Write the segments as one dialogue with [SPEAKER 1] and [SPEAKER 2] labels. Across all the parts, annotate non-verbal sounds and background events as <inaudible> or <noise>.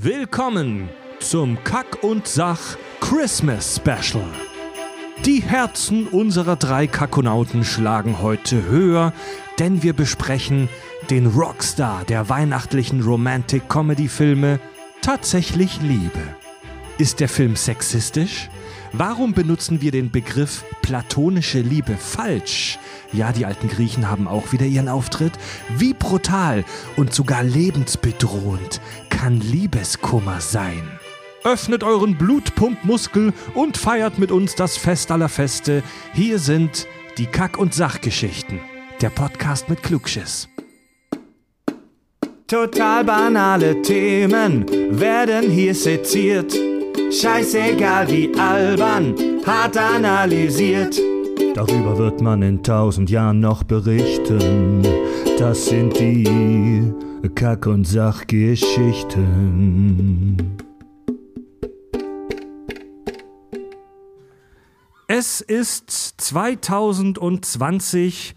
[SPEAKER 1] Willkommen zum Kack und Sach Christmas Special. Die Herzen unserer drei Kakonauten schlagen heute höher, denn wir besprechen den Rockstar der weihnachtlichen Romantic-Comedy-Filme Tatsächlich Liebe. Ist der Film sexistisch? Warum benutzen wir den Begriff platonische Liebe falsch? Ja, die alten Griechen haben auch wieder ihren Auftritt. Wie brutal und sogar lebensbedrohend kann Liebeskummer sein? Öffnet euren Blutpumpmuskel und feiert mit uns das Fest aller Feste. Hier sind die Kack- und Sachgeschichten. Der Podcast mit Klugschiss.
[SPEAKER 2] Total banale Themen werden hier seziert. Scheißegal wie albern, hart analysiert.
[SPEAKER 1] Darüber wird man in tausend Jahren noch berichten. Das sind die Kack- und Sachgeschichten. Es ist 2020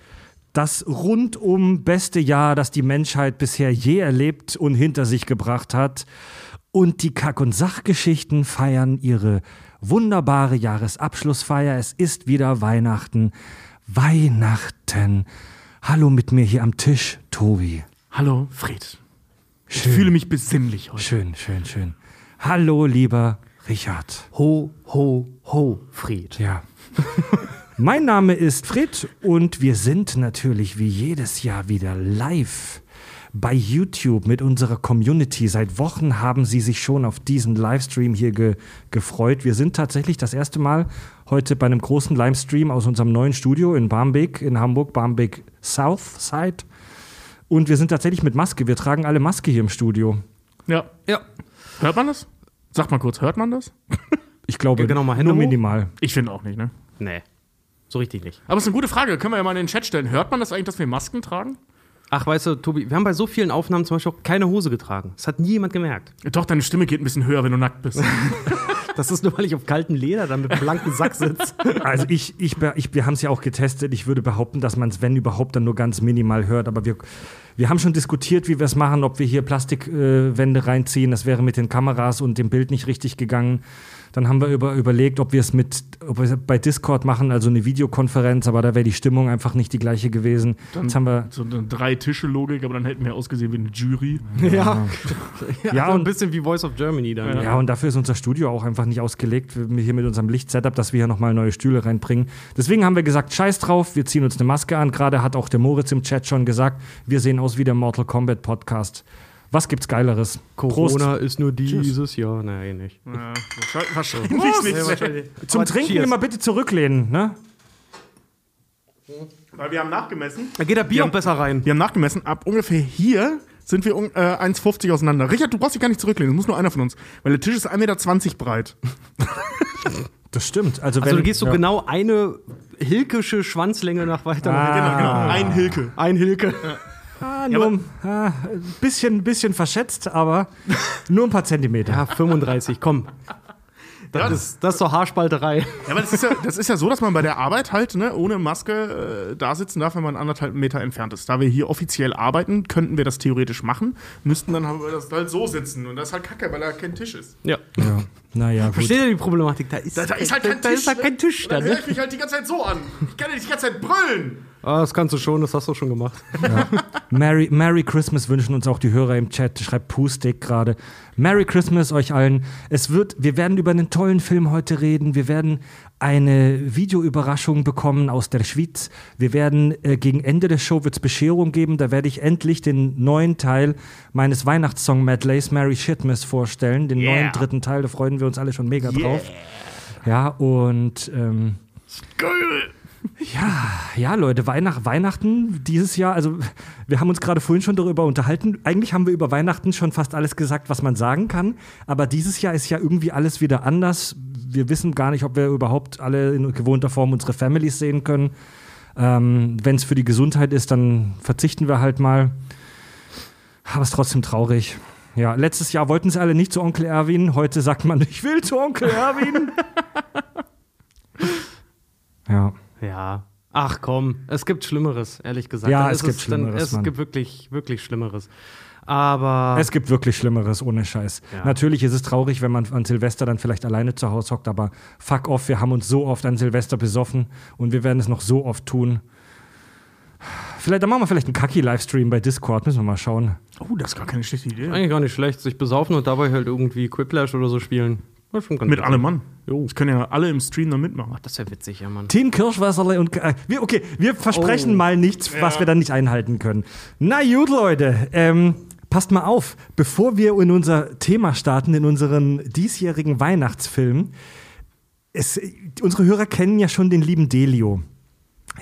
[SPEAKER 1] das rundum beste Jahr, das die Menschheit bisher je erlebt und hinter sich gebracht hat. Und die Kack- und Sachgeschichten feiern ihre wunderbare Jahresabschlussfeier. Es ist wieder Weihnachten. Weihnachten. Hallo mit mir hier am Tisch, Tobi.
[SPEAKER 3] Hallo, Fred. Ich
[SPEAKER 1] Schön.
[SPEAKER 3] fühle mich besinnlich heute.
[SPEAKER 1] Schön, schön, schön. Hallo, lieber Richard.
[SPEAKER 3] Ho, ho, ho, Fred.
[SPEAKER 1] Ja. mein Name ist Fred und wir sind natürlich wie jedes Jahr wieder live bei YouTube mit unserer Community. Seit Wochen haben sie sich schon auf diesen Livestream hier ge gefreut. Wir sind tatsächlich das erste Mal heute bei einem großen Livestream aus unserem neuen Studio in Barmbek in Hamburg, Barmbek South Side. Und wir sind tatsächlich mit Maske. Wir tragen alle Maske hier im Studio.
[SPEAKER 3] Ja.
[SPEAKER 4] Ja.
[SPEAKER 3] Hört man das? Sag mal kurz, hört man das? <laughs>
[SPEAKER 1] Ich glaube,
[SPEAKER 4] Ja, genau, mal
[SPEAKER 1] nur
[SPEAKER 4] hoch.
[SPEAKER 1] minimal.
[SPEAKER 3] Ich finde auch nicht, ne?
[SPEAKER 4] Nee. So richtig nicht.
[SPEAKER 3] Aber es ist eine gute Frage. Können wir ja mal in den Chat stellen. Hört man das eigentlich, dass wir Masken tragen?
[SPEAKER 4] Ach, weißt du, Tobi, wir haben bei so vielen Aufnahmen zum Beispiel auch keine Hose getragen. Das hat nie jemand gemerkt.
[SPEAKER 3] Doch, deine Stimme geht ein bisschen höher, wenn du nackt bist. <laughs>
[SPEAKER 4] Das ist nur, weil ich auf kaltem Leder dann mit blankem Sack sitze.
[SPEAKER 1] Also ich, ich, ich wir haben es ja auch getestet. Ich würde behaupten, dass man es, wenn überhaupt, dann nur ganz minimal hört. Aber wir, wir haben schon diskutiert, wie wir es machen, ob wir hier Plastikwände äh, reinziehen. Das wäre mit den Kameras und dem Bild nicht richtig gegangen. Dann haben wir über, überlegt, ob wir es mit, ob wir es bei Discord machen, also eine Videokonferenz, aber da wäre die Stimmung einfach nicht die gleiche gewesen. Jetzt haben wir,
[SPEAKER 3] so eine Drei-Tische-Logik, aber dann hätten wir ausgesehen wie eine Jury.
[SPEAKER 4] Ja. ja,
[SPEAKER 1] Ja, <laughs>
[SPEAKER 4] so ein
[SPEAKER 1] und-
[SPEAKER 4] bisschen wie Voice of Germany dann.
[SPEAKER 1] Ja, und dafür ist unser Studio auch einfach nicht ausgelegt, wir- hier mit unserem Lichtsetup, dass wir hier nochmal neue Stühle reinbringen. Deswegen haben wir gesagt, scheiß drauf, wir ziehen uns eine Maske an. Gerade hat auch der Moritz im Chat schon gesagt, wir sehen aus wie der Mortal Kombat Podcast. Was gibt's Geileres?
[SPEAKER 4] Corona ist nur dieses Jahr. Nein, nicht.
[SPEAKER 3] Ja, wahrscheinlich wahrscheinlich nicht.
[SPEAKER 1] Zum Trinken
[SPEAKER 4] Cheers.
[SPEAKER 1] immer bitte zurücklehnen, ne?
[SPEAKER 3] Weil wir haben nachgemessen.
[SPEAKER 4] Da geht der Bier auch besser rein.
[SPEAKER 3] Wir haben nachgemessen, ab ungefähr hier sind wir äh, 1,50 auseinander. Richard, du brauchst dich gar nicht zurücklehnen, das muss nur einer von uns. Weil der Tisch ist 1,20 Meter breit. <laughs>
[SPEAKER 1] Das stimmt. Also,
[SPEAKER 4] Also
[SPEAKER 1] wenn,
[SPEAKER 4] du gehst so
[SPEAKER 1] ja.
[SPEAKER 4] genau eine hilkische Schwanzlänge nach weiter. hinten.
[SPEAKER 3] Genau, genau. Ein Hilke.
[SPEAKER 4] Ein Hilke.
[SPEAKER 1] Ah, nur ah, ein bisschen, bisschen verschätzt, aber nur ein paar Zentimeter.
[SPEAKER 4] Ja, 35, komm. Das,
[SPEAKER 3] Ja,
[SPEAKER 4] ist, das ist doch Haarspalterei.
[SPEAKER 3] Ja, aber das ist ja, das ist ja so, dass man bei der Arbeit halt ne, ohne Maske äh, da sitzen darf, wenn man anderthalb Meter entfernt ist. Da wir hier offiziell arbeiten, könnten wir das theoretisch machen, müssten dann haben wir das halt so sitzen. Und das ist halt kacke, weil da kein Tisch ist.
[SPEAKER 4] Ja.
[SPEAKER 1] Ja. Naja, gut.
[SPEAKER 4] Versteht ihr die Problematik? Da ist,
[SPEAKER 3] Da, da ist halt
[SPEAKER 4] da,
[SPEAKER 3] kein
[SPEAKER 4] da
[SPEAKER 3] Tisch.
[SPEAKER 4] ist halt kein Tisch
[SPEAKER 3] Und
[SPEAKER 4] da,
[SPEAKER 3] dann höre
[SPEAKER 4] ne?
[SPEAKER 3] ich mich halt die ganze Zeit so an. Ich kann ja nicht die ganze Zeit brüllen.
[SPEAKER 4] Ah, das kannst du schon, das hast du schon gemacht. <laughs>
[SPEAKER 1] Merry, Merry Christmas wünschen uns auch die Hörer im Chat. Schreibt Pustik gerade. Merry Christmas euch allen. Es wird, wir werden über einen tollen Film heute reden. Wir werden eine Videoüberraschung bekommen aus der Schweiz. Wir werden äh, gegen Ende der Show wird's Bescherung geben. Da werde ich endlich den neuen Teil meines Weihnachtssong Medleys Merry Shitmas vorstellen. Den
[SPEAKER 3] Yeah.
[SPEAKER 1] neuen dritten Teil. Da freuen wir uns alle schon mega drauf. Ja, und ähm, ja, ja, Leute, Weihnacht, Weihnachten dieses Jahr, also wir haben uns gerade vorhin schon darüber unterhalten. Eigentlich haben wir über Weihnachten schon fast alles gesagt, was man sagen kann. Aber dieses Jahr ist ja irgendwie alles wieder anders. Wir wissen gar nicht, ob wir überhaupt alle in gewohnter Form unsere Families sehen können. Ähm, Wenn es für die Gesundheit ist, dann verzichten wir halt mal. Aber es ist trotzdem traurig. Ja, letztes Jahr wollten sie alle nicht zu Onkel Erwin. Heute sagt man, <laughs> ich will zu Onkel Erwin. <laughs> ja.
[SPEAKER 4] Ja. Ach komm, es gibt Schlimmeres, ehrlich gesagt.
[SPEAKER 1] Ja,
[SPEAKER 4] Dann
[SPEAKER 1] es
[SPEAKER 4] ist
[SPEAKER 1] gibt Schlimmeres,
[SPEAKER 4] Dann, es
[SPEAKER 1] Mann.
[SPEAKER 4] gibt wirklich, wirklich Schlimmeres. Aber
[SPEAKER 1] Es gibt wirklich Schlimmeres, ohne Scheiß.
[SPEAKER 4] Ja.
[SPEAKER 1] Natürlich ist es traurig, wenn man an Silvester dann vielleicht alleine zu Hause hockt, aber fuck off, wir haben uns so oft an Silvester besoffen und wir werden es noch so oft tun. Vielleicht, dann machen wir vielleicht einen Kaki-Livestream bei Discord, müssen wir mal schauen.
[SPEAKER 3] Oh, das ist gar keine schlechte Idee.
[SPEAKER 4] eigentlich gar nicht schlecht, sich besaufen und dabei halt irgendwie Quiplash oder so spielen.
[SPEAKER 3] Mit allem Mann.
[SPEAKER 4] Jo.
[SPEAKER 3] Das können ja alle im Stream da mitmachen.
[SPEAKER 4] Das wäre witzig, ja, Mann.
[SPEAKER 1] Team Kirschwasserle und. Äh, wir, okay, wir versprechen
[SPEAKER 4] Oh.
[SPEAKER 1] mal nichts, was wir dann nicht einhalten können. Na gut, Leute, ähm, passt mal auf. Bevor wir in unser Thema starten, in unseren diesjährigen Weihnachtsfilm, es, unsere Hörer kennen ja schon den lieben Delio.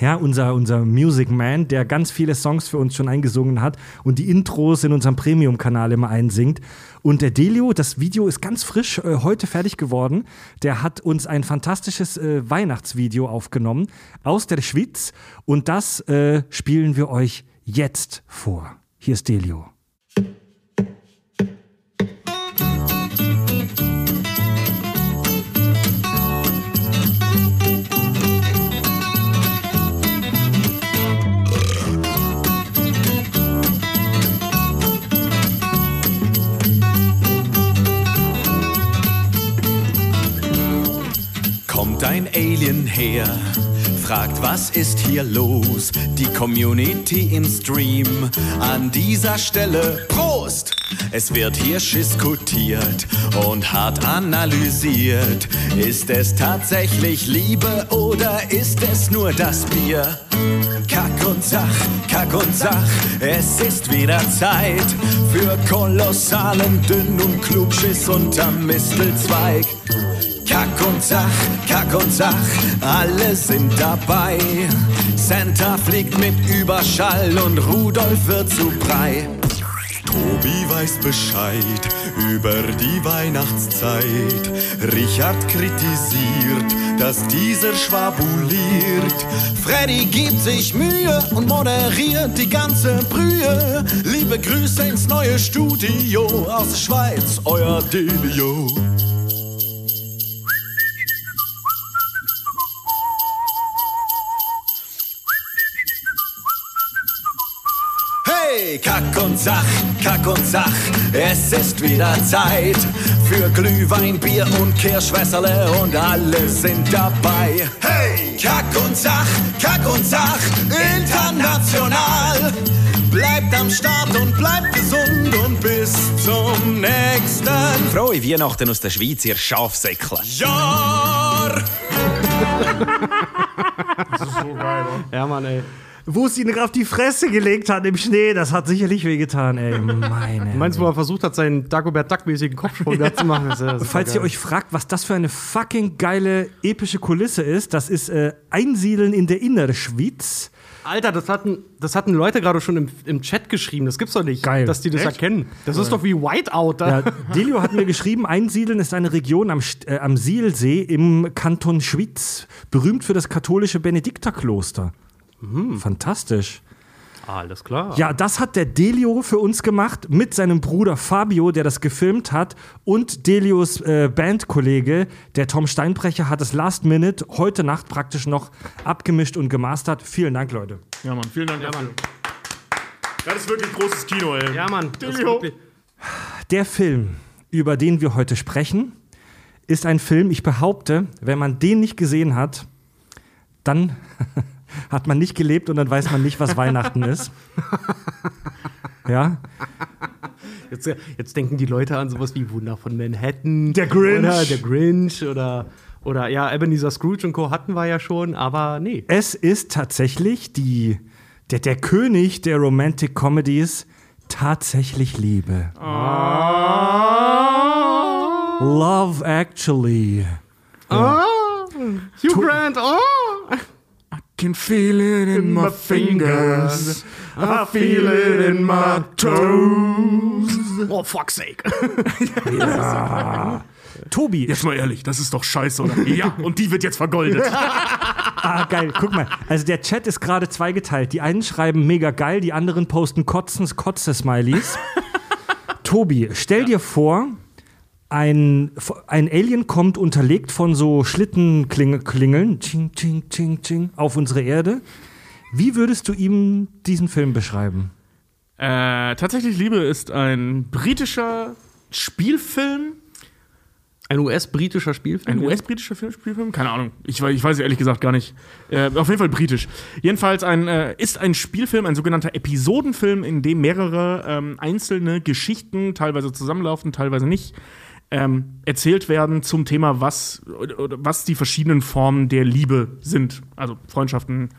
[SPEAKER 1] Ja, unser, unser Music Man, der ganz viele Songs für uns schon eingesungen hat und die Intros in unserem Premium-Kanal immer einsingt. Und der Delio, das Video ist ganz frisch äh, heute fertig geworden. Der hat uns ein fantastisches äh, Weihnachtsvideo aufgenommen aus der Schweiz und das äh, spielen wir euch jetzt vor. Hier ist Delio.
[SPEAKER 2] Alien her, fragt, was ist hier los? Die Community im Stream an dieser Stelle Prost! Es wird hier diskutiert und hart analysiert. Ist es tatsächlich Liebe oder ist es nur das Bier? Kack und Sach, Kack und Sach, es ist wieder Zeit für kolossalen Dünn und Klugschiss unterm Mistelzweig. Kack und Sach, Kack und Sach, alle sind dabei. Santa fliegt mit Überschall und Rudolf wird zu Brei. Tobi weiß Bescheid über die Weihnachtszeit. Richard kritisiert, dass dieser schwabuliert. Freddy gibt sich Mühe und moderiert die ganze Brühe. Liebe Grüße ins neue Studio aus der Schweiz, euer Delio. Sach, Kack und Sach, es ist wieder Zeit für Glühwein, Bier und Kirschwässerle und alle sind dabei. Hey, Kack und Sach, Kack und Sach, international. Bleibt am Start und bleibt gesund und bis zum nächsten
[SPEAKER 5] Frohe Weihnachten aus der Schweiz, ihr Schafsäckler.
[SPEAKER 2] Jahr. <laughs>
[SPEAKER 4] Ja, Mann, ey.
[SPEAKER 1] Wo es ihn auf die Fresse gelegt hat im Schnee, das hat sicherlich wehgetan, ey. <laughs> Meine.
[SPEAKER 4] Du meinst, wo er versucht hat, seinen Dagobert Duck-mäßigen Kopfsprung da zu machen? Das ja- das
[SPEAKER 1] Falls
[SPEAKER 4] ja
[SPEAKER 1] ihr euch fragt, was das für eine fucking geile epische Kulisse ist, das ist äh, Einsiedeln in der Innerschweiz.
[SPEAKER 4] Alter, das hatten, das hatten Leute gerade schon im, im Chat geschrieben. Das gibt's doch nicht,
[SPEAKER 1] Geil.
[SPEAKER 4] dass die das
[SPEAKER 3] Echt?
[SPEAKER 4] erkennen. Das ist doch wie Whiteout. Da.
[SPEAKER 1] Ja, <laughs> Delio hat mir geschrieben, Einsiedeln ist eine Region am, äh, am Sielsee im Kanton Schwyz, berühmt für das katholische Benedikterkloster. Fantastisch.
[SPEAKER 4] Alles klar.
[SPEAKER 1] Ja, das hat der Delio für uns gemacht mit seinem Bruder Fabio, der das gefilmt hat, und Delios äh, Bandkollege, der Tom Steinbrecher, hat es last minute heute Nacht praktisch noch abgemischt und gemastert. Vielen Dank, Leute.
[SPEAKER 3] Ja, Mann, vielen Dank dafür. Das ist wirklich großes Kino, ey.
[SPEAKER 4] Ja, Mann.
[SPEAKER 3] Delio.
[SPEAKER 1] Der Film, über den wir heute sprechen, ist ein Film, ich behaupte, wenn man den nicht gesehen hat, dann <laughs> hat man nicht gelebt und dann weiß man nicht, was Weihnachten ist. <laughs> Ja,
[SPEAKER 4] Jetzt, jetzt denken die Leute an sowas wie Wunder von Manhattan.
[SPEAKER 1] Der Grinch.
[SPEAKER 4] Oder der Grinch oder, oder ja, Ebenezer Scrooge und Co. hatten wir ja schon, aber nee.
[SPEAKER 1] es ist tatsächlich die, der, der König der Romantic Comedies, tatsächlich Liebe. Love Actually.
[SPEAKER 4] Hugh Grant, oh!
[SPEAKER 3] Can feel it in my fingers. I feel it in my toes. <laughs>
[SPEAKER 4] Oh, fuck's sake. <laughs>
[SPEAKER 1] Tobi,
[SPEAKER 3] Jetzt mal ehrlich, das ist doch scheiße, oder? <laughs> Ja, und die wird jetzt vergoldet.
[SPEAKER 1] Ah, geil. Guck mal. Also der Chat ist gerade zweigeteilt. Die einen schreiben mega geil, die anderen posten kotzens Kotze-Smileys. Tobi, stell dir vor, ein, ein Alien kommt unterlegt von so Schlittenklingeln tsching, tsching, tsching, tsching, auf unsere Erde. Wie würdest du ihm diesen Film beschreiben?
[SPEAKER 3] Äh, tatsächlich Liebe ist ein britischer Spielfilm.
[SPEAKER 4] Ein US-britischer Spielfilm.
[SPEAKER 3] Ein US-britischer Film- Spielfilm? Keine Ahnung. Ich, weiß- ich weiß ehrlich gesagt gar nicht. Äh, auf jeden Fall britisch. Jedenfalls ein, äh, ist ein Spielfilm, ein sogenannter Episodenfilm, in dem mehrere ähm, einzelne Geschichten, teilweise zusammenlaufen, teilweise nicht, ähm, erzählt werden zum Thema, was, was die verschiedenen Formen der Liebe sind. Also Freundschaften,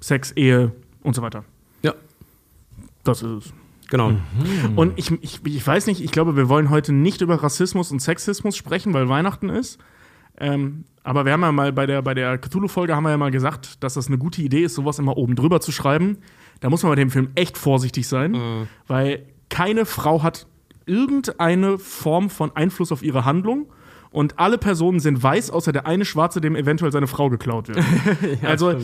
[SPEAKER 3] Sex, Ehe und so weiter.
[SPEAKER 4] Ja,
[SPEAKER 3] Das ist es.
[SPEAKER 4] genau.
[SPEAKER 3] Und ich, ich, ich weiß nicht, ich glaube, wir wollen heute nicht über Rassismus und Sexismus sprechen, weil Weihnachten ist. Ähm, aber wir haben ja mal bei der, bei der Cthulhu-Folge haben wir ja mal gesagt, dass das eine gute Idee ist, sowas immer oben drüber zu schreiben. Da muss man bei dem Film echt vorsichtig sein, weil keine Frau hat irgendeine Form von Einfluss auf ihre Handlung. Und alle Personen sind weiß, außer der eine Schwarze, dem eventuell seine Frau geklaut wird. <laughs> also,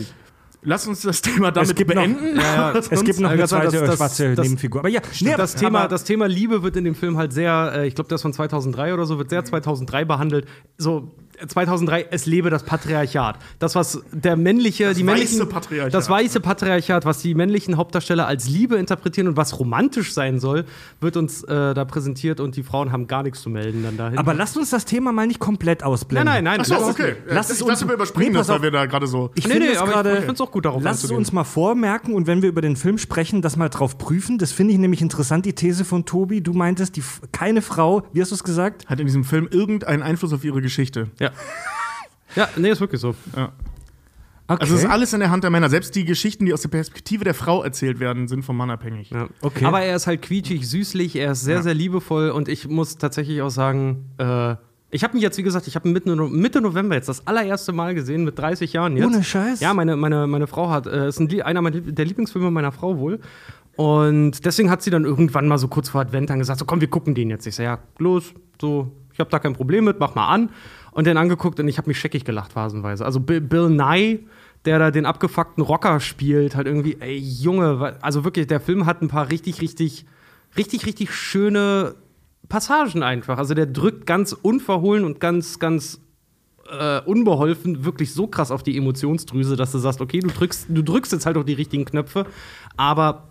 [SPEAKER 3] lass uns das Thema damit
[SPEAKER 1] gibt noch-
[SPEAKER 3] beenden. <laughs>
[SPEAKER 1] Es gibt noch eine
[SPEAKER 4] Also, das-
[SPEAKER 1] zweite
[SPEAKER 4] das-
[SPEAKER 1] schwarze
[SPEAKER 4] das-
[SPEAKER 1] Nebenfigur. Aber ja, nee,
[SPEAKER 4] das, Thema, das Thema Liebe wird in dem Film halt sehr, äh, ich glaube, das von 2003 oder so, wird sehr 2003 behandelt. So, 2003, es lebe das Patriarchat. Das, was der männliche, die männlichen.
[SPEAKER 3] weiße Patriarchat.
[SPEAKER 4] Das weiße Patriarchat, was die männlichen Hauptdarsteller als Liebe interpretieren und was romantisch sein soll, wird uns äh, da präsentiert und die Frauen haben gar nichts zu melden dann dahin.
[SPEAKER 1] aber lasst uns das Thema mal nicht komplett ausblenden.
[SPEAKER 4] nein, nein, nein.
[SPEAKER 3] Achso,
[SPEAKER 4] das ist-
[SPEAKER 3] okay.
[SPEAKER 1] lass es
[SPEAKER 3] ich
[SPEAKER 1] uns-
[SPEAKER 3] dachte, wir überspringen
[SPEAKER 1] Nee,
[SPEAKER 3] das, weil wir da gerade so.
[SPEAKER 1] Ich
[SPEAKER 4] Nee,
[SPEAKER 1] finde
[SPEAKER 4] nee,
[SPEAKER 1] es
[SPEAKER 4] aber ich-
[SPEAKER 1] gerade.
[SPEAKER 4] ich find's auch gut, darauf
[SPEAKER 1] Lass es uns mal vormerken und wenn wir über den Film sprechen, das mal drauf prüfen. Das finde ich nämlich interessant, die These von Tobi. Du meintest, die, keine Frau, wie hast du es gesagt?
[SPEAKER 3] Hat in diesem Film irgendeinen Einfluss auf ihre Geschichte?
[SPEAKER 4] Ja. Ja, nee, ist wirklich so.
[SPEAKER 1] Okay.
[SPEAKER 3] Also es ist alles in der Hand der Männer. Selbst die Geschichten, die aus der Perspektive der Frau erzählt werden, sind vom Mann abhängig.
[SPEAKER 4] Ja.
[SPEAKER 1] Okay.
[SPEAKER 4] Aber er ist halt quietschig, süßlich, er ist sehr,
[SPEAKER 3] Ja.
[SPEAKER 4] sehr liebevoll und ich muss tatsächlich auch sagen, äh, ich habe ihn jetzt, wie gesagt, ich habe ihn Mitte, No- Mitte November jetzt das allererste Mal gesehen, mit 30 Jahren jetzt.
[SPEAKER 1] Ohne Scheiß?
[SPEAKER 4] Ja, meine, meine, meine Frau hat, äh, ist ein, einer meiner der Lieblingsfilme meiner Frau wohl. Und deswegen hat sie dann irgendwann mal so kurz vor Advent dann gesagt, so komm, wir gucken den jetzt. Ich sag, ja, los, so, ich habe da kein Problem mit, mach mal an. Und den angeguckt und ich habe mich scheckig gelacht phasenweise. Also Bill, Bill Nye, der da den abgefuckten Rocker spielt, halt irgendwie, ey, Junge, also wirklich, der Film hat ein paar richtig, richtig, richtig, richtig schöne Passagen einfach. Also der drückt ganz unverhohlen und ganz, ganz äh, unbeholfen wirklich so krass auf die Emotionsdrüse, dass du sagst, okay, du drückst, du drückst jetzt halt auch die richtigen Knöpfe, aber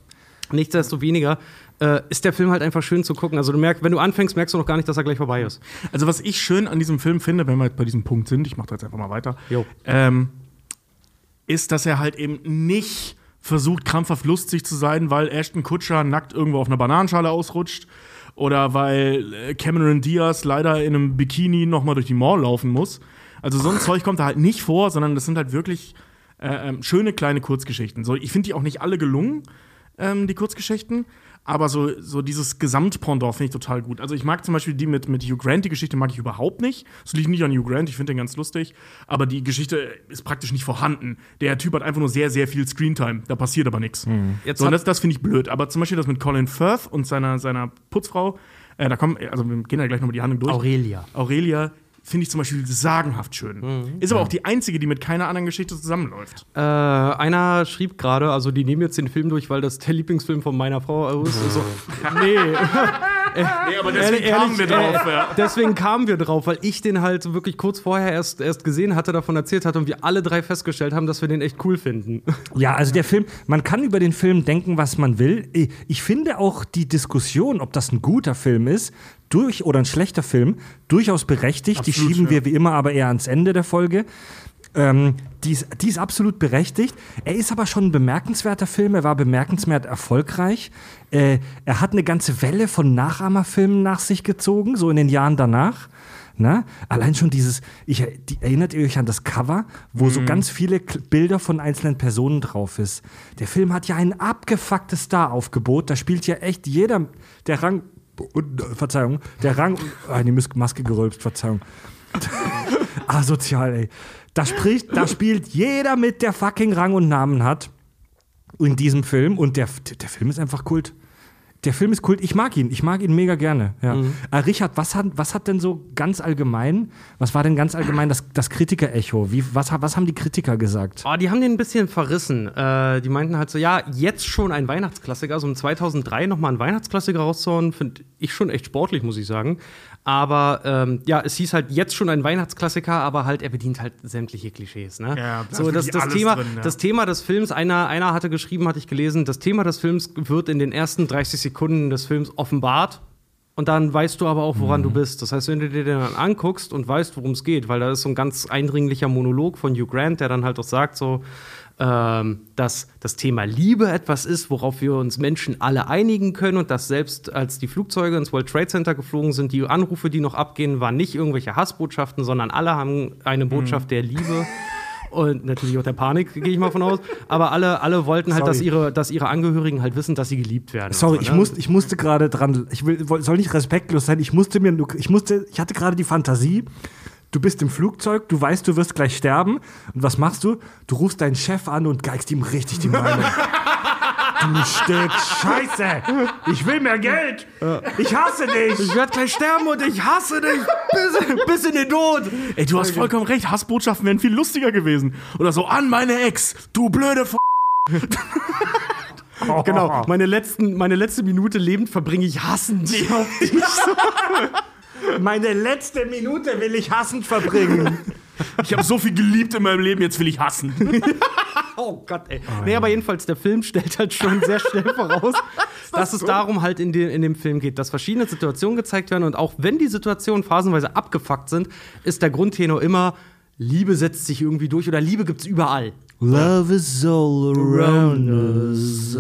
[SPEAKER 4] nichtsdestoweniger äh, ist der Film halt einfach schön zu gucken. Also du merkst, wenn du anfängst, merkst du noch gar nicht, dass er gleich vorbei ist.
[SPEAKER 3] Also was ich schön an diesem Film finde, wenn wir jetzt bei diesem Punkt sind, ich mache da jetzt einfach mal weiter, ähm, ist, dass er halt eben nicht versucht, krampfhaft lustig zu sein, weil Ashton Kutscher nackt irgendwo auf einer Bananenschale ausrutscht oder weil äh, Cameron Diaz leider in einem Bikini noch mal durch die Mall laufen muss. Also so ein Zeug kommt da halt nicht vor, sondern das sind halt wirklich äh, ähm, schöne kleine Kurzgeschichten. So, ich finde die auch nicht alle gelungen, ähm, die Kurzgeschichten. Aber so, so dieses Gesamtpendant finde ich total gut. Also ich mag zum Beispiel die mit, mit Hugh Grant, die Geschichte mag ich überhaupt nicht. Das liegt nicht an Hugh Grant, ich finde den ganz lustig. Aber die Geschichte ist praktisch nicht vorhanden. Der Typ hat einfach nur sehr, sehr viel Screentime. Da passiert aber nichts.
[SPEAKER 4] Jetzt
[SPEAKER 3] So, das, das finde ich blöd. Aber zum Beispiel das mit Colin Firth und seiner, seiner Putzfrau, äh, da kommen, also wir gehen ja gleich nochmal die Handlung durch.
[SPEAKER 4] Aurelia.
[SPEAKER 3] Aurelia finde ich zum Beispiel sagenhaft schön. Ist aber auch die einzige, die mit keiner anderen Geschichte zusammenläuft.
[SPEAKER 4] Äh, einer schrieb gerade, also die nehmen jetzt den Film durch, weil das der Lieblingsfilm von meiner Frau ist. So, <laughs> nee.
[SPEAKER 3] Nee, aber
[SPEAKER 4] Ehrlich- ehrlich, äh,
[SPEAKER 3] ja.
[SPEAKER 4] Deswegen kamen wir drauf, weil ich den halt wirklich kurz vorher erst, erst gesehen hatte, davon erzählt hatte und wir alle drei festgestellt haben, dass wir den echt cool finden. <laughs>
[SPEAKER 1] Ja, also der Film, man kann über den Film denken, was man will. Ich- Ich finde auch die Diskussion, ob das ein guter Film ist, durch oder ein schlechter Film, durchaus berechtigt. die
[SPEAKER 3] Absolut,
[SPEAKER 1] schieben
[SPEAKER 3] ja.
[SPEAKER 1] wir wie immer aber eher ans Ende der Folge. Ähm, die, ist, die ist absolut berechtigt. Er ist aber schon ein bemerkenswerter Film. Er war bemerkenswert erfolgreich. Äh, er hat eine ganze Welle von Nachahmerfilmen nach sich gezogen, so in den Jahren danach. Na? Allein schon dieses, ich, die, erinnert ihr euch an das Cover, wo so ganz viele Bilder von einzelnen Personen drauf ist. Der Film hat ja ein abgefucktes Star-Aufgebot. Da spielt ja echt jeder, der Rang, Verzeihung, der Rang, ah, die Maske gerülpst, Verzeihung. <laughs> Asozial, ey. Da, spricht, da spielt jeder mit, der fucking Rang und Namen hat in diesem Film. Und der, der Film ist einfach Kult. Der Film ist Kult. Ich mag ihn. Ich mag ihn mega gerne. Ja. Äh, Richard, was hat, was hat denn so ganz allgemein, was war denn ganz allgemein das, das Kritiker-Echo? Wie- Was, was haben die Kritiker gesagt?
[SPEAKER 4] Oh, die haben den ein bisschen verrissen. Äh, die meinten halt so, ja, jetzt schon ein Weihnachtsklassiker, also um 2003 nochmal einen Weihnachtsklassiker rauszuhauen, finde ich schon echt sportlich, muss ich sagen. Aber ähm, ja, es hieß halt jetzt schon ein Weihnachtsklassiker, aber halt er bedient halt sämtliche Klischees. Ne?
[SPEAKER 3] Ja, da
[SPEAKER 4] so das, das Thema,
[SPEAKER 3] drin, ja.
[SPEAKER 4] das Thema des Films. Einer, einer hatte geschrieben, hatte ich gelesen, das Thema des Films wird in den ersten 30 Sekunden des Films offenbart. Und dann weißt du aber auch, woran
[SPEAKER 3] Mhm.
[SPEAKER 4] du bist. Das heißt, wenn du dir den dann anguckst und weißt, worum es geht, weil da ist so ein ganz eindringlicher Monolog von Hugh Grant, der dann halt auch sagt, so, dass das Thema Liebe etwas ist, worauf wir uns Menschen alle einigen können und dass selbst als die Flugzeuge ins World Trade Center geflogen sind, die Anrufe, die noch abgehen, waren nicht irgendwelche Hassbotschaften, sondern alle haben eine Botschaft der Liebe. Und natürlich auch der Panik, gehe ich mal von aus. Aber alle, alle wollten halt, dass ihre, dass ihre Angehörigen halt wissen, dass sie geliebt werden.
[SPEAKER 1] Sorry, ich,
[SPEAKER 4] so, ne?
[SPEAKER 1] muss, ich musste gerade dran, ich will, soll nicht respektlos sein, ich musste mir, ich musste, ich hatte gerade die Fantasie, du bist im Flugzeug, du weißt, du wirst gleich sterben und was machst du? Du rufst deinen Chef an und geigst ihm richtig die Meinung. <laughs> du Stück Scheiße, ich will mehr Geld, ich hasse dich.
[SPEAKER 4] Ich werde gleich sterben und ich hasse dich bis, bis in den Tod.
[SPEAKER 3] Ey, du hast vollkommen recht. Hassbotschaften wären viel lustiger gewesen. Oder so, an meine Ex, du blöde F <laughs>
[SPEAKER 4] Genau, meine, letzten, meine letzte Minute lebend verbringe ich hassend. <laughs>
[SPEAKER 1] Meine letzte Minute will ich hassend verbringen.
[SPEAKER 3] Ich habe so viel geliebt in meinem Leben, jetzt will ich hassen. <laughs>
[SPEAKER 4] Oh Gott, ey. nee, aber jedenfalls, der Film stellt halt schon sehr schnell voraus, <laughs> dass es darum halt in, den, in dem Film geht, dass verschiedene Situationen gezeigt werden und auch wenn die Situationen phasenweise abgefuckt sind, ist der Grundtenor immer, Liebe setzt sich irgendwie durch oder Liebe gibt's überall.
[SPEAKER 1] Love is all around us.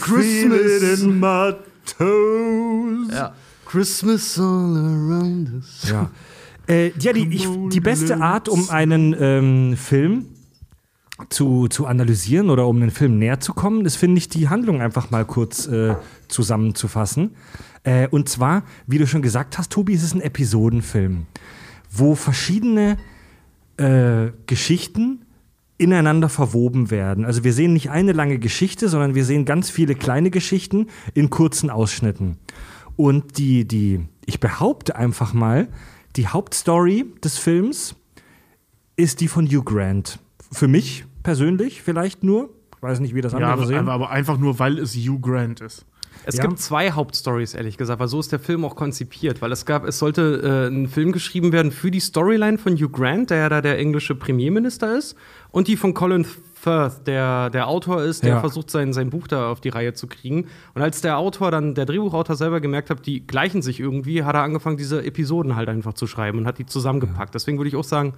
[SPEAKER 1] Feel it in my toes.
[SPEAKER 4] Ja. Christmas all around us.
[SPEAKER 1] Ja. Äh, ja, die, ich, die beste Art, um einen ähm, Film zu, zu analysieren oder um einen Film näher zu kommen, ist, finde ich, die Handlung einfach mal kurz äh, zusammenzufassen. Äh, und zwar, wie du schon gesagt hast, Tobi, es ist ein Episodenfilm, wo verschiedene äh, Geschichten ineinander verwoben werden. Also wir sehen nicht eine lange Geschichte, sondern wir sehen ganz viele kleine Geschichten in kurzen Ausschnitten. Und die, die, ich behaupte einfach mal, die Hauptstory des Films ist die von Hugh Grant. Für mich persönlich vielleicht nur. Ich weiß nicht, wie das
[SPEAKER 3] Ja,
[SPEAKER 1] andere
[SPEAKER 3] aber,
[SPEAKER 1] sehen.
[SPEAKER 3] aber einfach nur, weil es Hugh Grant ist.
[SPEAKER 4] Es
[SPEAKER 1] Ja.
[SPEAKER 4] gibt zwei Hauptstories, ehrlich gesagt, weil so ist der Film auch konzipiert. Weil es gab, es sollte äh, ein Film geschrieben werden für die Storyline von Hugh Grant, der ja da der englische Premierminister ist, und die von Colin Firth, der der Autor ist, der
[SPEAKER 1] Ja.
[SPEAKER 4] versucht, sein, sein Buch da auf die Reihe zu kriegen. Und als der Autor dann, der Drehbuchautor selber gemerkt hat, die gleichen sich irgendwie, hat er angefangen, diese Episoden halt einfach zu schreiben und hat die zusammengepackt. Deswegen würde ich auch sagen,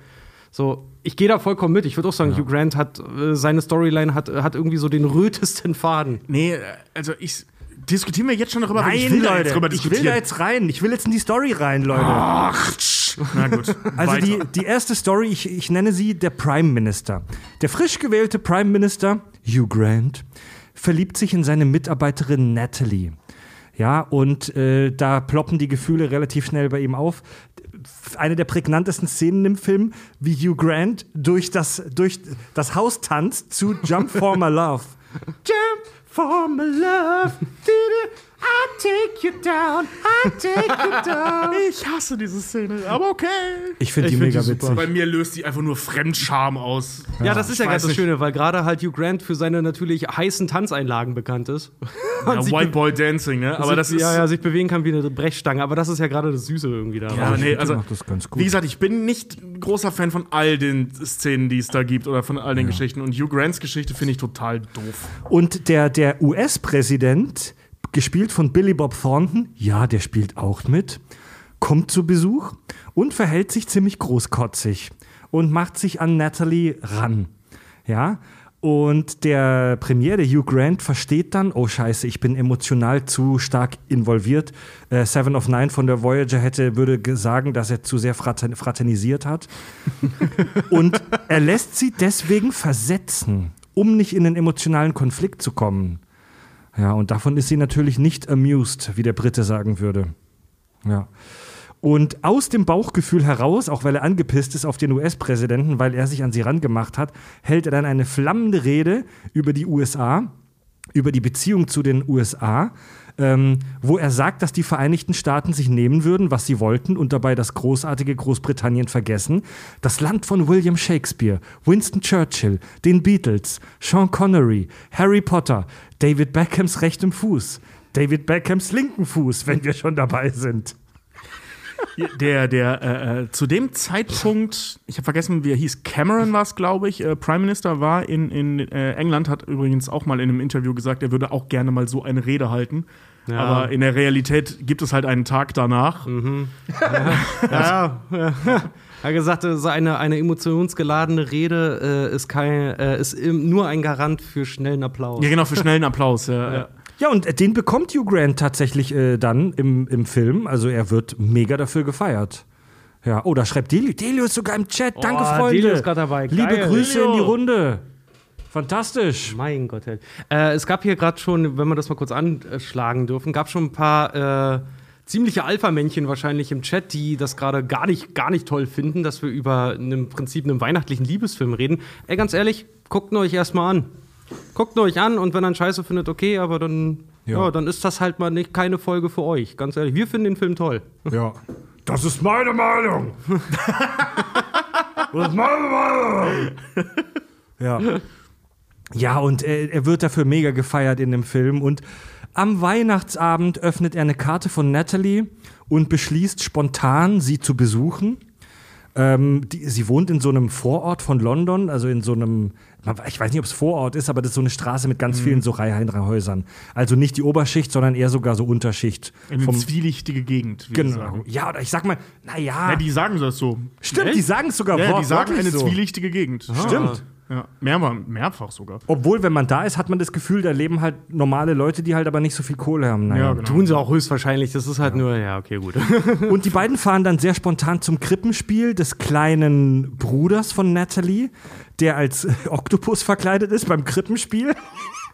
[SPEAKER 4] so, ich gehe da vollkommen mit. Ich würde auch sagen, Hugh Grant hat äh, seine Storyline hat, hat irgendwie so den rötesten Faden.
[SPEAKER 3] Nee, also ich diskutieren wir jetzt schon darüber, weil ich
[SPEAKER 1] Nein,
[SPEAKER 3] will da
[SPEAKER 1] Leute,
[SPEAKER 3] jetzt drüber
[SPEAKER 1] ich will
[SPEAKER 3] diskutieren.
[SPEAKER 1] da jetzt rein. Ich will jetzt in die Story rein, Leute.
[SPEAKER 3] Ach, Na gut.
[SPEAKER 1] Also die, die erste Story, ich, ich nenne sie der Prime Minister. Der frisch gewählte Prime Minister, Hugh Grant, verliebt sich in seine Mitarbeiterin Natalie. Ja, und äh, da ploppen die Gefühle relativ schnell bei ihm auf. Eine der prägnantesten Szenen im Film, wie Hugh Grant durch das, durch das Haus tanzt zu Jump for My Love. Jump for my love. I take you down. I take you <laughs> down.
[SPEAKER 3] ich hasse diese Szene, aber okay.
[SPEAKER 1] Ich finde die
[SPEAKER 4] Ich find
[SPEAKER 1] mega
[SPEAKER 4] die
[SPEAKER 1] witzig.
[SPEAKER 3] Bei mir löst die einfach nur Fremdscham aus.
[SPEAKER 4] Ja, das ist ja ganz das. Schöne, weil gerade halt Hugh Grant für seine natürlich heißen Tanzeinlagen bekannt ist.
[SPEAKER 3] Ja, White Boy Dancing, ne? Aber
[SPEAKER 4] sich,
[SPEAKER 3] das ist.
[SPEAKER 4] ja, ja, sich bewegen kann wie eine Brechstange, aber das ist ja gerade das Süße irgendwie da.
[SPEAKER 3] Ja, nee, also,
[SPEAKER 1] macht das ganz gut.
[SPEAKER 3] wie gesagt, ich bin nicht großer Fan von all den Szenen, die es da gibt oder von all den Geschichten. Und Hugh Grants Geschichte finde ich total doof.
[SPEAKER 1] Und der, der US-Präsident, gespielt von Billy Bob Thornton, ja, der spielt auch mit, kommt zu Besuch und verhält sich ziemlich großkotzig und macht sich an Natalie ran. Ja, und der Premier, der Hugh Grant, versteht dann, oh Scheiße, ich bin emotional zu stark involviert. Äh, Seven of Nine von der Voyager hätte, würde ge- sagen, dass er zu sehr frater- fraternisiert hat. <laughs> Und er lässt sie deswegen versetzen, um nicht in einen emotionalen Konflikt zu kommen. Ja, und davon ist sie natürlich nicht amused, wie der Brite sagen würde. Ja. Und aus dem Bauchgefühl heraus, auch weil er angepisst ist auf den US-Präsidenten, weil er sich an sie rangemacht hat, hält er dann eine flammende Rede über die USA, über die Beziehung zu den USA, ähm, wo er sagt, dass die Vereinigten Staaten sich nehmen würden, was sie wollten und dabei das großartige Großbritannien vergessen. Das Land von William Shakespeare, Winston Churchill, den Beatles, Sean Connery, Harry Potter, David Beckhams rechtem Fuß, David Beckhams linken Fuß, wenn wir schon dabei sind.
[SPEAKER 3] Der, der, äh, äh, zu dem Zeitpunkt, ich habe vergessen, wie er hieß, Cameron war es, glaube ich, äh, Prime Minister war in, in äh, England, hat übrigens auch mal in einem Interview gesagt, er würde auch gerne mal so eine Rede halten.
[SPEAKER 4] Ja.
[SPEAKER 3] Aber in der Realität gibt es halt einen Tag danach.
[SPEAKER 4] Ja, ja. Er hat gesagt, so eine, eine emotionsgeladene Rede äh, ist, kein, äh, ist nur ein Garant für schnellen Applaus.
[SPEAKER 3] Ja, genau, für schnellen Applaus. Ja, ja.
[SPEAKER 1] Und den bekommt Hugh Grant tatsächlich äh, dann im, im Film. Also er wird mega dafür gefeiert. Ja, oh, da schreibt Delio. Delio ist sogar im Chat. Danke,
[SPEAKER 4] Oh,
[SPEAKER 1] Freunde.
[SPEAKER 4] Delio ist grad dabei.
[SPEAKER 1] Liebe
[SPEAKER 4] Geil.
[SPEAKER 1] Grüße
[SPEAKER 3] Delio.
[SPEAKER 1] in die Runde. Fantastisch.
[SPEAKER 4] Mein Gott. Äh, es gab hier gerade schon, wenn wir das mal kurz anschlagen dürfen, gab schon ein paar äh, ziemliche Alpha-Männchen wahrscheinlich im Chat, die das gerade gar nicht, gar nicht toll finden, dass wir über im Prinzip einen weihnachtlichen Liebesfilm reden. Ey, ganz ehrlich, guckt ihn euch erstmal an. Guckt euch an und wenn ihr scheiße findet, okay, aber dann, ja.
[SPEAKER 1] Ja.
[SPEAKER 4] dann ist das halt mal nicht keine Folge für euch. Ganz ehrlich, wir finden den Film toll.
[SPEAKER 1] Ja. Das ist meine Meinung. das ist meine Meinung. Ja. Ja, und er, er wird dafür mega gefeiert in dem Film. Und am Weihnachtsabend öffnet er eine Karte von Natalie und beschließt spontan, sie zu besuchen. Ähm, die, sie wohnt in so einem Vorort von London, also in so einem, ich weiß nicht, ob es Vorort ist, aber das ist so eine Straße mit ganz vielen so Reihenhäusern. Also nicht die Oberschicht, sondern eher sogar so Unterschicht.
[SPEAKER 3] In eine zwielichtige Gegend. wie
[SPEAKER 1] Genau.
[SPEAKER 3] sagen.
[SPEAKER 1] Ja, oder ich sag mal, naja.
[SPEAKER 3] Ja, die sagen das so.
[SPEAKER 1] Stimmt, die sagen es sogar
[SPEAKER 3] Ja, die sagen eine
[SPEAKER 1] so.
[SPEAKER 3] zwielichtige Gegend.
[SPEAKER 1] Stimmt.
[SPEAKER 3] Ja, mehrmal, mehrfach sogar.
[SPEAKER 1] Obwohl, wenn man da ist, hat man das Gefühl, da leben halt normale Leute, die halt aber nicht so viel Kohle haben. Naja.
[SPEAKER 3] Ja, genau.
[SPEAKER 4] Tun sie auch höchstwahrscheinlich, das ist halt nur, ja, okay, gut. <laughs>
[SPEAKER 1] Und die beiden fahren dann sehr spontan zum Krippenspiel des kleinen Bruders von Natalie, der als <laughs> Oktopus verkleidet ist beim Krippenspiel.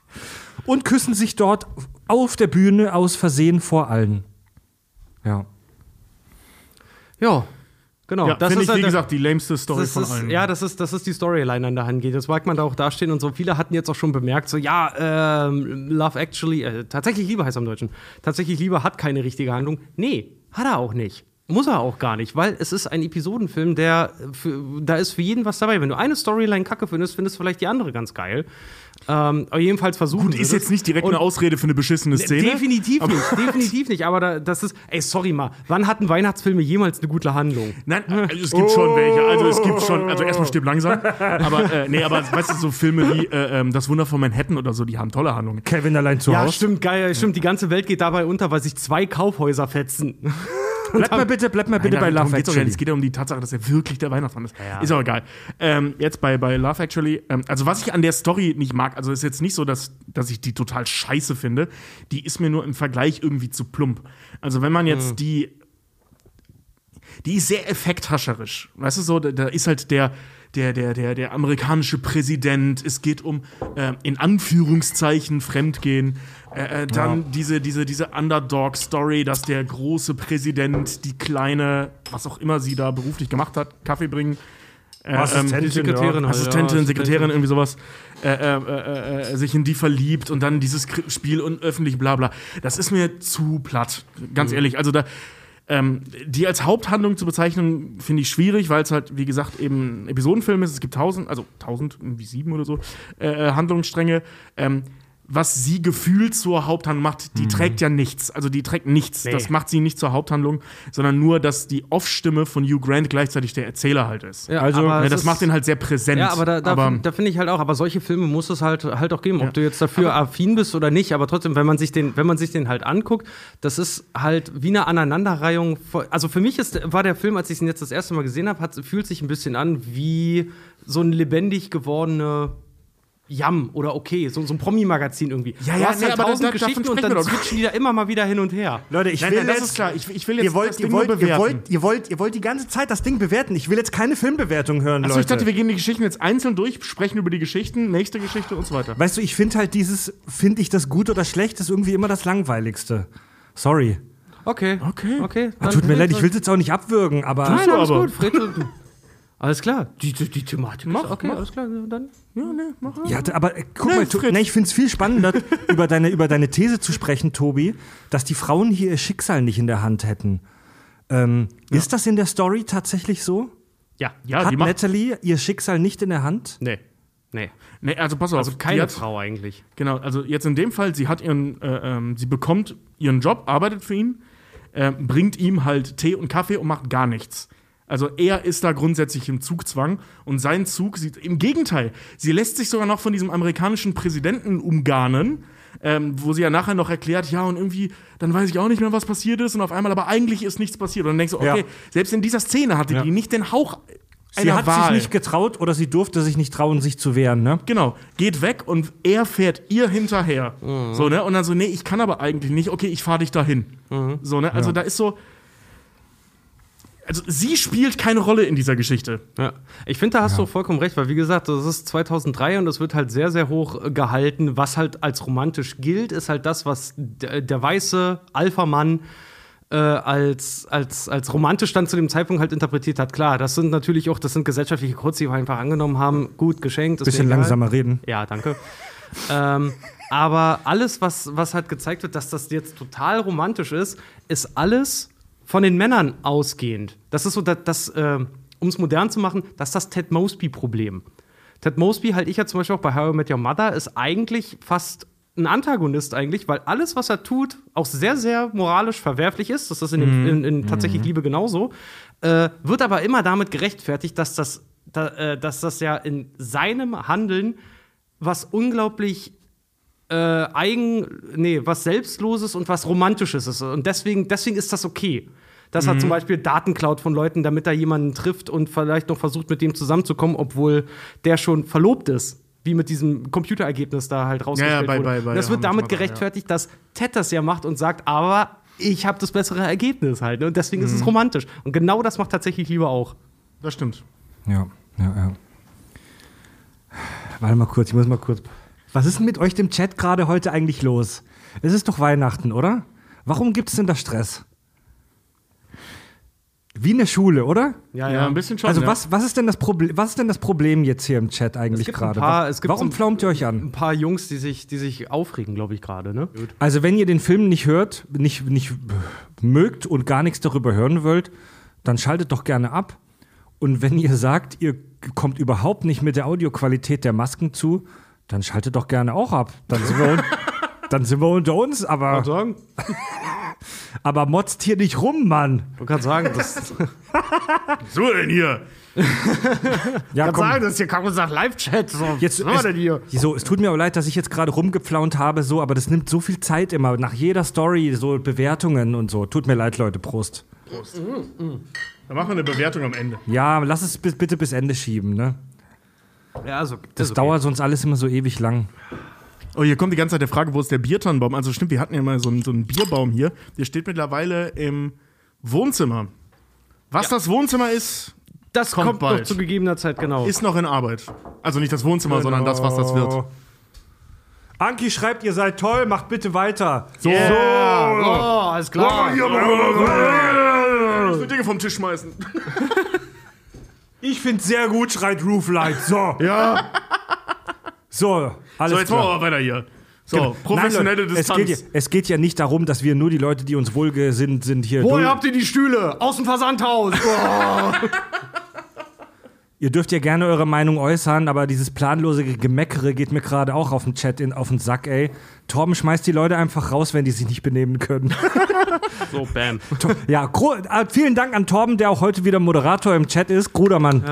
[SPEAKER 1] <laughs> Und küssen sich dort auf der Bühne aus Versehen vor allen. Ja.
[SPEAKER 4] ja, genau.
[SPEAKER 3] Ja, finde ich,
[SPEAKER 4] halt
[SPEAKER 3] wie gesagt, die lameste Story
[SPEAKER 4] das
[SPEAKER 3] von
[SPEAKER 4] ist,
[SPEAKER 3] allen.
[SPEAKER 4] Ja, das ist, das ist die Storyline an der Hand geht. Das mag man da auch dastehen und so. Viele hatten jetzt auch schon bemerkt, so, ja, ähm, Love Actually, äh, tatsächlich Liebe heißt im Deutschen. Tatsächlich Liebe hat keine richtige Handlung. Nee, hat er auch nicht. Muss er auch gar nicht, weil es ist ein Episodenfilm, der für, da ist für jeden was dabei. Wenn du eine Storyline kacke findest, findest du vielleicht die andere ganz geil. Ähm, aber jedenfalls versuchen
[SPEAKER 3] Gut, ist
[SPEAKER 4] das.
[SPEAKER 3] jetzt nicht direkt
[SPEAKER 4] Und-
[SPEAKER 3] eine Ausrede für eine beschissene Szene.
[SPEAKER 4] Definitiv
[SPEAKER 3] aber-
[SPEAKER 4] nicht, definitiv nicht. Aber da, das ist, ey, sorry mal, wann hatten Weihnachtsfilme jemals eine gute Handlung?
[SPEAKER 3] Nein, also es gibt schon welche. Also es gibt schon, also erstmal stirb langsam. Aber äh, nee, aber weißt du, so Filme wie äh, ähm, Das Wunder von Manhattan oder so, die haben tolle Handlungen.
[SPEAKER 1] Kevin allein zu
[SPEAKER 4] Ja,
[SPEAKER 1] Hause.
[SPEAKER 4] stimmt, geil, stimmt. Die ganze Welt geht dabei unter, weil sich zwei Kaufhäuser fetzen.
[SPEAKER 1] Bleib mal bitte, bleib mal bitte
[SPEAKER 3] Nein,
[SPEAKER 1] bei Love Actually.
[SPEAKER 3] nicht. Es geht ja um die Tatsache, dass er wirklich der Weihnachtsmann ist. Ist auch egal. Ähm, jetzt bei, bei Love Actually, ähm, also was ich an der Story nicht mag, also ist jetzt nicht so, dass, dass ich die total scheiße finde. Die ist mir nur im Vergleich irgendwie zu plump. Also wenn man jetzt die die ist sehr effekthascherisch. Weißt du so, da, da ist halt der, der, der, der, der amerikanische Präsident, es geht um äh, in Anführungszeichen Fremdgehen. Äh, äh, dann diese, diese, diese Underdog-Story, dass der große Präsident die kleine, was auch immer sie da beruflich gemacht hat, Kaffee bringen. Äh,
[SPEAKER 1] Assistentin,
[SPEAKER 3] ähm,
[SPEAKER 4] Sekretärin halt,
[SPEAKER 3] Assistentin,
[SPEAKER 4] ja,
[SPEAKER 3] Sekretärin, irgendwie sowas, äh, äh, äh, äh, sich in die verliebt und dann dieses Spiel und öffentlich bla bla. Das ist mir zu platt, ganz ehrlich. Also da, ähm, die als Haupthandlung zu bezeichnen, finde ich schwierig, weil es halt, wie gesagt, eben ein Episodenfilm ist. Es gibt tausend, also tausend, irgendwie sieben oder so, äh, Handlungsstränge. Ähm, was sie gefühlt zur Haupthandlung macht, die trägt ja nichts. Also die trägt nichts.
[SPEAKER 4] Nee.
[SPEAKER 3] Das macht sie nicht zur Haupthandlung, sondern nur, dass die Off-Stimme von Hugh Grant gleichzeitig der Erzähler halt ist.
[SPEAKER 4] Ja,
[SPEAKER 1] Also,
[SPEAKER 4] aber
[SPEAKER 3] Ne, das macht den halt sehr präsent.
[SPEAKER 4] Ja, aber da, da,
[SPEAKER 3] aber,
[SPEAKER 4] da finde ich halt auch, aber solche Filme muss es halt, halt auch geben,
[SPEAKER 3] Ja.
[SPEAKER 4] ob du jetzt dafür affin bist oder nicht, aber trotzdem, wenn man sich den, wenn man sich den halt anguckt, das ist halt wie eine Aneinanderreihung. von- Also für mich ist, war der Film, als ich ihn jetzt das erste Mal gesehen habe, fühlt sich ein bisschen an wie so ein lebendig gewordene Yam oder okay, so, so ein Promi-Magazin irgendwie.
[SPEAKER 3] Ja, ja, nee,
[SPEAKER 4] halt
[SPEAKER 3] aber
[SPEAKER 4] tausend
[SPEAKER 3] da-
[SPEAKER 4] Geschichten und dann switchen die da immer mal wieder hin und her.
[SPEAKER 1] Leute, ich
[SPEAKER 3] nein,
[SPEAKER 1] will
[SPEAKER 3] nein, das
[SPEAKER 1] jetzt,
[SPEAKER 3] ist klar. Ich, ich will jetzt
[SPEAKER 1] Ihr wollt,
[SPEAKER 3] das
[SPEAKER 1] ihr,
[SPEAKER 3] Ding nur
[SPEAKER 1] wollt, ihr,
[SPEAKER 3] bewerten.
[SPEAKER 1] wollt, ihr, wollt, ihr wollt die ganze Zeit das Ding bewerten. Ich will jetzt keine Filmbewertung hören,
[SPEAKER 3] Achso,
[SPEAKER 1] Leute.
[SPEAKER 3] ich dachte, wir gehen die Geschichten jetzt einzeln durch, sprechen über die Geschichten, nächste Geschichte und so weiter.
[SPEAKER 1] weißt du, ich finde halt dieses, finde ich das gut oder schlecht, ist irgendwie immer das Langweiligste. Sorry.
[SPEAKER 4] Okay.
[SPEAKER 3] Okay.
[SPEAKER 4] Okay.
[SPEAKER 1] Ah, Tut mir leid, ich will es jetzt auch nicht abwürgen, aber.
[SPEAKER 4] Nein, alles
[SPEAKER 3] aber.
[SPEAKER 4] gut, Fred. Alles klar. Die, die, die Thematik
[SPEAKER 3] Mach,
[SPEAKER 4] ist okay,
[SPEAKER 3] mach.
[SPEAKER 4] alles klar, dann.
[SPEAKER 3] Ja, ne, mach
[SPEAKER 1] Ja, aber äh, guck
[SPEAKER 3] Nee,
[SPEAKER 1] mal,
[SPEAKER 3] Fritz.
[SPEAKER 1] nee, ich finde es viel spannender, <laughs> über, deine, über deine These zu sprechen, Tobi, dass die Frauen hier ihr Schicksal nicht in der Hand hätten. Ähm, Ist das in der Story tatsächlich so?
[SPEAKER 4] Ja.
[SPEAKER 3] Ja,
[SPEAKER 1] Hat
[SPEAKER 3] die macht.
[SPEAKER 1] Natalie ihr Schicksal nicht in der Hand?
[SPEAKER 4] Nee. Nee.
[SPEAKER 3] Nee, also pass auf.
[SPEAKER 4] Also keine
[SPEAKER 3] hat,
[SPEAKER 4] Frau eigentlich.
[SPEAKER 3] Genau, also jetzt in dem Fall, sie hat ihren, äh, ähm, sie bekommt ihren Job, arbeitet für ihn. äh, bringt ihm halt Tee und Kaffee und macht gar nichts. Also er ist da grundsätzlich im Zugzwang und sein Zug sieht im Gegenteil. Sie lässt sich sogar noch von diesem amerikanischen Präsidenten umgarnen, ähm, wo sie ja nachher noch erklärt, ja und irgendwie dann weiß ich auch nicht mehr, was passiert ist und auf einmal aber eigentlich ist nichts passiert und dann denkst du, okay,
[SPEAKER 1] Ja.
[SPEAKER 3] selbst in dieser Szene hatte
[SPEAKER 1] Ja.
[SPEAKER 3] die nicht den Hauch
[SPEAKER 1] Sie hat
[SPEAKER 3] Wahl.
[SPEAKER 1] sich nicht getraut oder sie durfte sich nicht trauen, sich zu wehren, ne?
[SPEAKER 3] Genau, geht weg und er fährt ihr hinterher. So, ne? Und dann so, nee, ich kann aber eigentlich nicht, okay, ich fahr dich dahin. So, ne? Also da ist so. Also sie spielt keine Rolle in dieser Geschichte.
[SPEAKER 4] Ja. Ich finde, da hast du vollkommen recht, weil wie gesagt, das ist 2003 und es wird halt sehr, sehr hoch äh, gehalten. Was halt als romantisch gilt, ist halt das, was der, der weiße Alpha-Mann äh, als, als, als romantisch dann zu dem Zeitpunkt halt interpretiert hat. Klar, das sind natürlich auch, das sind gesellschaftliche Codes, die wir einfach angenommen haben. Gut, geschenkt.
[SPEAKER 1] Bisschen
[SPEAKER 4] egal.
[SPEAKER 1] langsamer reden.
[SPEAKER 4] Ja, danke. ähm, aber alles, was, was halt gezeigt wird, dass das jetzt total romantisch ist, ist alles von den Männern ausgehend. Das ist so, das, das äh, um es modern zu machen, das ist das Ted Mosby-Problem. Ted Mosby, halt ich ja zum Beispiel auch bei How I Met Your Mother, ist eigentlich fast ein Antagonist eigentlich, weil alles, was er tut, auch sehr, sehr moralisch verwerflich ist. Das ist in, dem, in, in tatsächlich Liebe genauso. Äh, wird aber immer damit gerechtfertigt, dass das, da, äh, dass das ja in seinem Handeln was unglaublich äh, eigen, nee, was Selbstloses und was Romantisches ist. Und deswegen, deswegen ist das okay. Dass er zum Beispiel Daten klaut von Leuten, damit er jemanden trifft und vielleicht noch versucht, mit dem zusammenzukommen, obwohl der schon verlobt ist. Wie mit diesem Computerergebnis da halt rausgestellt
[SPEAKER 3] bei-
[SPEAKER 4] wurde.
[SPEAKER 3] bei- bei
[SPEAKER 4] das wird damit gerechtfertigt, dass Ted das ja macht und sagt, aber ich habe das bessere Ergebnis halt. Ne? Und deswegen ist es romantisch. Und genau das macht tatsächlich Liebe auch.
[SPEAKER 3] Das stimmt.
[SPEAKER 1] Ja, ja, ja. Warte mal kurz, ich muss mal kurz. Was ist denn mit euch dem Chat gerade heute eigentlich los? Es ist doch Weihnachten, oder? Warum gibt es denn da Stress? Wie in der Schule, oder?
[SPEAKER 3] Ja, ein bisschen schon.
[SPEAKER 1] Also
[SPEAKER 3] ja.
[SPEAKER 1] was, was, ist denn das Problem, was ist denn das Problem jetzt hier im Chat eigentlich
[SPEAKER 4] ein
[SPEAKER 1] gerade? Warum
[SPEAKER 4] so-
[SPEAKER 1] pflaumt ihr euch an?
[SPEAKER 4] Ein paar Jungs, die sich, die sich aufregen, glaube ich, gerade, ne?
[SPEAKER 1] Also wenn ihr den Film nicht hört, nicht, nicht mögt und gar nichts darüber hören wollt, dann schaltet doch gerne ab. Und wenn ihr sagt, ihr kommt überhaupt nicht mit der Audioqualität der Masken zu, dann schaltet doch gerne auch ab. Dann sind wir, <laughs> dann sind wir unter uns, aber,
[SPEAKER 4] sagen? <laughs>
[SPEAKER 1] aber motzt hier nicht rum, Mann.
[SPEAKER 4] Du kannst sagen, das, <laughs>
[SPEAKER 3] So denn hier. <laughs>
[SPEAKER 1] Ja, komm.
[SPEAKER 4] das ist hier kaum gesagt Live-Chat. So,
[SPEAKER 1] Jetzt,
[SPEAKER 4] was war
[SPEAKER 1] es,
[SPEAKER 4] denn hier?
[SPEAKER 1] so, es tut mir aber leid, dass ich jetzt gerade rumgepflaunt habe, so, aber das nimmt so viel Zeit immer. Nach jeder Story, so Bewertungen und so. Tut mir leid, Leute, Prost.
[SPEAKER 3] Dann machen wir eine Bewertung am Ende.
[SPEAKER 1] Ja, lass es bitte bis Ende schieben, ne?
[SPEAKER 4] Ja, also,
[SPEAKER 1] Das dauert sonst alles immer so ewig lang.
[SPEAKER 3] Oh, hier kommt die ganze Zeit der Frage, wo ist der Biertannenbaum? Also stimmt, wir hatten ja mal so einen, so einen Bierbaum hier. Der steht mittlerweile im Wohnzimmer. Was das Wohnzimmer ist,
[SPEAKER 4] Das
[SPEAKER 3] kommt
[SPEAKER 4] kommt,
[SPEAKER 3] bald.
[SPEAKER 4] noch zu gegebener Zeit, genau.
[SPEAKER 3] ist noch in Arbeit. Also nicht das Wohnzimmer, sondern das, was das wird.
[SPEAKER 1] Anki schreibt, ihr seid toll, macht bitte weiter.
[SPEAKER 3] So.
[SPEAKER 4] oh, alles klar.
[SPEAKER 3] Ich will Dinge vom Tisch schmeißen.
[SPEAKER 1] Ich find's sehr gut, schreit Rooflight. So.
[SPEAKER 3] Ja.
[SPEAKER 1] So, alles
[SPEAKER 3] So, jetzt machen wir
[SPEAKER 1] klar.
[SPEAKER 3] aber weiter hier. So,
[SPEAKER 1] Genau.
[SPEAKER 3] professionelle
[SPEAKER 1] Nein, Leute,
[SPEAKER 3] Distanz.
[SPEAKER 1] Es geht, ja, es geht ja nicht darum, dass wir nur die Leute, die uns wohlgesinnt sind, hier.
[SPEAKER 4] Woher habt ihr die Stühle? Aus dem Versandhaus. <laughs> Oh.
[SPEAKER 1] Ihr dürft ja gerne eure Meinung äußern, aber dieses planlose Gemeckere geht mir gerade auch auf den Chat in, auf den Sack, ey. Torben schmeißt die Leute einfach raus, wenn die sich nicht benehmen können. <laughs>
[SPEAKER 4] so, bam.
[SPEAKER 1] ja, äh, vielen Dank an Torben, der auch heute wieder Moderator im Chat ist. Grudermann.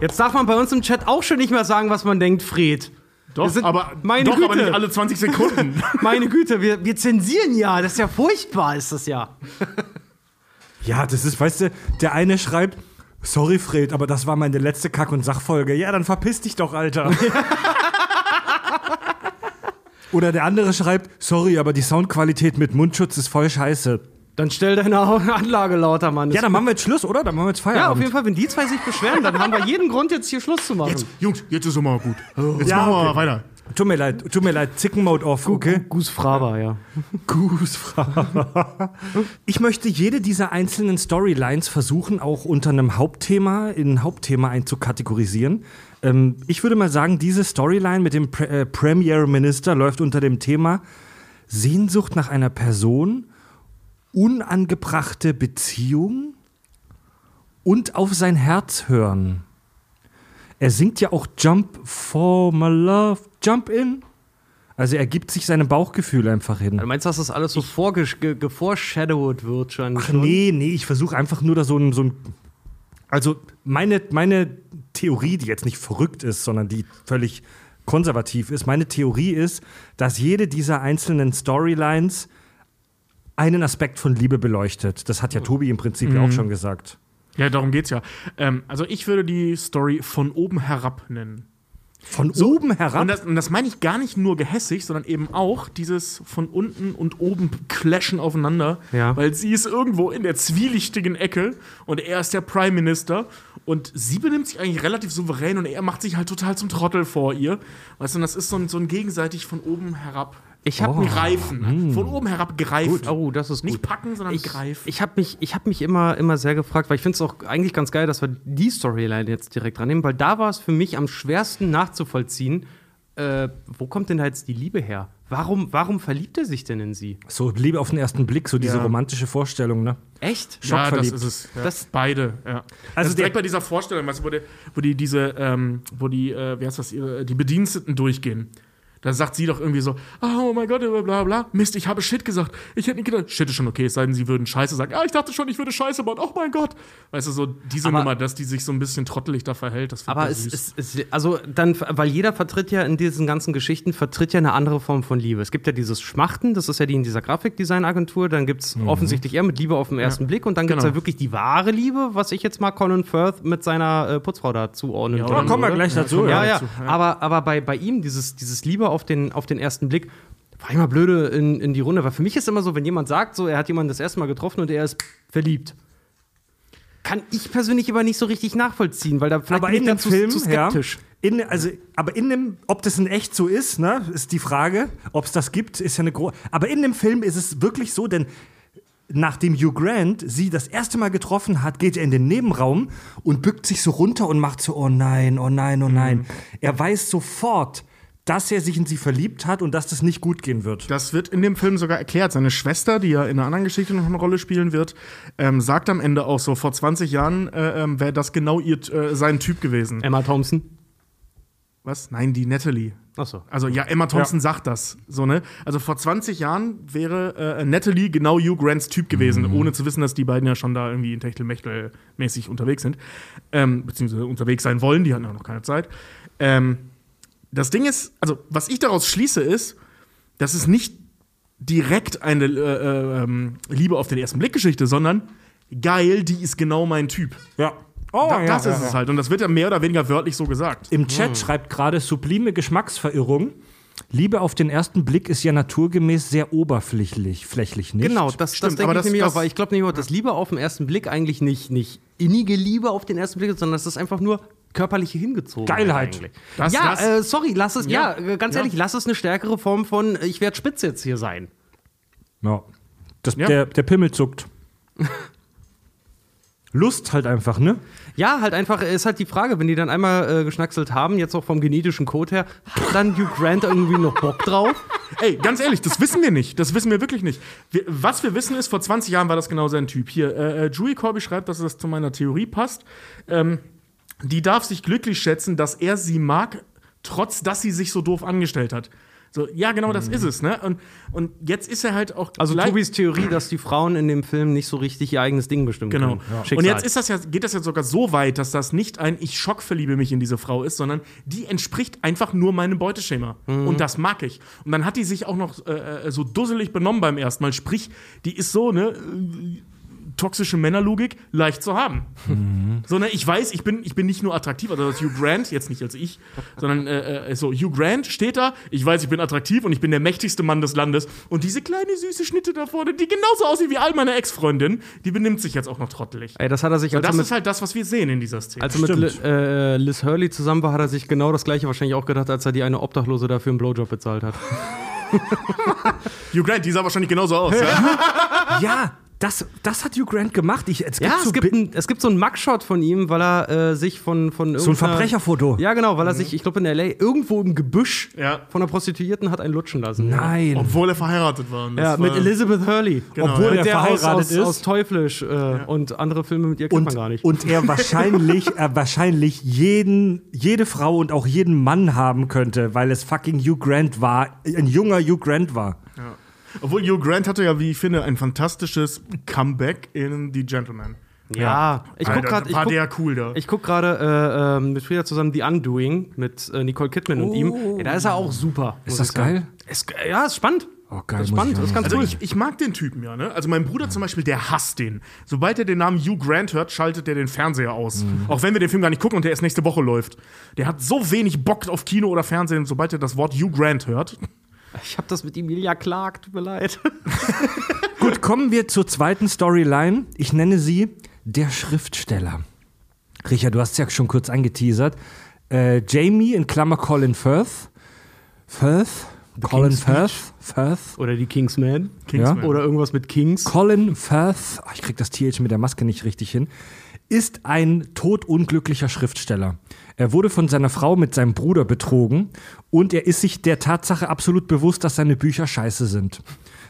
[SPEAKER 4] Jetzt darf man bei uns im Chat auch schon nicht mehr sagen, was man denkt, Fred.
[SPEAKER 3] Doch,
[SPEAKER 4] sind-
[SPEAKER 3] aber,
[SPEAKER 4] meine
[SPEAKER 3] doch aber
[SPEAKER 4] Güte.
[SPEAKER 3] nicht alle 20 Sekunden. <laughs>
[SPEAKER 4] Meine Güte, wir, wir zensieren ja. Das ist ja furchtbar, ist das ja.
[SPEAKER 1] Ja, das ist, weißt du, der eine schreibt, sorry Fred, aber das war meine letzte Kack- und Sachfolge. Ja, dann verpiss dich doch, Alter. <laughs> Oder der andere schreibt, sorry, aber die Soundqualität mit Mundschutz ist voll scheiße.
[SPEAKER 4] Dann stell deine <laughs> Anlage lauter, Mann.
[SPEAKER 1] Ja, dann machen wir jetzt Schluss, oder? Dann machen wir jetzt Feierabend.
[SPEAKER 4] ja, auf jeden Fall, wenn die zwei sich beschweren, dann haben wir jeden Grund, jetzt hier Schluss zu machen.
[SPEAKER 3] Jetzt, Jungs, jetzt ist es mal gut. Jetzt
[SPEAKER 1] Ja,
[SPEAKER 3] machen wir
[SPEAKER 1] okay.
[SPEAKER 3] mal weiter.
[SPEAKER 1] Tut mir leid, tut mir leid, Zicken-Mode off, okay?
[SPEAKER 4] Gus Fraber, ja. <laughs>
[SPEAKER 1] Grußfrage. Ich möchte jede dieser einzelnen Storylines versuchen, auch unter einem Hauptthema, in ein Hauptthema einzukategorisieren. Ähm, ich würde mal sagen, diese Storyline mit dem Pre äh, Premierminister läuft unter dem Thema Sehnsucht nach einer Person, unangebrachte Beziehung und auf sein Herz hören. Er singt ja auch Jump for my love, Jump in. Also er gibt sich seinem Bauchgefühl einfach hin.
[SPEAKER 4] Du meinst, dass das alles so geforeshadowed wird schon?
[SPEAKER 1] Ach nee, nee, ich versuche einfach nur da so ein, so ein. Also meine, meine Theorie, die jetzt nicht verrückt ist, sondern die völlig konservativ ist, meine Theorie ist, dass jede dieser einzelnen Storylines einen Aspekt von Liebe beleuchtet. Das hat ja Tobi im Prinzip ja auch schon gesagt.
[SPEAKER 3] Ja, darum geht's ja. Ähm, also ich würde die Story von oben herab nennen.
[SPEAKER 1] Von oben herab.
[SPEAKER 3] Und das, und das meine ich gar nicht nur gehässig, sondern eben auch dieses von unten und oben clashen aufeinander.
[SPEAKER 4] Ja.
[SPEAKER 3] Weil sie ist irgendwo in der zwielichtigen Ecke und er ist der Prime Minister und sie benimmt sich eigentlich relativ souverän und er macht sich halt total zum Trottel vor ihr. Weißt du, und das ist so ein, so ein gegenseitig von oben herab
[SPEAKER 4] Ich habe
[SPEAKER 1] Oh.
[SPEAKER 4] mich
[SPEAKER 3] greifen. Von oben herab greifen.
[SPEAKER 4] Oh, das ist gut.
[SPEAKER 3] Nicht packen, sondern
[SPEAKER 4] ich,
[SPEAKER 3] greifen.
[SPEAKER 4] ich habe mich, ich hab mich immer, immer sehr gefragt, weil ich finde es auch eigentlich ganz geil, dass wir die Storyline jetzt direkt dran nehmen, weil da war es für mich am schwersten nachzuvollziehen, äh, wo kommt denn da jetzt die Liebe her? Warum, warum verliebt er sich denn in sie?
[SPEAKER 1] So Liebe auf den ersten Blick, so diese
[SPEAKER 3] Ja.
[SPEAKER 1] romantische Vorstellung, ne?
[SPEAKER 4] Echt?
[SPEAKER 3] Ja, das
[SPEAKER 1] schockverliebt.
[SPEAKER 3] ist es. Ja.
[SPEAKER 4] Das-
[SPEAKER 3] Beide, ja.
[SPEAKER 1] Also
[SPEAKER 3] Also direkt bei dieser Vorstellung, weißt du, wo, die, wo die diese, ähm, wo die, äh, wie heißt das, die Bediensteten durchgehen. Da sagt sie doch irgendwie so, ah, oh mein Gott, bla bla bla. Mist, ich habe Shit gesagt. Ich hätte nicht gedacht, Shit ist schon okay, es sei denn, sie würden Scheiße sagen. Ah, ich dachte schon, ich würde Scheiße bauen. Oh mein Gott. Weißt du, so diese
[SPEAKER 4] Aber-
[SPEAKER 3] Nummer, dass die sich so ein bisschen trottelig da verhält, das finde
[SPEAKER 4] Aber
[SPEAKER 3] ich
[SPEAKER 4] es
[SPEAKER 3] süß.
[SPEAKER 4] ist, es, also dann, weil jeder vertritt ja in diesen ganzen Geschichten, vertritt ja eine andere Form von Liebe. Es gibt ja dieses Schmachten, das ist ja die in dieser Grafikdesign-Agentur, dann gibt es offensichtlich eher mit Liebe auf den ersten Blick und dann gibt es
[SPEAKER 3] Genau.
[SPEAKER 4] ja wirklich die wahre Liebe, was ich jetzt mal Colin Firth mit seiner äh, Putzfrau da zuordnen
[SPEAKER 3] Ja,
[SPEAKER 4] würde.
[SPEAKER 3] da kommen wir
[SPEAKER 1] gleich dazu,
[SPEAKER 4] Ja,
[SPEAKER 3] ja.
[SPEAKER 4] ja,
[SPEAKER 3] ja.
[SPEAKER 4] aber, aber bei, bei ihm, dieses, dieses Liebe auf den, auf den ersten Blick, war immer blöde in, in die Runde, weil für mich ist immer so, wenn jemand sagt, so, er hat jemanden das erste Mal getroffen und er ist verliebt. Kann ich persönlich aber nicht so richtig nachvollziehen, weil da vielleicht
[SPEAKER 1] aber
[SPEAKER 4] bin
[SPEAKER 1] in
[SPEAKER 4] ich dazu
[SPEAKER 1] Film,
[SPEAKER 4] zu skeptisch.
[SPEAKER 1] Ja, in, also, aber in dem, ob das in echt so ist, ne, ist die Frage. Ob es das gibt, ist ja eine große. Aber in dem Film ist es wirklich so, denn nachdem Hugh Grant sie das erste Mal getroffen hat, geht er in den Nebenraum und bückt sich so runter und macht so, oh nein, oh nein, oh nein. Er weiß sofort, dass er sich in sie verliebt hat und dass das nicht gut gehen wird.
[SPEAKER 3] Das wird in dem Film sogar erklärt. Seine Schwester, die ja in einer anderen Geschichte noch eine Rolle spielen wird, ähm, sagt am Ende auch so, vor 20 Jahren äh, ähm, wäre das genau ihr, äh, sein Typ gewesen.
[SPEAKER 4] Emma Thompson.
[SPEAKER 3] Was? Nein, die Natalie.
[SPEAKER 4] Achso.
[SPEAKER 3] Also ja, Emma Thompson sagt das. So, ne? Also vor 20 Jahren wäre äh, Natalie genau Hugh Grants Typ gewesen, ohne zu wissen, dass die beiden ja schon da irgendwie in Techtelmechtel-mäßig unterwegs sind. Ähm, beziehungsweise unterwegs sein wollen, die hatten ja noch keine Zeit. Ähm, das Ding ist, also was ich daraus schließe, ist, dass es nicht direkt eine äh, äh, ähm, Liebe auf den ersten Blick Geschichte, sondern geil, die ist genau mein Typ.
[SPEAKER 1] Ja. Oh,
[SPEAKER 3] Da, das ist es halt. Und das wird ja mehr oder weniger wörtlich so gesagt.
[SPEAKER 1] Im Chat schreibt gerade sublime Geschmacksverirrung. Liebe auf den ersten Blick ist ja naturgemäß sehr oberflächlich, flächlich nicht.
[SPEAKER 4] Genau, das, das
[SPEAKER 3] Stimmt,
[SPEAKER 4] denke
[SPEAKER 3] aber
[SPEAKER 4] ich
[SPEAKER 3] das-
[SPEAKER 4] nämlich
[SPEAKER 3] das-
[SPEAKER 4] auch, weil ich glaube nämlich auch, dass Liebe auf den ersten Blick eigentlich nicht, nicht innige Liebe auf den ersten Blick ist, sondern das ist einfach nur körperliche Hingezogenheit.
[SPEAKER 1] Geilheit.
[SPEAKER 3] Das-
[SPEAKER 4] ja,
[SPEAKER 3] das-
[SPEAKER 4] äh, sorry, lass es, ja,
[SPEAKER 3] Ja,
[SPEAKER 4] äh, ganz
[SPEAKER 3] ja.
[SPEAKER 4] ehrlich, lass es eine stärkere Form von, äh, ich werde spitz jetzt hier sein.
[SPEAKER 1] Ja. Das,
[SPEAKER 3] Ja.
[SPEAKER 1] Der, der Pimmel zuckt. <laughs> Lust halt einfach, ne?
[SPEAKER 4] Ja, halt einfach, ist halt die Frage, wenn die dann einmal äh, geschnackselt haben, jetzt auch vom genetischen Code her, hat dann Hugh Grant irgendwie noch Bock drauf? <laughs>
[SPEAKER 3] Ey, ganz ehrlich, das wissen wir nicht. Das wissen wir wirklich nicht. Wir, was wir wissen ist, vor 20 Jahren war das genau sein Typ. Hier, äh, äh, Julie Corby schreibt, dass das zu meiner Theorie passt. Ähm, die darf sich glücklich schätzen, dass er sie mag, trotz dass sie sich so doof angestellt hat. So, ja, genau, das ist es, ne? Und, und jetzt ist er halt auch.
[SPEAKER 4] Also Tobis Theorie, dass die Frauen in dem Film nicht so richtig ihr eigenes Ding bestimmen
[SPEAKER 3] Genau.
[SPEAKER 4] können. Schicksal.
[SPEAKER 3] Und jetzt ist das ja, geht das jetzt sogar so weit, dass das nicht ein Ich schockverliebe mich in diese Frau ist, sondern die entspricht einfach nur meinem Beuteschema.
[SPEAKER 4] Mhm.
[SPEAKER 3] Und das mag ich. Und dann hat die sich auch noch äh, äh, so dusselig benommen beim ersten Mal. Sprich, die ist so, ne? äh, Toxische Männerlogik leicht zu haben.
[SPEAKER 4] Mhm.
[SPEAKER 3] So, ne, ich weiß, ich bin, ich bin nicht nur attraktiv, also das Hugh Grant, jetzt nicht als ich, sondern äh, äh, so, Hugh Grant steht da, ich weiß, ich bin attraktiv und ich bin der mächtigste Mann des Landes. Und diese kleine süße Schnitte da vorne, die genauso aussieht wie all meine Ex-Freundinnen, die benimmt sich jetzt auch noch trottelig.
[SPEAKER 4] Ey, das hat er sich,
[SPEAKER 3] So,
[SPEAKER 4] als er
[SPEAKER 3] das
[SPEAKER 4] mit
[SPEAKER 3] ist halt das, was wir sehen in dieser Szene.
[SPEAKER 4] Als er mit Li äh, Liz Hurley zusammen war, hat er sich genau das gleiche wahrscheinlich auch gedacht, als er die eine Obdachlose dafür einen Blowjob bezahlt hat. <laughs>
[SPEAKER 3] Hugh Grant, die sah wahrscheinlich genauso aus. ja? <laughs>
[SPEAKER 1] Ja, Das, das hat Hugh Grant gemacht. Ich, es gibt
[SPEAKER 4] Ja,
[SPEAKER 1] so
[SPEAKER 4] es gibt, ein, es gibt so einen Mugshot von ihm, weil er äh, sich von, von
[SPEAKER 1] so ein Verbrecherfoto.
[SPEAKER 4] Ja, genau, weil er sich, ich glaube in L.A., irgendwo im Gebüsch
[SPEAKER 3] Ja.
[SPEAKER 4] von einer Prostituierten hat einen lutschen lassen.
[SPEAKER 1] Nein.
[SPEAKER 3] Obwohl er verheiratet war. Das
[SPEAKER 4] Ja, mit
[SPEAKER 3] war-
[SPEAKER 4] Elizabeth Hurley.
[SPEAKER 3] Genau,
[SPEAKER 1] Obwohl
[SPEAKER 3] ja.
[SPEAKER 1] er verheiratet
[SPEAKER 4] aus,
[SPEAKER 1] ist.
[SPEAKER 4] aus Teuflisch äh, und andere Filme mit ihr kennt man
[SPEAKER 1] und,
[SPEAKER 4] gar nicht.
[SPEAKER 1] und er wahrscheinlich, <laughs> er wahrscheinlich jeden, jede Frau und auch jeden Mann haben könnte, weil es fucking Hugh Grant war, ein junger Hugh Grant war.
[SPEAKER 3] Obwohl Hugh Grant hatte ja, wie ich finde, ein fantastisches Comeback in The Gentleman.
[SPEAKER 4] ja, ich guck gerade.
[SPEAKER 3] war
[SPEAKER 4] guck,
[SPEAKER 3] der cool da.
[SPEAKER 4] Ich guck gerade äh, ähm, mit Frieda zusammen The Undoing mit äh, Nicole Kidman und ihm. Ja, da ist er auch super.
[SPEAKER 1] Ist das geil?
[SPEAKER 4] Ist, ja, ist spannend.
[SPEAKER 1] Oh, geil,
[SPEAKER 4] Ist spannend.
[SPEAKER 1] ich
[SPEAKER 4] ist ganz
[SPEAKER 3] Also
[SPEAKER 4] cool.
[SPEAKER 3] ich, ich mag den Typen ja, ne? Also mein Bruder zum Beispiel, der hasst den. Sobald er den Namen Hugh Grant hört, schaltet er den Fernseher aus.
[SPEAKER 1] Mhm.
[SPEAKER 3] Auch wenn wir den Film gar nicht gucken und der erst nächste Woche läuft. Der hat so wenig Bock auf Kino oder Fernsehen, sobald er das Wort Hugh Grant hört.
[SPEAKER 4] Ich habe das mit Emilia Clark, tut mir leid. <laughs>
[SPEAKER 1] Gut, kommen wir zur zweiten Storyline. Ich nenne sie der Schriftsteller. Richard, du hast es ja schon kurz angeteasert. Äh, Jamie in Klammer Colin Firth. Firth? Colin Firth? Firth?
[SPEAKER 4] Oder die Kingsman.
[SPEAKER 3] Kingsman.
[SPEAKER 4] Oder irgendwas mit Kings.
[SPEAKER 1] Colin Firth, oh, ich krieg das TH mit der Maske nicht richtig hin, ist ein todunglücklicher Schriftsteller. Er wurde von seiner Frau mit seinem Bruder betrogen und er ist sich der Tatsache absolut bewusst, dass seine Bücher scheiße sind.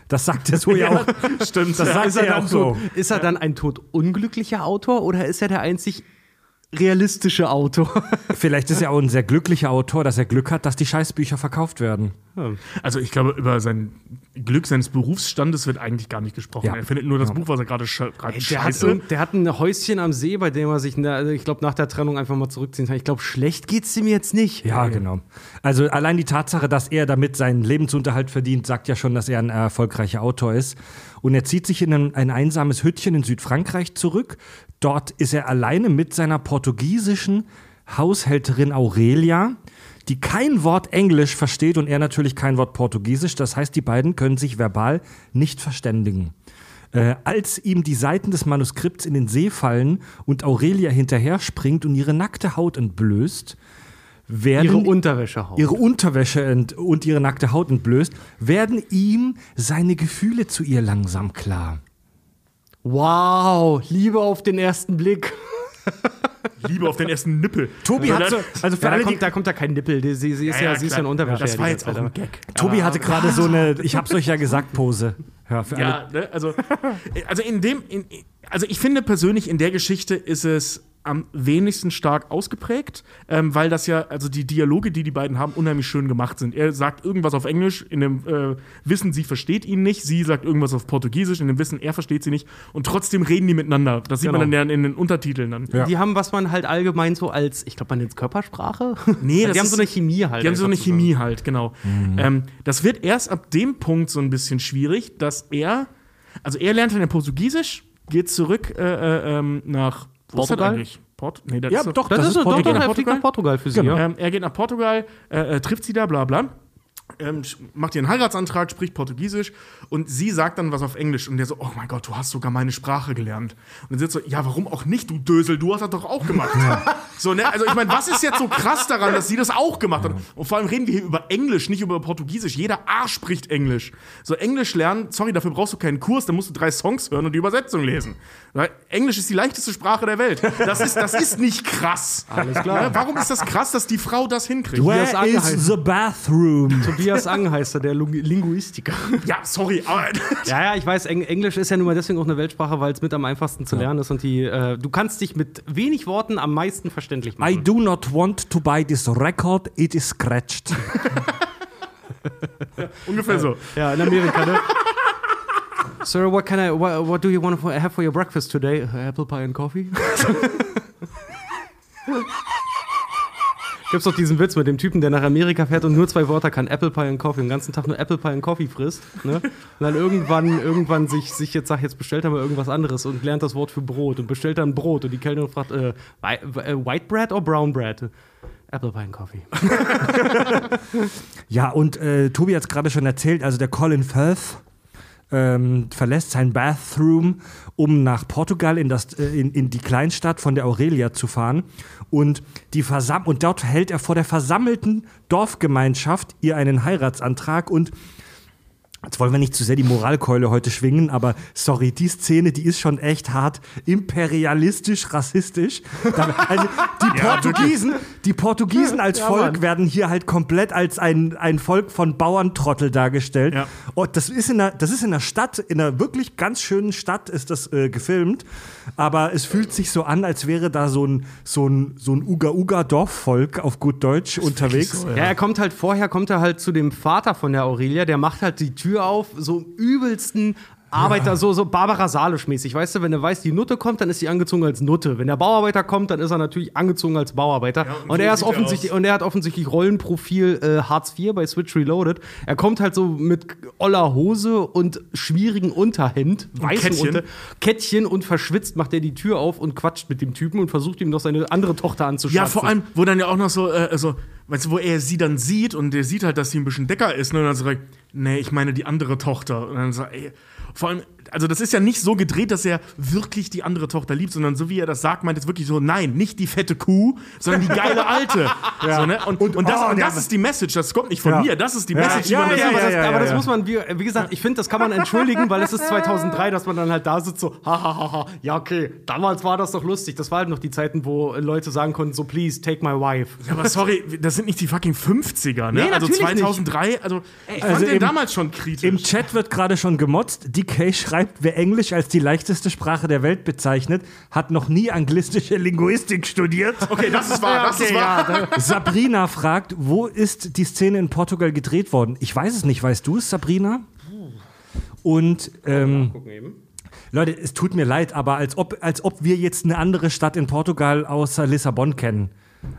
[SPEAKER 1] Das sagt er so <laughs> ja, auch.
[SPEAKER 3] Stimmt.
[SPEAKER 1] Das
[SPEAKER 3] ja.
[SPEAKER 1] sagt
[SPEAKER 4] ist, er
[SPEAKER 1] er
[SPEAKER 4] dann
[SPEAKER 1] auch
[SPEAKER 4] so,
[SPEAKER 1] so.
[SPEAKER 4] ist er dann ein todunglücklicher Autor oder ist er der einzig realistische Autor? <laughs>
[SPEAKER 1] Vielleicht ist er auch ein sehr glücklicher Autor, dass er Glück hat, dass die Scheißbücher verkauft werden.
[SPEAKER 3] Also ich glaube, über sein Glück seines Berufsstandes wird eigentlich gar nicht gesprochen.
[SPEAKER 1] Ja.
[SPEAKER 3] Er findet nur das Buch, was er gerade gerade
[SPEAKER 4] Der hat,
[SPEAKER 3] scheiße.
[SPEAKER 4] der hat ein Häuschen am See, bei dem er sich, also ich glaube, nach der Trennung einfach mal zurückziehen kann. Ich glaube, schlecht geht's ihm jetzt nicht.
[SPEAKER 1] Ja, genau. Also allein die Tatsache, dass er damit seinen Lebensunterhalt verdient, sagt ja schon, dass er ein erfolgreicher Autor ist. Und er zieht sich in ein, ein einsames Hüttchen in Südfrankreich zurück. Dort ist er alleine mit seiner portugiesischen Haushälterin Aurelia, die kein Wort Englisch versteht und er natürlich kein Wort Portugiesisch. Das heißt, die beiden können sich verbal nicht verständigen. Äh, als ihm die Seiten des Manuskripts in den See fallen und Aurelia hinterher springt und ihre nackte Haut entblößt, werden
[SPEAKER 4] Ihre Unterwäsche hauen.
[SPEAKER 1] ihre Unterwäsche ent und ihre nackte Haut entblößt, werden ihm seine Gefühle zu ihr langsam klar.
[SPEAKER 4] Wow, Liebe auf den ersten Blick. <laughs>
[SPEAKER 3] Liebe auf den ersten Nippel.
[SPEAKER 1] Tobi hat so, also für
[SPEAKER 4] Ja, da,
[SPEAKER 1] alle, die,
[SPEAKER 4] kommt, da kommt da kein Nippel. Die- Sie, sie ist ja, sie ist ja eine Unterwäsche.
[SPEAKER 3] Das
[SPEAKER 4] ja,
[SPEAKER 3] war jetzt auch ein Gag.
[SPEAKER 1] Tobi hatte gerade so eine, ich hab's euch ja gesagt, Pose. Ja, für alle.
[SPEAKER 3] Ja, ne? also, also in dem, in, also ich finde persönlich in der Geschichte ist es am wenigsten stark ausgeprägt, ähm, weil das ja, also die Dialoge, die die beiden haben, unheimlich schön gemacht sind. Er sagt irgendwas auf Englisch, in dem äh, Wissen, sie versteht ihn nicht, sie sagt irgendwas auf Portugiesisch, in dem Wissen, er versteht sie nicht und trotzdem reden die miteinander. Das sieht man
[SPEAKER 4] Genau.
[SPEAKER 3] dann ja in den Untertiteln dann.
[SPEAKER 1] Ja.
[SPEAKER 4] Die haben, was man halt allgemein so als, ich glaube, man nennt es Körpersprache. <laughs>
[SPEAKER 3] Nee,
[SPEAKER 4] die
[SPEAKER 3] das
[SPEAKER 4] haben
[SPEAKER 3] ist-
[SPEAKER 4] so eine Chemie halt.
[SPEAKER 3] Die haben so eine. Chemie halt, genau. Ähm, das wird erst ab dem Punkt so ein bisschen schwierig, dass er, also er lernt dann ja Portugiesisch, geht zurück äh, äh, ähm, nach wo
[SPEAKER 4] Portugal?
[SPEAKER 3] eigentlich? Port? Nee, das
[SPEAKER 1] Ja,
[SPEAKER 3] ist
[SPEAKER 1] doch,
[SPEAKER 4] Das,
[SPEAKER 1] Das
[SPEAKER 4] ist,
[SPEAKER 1] ist
[SPEAKER 4] doch, doch,
[SPEAKER 3] Portugal.
[SPEAKER 4] er fliegt nach Portugal für sie.
[SPEAKER 1] Genau.
[SPEAKER 4] Ja.
[SPEAKER 3] Ähm, er geht nach Portugal, äh, äh, trifft sie da, bla bla. Ähm, macht ihr einen Heiratsantrag, spricht Portugiesisch und sie sagt dann was auf Englisch und der so, oh mein Gott, du hast sogar meine Sprache gelernt. Und dann sitzt so, ja, warum auch nicht, du Dösel, du hast das doch auch gemacht. So, ne? Also ich meine, was ist jetzt so krass daran, dass sie das auch gemacht hat? Und vor allem reden wir hier über Englisch, nicht über Portugiesisch. Jeder Arsch spricht Englisch. So, Englisch lernen, sorry, dafür brauchst du keinen Kurs, da musst du drei Songs hören und die Übersetzung lesen. Weil Englisch ist die leichteste Sprache der Welt. Das ist, das ist nicht krass. Alles
[SPEAKER 4] klar.
[SPEAKER 3] Warum ist das krass, dass die Frau das hinkriegt?
[SPEAKER 1] Where is the bathroom?
[SPEAKER 4] Tobias Ang heißt er, der Linguistiker.
[SPEAKER 3] Ja, sorry,
[SPEAKER 4] Ja, ja, ich weiß, Eng Englisch ist ja nun mal deswegen auch eine Weltsprache, weil es mit am einfachsten zu lernen ist und die, äh, du kannst dich mit wenig Worten am meisten verständlich
[SPEAKER 1] I
[SPEAKER 4] machen.
[SPEAKER 1] do not want to buy this record, it is scratched. <laughs>
[SPEAKER 3] ungefähr so.
[SPEAKER 4] Ja, in Amerika, ne? Sir, what can I, what, what do you want to have for your breakfast today? Apple pie and coffee? <laughs> Gibt's doch diesen Witz mit dem Typen, der nach Amerika fährt und nur zwei Wörter kann, Apple Pie und Coffee, den ganzen Tag nur Apple Pie und Coffee frisst, ne? Und dann irgendwann, irgendwann sich, sich jetzt sagt, jetzt bestellt er mal irgendwas anderes und lernt das Wort für Brot und bestellt dann Brot und die Kellnerin fragt, äh, äh, White Bread or Brown Bread? Apple Pie and Coffee. <laughs>
[SPEAKER 1] Ja, und äh, Tobi hat es gerade schon erzählt, also der Colin Firth ähm, verlässt sein Bathroom, um nach Portugal in, das, äh, in, in die Kleinstadt von der Aurelia zu fahren. Und, die Versam und dort hält er vor der versammelten Dorfgemeinschaft ihr einen Heiratsantrag und Jetzt wollen wir nicht zu sehr die Moralkeule heute schwingen, aber sorry, die Szene, die ist schon echt hart imperialistisch, rassistisch. Also die <laughs> Portugiesen, die Portugiesen als Volk werden hier halt komplett als ein, ein Volk von Bauerntrottel dargestellt.
[SPEAKER 3] Ja.
[SPEAKER 1] Und das ist in einer, das ist in einer Stadt, in einer wirklich ganz schönen Stadt ist das äh, gefilmt. Aber es fühlt sich so an, als wäre da so ein, so ein, so ein Uga-Uga-Dorfvolk auf gut Deutsch unterwegs.
[SPEAKER 4] Ja, er kommt halt vorher, kommt er halt zu dem Vater von der Aurelia, der macht halt die Tür auf, so im übelsten Arbeiter, so, so Barbara Salisch-mäßig. Weißt du, wenn er weiß, die Nutte kommt, dann ist sie angezogen als Nutte. Wenn der Bauarbeiter kommt, dann ist er natürlich angezogen als Bauarbeiter.
[SPEAKER 3] und
[SPEAKER 4] und,
[SPEAKER 3] so
[SPEAKER 4] er ist
[SPEAKER 3] er
[SPEAKER 4] offensichtlich,
[SPEAKER 3] aus.
[SPEAKER 4] und er hat offensichtlich Rollenprofil äh, Hartz IV bei Switch Reloaded. Er kommt halt so mit oller Hose und schwierigen Unterhemd, weißem
[SPEAKER 3] Kettchen.
[SPEAKER 4] Unter Kettchen und verschwitzt macht er die Tür auf und quatscht mit dem Typen und versucht ihm noch seine andere Tochter anzuschwatzen.
[SPEAKER 3] Ja, vor allem, wo dann ja auch noch so, äh, so, weißt du, wo er sie dann sieht und der sieht halt, dass sie ein bisschen dicker ist, ne? Und dann so, like, nee, ich meine die andere Tochter. Und dann so, ey, vor allem, also das ist ja nicht so gedreht, dass er wirklich die andere Tochter liebt, sondern so wie er das sagt, meint es wirklich so, nein, nicht die fette Kuh, sondern die geile alte. <laughs> so, ne? Und, und, das,
[SPEAKER 1] oh,
[SPEAKER 3] und das ist die Message, das kommt nicht von
[SPEAKER 1] Ja.
[SPEAKER 3] mir, das ist die
[SPEAKER 1] Ja,
[SPEAKER 3] Message, die
[SPEAKER 1] ja, ja,
[SPEAKER 4] aber das,
[SPEAKER 1] ja,
[SPEAKER 4] aber das
[SPEAKER 1] ja.
[SPEAKER 4] muss man, wie, wie gesagt, ich finde, das kann man entschuldigen, weil es ist 2003, dass man dann halt da sitzt, so, hahaha, ja, okay, damals war das doch lustig. Das war halt noch die Zeiten, wo Leute sagen konnten, so, please, take my wife.
[SPEAKER 3] Ja, aber sorry, das sind nicht die fucking 50er, ne?
[SPEAKER 4] Nee,
[SPEAKER 3] also
[SPEAKER 4] natürlich nicht.
[SPEAKER 3] 2003, also ich fand
[SPEAKER 1] Also
[SPEAKER 3] den
[SPEAKER 1] im-
[SPEAKER 3] damals schon kritisch.
[SPEAKER 1] Im Chat wird gerade schon gemotzt. DK schreibt, wer Englisch als die leichteste Sprache der Welt bezeichnet, hat noch nie anglistische Linguistik studiert.
[SPEAKER 3] okay, das ist wahr, das ist wahr.
[SPEAKER 1] Sabrina fragt, wo ist die Szene in Portugal gedreht worden? Ich weiß es nicht. Weißt du es, Sabrina? Und ähm, Leute, es tut mir leid, aber als ob, als ob wir jetzt eine andere Stadt in Portugal außer Lissabon kennen.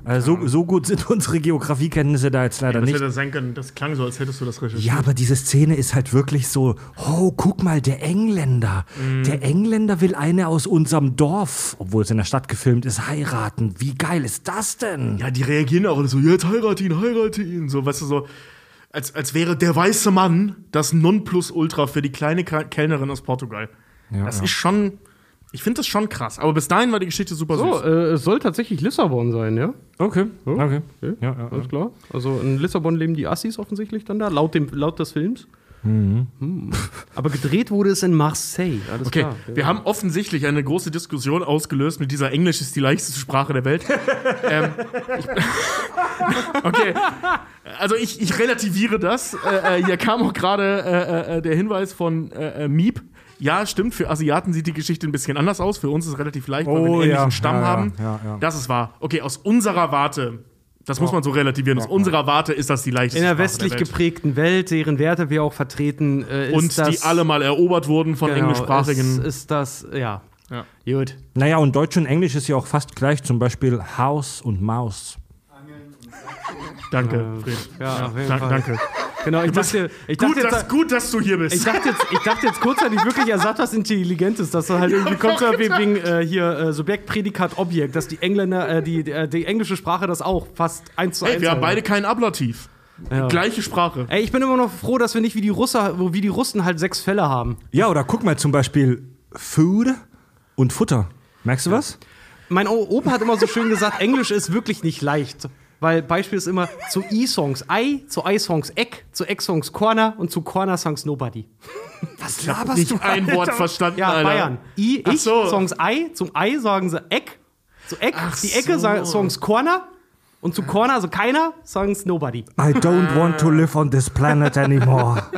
[SPEAKER 1] Also so, so gut sind unsere Geografiekenntnisse da jetzt leider
[SPEAKER 3] Das
[SPEAKER 1] nicht.
[SPEAKER 3] hätte sein können, das klang so, als hättest du das recherchiert.
[SPEAKER 1] Ja, aber diese Szene ist halt wirklich so, oh, guck mal, der Engländer. Der Engländer will eine aus unserem Dorf, obwohl es in der Stadt gefilmt ist, heiraten. Wie geil ist das denn?
[SPEAKER 3] Ja, die reagieren auch alle so, jetzt heirate ihn, heirate ihn. So, weißt du, so, als, als wäre der weiße Mann das Nonplusultra für die kleine Kellnerin aus Portugal. das ist schon, ich finde das schon krass. Aber bis dahin war die Geschichte super
[SPEAKER 4] So,
[SPEAKER 3] süß.
[SPEAKER 4] äh, es soll tatsächlich Lissabon sein, ja?
[SPEAKER 1] Okay, okay.
[SPEAKER 4] Okay,
[SPEAKER 1] Ja, ja,
[SPEAKER 4] alles klar. Also in Lissabon leben die Assis offensichtlich dann da, laut, dem, laut des Films. Hm. <laughs> Aber gedreht wurde es in Marseille, alles
[SPEAKER 3] Okay,
[SPEAKER 4] klar.
[SPEAKER 3] wir haben offensichtlich eine große Diskussion ausgelöst mit dieser Englisch ist die leichteste Sprache der Welt. <laughs> ähm, ich, <laughs> okay, also ich, ich relativiere das. Äh, äh, hier kam auch gerade äh, äh, der Hinweis von äh, äh, Miep. Ja, stimmt, für Asiaten sieht die Geschichte ein bisschen anders aus. Für uns ist es relativ leicht, weil wir einen
[SPEAKER 1] Oh,
[SPEAKER 3] ähnlichen
[SPEAKER 1] ja,
[SPEAKER 3] Stamm
[SPEAKER 1] ja,
[SPEAKER 3] haben.
[SPEAKER 1] ja, ja.
[SPEAKER 3] Das ist wahr. Okay, aus unserer Warte, das muss man so relativieren, aus unserer Warte ist das die leichteste
[SPEAKER 4] in der westlich
[SPEAKER 3] der Welt.
[SPEAKER 4] geprägten Welt, deren Werte wir auch vertreten, äh, ist
[SPEAKER 3] Und
[SPEAKER 4] das,
[SPEAKER 3] die alle mal erobert wurden von
[SPEAKER 4] genau,
[SPEAKER 3] englischsprachigen.
[SPEAKER 4] Ist, ist das, ja.
[SPEAKER 3] Ja.
[SPEAKER 4] Gut.
[SPEAKER 1] Naja, und Deutsch und Englisch ist ja auch fast gleich, zum Beispiel Haus und Maus.
[SPEAKER 3] Danke, Fred.
[SPEAKER 4] Ja, auf jeden
[SPEAKER 3] Dank-
[SPEAKER 4] Fall.
[SPEAKER 3] danke.
[SPEAKER 4] Genau, ich dachte, ich
[SPEAKER 3] Gut
[SPEAKER 4] dachte jetzt,
[SPEAKER 3] dass, gut, dass du hier bist.
[SPEAKER 4] Ich dachte jetzt, ich dachte jetzt kurzzeitig wirklich, er sagt was Intelligentes, dass er halt irgendwie kommt, so wegen äh, hier äh, Subjekt, Prädikat, Objekt, dass die Engländer, äh, die, die, äh, die englische Sprache das auch fast eins zu
[SPEAKER 3] Hey,
[SPEAKER 4] eins
[SPEAKER 3] wir haben beide kein Ablativ.
[SPEAKER 4] Ja.
[SPEAKER 3] Gleiche Sprache.
[SPEAKER 4] Ey, ich bin immer noch froh, dass wir nicht wie die Russer, wie die Russen halt sechs Fälle haben.
[SPEAKER 1] Ja, oder guck mal zum Beispiel Food und Futter. Merkst du was?
[SPEAKER 4] Mein O- Opa hat immer so schön gesagt, Englisch ist wirklich nicht leicht. Weil Beispiel ist immer zu E-Songs I, zu I-Songs Eck, zu Eck-Songs Corner und zu Corner-Songs Nobody.
[SPEAKER 1] Was laberst
[SPEAKER 3] Nicht ein Wort verstanden,
[SPEAKER 4] Ja,
[SPEAKER 3] Alter.
[SPEAKER 4] Bayern. I,
[SPEAKER 3] Ach
[SPEAKER 4] ich,
[SPEAKER 3] so.
[SPEAKER 4] Songs I, zum I sagen sie Eck, zu Eck,
[SPEAKER 3] Ach
[SPEAKER 4] die Ecke
[SPEAKER 3] so.
[SPEAKER 4] sagen Songs Corner und zu Corner, also keiner, Songs Nobody.
[SPEAKER 1] I don't want to live on this planet anymore. <laughs>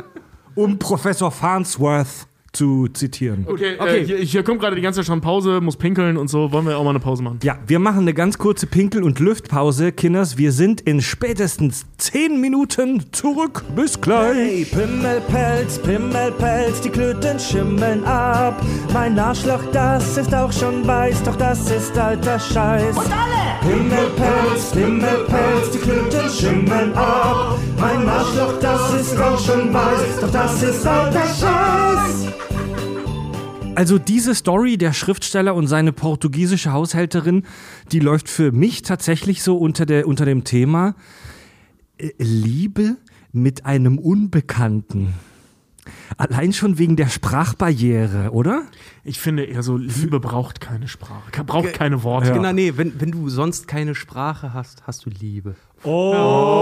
[SPEAKER 1] Um Professor Farnsworth zu zitieren.
[SPEAKER 3] Okay,
[SPEAKER 4] Okay.
[SPEAKER 3] Äh, hier, hier kommt gerade die ganze Zeit schon Pause, muss pinkeln und so. Wollen wir auch mal eine Pause machen?
[SPEAKER 1] Ja, wir machen eine ganz kurze Pinkel- und Lüftpause. Kinders, wir sind in spätestens 10 Minuten zurück. Bis gleich.
[SPEAKER 6] Hey, Pimmelpelz, Pimmelpelz, die Klöten schimmeln ab. Mein Arschloch, das ist auch schon weiß, doch das ist alter Scheiß. Und alle! Pimmelpelz, Pimmelpelz, die Klöten schimmeln ab. Mein Arschloch, das ist auch schon weiß, doch das ist alter Scheiß.
[SPEAKER 1] Also diese Story, der Schriftsteller und seine portugiesische Haushälterin, die läuft für mich tatsächlich so unter, der, unter dem Thema äh, Liebe mit einem Unbekannten. Allein schon wegen der Sprachbarriere, oder?
[SPEAKER 3] Ich finde eher so, Liebe braucht keine Sprache, braucht keine Worte.
[SPEAKER 4] Genau, nee, wenn, wenn du sonst keine Sprache hast, hast du Liebe.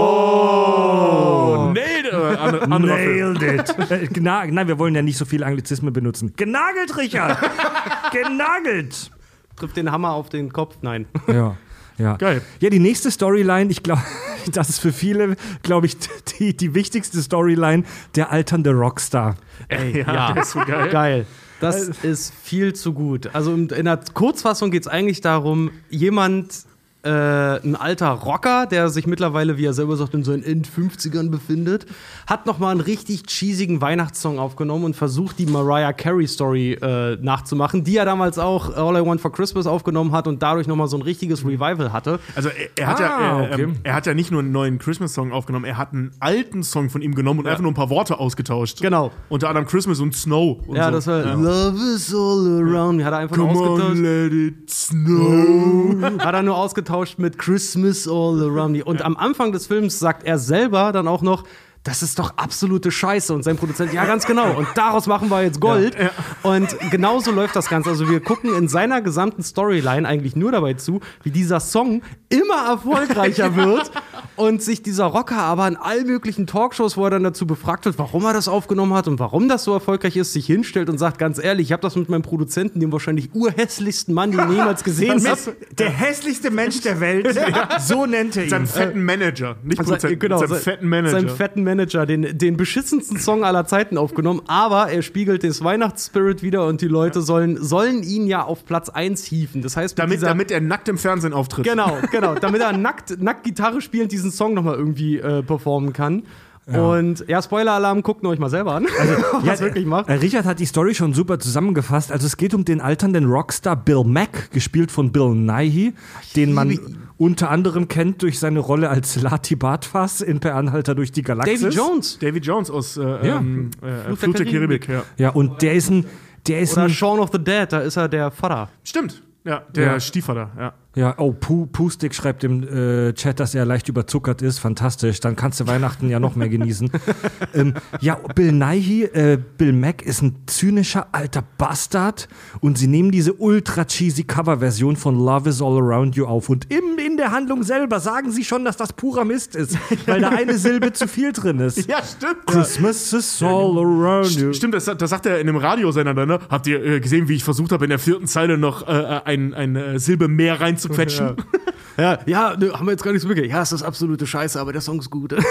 [SPEAKER 3] Oh, nee, äh, andere, anderer Film.
[SPEAKER 1] Nailed it. Äh, Nein, wir wollen ja nicht so viel Anglizismen benutzen. Genagelt, Richard! <laughs> Genagelt!
[SPEAKER 4] Trifft den Hammer auf den Kopf? Nein.
[SPEAKER 1] Ja. Ja.
[SPEAKER 3] Geil.
[SPEAKER 1] Ja, die nächste Storyline, ich glaube, <laughs> das ist für viele, glaube ich, die, die wichtigste Storyline, der alternde Rockstar.
[SPEAKER 4] Ey,
[SPEAKER 3] Ja, der ist so geil.
[SPEAKER 4] Geil. Das ist viel zu gut. Also in der Kurzfassung geht es eigentlich darum, jemand, äh, ein alter Rocker, der sich mittlerweile, wie er selber sagt, in seinen End-50ern befindet, hat nochmal einen richtig cheesigen Weihnachtssong aufgenommen und versucht, die Mariah Carey-Story äh, nachzumachen, die er damals auch All I Want for Christmas aufgenommen hat und dadurch nochmal so ein richtiges Revival hatte.
[SPEAKER 3] Also er, er, hat
[SPEAKER 1] Ah,
[SPEAKER 3] ja, er,
[SPEAKER 1] okay.
[SPEAKER 3] ähm, er hat ja nicht nur einen neuen Christmas-Song aufgenommen, er hat einen alten Song von ihm genommen und einfach nur ein paar Worte ausgetauscht.
[SPEAKER 4] Genau.
[SPEAKER 3] Unter anderem Christmas und Snow. Und
[SPEAKER 4] Ja,
[SPEAKER 3] so.
[SPEAKER 4] das war Love is all around. Hat er einfach nur
[SPEAKER 3] Come
[SPEAKER 4] ausgetauscht.
[SPEAKER 3] on, let it snow.
[SPEAKER 4] hat er nur ausgetauscht mit Christmas all around me. Und am Anfang des Films sagt er selber dann auch noch, das ist doch absolute Scheiße. Und sein Produzent, ja, ganz genau. Und daraus machen wir jetzt Gold. Und genauso läuft das Ganze. Also wir gucken in seiner gesamten Storyline eigentlich nur dabei zu, wie dieser Song immer erfolgreicher <laughs> wird und sich dieser Rocker aber in all möglichen Talkshows, wo er dann dazu befragt wird, warum er das aufgenommen hat und warum das so erfolgreich ist, sich hinstellt und sagt, ganz ehrlich, ich habe das mit meinem Produzenten, dem wahrscheinlich urhässlichsten Mann, den ich jemals gesehen habe.
[SPEAKER 1] Der hässlichste Mensch der Welt, <laughs> so nennt er
[SPEAKER 3] Seinem fetten Manager. Nicht Produzenten,
[SPEAKER 4] genau,
[SPEAKER 3] seinem
[SPEAKER 4] se-
[SPEAKER 3] fetten Manager.
[SPEAKER 4] Seinem fetten Manager, den, den beschissensten Song aller Zeiten aufgenommen, aber er spiegelt den Weihnachtsspirit wieder und die Leute sollen, sollen ihn ja auf Platz 1 hieven. Das heißt, mit
[SPEAKER 3] damit,
[SPEAKER 4] dieser,
[SPEAKER 3] damit er nackt im Fernsehen auftritt.
[SPEAKER 4] Genau, genau, <laughs> damit er nackt, nackt Gitarre spielend diesen Song nochmal irgendwie äh, performen kann. Und ja, Spoiler-Alarm, guckt euch mal selber an, <laughs> was
[SPEAKER 1] Ja,
[SPEAKER 4] er wirklich macht.
[SPEAKER 1] äh, Richard hat die Story schon super zusammengefasst. Also es geht um den alternden Rockstar Bill Mack, gespielt von Bill Nighy, den man unter anderem kennt durch seine Rolle als Lati Bartfass in Per Anhalter durch die Galaxis.
[SPEAKER 4] Davy Jones.
[SPEAKER 3] Davy Jones aus äh,
[SPEAKER 1] Ja.
[SPEAKER 3] ähm, äh,
[SPEAKER 4] Fluch der
[SPEAKER 3] Karibik. Ja.
[SPEAKER 1] Ja, und der ist ein, der ist
[SPEAKER 4] Oder
[SPEAKER 1] ein,
[SPEAKER 4] Shaun of the Dead, da ist er der Vater.
[SPEAKER 3] Stimmt. Ja, der
[SPEAKER 1] Ja.
[SPEAKER 3] Stiefvater. Ja.
[SPEAKER 1] Ja, oh, Pu Pustik schreibt im äh, Chat, dass er leicht überzuckert ist. Fantastisch. Dann kannst du Weihnachten ja noch mehr genießen. <laughs> ähm, ja, Bill Nighy, äh, Bill Mack ist ein zynischer alter Bastard und sie nehmen diese ultra cheesy Coverversion von Love is All Around You auf und im, in der Handlung selber sagen sie schon, dass das purer Mist ist, <laughs> weil da eine Silbe zu viel drin ist.
[SPEAKER 3] ja, stimmt.
[SPEAKER 1] Christmas is all around you.
[SPEAKER 3] Stimmt, das, das sagt er in einem Radiosender dann, ne? Habt ihr äh, gesehen, wie ich versucht habe, in der vierten Zeile noch äh, ein, eine Silbe mehr reinzuquetschen?
[SPEAKER 4] Ja, ja, nö, haben wir jetzt gar nicht so wirklich. Ja, es ist absolute Scheiße, aber der Song ist gut. <laughs>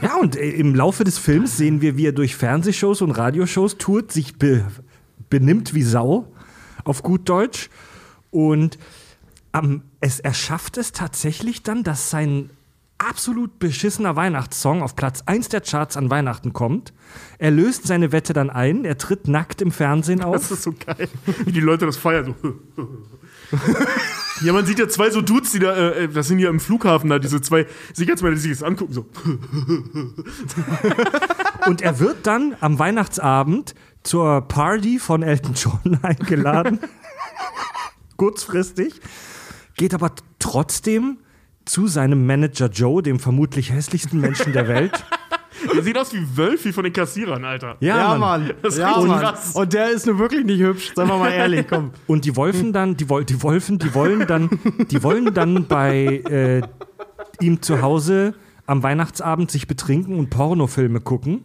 [SPEAKER 1] Ja, und äh, im Laufe des Films sehen wir, wie er durch Fernsehshows und Radioshows tourt, sich be benimmt wie Sau, auf gut Deutsch. Und ähm, es, er schafft es tatsächlich dann, dass sein absolut beschissener Weihnachtssong auf Platz 1 der Charts an Weihnachten kommt. Er löst seine Wette dann ein, er tritt nackt im Fernsehen
[SPEAKER 3] Das
[SPEAKER 1] auf.
[SPEAKER 3] ist so geil, wie die Leute das feiern. So. Ja, man sieht ja zwei so Dudes, die da, äh, das sind ja im Flughafen da, diese zwei Sicherheitsmänner, die sich das angucken, so. <laughs>
[SPEAKER 1] Und er wird dann am Weihnachtsabend zur Party von Elton John <laughs> eingeladen. Kurzfristig. Geht aber trotzdem zu seinem Manager Joe, dem vermutlich hässlichsten Menschen der Welt. <laughs> <laughs>
[SPEAKER 3] Der sieht aus wie Wölfi von den Kassierern, Alter.
[SPEAKER 4] Ja, Mann.
[SPEAKER 3] Das ist
[SPEAKER 4] ja,
[SPEAKER 3] richtig
[SPEAKER 4] Mann.
[SPEAKER 3] krass.
[SPEAKER 4] Und der ist nur wirklich nicht hübsch, sagen wir mal ehrlich, komm. <laughs>
[SPEAKER 1] Und die Wolfen dann, die, Wol die Wolfen, die wollen dann, die wollen dann bei äh, ihm zu Hause am Weihnachtsabend sich betrinken und Pornofilme gucken.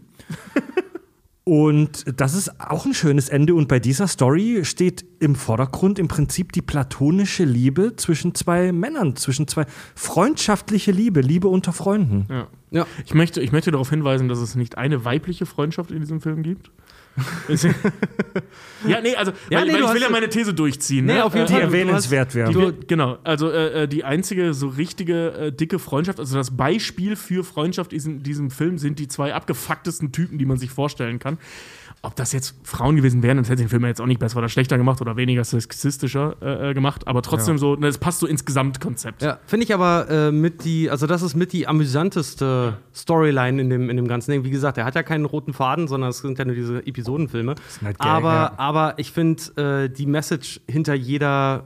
[SPEAKER 1] Und das ist auch ein schönes Ende. Und bei dieser Story steht im Vordergrund im Prinzip die platonische Liebe zwischen zwei Männern, zwischen zwei freundschaftliche Liebe, Liebe unter Freunden.
[SPEAKER 3] Ja.
[SPEAKER 4] Ja.
[SPEAKER 3] Ich, möchte, ich möchte darauf hinweisen, dass es nicht eine weibliche Freundschaft in diesem Film gibt. <laughs> <laughs> Ja, nee, also,
[SPEAKER 4] Ja,
[SPEAKER 3] weil,
[SPEAKER 4] nee,
[SPEAKER 3] weil ich will ja meine These durchziehen.
[SPEAKER 4] Nee,
[SPEAKER 3] ne?
[SPEAKER 4] auf jeden
[SPEAKER 1] Die
[SPEAKER 4] Fall.
[SPEAKER 1] erwähnenswert
[SPEAKER 3] Die
[SPEAKER 1] wäre.
[SPEAKER 3] wird, genau, also äh, äh, die einzige so richtige äh, dicke Freundschaft, also das Beispiel für Freundschaft in diesem Film sind die zwei abgefucktesten Typen, die man sich vorstellen kann. Ob das jetzt Frauen gewesen wären, dann hätte den Film ja jetzt auch nicht besser oder schlechter gemacht oder weniger sexistischer äh, äh, gemacht, aber trotzdem so, ne, es passt so ins Gesamtkonzept.
[SPEAKER 4] Ja, finde ich aber äh, mit die, also das ist mit die amüsanteste Storyline in dem, in dem ganzen Ding. Wie gesagt, er hat ja keinen roten Faden, sondern es sind ja nur diese Episodenfilme.
[SPEAKER 1] halt Gag,
[SPEAKER 4] aber,
[SPEAKER 1] ja.
[SPEAKER 4] aber ich finde äh, die Message hinter jeder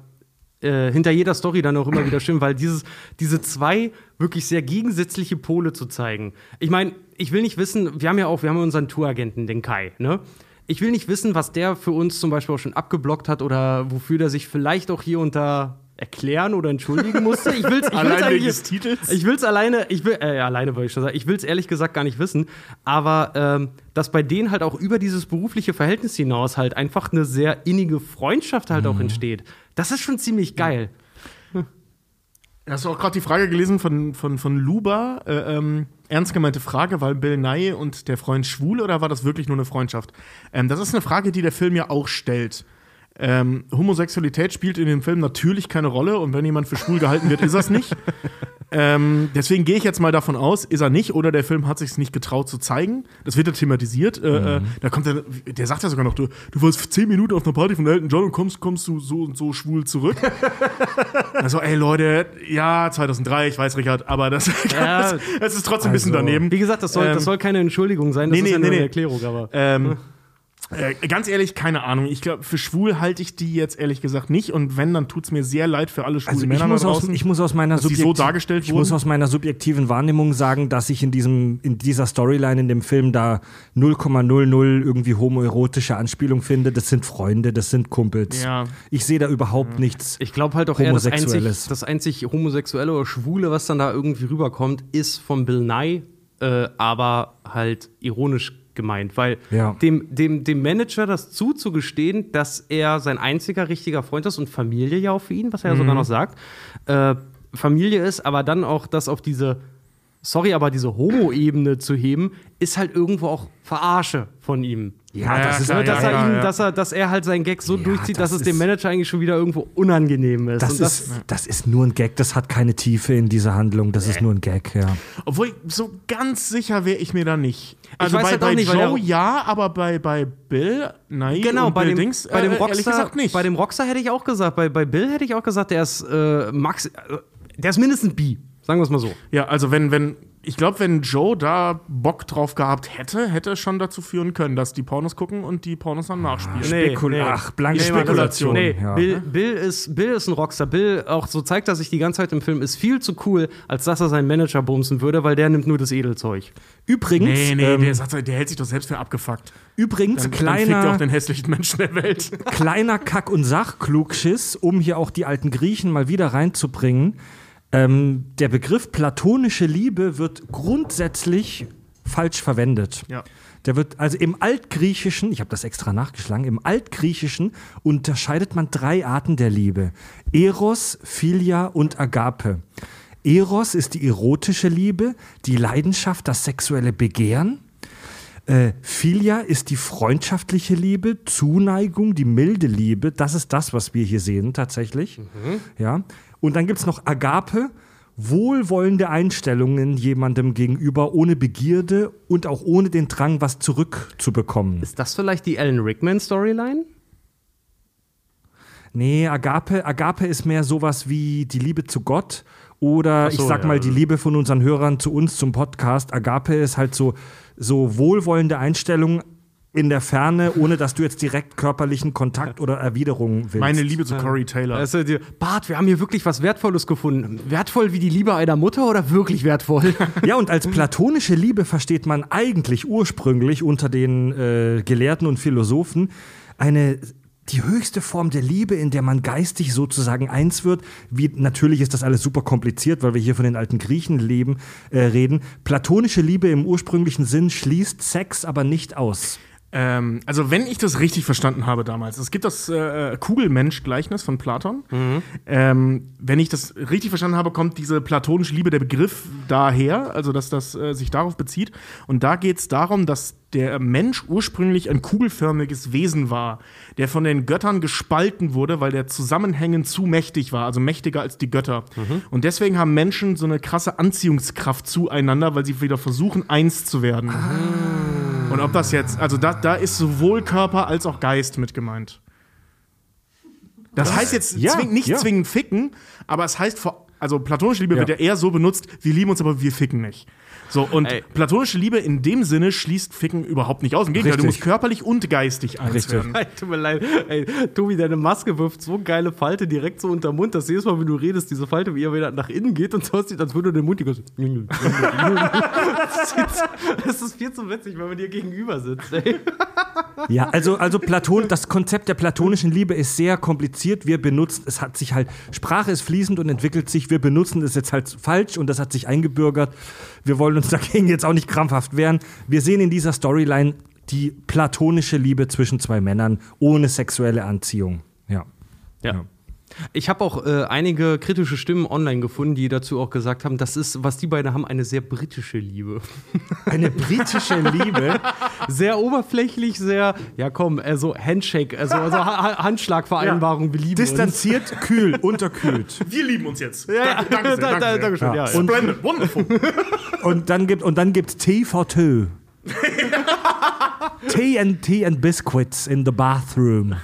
[SPEAKER 4] äh, hinter jeder Story dann auch immer wieder stimmen, weil dieses, diese zwei wirklich sehr gegensätzliche Pole zu zeigen. Ich meine, ich will nicht wissen, wir haben ja auch, wir haben ja unseren Touragenten, den Kai, ne? Ich will nicht wissen, was der für uns zum Beispiel auch schon abgeblockt hat oder wofür der sich vielleicht auch hier unter erklären oder entschuldigen <laughs> musste. Ich will's, ich will's
[SPEAKER 3] Allein wegen
[SPEAKER 4] eigentlich-
[SPEAKER 3] des Titels?
[SPEAKER 4] Ich will's alleine, ich will, äh, alleine wollte ich schon sagen, ich will's ehrlich gesagt gar nicht wissen, aber ähm, dass bei denen halt auch über dieses berufliche Verhältnis hinaus halt einfach eine sehr innige Freundschaft halt auch entsteht. Das ist schon ziemlich geil.
[SPEAKER 3] Hast du auch gerade die Frage gelesen von, von, von Luba? Äh, ähm, ernst gemeinte Frage, war Bill Nye und der Freund schwul oder war das wirklich nur eine Freundschaft? Ähm, das ist eine Frage, die der Film ja auch stellt. Ähm, Homosexualität spielt in dem Film natürlich keine Rolle und wenn jemand für schwul gehalten wird, ist er es nicht. <laughs> ähm, deswegen gehe ich jetzt mal davon aus, ist er nicht oder der Film hat sich nicht getraut zu zeigen. Das wird ja thematisiert. Äh, äh, da kommt er, der sagt ja sogar noch, du, du warst zehn Minuten auf einer Party von Elton John und kommst, kommst du so und so schwul zurück. <laughs> Also, ey Leute, ja, 2003, ich weiß, Richard, aber das,
[SPEAKER 4] Ja, <laughs>
[SPEAKER 3] das, das ist trotzdem ein bisschen daneben.
[SPEAKER 4] Wie gesagt, das soll,
[SPEAKER 3] Ähm,
[SPEAKER 4] das soll keine Entschuldigung sein, das
[SPEAKER 3] nee,
[SPEAKER 4] ist ja
[SPEAKER 3] nee,
[SPEAKER 4] nur
[SPEAKER 3] nee,
[SPEAKER 4] eine. Erklärung, aber.
[SPEAKER 3] Ähm, äh, ganz ehrlich, keine Ahnung. Ich glaube, für schwul halte ich die jetzt ehrlich gesagt nicht. Und wenn, dann tut es mir sehr leid für alle schwulen
[SPEAKER 1] Also ich
[SPEAKER 3] Männer
[SPEAKER 1] muss,
[SPEAKER 3] da
[SPEAKER 1] aus,
[SPEAKER 3] draußen.
[SPEAKER 1] ich muss aus meiner
[SPEAKER 3] so dargestellt
[SPEAKER 1] ich muss
[SPEAKER 3] wurden.
[SPEAKER 1] aus meiner subjektiven Wahrnehmung sagen, dass ich in diesem in dieser Storyline in dem Film da 0,00 irgendwie homoerotische Anspielung finde. Das sind Freunde, das sind Kumpels.
[SPEAKER 3] Ja.
[SPEAKER 1] Ich sehe da überhaupt nichts.
[SPEAKER 4] Ich glaube halt auch eher, das einzig,
[SPEAKER 1] Homosexuelles.
[SPEAKER 4] das einzig Homosexuelle oder Schwule, was dann da irgendwie rüberkommt, ist von Bill Nye, äh, aber halt ironisch gemeint, weil
[SPEAKER 1] Ja.
[SPEAKER 4] dem, dem, dem Manager das zuzugestehen, dass er sein einziger richtiger Freund ist und Familie ja auch für ihn, was er ja
[SPEAKER 1] Mhm.
[SPEAKER 4] sogar noch sagt, äh, Familie ist, aber dann auch das auf diese, sorry, aber diese Homo-Ebene zu heben, ist halt irgendwo auch Verarsche von ihm.
[SPEAKER 1] Ja,
[SPEAKER 3] Ja,
[SPEAKER 1] das ist
[SPEAKER 3] klar,
[SPEAKER 4] Ne, dass,
[SPEAKER 3] ja,
[SPEAKER 4] er
[SPEAKER 3] ja,
[SPEAKER 4] ihn,
[SPEAKER 3] ja.
[SPEAKER 4] dass, er, dass er halt seinen Gag so
[SPEAKER 1] Ja,
[SPEAKER 4] durchzieht,
[SPEAKER 1] das
[SPEAKER 4] dass es dem Manager eigentlich schon wieder irgendwo unangenehm ist.
[SPEAKER 1] Das,
[SPEAKER 4] Und
[SPEAKER 1] ist, das ist nur ein Gag, das hat keine Tiefe in dieser Handlung, das ist nur ein Gag, ja.
[SPEAKER 3] Obwohl, so ganz sicher wäre ich mir da nicht. Also
[SPEAKER 4] weiß
[SPEAKER 3] bei,
[SPEAKER 4] halt auch
[SPEAKER 3] bei
[SPEAKER 4] nicht,
[SPEAKER 3] Joe ja, aber bei, bei Bill, nein,
[SPEAKER 4] Genau, bei
[SPEAKER 3] Bill
[SPEAKER 4] dem,
[SPEAKER 3] Dings,
[SPEAKER 4] bei dem
[SPEAKER 3] äh,
[SPEAKER 4] Rockstar,
[SPEAKER 3] gesagt nicht.
[SPEAKER 4] bei dem Rockstar hätte ich auch gesagt, bei, bei Bill hätte ich auch gesagt, der ist äh, Max, äh, der ist mindestens B, sagen wir es mal so.
[SPEAKER 3] ja, also wenn, wenn, ich glaube, wenn Joe da Bock drauf gehabt hätte, hätte es schon dazu führen können, dass die Pornos gucken und die Pornos dann nachspielen.
[SPEAKER 1] Spekul Ach, blanke Spekulation.
[SPEAKER 4] Nee,
[SPEAKER 1] ja.
[SPEAKER 4] Bill, Bill, ist, Bill ist ein Rockstar. Bill, auch so zeigt er sich die ganze Zeit im Film, ist viel zu cool, als dass er seinen Manager bumsen würde, weil der nimmt nur das Edelzeug.
[SPEAKER 1] Übrigens,
[SPEAKER 3] Nee, nee,
[SPEAKER 1] ähm,
[SPEAKER 3] der, sagt, der hält sich doch selbst für abgefuckt.
[SPEAKER 1] übrigens
[SPEAKER 3] Dann, dann fickt er auch
[SPEAKER 1] kleiner,
[SPEAKER 3] den hässlichen Menschen der Welt. <laughs>
[SPEAKER 1] kleiner Kack- und Sachklugschiss, um hier auch die alten Griechen mal wieder reinzubringen. Ähm, der Begriff platonische Liebe wird grundsätzlich falsch verwendet.
[SPEAKER 3] Ja.
[SPEAKER 1] Der wird, also im Altgriechischen, ich habe das extra nachgeschlagen, im Altgriechischen unterscheidet man drei Arten der Liebe. Eros, Philia und Agape. Eros ist die erotische Liebe, die Leidenschaft, das sexuelle Begehren. Äh, Philia ist die freundschaftliche Liebe, Zuneigung, die milde Liebe. Das ist das, was wir hier sehen tatsächlich. Ja. Und dann gibt es noch Agape, wohlwollende Einstellungen jemandem gegenüber, ohne Begierde und auch ohne den Drang, was zurückzubekommen.
[SPEAKER 4] Ist das vielleicht die Alan Rickman-Storyline?
[SPEAKER 1] Nee, Agape, Agape ist mehr sowas wie die Liebe zu Gott oder
[SPEAKER 4] so,
[SPEAKER 1] ich sag
[SPEAKER 4] ja.
[SPEAKER 1] mal die Liebe von unseren Hörern zu uns zum Podcast. Agape ist halt so, so wohlwollende Einstellung in der Ferne, ohne dass du jetzt direkt körperlichen Kontakt oder Erwiderung willst.
[SPEAKER 3] Meine Liebe zu Corey Taylor.
[SPEAKER 4] Also, Bart, wir haben hier wirklich was Wertvolles gefunden. Wertvoll wie die Liebe einer Mutter oder wirklich wertvoll? <laughs>
[SPEAKER 1] Ja, und als platonische Liebe versteht man eigentlich ursprünglich unter den äh, Gelehrten und Philosophen eine die höchste Form der Liebe, in der man geistig sozusagen eins wird. Wie, natürlich ist das alles super kompliziert, weil wir hier von den alten Griechen leben, äh, reden. Platonische Liebe im ursprünglichen Sinn schließt Sex aber nicht aus.
[SPEAKER 3] Ähm, also, wenn ich das richtig verstanden habe damals, es gibt das äh, Kugelmensch-Gleichnis von Platon. Ähm, wenn ich das richtig verstanden habe, kommt diese platonische Liebe, der Begriff daher, also dass das äh, sich darauf bezieht. Und da geht es darum, dass der Mensch ursprünglich ein kugelförmiges Wesen war, der von den Göttern gespalten wurde, weil der zusammenhängend zu mächtig war, also mächtiger als die Götter. Und deswegen haben Menschen so eine krasse Anziehungskraft zueinander, weil sie wieder versuchen, eins zu werden. Und ob das jetzt, also da, da ist sowohl Körper als auch Geist mit gemeint. Das heißt jetzt
[SPEAKER 1] Ja,
[SPEAKER 3] zwing, nicht
[SPEAKER 1] ja.
[SPEAKER 3] zwingend ficken, aber es heißt vor Also platonische Liebe
[SPEAKER 1] Ja.
[SPEAKER 3] wird ja eher so benutzt, wir lieben uns, aber wir ficken nicht. So, und
[SPEAKER 4] Ey.
[SPEAKER 3] platonische Liebe in dem Sinne schließt Ficken überhaupt nicht aus. Im Gegenteil, du
[SPEAKER 1] Richtig.
[SPEAKER 3] musst körperlich und geistig eins
[SPEAKER 1] Richtig.
[SPEAKER 3] werden.
[SPEAKER 4] Ey, Tut mir leid. Ey, Tobi, deine Maske wirft so geile Falte direkt so unter den Mund, dass jedes Mal, wenn du redest, diese Falte wie ihr wieder nach innen geht und so aussieht, als würde der Mund die ganze das, <laughs> ist, das ist viel zu witzig, wenn man dir gegenüber sitzt. Ey.
[SPEAKER 1] Ja, also, also Platon, das Konzept der platonischen Liebe ist sehr kompliziert. Wir benutzen, es hat sich halt, Sprache ist fließend und entwickelt sich. Wir benutzen es jetzt halt falsch und das hat sich eingebürgert. Wir wollen uns dagegen jetzt auch nicht krampfhaft wehren. Wir sehen in dieser Storyline die platonische Liebe zwischen zwei Männern ohne sexuelle Anziehung. Ja.
[SPEAKER 4] Ja. Ich habe auch äh, einige kritische Stimmen online gefunden, die dazu auch gesagt haben, das ist, was die beiden haben, eine sehr britische Liebe. <laughs>
[SPEAKER 1] Eine britische Liebe.
[SPEAKER 4] Sehr oberflächlich, sehr, ja komm, also Handshake, also, also ha ha Handschlagvereinbarung, wir lieben uns.
[SPEAKER 1] Distanziert, kühl, unterkühlt.
[SPEAKER 3] Wir lieben uns jetzt.
[SPEAKER 4] Ja, ja.
[SPEAKER 3] Danke, danke sehr.
[SPEAKER 4] Da-
[SPEAKER 3] Danke
[SPEAKER 4] da-
[SPEAKER 3] sehr.
[SPEAKER 4] Dankeschön, ja, ja.
[SPEAKER 1] Und-
[SPEAKER 3] Splendid, wonderful. <laughs>
[SPEAKER 1] Und dann gibt und dann gibt's Tea for two. <laughs> tea and tea and biscuits in the bathroom.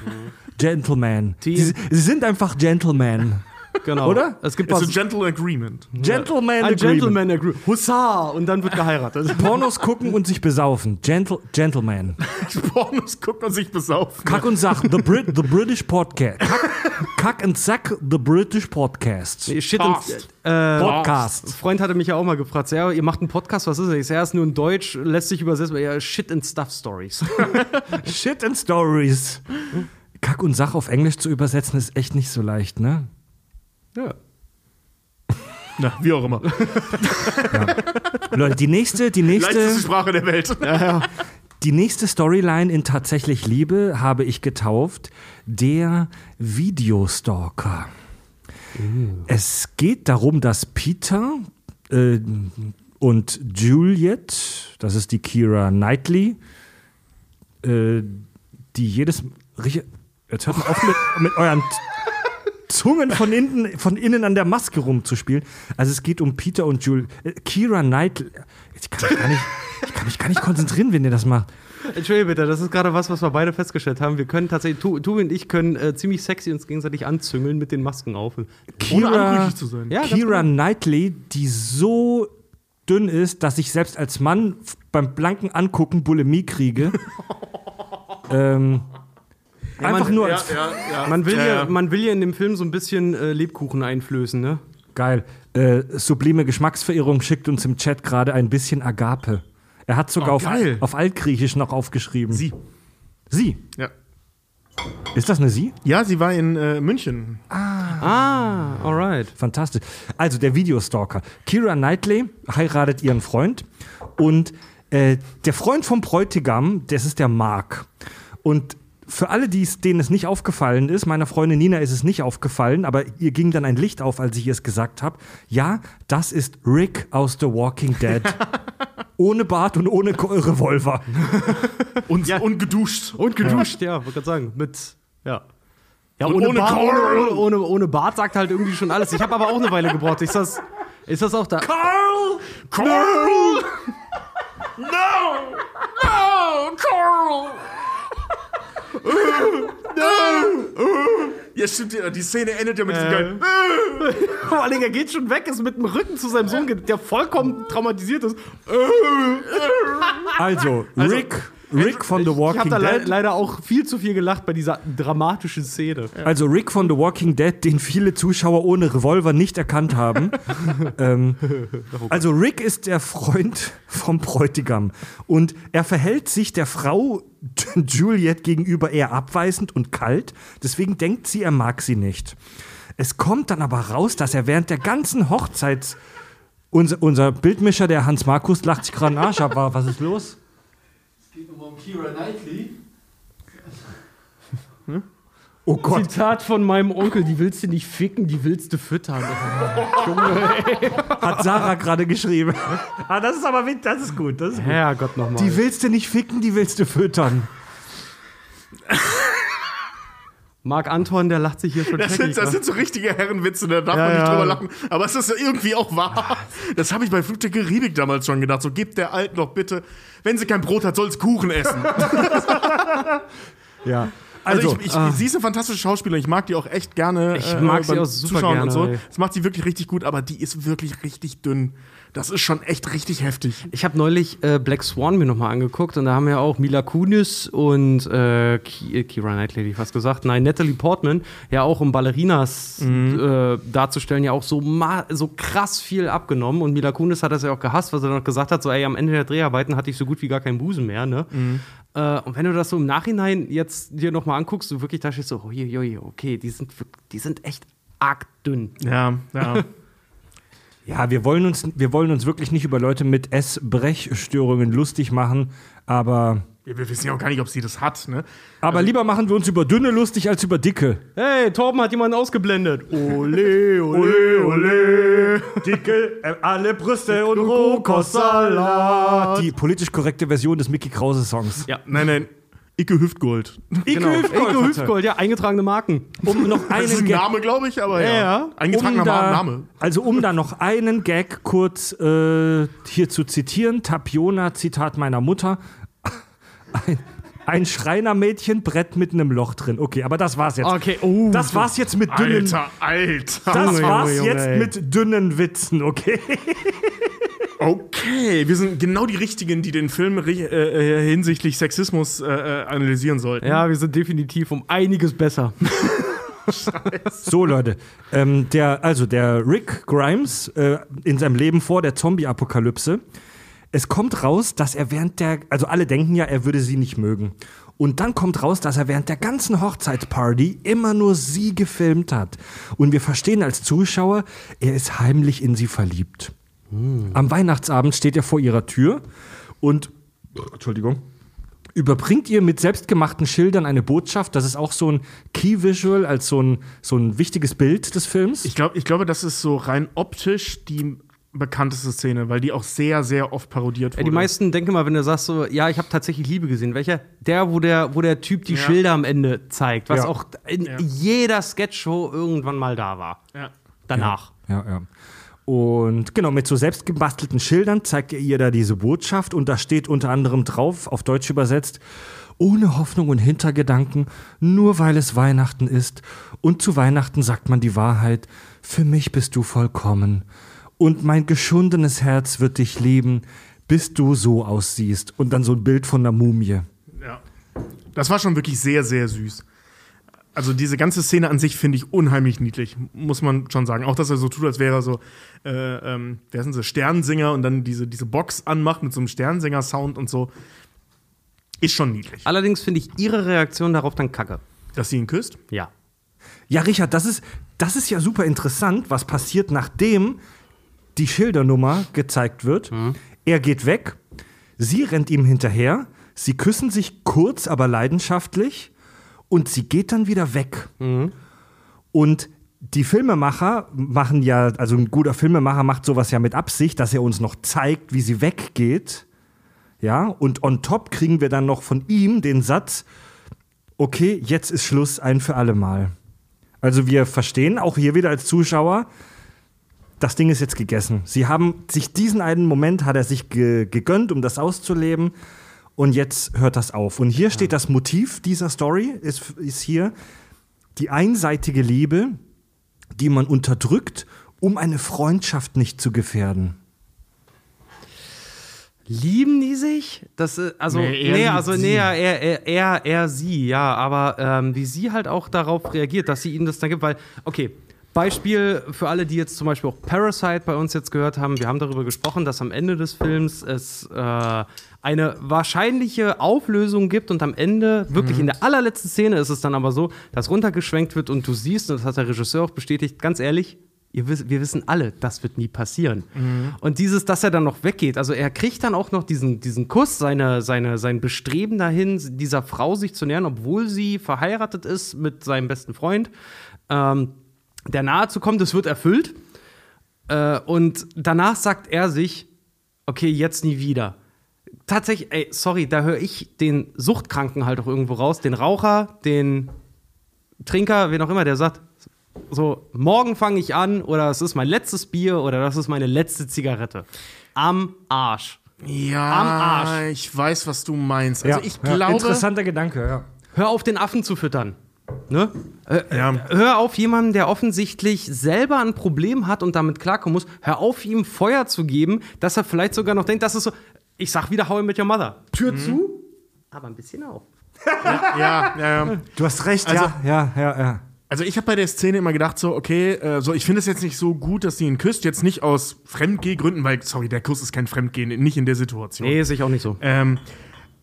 [SPEAKER 1] Gentlemen. Sie, sie sind einfach Gentlemen. <laughs>
[SPEAKER 4] Genau.
[SPEAKER 1] Oder?
[SPEAKER 4] Es gibt
[SPEAKER 3] It's a gentle agreement.
[SPEAKER 1] Gentleman
[SPEAKER 4] Ein
[SPEAKER 1] agreement.
[SPEAKER 4] Gentleman Agree. Hussar! Und dann wird geheiratet. <laughs>
[SPEAKER 1] Pornos gucken und sich besaufen. Gentle, Gentleman. <laughs>
[SPEAKER 3] Pornos gucken und sich besaufen.
[SPEAKER 1] Kack und Sach, the, Brit, the British Podcast. Kack, Kack and Sack, the British Podcast.
[SPEAKER 4] Shit und, äh,
[SPEAKER 1] Podcast.
[SPEAKER 4] Ein Freund hatte mich ja auch mal gefragt, ja, ihr macht einen Podcast, was ist das? Ich sag, ja, ist nur in Deutsch, lässt sich übersetzen, ja, Shit and Stuff Stories.
[SPEAKER 1] Shit and Stories. Kack und Sach auf Englisch zu übersetzen ist echt nicht so leicht, ne?
[SPEAKER 4] ja.
[SPEAKER 3] Na, wie auch immer. <laughs>
[SPEAKER 1] Leute, die nächste, die nächste.
[SPEAKER 3] Leichteste Sprache der Welt.
[SPEAKER 1] Die nächste Storyline in Tatsächlich Liebe habe ich getauft, der Videostalker. Es geht darum, dass Peter äh, und Juliet, das ist die Kira Knightley, äh, die jedes. Jetzt hört mal auf mit, mit euren Zungen von innen, von innen an der Maske rumzuspielen. Also es geht um Peter und Juliet. Äh, Kira Knightley. Ich kann, mich gar nicht, ich kann mich gar nicht konzentrieren, wenn ihr das macht.
[SPEAKER 4] Entschuldige bitte, das ist gerade was, was wir beide festgestellt haben. Wir können tatsächlich, Tu- Tuvi und ich können äh, ziemlich sexy uns gegenseitig anzüngeln mit den Masken auf.
[SPEAKER 3] Ohne
[SPEAKER 1] Kira,
[SPEAKER 3] anrüchig zu sein.
[SPEAKER 4] Ja,
[SPEAKER 1] Kira
[SPEAKER 4] genau.
[SPEAKER 1] Knightley, die so dünn ist, dass ich selbst als Mann beim blanken Angucken Bulimie kriege. <laughs> ähm, einfach nur als
[SPEAKER 3] ja, ja.
[SPEAKER 4] Man will,
[SPEAKER 3] Ja,
[SPEAKER 4] ja,
[SPEAKER 3] ja.
[SPEAKER 4] man will ja in dem Film so ein bisschen äh, Lebkuchen einflößen, ne?
[SPEAKER 1] geil. Äh, sublime Geschmacksverirrung schickt uns im Chat gerade ein bisschen Agape. Er hat sogar
[SPEAKER 3] Oh,
[SPEAKER 1] auf, auf Altgriechisch noch aufgeschrieben.
[SPEAKER 3] Sie.
[SPEAKER 1] Sie.
[SPEAKER 3] Ja.
[SPEAKER 1] Ist das eine Sie?
[SPEAKER 3] ja, sie war in äh, München.
[SPEAKER 4] Ah, alright.
[SPEAKER 1] Fantastisch. Also der Videostalker. Kira Knightley heiratet ihren Freund und äh, der Freund vom Bräutigam, das ist der Mark. Und für alle, die's, denen es nicht aufgefallen ist, meiner Freundin Nina ist es nicht aufgefallen, aber ihr ging dann ein Licht auf, als ich es gesagt habe. Ja, das ist Rick aus The Walking Dead. <laughs> ohne Bart und ohne Ko- Revolver. <laughs>
[SPEAKER 3] Und, und geduscht.
[SPEAKER 4] Und geduscht, ja, wollte gerade sagen. Mit, ja. Ja,
[SPEAKER 3] Und
[SPEAKER 4] ohne,
[SPEAKER 3] ohne
[SPEAKER 4] Bart, ohne, ohne, ohne Bart sagt halt irgendwie schon alles. Ich habe aber auch eine Weile gebraucht. Ist das, ist das auch da?
[SPEAKER 3] Carl! Carl! No! No, Carl! No! Ja, stimmt, die Szene endet ja mit diesem geilen.
[SPEAKER 4] Vor allem, er geht schon weg, ist mit dem Rücken zu seinem Sohn, der vollkommen traumatisiert ist.
[SPEAKER 1] Also, Rick, Rick von The
[SPEAKER 4] Ich habe
[SPEAKER 1] Walking
[SPEAKER 4] da le
[SPEAKER 1] Dead.
[SPEAKER 4] leider auch viel zu viel gelacht bei dieser dramatischen Szene.
[SPEAKER 1] Also Rick von The Walking Dead, den viele Zuschauer ohne Revolver nicht erkannt haben. <laughs> ähm, also Rick ist der Freund vom Bräutigam und er verhält sich der Frau <laughs> Juliet gegenüber eher abweisend und kalt. Deswegen denkt sie, er mag sie nicht. Es kommt dann aber raus, dass er während der ganzen Hochzeit unser, unser Bildmischer, der Hans Markus, lacht sich gerade den Arsch ab. Was ist los? Oh Gott.
[SPEAKER 4] Zitat von meinem Onkel, die willst du nicht ficken, die willst du füttern. <laughs>
[SPEAKER 1] Hat Sarah gerade geschrieben. ah, das ist aber das ist gut. Das ist gut.
[SPEAKER 4] Herrgott nochmal.
[SPEAKER 1] Die willst du nicht ficken, die willst du füttern. <laughs>
[SPEAKER 4] Marc Anton, der lacht sich hier schon
[SPEAKER 3] Das sind, das sind so richtige Herrenwitze, da darf
[SPEAKER 4] Ja,
[SPEAKER 3] man nicht
[SPEAKER 4] ja.
[SPEAKER 3] drüber lachen. Aber es ist irgendwie auch wahr. Das habe ich bei Flug der Karibik damals schon gedacht. So, gebt der Alten doch bitte, wenn sie kein Brot hat, soll es Kuchen essen.
[SPEAKER 1] Ja.
[SPEAKER 3] Also,
[SPEAKER 1] Also,
[SPEAKER 3] ich, ich, sie ist eine fantastische Schauspielerin. Ich mag die auch echt gerne. äh,
[SPEAKER 4] Ich mag sie
[SPEAKER 3] beim
[SPEAKER 4] auch super
[SPEAKER 3] Zuschauen
[SPEAKER 4] gerne,
[SPEAKER 3] und so. Das macht sie wirklich richtig gut, aber die ist wirklich richtig dünn. Das ist schon echt richtig heftig.
[SPEAKER 4] Ich habe neulich äh, Black Swan mir nochmal angeguckt und da haben ja auch Mila Kunis und äh, Ki äh, Knightley, hätte ich fast gesagt, nein, Natalie Portman, ja auch um Ballerinas äh, darzustellen, ja auch so, so krass viel abgenommen und Mila Kunis hat das ja auch gehasst, was er noch gesagt hat, so ey, am Ende der Dreharbeiten hatte ich so gut wie gar keinen Busen mehr, ne? Äh, und wenn du das so im Nachhinein jetzt dir nochmal anguckst, du wirklich da stehst so, okay, die sind, die sind echt arg dünn.
[SPEAKER 3] Ja, ja. <laughs>
[SPEAKER 1] Ja, wir wollen uns, wir wollen uns wirklich nicht über Leute mit Essbrechstörungen lustig machen, aber,
[SPEAKER 3] wir, wir wissen ja auch gar nicht, ob sie das hat, ne?
[SPEAKER 1] aber lieber machen wir uns über dünne lustig als über dicke.
[SPEAKER 4] Hey, Torben hat jemanden ausgeblendet. Ole, ole,
[SPEAKER 1] ole, dicke, äh, alle Brüste und Rohkostsalat. Die politisch korrekte Version des Mickey Krause Songs.
[SPEAKER 4] Ja.
[SPEAKER 3] Nein, nein. Icke Hüftgold.
[SPEAKER 4] Genau.
[SPEAKER 1] Hüftgold,
[SPEAKER 4] Icke. Hüftgold, ja, eingetragene Marken.
[SPEAKER 1] Um noch
[SPEAKER 3] Das ist
[SPEAKER 1] einen
[SPEAKER 3] ein
[SPEAKER 1] Gag
[SPEAKER 3] Name, glaube ich, aber ja.
[SPEAKER 4] ja.
[SPEAKER 3] Eingetragener
[SPEAKER 1] um da,
[SPEAKER 3] Name.
[SPEAKER 1] Also um da noch einen Gag kurz äh, hier zu zitieren, Tapiona, Zitat meiner Mutter, <laughs> ein, ein Schreinermädchen, Brett mit einem Loch drin. Okay, aber das war's jetzt.
[SPEAKER 4] Okay, oh.
[SPEAKER 1] Das war's jetzt mit dünnen,
[SPEAKER 3] Alter, Alter.
[SPEAKER 1] das war's
[SPEAKER 4] Junge,
[SPEAKER 1] jetzt mit dünnen Witzen, okay? <laughs>
[SPEAKER 3] Okay, wir sind genau die Richtigen, die den Film äh, äh, hinsichtlich Sexismus äh, äh, analysieren sollten.
[SPEAKER 4] Ja, wir sind definitiv um einiges besser. <laughs>
[SPEAKER 1] So, Leute. Ähm, der, also der Rick Grimes äh, in seinem Leben vor der Zombie-Apokalypse. Es kommt raus, dass er während der, also alle denken ja, er würde sie nicht mögen. Und dann kommt raus, dass er während der ganzen Hochzeitsparty immer nur sie gefilmt hat. Und wir verstehen als Zuschauer, er ist heimlich in sie verliebt. Am Weihnachtsabend steht er vor ihrer Tür und, Entschuldigung, überbringt ihr mit selbstgemachten Schildern eine Botschaft. Das ist auch so ein Key Visual als so ein, so ein wichtiges Bild des Films.
[SPEAKER 3] Ich, glaub, ich glaube, das ist so rein optisch die bekannteste Szene, weil die auch sehr, sehr oft parodiert wurde.
[SPEAKER 4] Ja, die meisten denken mal, wenn du sagst so, ja, ich habe tatsächlich Liebe gesehen. Welcher? Der, wo der, wo der Typ die
[SPEAKER 3] Ja.
[SPEAKER 4] Schilder am Ende zeigt, was
[SPEAKER 1] Ja.
[SPEAKER 4] auch in
[SPEAKER 3] Ja.
[SPEAKER 4] jeder Sketchshow irgendwann mal da war.
[SPEAKER 3] Ja.
[SPEAKER 4] Danach.
[SPEAKER 1] Ja, ja. Und genau, mit so selbstgebastelten Schildern zeigt er ihr da diese Botschaft und da steht unter anderem drauf, auf Deutsch übersetzt, ohne Hoffnung und Hintergedanken, nur weil es Weihnachten ist. Und zu Weihnachten sagt man die Wahrheit, für mich bist du vollkommen. Und mein geschundenes Herz wird dich lieben, bis du so aussiehst. Und dann so ein Bild von einer Mumie.
[SPEAKER 3] Ja. Das war schon wirklich sehr, sehr süß. Also diese ganze Szene an sich finde ich unheimlich niedlich, muss man schon sagen. Auch, dass er so tut, als wäre er so, äh, ähm, wer sind sie, Sternsinger und dann diese, diese Box anmacht mit so einem Sternsinger-Sound und so. Ist schon niedlich.
[SPEAKER 4] Allerdings finde ich ihre Reaktion darauf dann kacke.
[SPEAKER 3] Dass sie ihn küsst?
[SPEAKER 4] Ja.
[SPEAKER 1] Ja, Richard, das ist, das ist ja super interessant, was passiert, nachdem die Schildernummer gezeigt wird. Er geht weg, sie rennt ihm hinterher, sie küssen sich kurz, aber leidenschaftlich und sie geht dann wieder weg. Und die Filmemacher machen ja, also ein guter Filmemacher macht sowas ja mit Absicht, dass er uns noch zeigt, wie sie weggeht. Ja, und on top kriegen wir dann noch von ihm den Satz, okay, jetzt ist Schluss ein für alle Mal. Also wir verstehen auch hier wieder als Zuschauer, das Ding ist jetzt gegessen. Sie haben sich diesen einen Moment hat er sich ge gegönnt, um das auszuleben. Und jetzt hört das auf. Und hier steht das Motiv dieser Story, ist, ist hier die einseitige Liebe, die man unterdrückt, um eine Freundschaft nicht zu gefährden.
[SPEAKER 4] Lieben die sich? Das, äh, also,
[SPEAKER 3] Nee,
[SPEAKER 4] nee,
[SPEAKER 3] er liebt
[SPEAKER 4] also,
[SPEAKER 3] sie.
[SPEAKER 4] nee, er, er, er, er, sie, ja, aber ähm, wie sie halt auch darauf reagiert, dass sie ihm das dann gibt, weil, okay, Beispiel für alle, die jetzt zum Beispiel auch Parasite bei uns jetzt gehört haben, wir haben darüber gesprochen, dass am Ende des Films es äh, eine wahrscheinliche Auflösung gibt und am Ende, wirklich in der allerletzten Szene ist es dann aber so, dass runtergeschwenkt wird und du siehst, und das hat der Regisseur auch bestätigt, ganz ehrlich, ihr wiss, wir wissen alle, das wird nie passieren. Und dieses, dass er dann noch weggeht, also er kriegt dann auch noch diesen, diesen Kuss, seine, seine, sein Bestreben dahin, dieser Frau sich zu nähern, obwohl sie verheiratet ist mit seinem besten Freund, ähm, der nahe zu kommen, das wird erfüllt. Äh, und danach sagt er sich, okay, jetzt nie wieder. Tatsächlich, ey, sorry, da höre ich den Suchtkranken halt auch irgendwo raus, den Raucher, den Trinker, wen auch immer, der sagt, so, morgen fange ich an oder es ist mein letztes Bier oder das ist meine letzte Zigarette. Am Arsch.
[SPEAKER 3] Ja,
[SPEAKER 4] Am Arsch.
[SPEAKER 3] ich weiß, was du meinst. Also ich
[SPEAKER 1] ja,
[SPEAKER 3] glaube,
[SPEAKER 1] interessanter Gedanke, ja.
[SPEAKER 4] hör auf, den Affen zu füttern. Ne? Äh,
[SPEAKER 3] Ja.
[SPEAKER 4] hör auf, jemanden, der offensichtlich selber ein Problem hat und damit klarkommen muss, hör auf, ihm Feuer zu geben, dass er vielleicht sogar noch denkt, das ist so, ich sag wieder, How I Met Your Mother. Tür zu, aber ein bisschen auf.
[SPEAKER 3] Ja, ja, ja.
[SPEAKER 1] Du hast recht,
[SPEAKER 3] Also-
[SPEAKER 1] ja, ja, ja, ja.
[SPEAKER 3] Also ich habe bei der Szene immer gedacht so, okay, äh, so ich finde es jetzt nicht so gut, dass sie ihn küsst, jetzt nicht aus Fremdgehgründen, weil sorry, der Kuss ist kein Fremdgehen, nicht in der Situation.
[SPEAKER 4] Nee, sehe ich auch nicht so.
[SPEAKER 3] Ähm,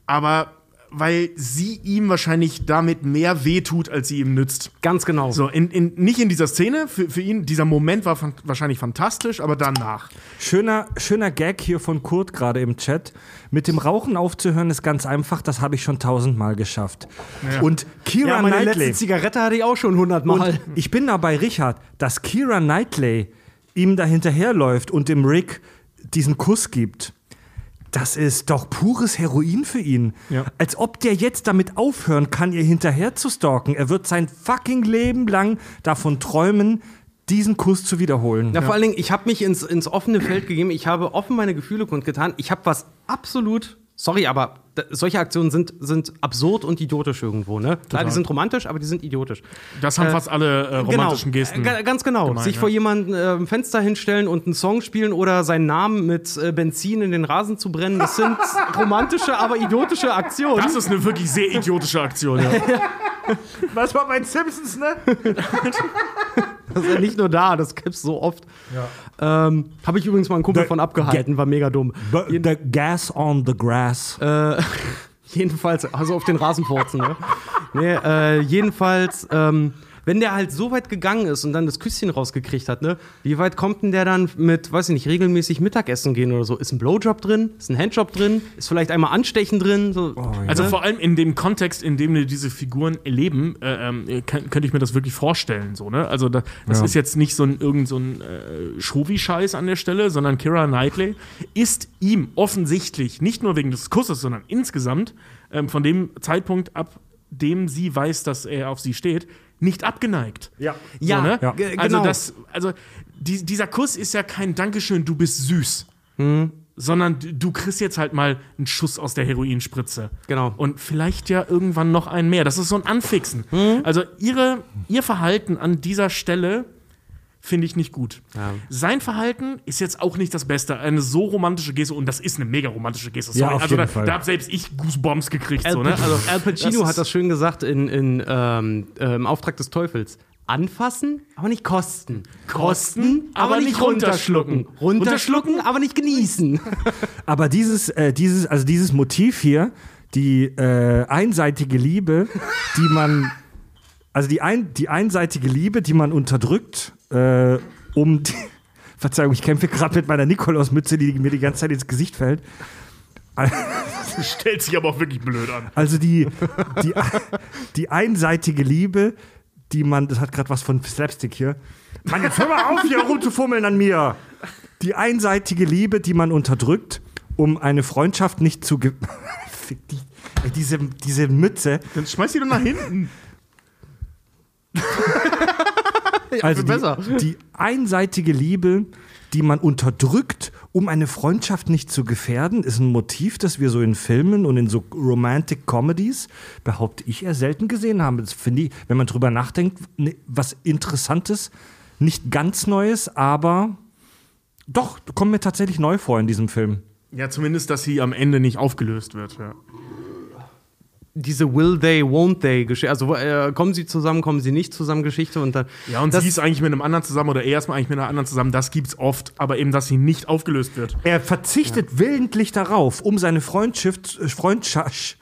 [SPEAKER 3] aber weil sie ihm wahrscheinlich damit mehr wehtut, als sie ihm nützt.
[SPEAKER 4] Ganz genau.
[SPEAKER 3] So, in, in, nicht in dieser Szene, für, für ihn, dieser Moment war fan wahrscheinlich fantastisch, aber danach.
[SPEAKER 1] Schöner, schöner Gag hier von Kurt gerade im Chat. Mit dem Rauchen aufzuhören ist ganz einfach, das habe ich schon tausendmal geschafft. Und Kira
[SPEAKER 4] Ja, meine
[SPEAKER 1] Knightley.
[SPEAKER 4] letzte Zigarette hatte ich auch schon hundertmal.
[SPEAKER 1] Und ich bin da bei Richard, dass Kira Knightley ihm da hinterherläuft und dem Rick diesen Kuss gibt. Das ist doch pures Heroin für ihn.
[SPEAKER 3] Ja.
[SPEAKER 1] Als ob der jetzt damit aufhören kann, ihr hinterher zu stalken. Er wird sein fucking Leben lang davon träumen, diesen Kuss zu wiederholen.
[SPEAKER 4] Ja, vor allen Dingen, ich habe mich ins, ins offene Feld gegeben. Ich habe offen meine Gefühle kundgetan. Ich habe was absolut. Sorry, aber solche Aktionen sind, sind absurd und idiotisch irgendwo, ne? Klar, die sind romantisch, aber die sind idiotisch.
[SPEAKER 3] Das haben
[SPEAKER 4] Äh,
[SPEAKER 3] fast alle äh, romantischen
[SPEAKER 4] genau.
[SPEAKER 3] Gesten.
[SPEAKER 4] Äh, ga- ganz genau.
[SPEAKER 3] gemeint,
[SPEAKER 4] Sich
[SPEAKER 3] ja.
[SPEAKER 4] vor jemanden äh, im Fenster hinstellen und einen Song spielen oder seinen Namen mit äh, Benzin in den Rasen zu brennen, das sind <laughs> romantische, aber idiotische Aktionen.
[SPEAKER 3] Das ist eine wirklich sehr idiotische Aktion, ja. <laughs>
[SPEAKER 1] Was war bei Simpsons, ne? <laughs>
[SPEAKER 4] Das ist ja nicht nur da, das gibt's so oft. Ähm, Habe ich übrigens mal einen Kumpel
[SPEAKER 1] The-
[SPEAKER 4] von abgehalten, war mega dumm.
[SPEAKER 1] The gas on the grass.
[SPEAKER 4] Äh, <laughs> jedenfalls, also auf den Rasenfurzen, ne? Nee, äh, jedenfalls, ähm, wenn der halt so weit gegangen ist und dann das Küsschen rausgekriegt hat, ne? Wie weit kommt denn der dann mit, weiß ich nicht, regelmäßig Mittagessen gehen oder so? Ist ein Blowjob drin? Ist ein Handjob drin? Ist vielleicht einmal Anstechen drin? So,
[SPEAKER 3] Also vor allem in dem Kontext, in dem wir diese Figuren erleben, äh, kann, könnte ich mir das wirklich vorstellen. So, ne? Also da, das
[SPEAKER 1] Ja.
[SPEAKER 3] ist jetzt nicht so ein irgend so ein äh, Shovi-Scheiß an der Stelle, sondern Kira Knightley ist ihm offensichtlich, nicht nur wegen des Kusses, sondern insgesamt, ähm, von dem Zeitpunkt ab dem sie weiß, dass er auf sie steht, nicht abgeneigt.
[SPEAKER 1] Ja.
[SPEAKER 4] Ja,
[SPEAKER 3] so, ne?
[SPEAKER 4] Ja.
[SPEAKER 3] also
[SPEAKER 4] genau.
[SPEAKER 3] das, also die, dieser Kuss ist ja kein Dankeschön, du bist süß.
[SPEAKER 4] Mhm.
[SPEAKER 3] Sondern du, du kriegst jetzt halt mal einen Schuss aus der Heroinspritze.
[SPEAKER 4] Genau.
[SPEAKER 3] Und vielleicht ja irgendwann noch einen mehr. Das ist so ein Anfixen.
[SPEAKER 4] Mhm.
[SPEAKER 3] Also ihre, ihr Verhalten an dieser Stelle finde ich nicht gut. Sein Verhalten ist jetzt auch nicht das Beste. Eine so romantische Geste, und das ist eine mega romantische Geste.
[SPEAKER 1] Ja,
[SPEAKER 3] Sorry.
[SPEAKER 1] auf
[SPEAKER 3] also
[SPEAKER 1] jeden
[SPEAKER 3] da,
[SPEAKER 1] Fall.
[SPEAKER 3] da habe selbst ich Goosebumps gekriegt.
[SPEAKER 4] Al,
[SPEAKER 3] so, ne? also,
[SPEAKER 4] Al Pacino
[SPEAKER 3] das
[SPEAKER 4] hat das schön gesagt in, in ähm, äh, im Auftrag des Teufels. Anfassen, aber nicht kosten. Kosten, aber, nicht runterschlucken. Runterschlucken, aber nicht genießen. <laughs>
[SPEAKER 1] Aber dieses, äh, dieses, also dieses Motiv hier, die äh, einseitige Liebe, die man, also die, ein, die einseitige Liebe, die man unterdrückt, äh, um die, <laughs> Verzeihung, ich kämpfe gerade mit meiner Nikolausmütze, die mir die ganze Zeit ins Gesicht fällt. <laughs>
[SPEAKER 3] stellt sich aber auch wirklich blöd an.
[SPEAKER 1] Also die, die, <laughs> die einseitige Liebe, die man, das hat gerade was von Slapstick hier. Mann, jetzt hör mal auf, hier rumzufummeln an mir. Die einseitige Liebe, die man unterdrückt, um eine Freundschaft nicht zu. Fick die, diese, diese Mütze.
[SPEAKER 3] Dann schmeiß die doch nach hinten.
[SPEAKER 1] Also die,
[SPEAKER 4] besser.
[SPEAKER 1] die einseitige Liebe, die man unterdrückt, um eine Freundschaft nicht zu gefährden, ist ein Motiv, das wir so in Filmen und in so Romantic Comedies, behaupte ich, eher selten gesehen haben. Das finde ich, wenn man drüber nachdenkt, ne, was Interessantes, nicht ganz Neues, aber doch, kommt mir tatsächlich neu vor in diesem Film.
[SPEAKER 3] Ja, zumindest, dass sie am Ende nicht aufgelöst wird. Ja.
[SPEAKER 4] Diese Will they, won't they Geschichte. Also äh, kommen sie zusammen, kommen sie nicht zusammen Geschichte und dann.
[SPEAKER 3] Ja, und sie ist eigentlich mit einem anderen zusammen oder er ist mal eigentlich mit einer anderen zusammen. Das gibt's oft, aber eben, dass sie nicht aufgelöst wird.
[SPEAKER 1] Er verzichtet willentlich darauf, um seine Freundschaft, Freundschaft,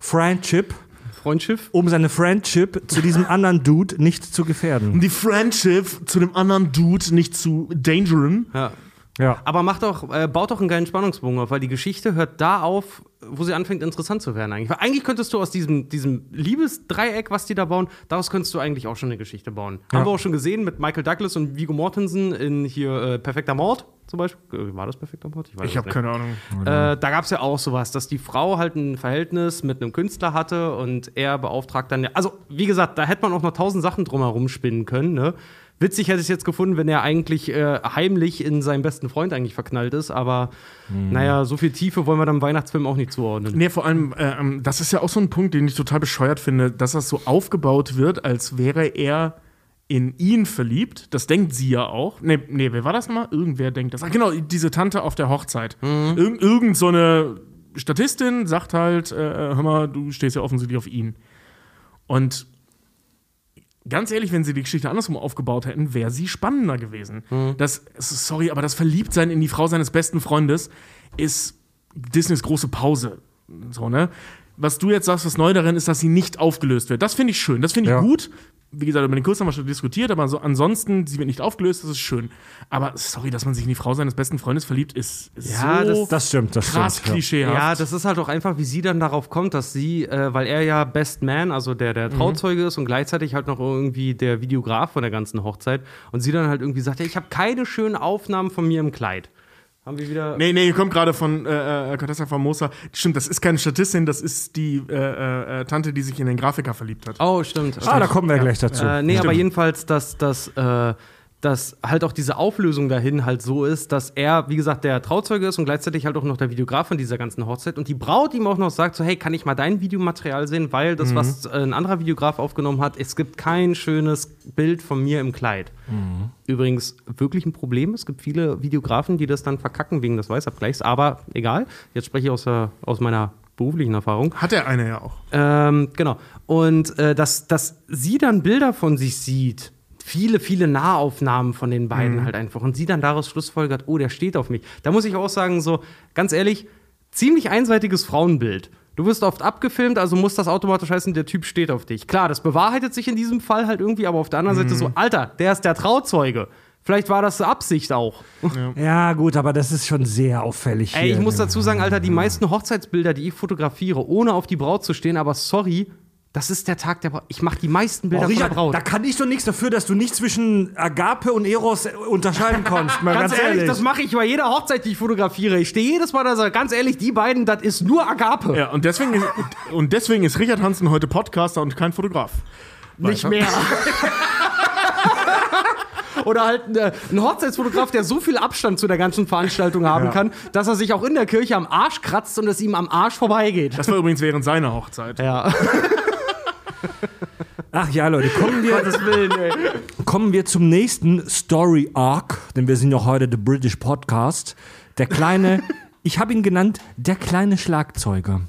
[SPEAKER 1] Friendship,
[SPEAKER 4] Freundschiff.
[SPEAKER 1] um seine Friendship zu diesem anderen Dude nicht zu gefährden.
[SPEAKER 3] Um die Friendship zu dem anderen Dude nicht zu dangeren.
[SPEAKER 4] Ja.
[SPEAKER 1] Ja.
[SPEAKER 4] Aber macht doch, äh, baut doch einen geilen Spannungsbogen auf, weil die Geschichte hört da auf, wo sie anfängt, interessant zu werden eigentlich. Weil eigentlich könntest du aus diesem, diesem Liebesdreieck, was die da bauen, daraus könntest du eigentlich auch schon eine Geschichte bauen. Haben wir auch schon gesehen mit Michael Douglas und Viggo Mortensen in hier äh, Perfekter Mord. zum Beispiel. War das perfekt am Pott? weiß
[SPEAKER 3] Ich
[SPEAKER 4] es
[SPEAKER 3] habe keine Ahnung.
[SPEAKER 4] Äh, da gab es ja auch sowas, dass die Frau halt ein Verhältnis mit einem Künstler hatte und er beauftragt dann. Also, wie gesagt, da hätte man auch noch tausend Sachen drumherum spinnen können. Ne? Witzig hätte ich es jetzt gefunden, wenn er eigentlich äh, heimlich in seinen besten Freund eigentlich verknallt ist, aber naja, so viel Tiefe wollen wir dann im Weihnachtsfilm auch nicht zuordnen.
[SPEAKER 3] Nee, vor allem, äh, ähm, das ist ja auch so ein Punkt, den ich total bescheuert finde, dass das so aufgebaut wird, als wäre er in ihn verliebt. Das denkt sie ja auch. Nee, nee wer war das nochmal? Irgendwer denkt das. Ach, genau, diese Tante auf der Hochzeit. Irg irgend so eine Statistin sagt halt, äh, hör mal, du stehst ja offensichtlich auf ihn. Und ganz ehrlich, wenn sie die Geschichte andersrum aufgebaut hätten, wäre sie spannender gewesen. Das, sorry, aber das Verliebtsein in die Frau seines besten Freundes ist Disneys große Pause. So, ne? Was du jetzt sagst, was neu darin ist, dass sie nicht aufgelöst wird. Das finde ich schön. Das finde ich
[SPEAKER 1] Ja.
[SPEAKER 3] gut. Wie gesagt, über den Kurs haben wir schon diskutiert, aber so ansonsten, sie wird nicht aufgelöst, das ist schön. Aber sorry, dass man sich in die Frau seines besten Freundes verliebt, ist, ist
[SPEAKER 4] Ja,
[SPEAKER 3] so
[SPEAKER 4] das-
[SPEAKER 1] Das stimmt, das
[SPEAKER 3] krass
[SPEAKER 1] stimmt. ja.
[SPEAKER 3] klischeehaft.
[SPEAKER 4] Ja, das ist halt auch einfach, wie sie dann darauf kommt, dass sie, äh, weil er ja Best Man, also der, der Trauzeuge ist und gleichzeitig halt noch irgendwie der Videograf von der ganzen Hochzeit und sie dann halt irgendwie sagt, ja, ich habe keine schönen Aufnahmen von mir im Kleid. Haben wir wieder.
[SPEAKER 3] Nee, nee, kommt gerade von äh, äh, Contessa Famosa. Stimmt, das ist keine Statistin, das ist die äh, äh, Tante, die sich in den Grafiker verliebt hat.
[SPEAKER 4] Oh, stimmt.
[SPEAKER 1] Ah, da kommen wir gleich dazu.
[SPEAKER 4] Äh, nee,
[SPEAKER 3] Stimmt.
[SPEAKER 4] aber jedenfalls, dass, dass, äh, dass halt auch diese Auflösung dahin halt so ist, dass er, wie gesagt, der Trauzeuge ist und gleichzeitig halt auch noch der Videograf von dieser ganzen Hochzeit und die Braut ihm auch noch sagt so, hey, kann ich mal dein Videomaterial sehen, weil das, was äh, ein anderer Videograf aufgenommen hat, es gibt kein schönes Bild von mir im Kleid. Übrigens wirklich ein Problem, es gibt viele Videografen, die das dann verkacken wegen des Weißabgleichs, aber egal, jetzt spreche ich aus, der, aus meiner beruflichen Erfahrung.
[SPEAKER 3] Hat er eine ja auch.
[SPEAKER 4] Ähm, genau. Und äh, dass, dass sie dann Bilder von sich sieht, viele, viele Nahaufnahmen von den beiden halt einfach, und sie dann daraus schlussfolgert, oh, der steht auf mich. Da muss ich auch sagen, so, ganz ehrlich, ziemlich einseitiges Frauenbild. Du wirst oft abgefilmt, also muss das automatisch heißen, der Typ steht auf dich. Klar, das bewahrheitet sich in diesem Fall halt irgendwie, aber auf der anderen Seite so, Alter, der ist der Trauzeuge. Vielleicht war das Absicht auch.
[SPEAKER 1] Ja, <laughs> gut, aber das ist schon sehr auffällig.
[SPEAKER 4] Ey, ich muss dazu sagen, Alter, die meisten Hochzeitsbilder, die ich fotografiere, ohne auf die Braut zu stehen, aber sorry, das ist der Tag der Braut. Ich mache die meisten Bilder
[SPEAKER 1] Oh,
[SPEAKER 4] von der
[SPEAKER 1] Richard,
[SPEAKER 4] Braut.
[SPEAKER 1] da kann ich doch nichts dafür, dass du nicht zwischen Agape und Eros unterscheiden <laughs> konntest. Mal
[SPEAKER 4] Ganz, ehrlich, das mache ich bei jeder Hochzeit, die ich fotografiere. Ich stehe jedes Mal da und sage, ganz ehrlich, die beiden, das ist nur Agape.
[SPEAKER 3] Ja, und deswegen ist, und deswegen ist Richard Hansen heute Podcaster und kein Fotograf.
[SPEAKER 4] Nicht mehr. <laughs> Oder halt ein, äh, ein Hochzeitsfotograf, der so viel Abstand zu der ganzen Veranstaltung haben kann, dass er sich auch in der Kirche am Arsch kratzt und es ihm am Arsch vorbeigeht.
[SPEAKER 3] Das war übrigens während seiner Hochzeit.
[SPEAKER 4] Ja. <laughs>
[SPEAKER 1] Ach ja, Leute, kommen wir, kommen wir zum nächsten Story Arc, denn wir sind ja heute der British Podcast. Der kleine, <laughs> ich habe ihn genannt, der kleine Schlagzeuger.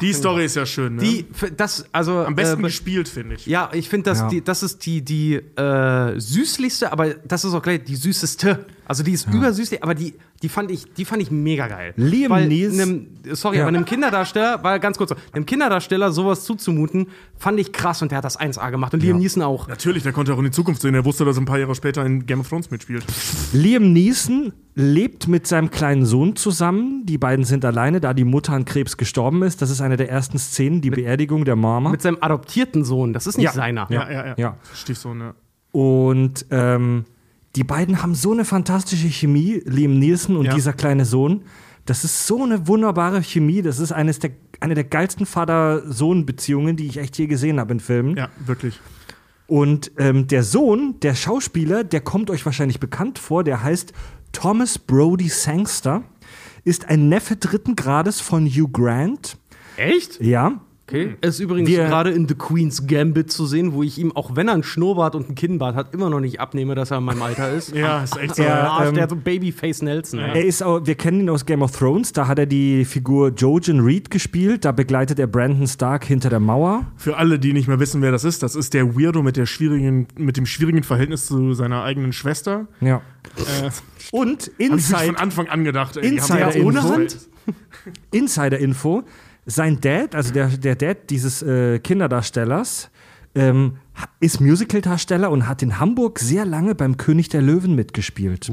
[SPEAKER 3] Die Story ist ja schön, ne?
[SPEAKER 4] Die, das, also.
[SPEAKER 3] Am besten
[SPEAKER 4] äh,
[SPEAKER 3] gespielt, finde ich.
[SPEAKER 4] Ja, ich finde, das,
[SPEAKER 1] Ja.
[SPEAKER 4] die, das ist die, die äh, süßlichste, aber das ist auch gleich die süßeste. Also die ist übersüßlich, aber die, die, fand ich, die fand ich mega geil.
[SPEAKER 1] Liam
[SPEAKER 4] einem, Sorry,
[SPEAKER 1] Ja.
[SPEAKER 4] aber einem Kinderdarsteller, war ganz kurz so, einem Kinderdarsteller sowas zuzumuten, fand ich krass und der hat das 1A gemacht und Liam Neeson auch.
[SPEAKER 3] Natürlich, der konnte auch in die Zukunft sehen. Er wusste, dass er ein paar Jahre später in Game of Thrones mitspielt.
[SPEAKER 1] Liam Neeson lebt mit seinem kleinen Sohn zusammen. Die beiden sind alleine, da die Mutter an Krebs gestorben ist. Das ist eine der ersten Szenen, die Beerdigung der Mama.
[SPEAKER 4] Mit seinem adoptierten Sohn, das ist nicht
[SPEAKER 1] Ja.
[SPEAKER 4] seiner.
[SPEAKER 3] Ja, ja, ja.
[SPEAKER 1] Ja.
[SPEAKER 3] Stiefsohn, ja.
[SPEAKER 1] Und ähm, die beiden haben so eine fantastische Chemie, Liam Nielsen und
[SPEAKER 3] Ja.
[SPEAKER 1] dieser kleine Sohn. Das ist so eine wunderbare Chemie. Das ist eines der, eine der geilsten Vater-Sohn-Beziehungen, die ich echt je gesehen habe in Filmen.
[SPEAKER 3] Ja, wirklich.
[SPEAKER 1] Und ähm, der Sohn, der Schauspieler, der kommt euch wahrscheinlich bekannt vor, der heißt Thomas Brody Sangster, ist ein Neffe dritten Grades von Hugh Grant.
[SPEAKER 4] Echt?
[SPEAKER 1] Ja.
[SPEAKER 4] Okay. Er ist übrigens
[SPEAKER 1] Wir-
[SPEAKER 4] gerade in The Queen's Gambit zu sehen, wo ich ihm, auch wenn er einen Schnurrbart und einen Kinnbart hat, immer noch nicht abnehme, dass er in meinem Alter ist. <laughs>
[SPEAKER 3] Ja, ist echt so.
[SPEAKER 4] Der Arsch,
[SPEAKER 1] ähm,
[SPEAKER 4] der hat so Babyface Nelson. Ja.
[SPEAKER 1] Er ist auch, wir kennen ihn aus Game of Thrones, da hat er die Figur Jojen Reed gespielt, da begleitet er Brandon Stark hinter der Mauer.
[SPEAKER 3] Für alle, die nicht mehr wissen, wer das ist, das ist der Weirdo mit, der schwierigen, mit dem schwierigen Verhältnis zu seiner eigenen Schwester.
[SPEAKER 1] Ja.
[SPEAKER 3] Äh,
[SPEAKER 1] Und
[SPEAKER 3] Hab ich
[SPEAKER 1] Inside,
[SPEAKER 3] von Anfang an gedacht. Ey, die
[SPEAKER 1] Insider
[SPEAKER 3] ja ohne
[SPEAKER 1] Info. Sein Dad, also der, der Dad dieses äh, Kinderdarstellers, ähm, ist Musical-Darsteller und hat in Hamburg sehr lange beim König der Löwen mitgespielt.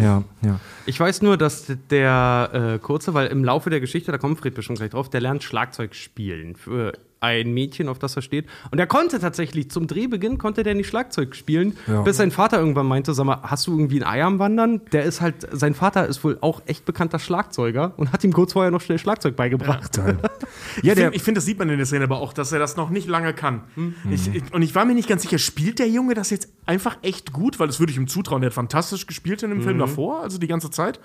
[SPEAKER 1] ja, ja.
[SPEAKER 4] Ich weiß nur, dass der äh, Kurze, weil im Laufe der Geschichte, da kommt Fred bestimmt gleich drauf, der lernt Schlagzeug spielen. Für ein Mädchen, auf das er steht. Und er konnte tatsächlich, zum Drehbeginn konnte der nicht Schlagzeug spielen,
[SPEAKER 1] Ja.
[SPEAKER 4] bis sein Vater irgendwann meinte, sag mal, hast du irgendwie ein Ei am Wandern? Der ist halt, sein Vater ist wohl auch echt bekannter Schlagzeuger und hat ihm kurz vorher noch schnell Schlagzeug beigebracht.
[SPEAKER 1] Ja, <laughs>
[SPEAKER 3] Ich
[SPEAKER 1] der,
[SPEAKER 3] finde, find, das sieht man in der Szene aber auch, dass er das noch nicht lange kann. Ich, ich, und ich war mir nicht ganz sicher, spielt der Junge das jetzt einfach echt gut? Weil das würde ich ihm zutrauen. Der hat fantastisch gespielt in dem Film davor, also die ganze Zeit.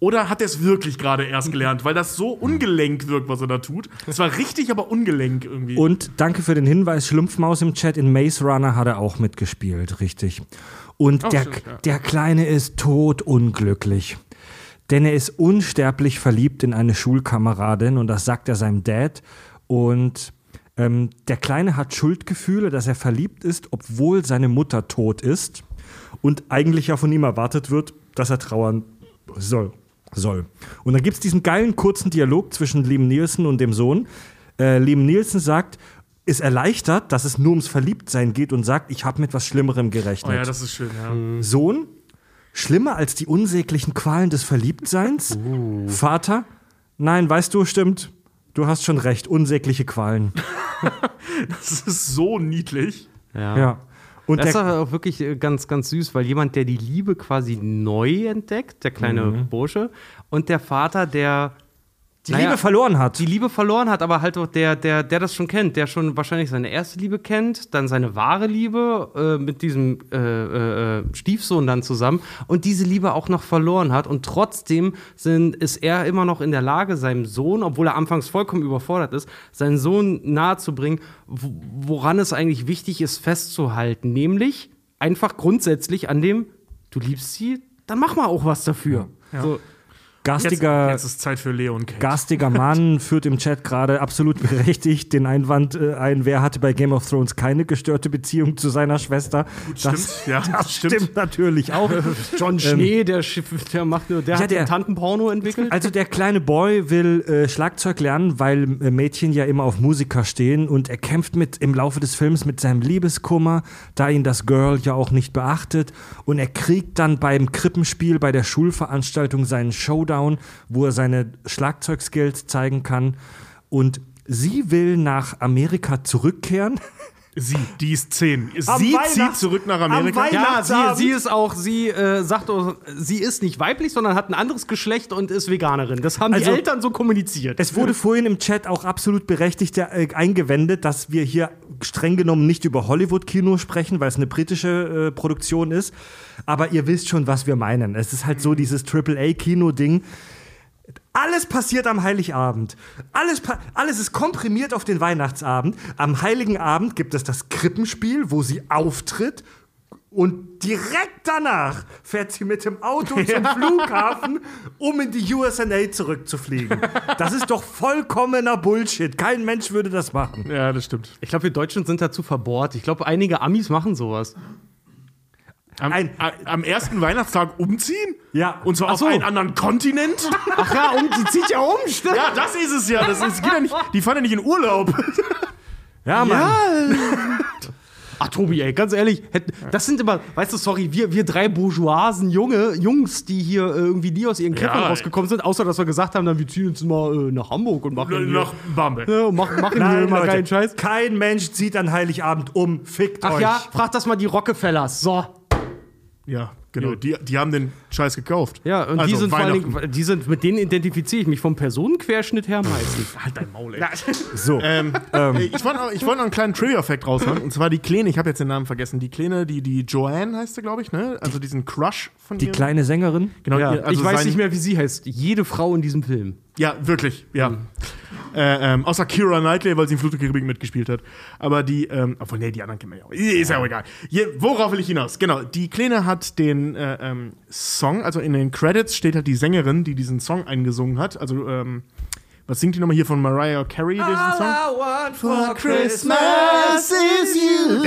[SPEAKER 3] Oder hat er es wirklich gerade erst gelernt? Weil das so ungelenk wirkt, was er da tut. Es war richtig, aber ungelenk irgendwie.
[SPEAKER 1] Und danke für den Hinweis, Schlumpfmaus im Chat, in Maze Runner hat er auch mitgespielt, richtig. Und
[SPEAKER 3] Oh,
[SPEAKER 1] der,
[SPEAKER 3] stimmt, ja.
[SPEAKER 1] der Kleine ist totunglücklich. Denn er ist unsterblich verliebt in eine Schulkameradin und das sagt er seinem Dad. Und ähm, der Kleine hat Schuldgefühle, dass er verliebt ist, obwohl seine Mutter tot ist und eigentlich ja von ihm erwartet wird, dass er trauern soll. soll. Und dann gibt es diesen geilen kurzen Dialog zwischen Liam Nielsen und dem Sohn. Äh, Liam Nielsen sagt, ist erleichtert, dass es nur ums Verliebtsein geht und sagt, ich habe mit was Schlimmerem
[SPEAKER 3] oh
[SPEAKER 1] gerechnet.
[SPEAKER 3] ja, das ist schön, ja.
[SPEAKER 1] Sohn, schlimmer als die unsäglichen Qualen des Verliebtseins? Vater, nein, weißt du, stimmt. Du hast schon recht, unsägliche Qualen. <laughs>
[SPEAKER 3] Das ist so niedlich.
[SPEAKER 1] Ja. Und
[SPEAKER 4] Das ist auch wirklich äh, ganz, ganz süß, weil jemand, der die Liebe quasi neu entdeckt, der kleine Bursche, und der Vater, der
[SPEAKER 1] die
[SPEAKER 4] naja,
[SPEAKER 1] Liebe verloren hat.
[SPEAKER 4] die Liebe verloren hat, aber halt auch der, der, der das schon kennt, der schon wahrscheinlich seine erste Liebe kennt, dann seine wahre Liebe äh, mit diesem äh, äh, Stiefsohn dann zusammen und diese Liebe auch noch verloren hat und trotzdem sind, ist er immer noch in der Lage, seinem Sohn, obwohl er anfangs vollkommen überfordert ist, seinen Sohn nahezubringen, wo- woran es eigentlich wichtig ist, festzuhalten, nämlich einfach grundsätzlich an dem, du liebst sie, dann mach mal auch was dafür. So,
[SPEAKER 3] Jetzt,
[SPEAKER 1] Gastiger,
[SPEAKER 3] jetzt ist Zeit für Leo und Kate.
[SPEAKER 1] Garstiger Mann <laughs> führt im Chat gerade absolut berechtigt den Einwand äh, ein, wer hatte bei Game of Thrones keine gestörte Beziehung zu seiner Schwester.
[SPEAKER 3] stimmt, ja, <laughs>
[SPEAKER 1] das
[SPEAKER 3] stimmt.
[SPEAKER 1] stimmt. natürlich auch. <laughs>
[SPEAKER 4] John Schnee, der, der macht nur, der
[SPEAKER 1] Ja,
[SPEAKER 4] hat
[SPEAKER 1] der-
[SPEAKER 4] den Tantenporno entwickelt.
[SPEAKER 1] Also der kleine Boy will äh, Schlagzeug lernen, weil äh, Mädchen ja immer auf Musiker stehen und er kämpft mit im Laufe des Films mit seinem Liebeskummer, da ihn das Girl ja auch nicht beachtet und er kriegt dann beim Krippenspiel bei der Schulveranstaltung seinen Showdown, wo er seine Schlagzeugskills zeigen kann und sie will nach Amerika zurückkehren. <laughs>
[SPEAKER 3] Sie, die ist zehn.
[SPEAKER 1] Am
[SPEAKER 3] Sie zieht zurück nach Amerika.
[SPEAKER 1] am
[SPEAKER 4] Ja, sie, sie ist auch, sie äh, sagt, auch, sie ist nicht weiblich, sondern hat ein anderes Geschlecht und ist Veganerin. Das haben
[SPEAKER 1] Also-
[SPEAKER 4] die Eltern so kommuniziert.
[SPEAKER 1] Es wurde vorhin im Chat auch absolut berechtigt äh, eingewendet, dass wir hier streng genommen nicht über Hollywood-Kino sprechen, weil es eine britische äh, Produktion ist. Aber ihr wisst schon, was wir meinen. Es ist halt so dieses AAA-Kino-Ding. Alles passiert am Heiligabend. Alles, alles ist komprimiert auf den Weihnachtsabend. Am Heiligen Abend gibt es das Krippenspiel, wo sie auftritt. Und direkt danach fährt sie mit dem Auto <laughs> zum Flughafen, um in die USA zurückzufliegen. Das ist doch vollkommener Bullshit. Kein Mensch würde das machen.
[SPEAKER 3] Ja, das stimmt.
[SPEAKER 4] Ich glaube, wir Deutschen sind dazu verbohrt. Ich glaube, einige Amis machen sowas.
[SPEAKER 3] Am,
[SPEAKER 1] Ein-
[SPEAKER 3] am ersten Weihnachtstag umziehen?
[SPEAKER 1] Ja.
[SPEAKER 3] Und zwar
[SPEAKER 4] Ach
[SPEAKER 3] auf
[SPEAKER 4] so.
[SPEAKER 3] einen anderen Kontinent?
[SPEAKER 4] Ach ja, und die zieht ja um, stimmt.
[SPEAKER 3] ja, das ist es ja. Das ist, geht ja nicht, die fahren ja nicht in Urlaub. <laughs>
[SPEAKER 1] Ja, Mann. <laughs>
[SPEAKER 4] Ach, Tobi, ey, ganz ehrlich, das sind immer, weißt du, sorry, wir, wir drei Bourgeoisen, Junge, Jungs, die hier äh, irgendwie nie aus ihren Kämpfen
[SPEAKER 3] Ja,
[SPEAKER 4] rausgekommen sind, außer dass wir gesagt haben, dann wir ziehen uns mal äh, nach Hamburg und machen hier,
[SPEAKER 3] Nach Bamberg.
[SPEAKER 4] ja, machen, machen hier
[SPEAKER 1] Nein,
[SPEAKER 4] immer
[SPEAKER 1] Leute,
[SPEAKER 4] keinen Scheiß.
[SPEAKER 1] kein Mensch zieht an Heiligabend um. Fickt
[SPEAKER 4] Ach
[SPEAKER 1] euch.
[SPEAKER 4] ja, frag das mal die Rockefellers. So.
[SPEAKER 3] Ja, genau. Die, die haben den Scheiß gekauft.
[SPEAKER 4] Ja, und die
[SPEAKER 3] Also,
[SPEAKER 4] sind vor allen. Dingen, die sind, mit denen identifiziere ich mich vom Personenquerschnitt her meistens. <laughs>
[SPEAKER 3] Halt dein Maul, ey.
[SPEAKER 1] So.
[SPEAKER 3] Ähm, Ich wollte noch, ich wollte noch einen kleinen Trivia-Fact raushauen. Und zwar die Kleine, ich habe jetzt den Namen vergessen. Die Kleine, die, die Joanne heißt sie, glaube ich, ne? Also diesen Crush von
[SPEAKER 1] die
[SPEAKER 3] ihr.
[SPEAKER 1] kleine Sängerin.
[SPEAKER 3] Genau,
[SPEAKER 4] Ja,
[SPEAKER 3] ihr- also
[SPEAKER 4] ich weiß nicht mehr, wie sie heißt. Jede Frau in diesem Film.
[SPEAKER 3] Ja, wirklich, ja. Äh, ähm, außer Kira Knightley, weil sie in Flut der Karibik mitgespielt hat. Und die, ähm, obwohl, nee, die anderen kennen wir ja auch. Ist ja auch egal. Je, worauf will ich hinaus? Genau, die Kleine hat den äh, ähm, Song, also in den Credits steht halt die Sängerin, die diesen Song eingesungen hat. Also, ähm, was singt die nochmal hier von Mariah Carey, diesen Song?
[SPEAKER 1] for
[SPEAKER 3] Christmas is you.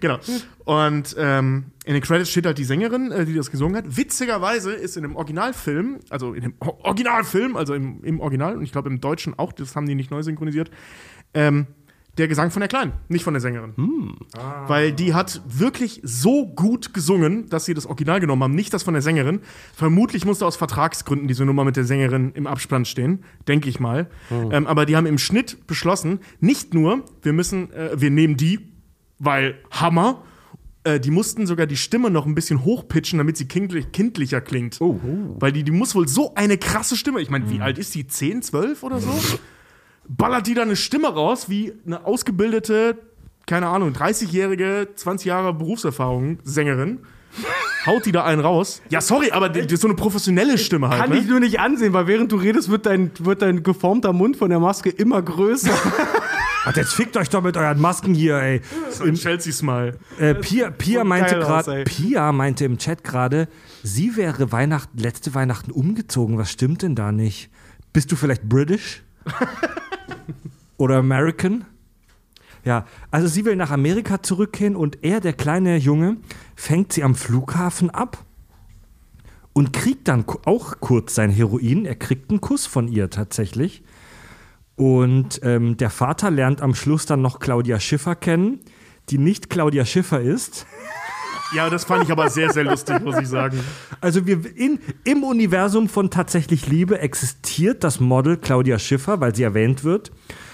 [SPEAKER 3] genau. Und ähm, in den Credits steht halt die Sängerin, äh, die das gesungen hat. Witzigerweise ist in dem Originalfilm, also in dem Originalfilm, also im, im Original, und ich glaube im Deutschen auch, das haben die nicht neu synchronisiert, ähm, Der Gesang von der Kleinen, nicht von der Sängerin. Weil die hat wirklich so gut gesungen, dass sie das Original genommen haben, nicht das von der Sängerin. Vermutlich musste aus Vertragsgründen diese Nummer mit der Sängerin im Abspann stehen, denke ich mal. Ähm, aber die haben im Schnitt beschlossen, nicht nur, wir müssen, äh, wir nehmen die, weil Hammer. Äh, die mussten sogar die Stimme noch ein bisschen hochpitchen, damit sie kindlich, kindlicher klingt. Weil die, die muss wohl so eine krasse Stimme. Ich meine, wie alt ist die? 10, 12 oder so? <laughs> Ballert die da eine Stimme raus, wie eine ausgebildete, keine Ahnung, 30-jährige, 20 Jahre Berufserfahrung Sängerin. Haut die da einen raus? Ja, sorry, aber die, die ist so eine professionelle Stimme halt.
[SPEAKER 4] Kann
[SPEAKER 3] ne?
[SPEAKER 4] ich nur nicht ansehen, weil während du redest, wird dein, wird dein geformter Mund von der Maske immer größer. <laughs>
[SPEAKER 1] Ach, jetzt fickt euch doch mit euren Masken hier, ey.
[SPEAKER 3] so ein Chelsea-Smile.
[SPEAKER 1] Äh, Pia, Pia, meinte
[SPEAKER 4] ey.
[SPEAKER 1] Pia meinte im Chat gerade, sie wäre Weihnachten, letzte Weihnachten umgezogen. Was stimmt denn da nicht? Bist du vielleicht British? <laughs> Oder American? Ja, also sie will nach Amerika zurückgehen und er, der kleine Junge, fängt sie am Flughafen ab und kriegt dann auch kurz sein Heroin. Er kriegt einen Kuss von ihr tatsächlich. Und ähm, der Vater lernt am Schluss dann noch Claudia Schiffer kennen, die nicht Claudia Schiffer ist. <laughs>
[SPEAKER 3] Ja, das fand ich aber sehr, sehr lustig, muss ich sagen.
[SPEAKER 1] Also wir in, im Universum von tatsächlich Liebe existiert das Model Claudia Schiffer, weil sie erwähnt wird.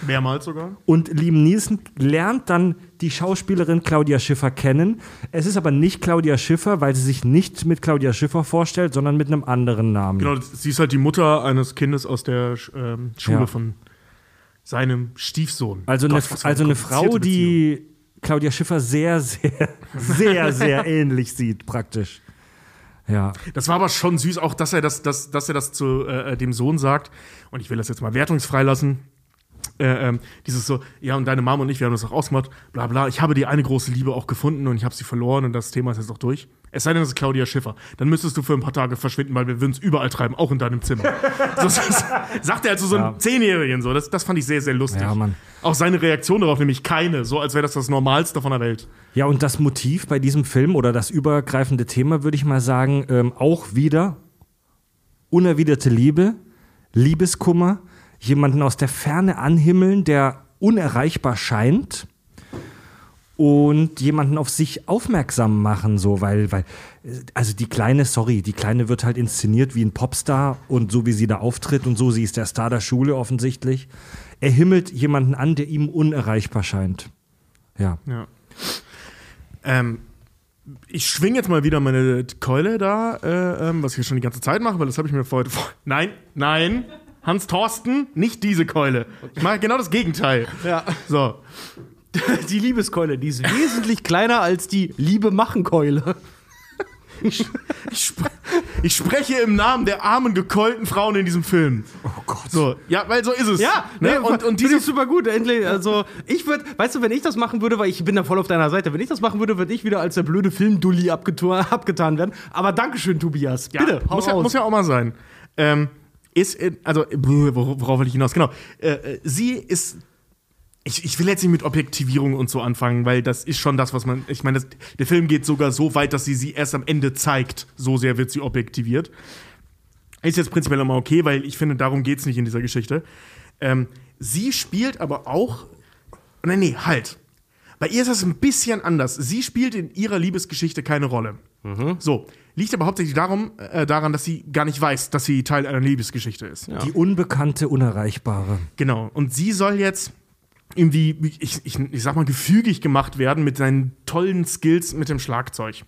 [SPEAKER 3] Mehrmals sogar.
[SPEAKER 1] Und Liam Neeson lernt dann die Schauspielerin Claudia Schiffer kennen. Es ist aber nicht Claudia Schiffer, weil sie sich nicht mit Claudia Schiffer vorstellt, sondern mit einem anderen Namen.
[SPEAKER 3] Genau, sie ist halt die Mutter eines Kindes aus der ähm, Schule
[SPEAKER 1] Ja.
[SPEAKER 3] von seinem Stiefsohn.
[SPEAKER 1] Also,
[SPEAKER 3] Gott,
[SPEAKER 1] eine, also eine Frau, die Claudia Schiffer sehr, sehr, sehr, sehr <laughs> ähnlich sieht, praktisch. Ja.
[SPEAKER 3] Das war aber schon süß, auch dass er das, dass, dass er das zu äh, dem Sohn sagt. Und ich will das jetzt mal wertungsfrei lassen. Äh, ähm, dieses so, ja, und deine Mama und ich, wir haben das auch ausgemacht, bla bla. Ich habe die eine große Liebe auch gefunden und ich habe sie verloren und das Thema ist jetzt auch durch. Es sei denn, das ist Claudia Schiffer. Dann müsstest du für ein paar Tage verschwinden, weil wir würden es überall treiben, auch in deinem Zimmer. <laughs> so, das, sagt er also so einem Zehnjährigen so. Das, das fand ich sehr, sehr lustig.
[SPEAKER 1] Ja, Mann.
[SPEAKER 3] Auch seine Reaktion darauf, nämlich keine, so als wäre das das Normalste von der Welt.
[SPEAKER 1] Ja, und das Motiv bei diesem Film oder das übergreifende Thema, würde ich mal sagen, ähm, auch wieder unerwiderte Liebe, Liebeskummer, jemanden aus der Ferne anhimmeln, der unerreichbar scheint und jemanden auf sich aufmerksam machen, so, weil, weil, also die Kleine, sorry, die Kleine wird halt inszeniert wie ein Popstar und so wie sie da auftritt und so, sie ist der Star der Schule offensichtlich. Er himmelt jemanden an, der ihm unerreichbar scheint. Ja.
[SPEAKER 3] Ja. Ähm, ich schwing jetzt mal wieder meine Keule da, äh, ähm, was ich hier schon die ganze Zeit mache, weil das habe ich mir vor heute vor. Nein, nein, Hans Thorsten, nicht diese Keule. Ich mache genau das Gegenteil.
[SPEAKER 4] Ja.
[SPEAKER 3] So. <laughs>
[SPEAKER 4] Die Liebeskeule, die ist wesentlich kleiner als die Liebe-Machen-Keule.
[SPEAKER 3] Ich, spre ich spreche im Namen der armen, gekeulten Frauen in diesem Film. Oh Gott. So, ja, weil so ist es.
[SPEAKER 4] Ja,
[SPEAKER 3] ne?
[SPEAKER 4] nee,
[SPEAKER 3] und, und
[SPEAKER 4] diese ist super gut. Endlich, also ich würde, weißt du, wenn ich das machen würde, weil ich bin da voll auf deiner Seite, wenn ich das machen würde, würde ich wieder als der blöde Filmdulli abgetan, abgetan werden. Aber Dankeschön, Tobias.
[SPEAKER 3] Ja,
[SPEAKER 4] Bitte,
[SPEAKER 3] muss, ja, muss ja auch mal sein. Ähm, ist, in, also, äh, wor- worauf will ich hinaus? Genau. Äh, äh, sie ist. Ich, ich will jetzt nicht mit Objektivierung und so anfangen, weil das ist schon das, was man. Ich meine, das- der Film geht sogar so weit, dass sie sie erst am Ende zeigt. So sehr wird sie objektiviert. Ist jetzt prinzipiell immer okay, weil ich finde, darum geht es nicht in dieser Geschichte. Ähm, sie spielt aber auch. Nein, nee, halt. Bei ihr ist das ein bisschen anders. Sie spielt in ihrer Liebesgeschichte keine Rolle. So. Liegt aber hauptsächlich darum, äh, daran, dass sie gar nicht weiß, dass sie Teil einer Liebesgeschichte ist.
[SPEAKER 1] Die unbekannte, unerreichbare.
[SPEAKER 3] Genau. Und sie soll jetzt irgendwie, ich, ich, ich sag mal, gefügig gemacht werden mit seinen tollen Skills mit dem Schlagzeug.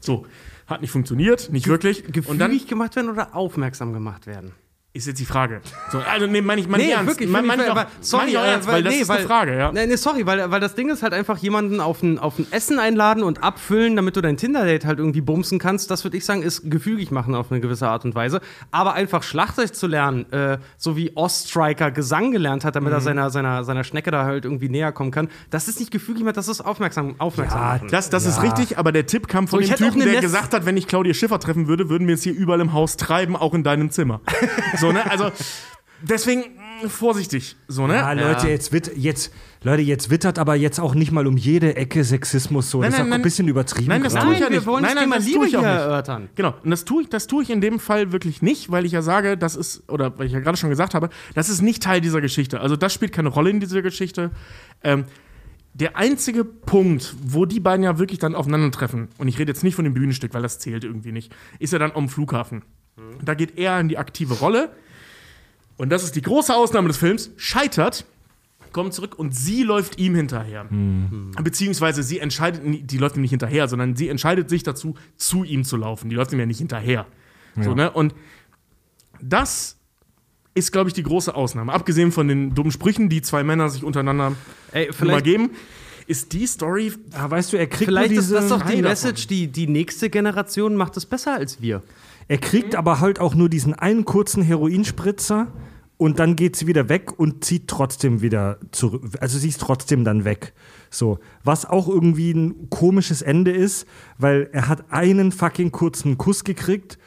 [SPEAKER 3] So. Hat nicht funktioniert, nicht wirklich. Und dann
[SPEAKER 4] Gefügig gemacht werden oder aufmerksam gemacht werden?
[SPEAKER 3] Ist jetzt die Frage. So, also, nee, meine ich, meine ich ernst.
[SPEAKER 4] wirklich.
[SPEAKER 3] Meine
[SPEAKER 4] finde
[SPEAKER 3] ich auch,
[SPEAKER 4] sorry,
[SPEAKER 3] ich auch
[SPEAKER 4] äh,
[SPEAKER 3] ernst, weil das
[SPEAKER 4] nee,
[SPEAKER 3] ist eine Frage, ja.
[SPEAKER 4] Nee, nee, sorry, weil, weil das Ding ist halt einfach jemanden auf ein, auf ein Essen einladen und abfüllen, damit du dein Tinder-Date halt irgendwie bumsen kannst. Das würde ich sagen, ist gefügig machen auf eine gewisse Art und Weise. Aber einfach Schlagzeug zu lernen, äh, so wie Oststriker Gesang gelernt hat, damit
[SPEAKER 3] Mhm.
[SPEAKER 4] er seiner, seiner, seiner Schnecke da halt irgendwie näher kommen kann, das ist nicht gefügig machen, das ist aufmerksam, aufmerksam
[SPEAKER 1] Ja,
[SPEAKER 4] machen.
[SPEAKER 3] Das, das ist richtig, aber der Tipp kam von
[SPEAKER 4] So,
[SPEAKER 3] dem Typen, der
[SPEAKER 4] Nest-
[SPEAKER 3] gesagt hat, wenn ich Claudia Schiffer treffen würde, würden wir es hier überall im Haus treiben, auch in deinem Zimmer. <laughs> so, ne? Also, deswegen, vorsichtig, so, ne?
[SPEAKER 1] Ja, Leute, jetzt wird jetzt, Leute, jetzt wittert aber jetzt auch nicht mal um jede Ecke Sexismus so.
[SPEAKER 3] Nein,
[SPEAKER 1] das ist auch
[SPEAKER 3] nein.
[SPEAKER 1] ein bisschen übertrieben.
[SPEAKER 3] Nein, das
[SPEAKER 1] gerade.
[SPEAKER 3] tue ich ja nicht.
[SPEAKER 4] wollen
[SPEAKER 3] nein,
[SPEAKER 4] das
[SPEAKER 3] nein, das
[SPEAKER 4] Liebe
[SPEAKER 3] tue ich auch
[SPEAKER 4] hier
[SPEAKER 3] nicht.
[SPEAKER 4] erörtern.
[SPEAKER 3] Genau, und das tue ich, das tue ich in dem Fall wirklich nicht, weil ich ja sage, das ist, oder weil ich ja gerade schon gesagt habe, das ist nicht Teil dieser Geschichte. Also das spielt keine Rolle in dieser Geschichte. Ähm, der einzige Punkt, wo die beiden ja wirklich dann aufeinandertreffen, und ich rede jetzt nicht von dem Bühnenstück, weil das zählt irgendwie nicht, ist ja dann am Flughafen. Da geht er in die aktive Rolle. Und das ist die große Ausnahme des Films, scheitert, kommt zurück und sie läuft ihm hinterher. Beziehungsweise sie entscheidet, die läuft ihm nicht hinterher, sondern sie entscheidet sich dazu, zu ihm zu laufen. Die läuft ihm ja nicht hinterher. So, ne? Und das ist, glaube ich, die große Ausnahme. Abgesehen von den dummen Sprüchen, die zwei Männer sich untereinander
[SPEAKER 4] Ey,
[SPEAKER 3] immer geben, ist die Story.
[SPEAKER 1] Ah, weißt du, er kriegt
[SPEAKER 4] vielleicht
[SPEAKER 1] nur
[SPEAKER 4] ist das doch die Message, die, die nächste Generation macht es besser als wir.
[SPEAKER 1] Er kriegt aber halt auch nur diesen einen kurzen Heroinspritzer und dann geht sie wieder weg und zieht trotzdem wieder zurück. Also sie ist trotzdem dann weg. So, was auch irgendwie ein komisches Ende ist, weil er hat einen fucking kurzen Kuss gekriegt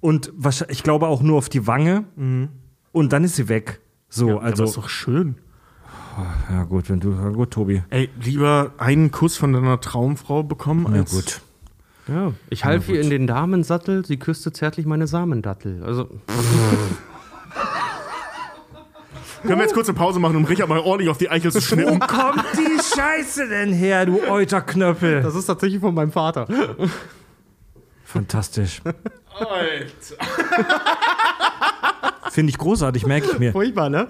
[SPEAKER 1] und ich glaube auch nur auf die Wange und dann ist sie weg. So,
[SPEAKER 3] also,
[SPEAKER 1] also
[SPEAKER 3] ist doch schön.
[SPEAKER 1] ja gut, wenn du ja gut, Tobi.
[SPEAKER 3] Ey, lieber einen Kuss von deiner Traumfrau bekommen
[SPEAKER 1] Ja
[SPEAKER 3] als.
[SPEAKER 1] gut.
[SPEAKER 4] Ja, ich half ihr in den Damensattel, sie küsste zärtlich meine Samendattel. Also, <laughs>
[SPEAKER 3] Können wir jetzt kurz eine Pause machen, um Richard mal ordentlich auf die Eichel zu schnippen?
[SPEAKER 1] Kommt die Scheiße denn her, du Euterknöppel?
[SPEAKER 4] das ist tatsächlich von meinem Vater.
[SPEAKER 1] Fantastisch.
[SPEAKER 3] Alter.
[SPEAKER 1] Finde ich großartig, merke ich mir.
[SPEAKER 4] Furchtbar, ne?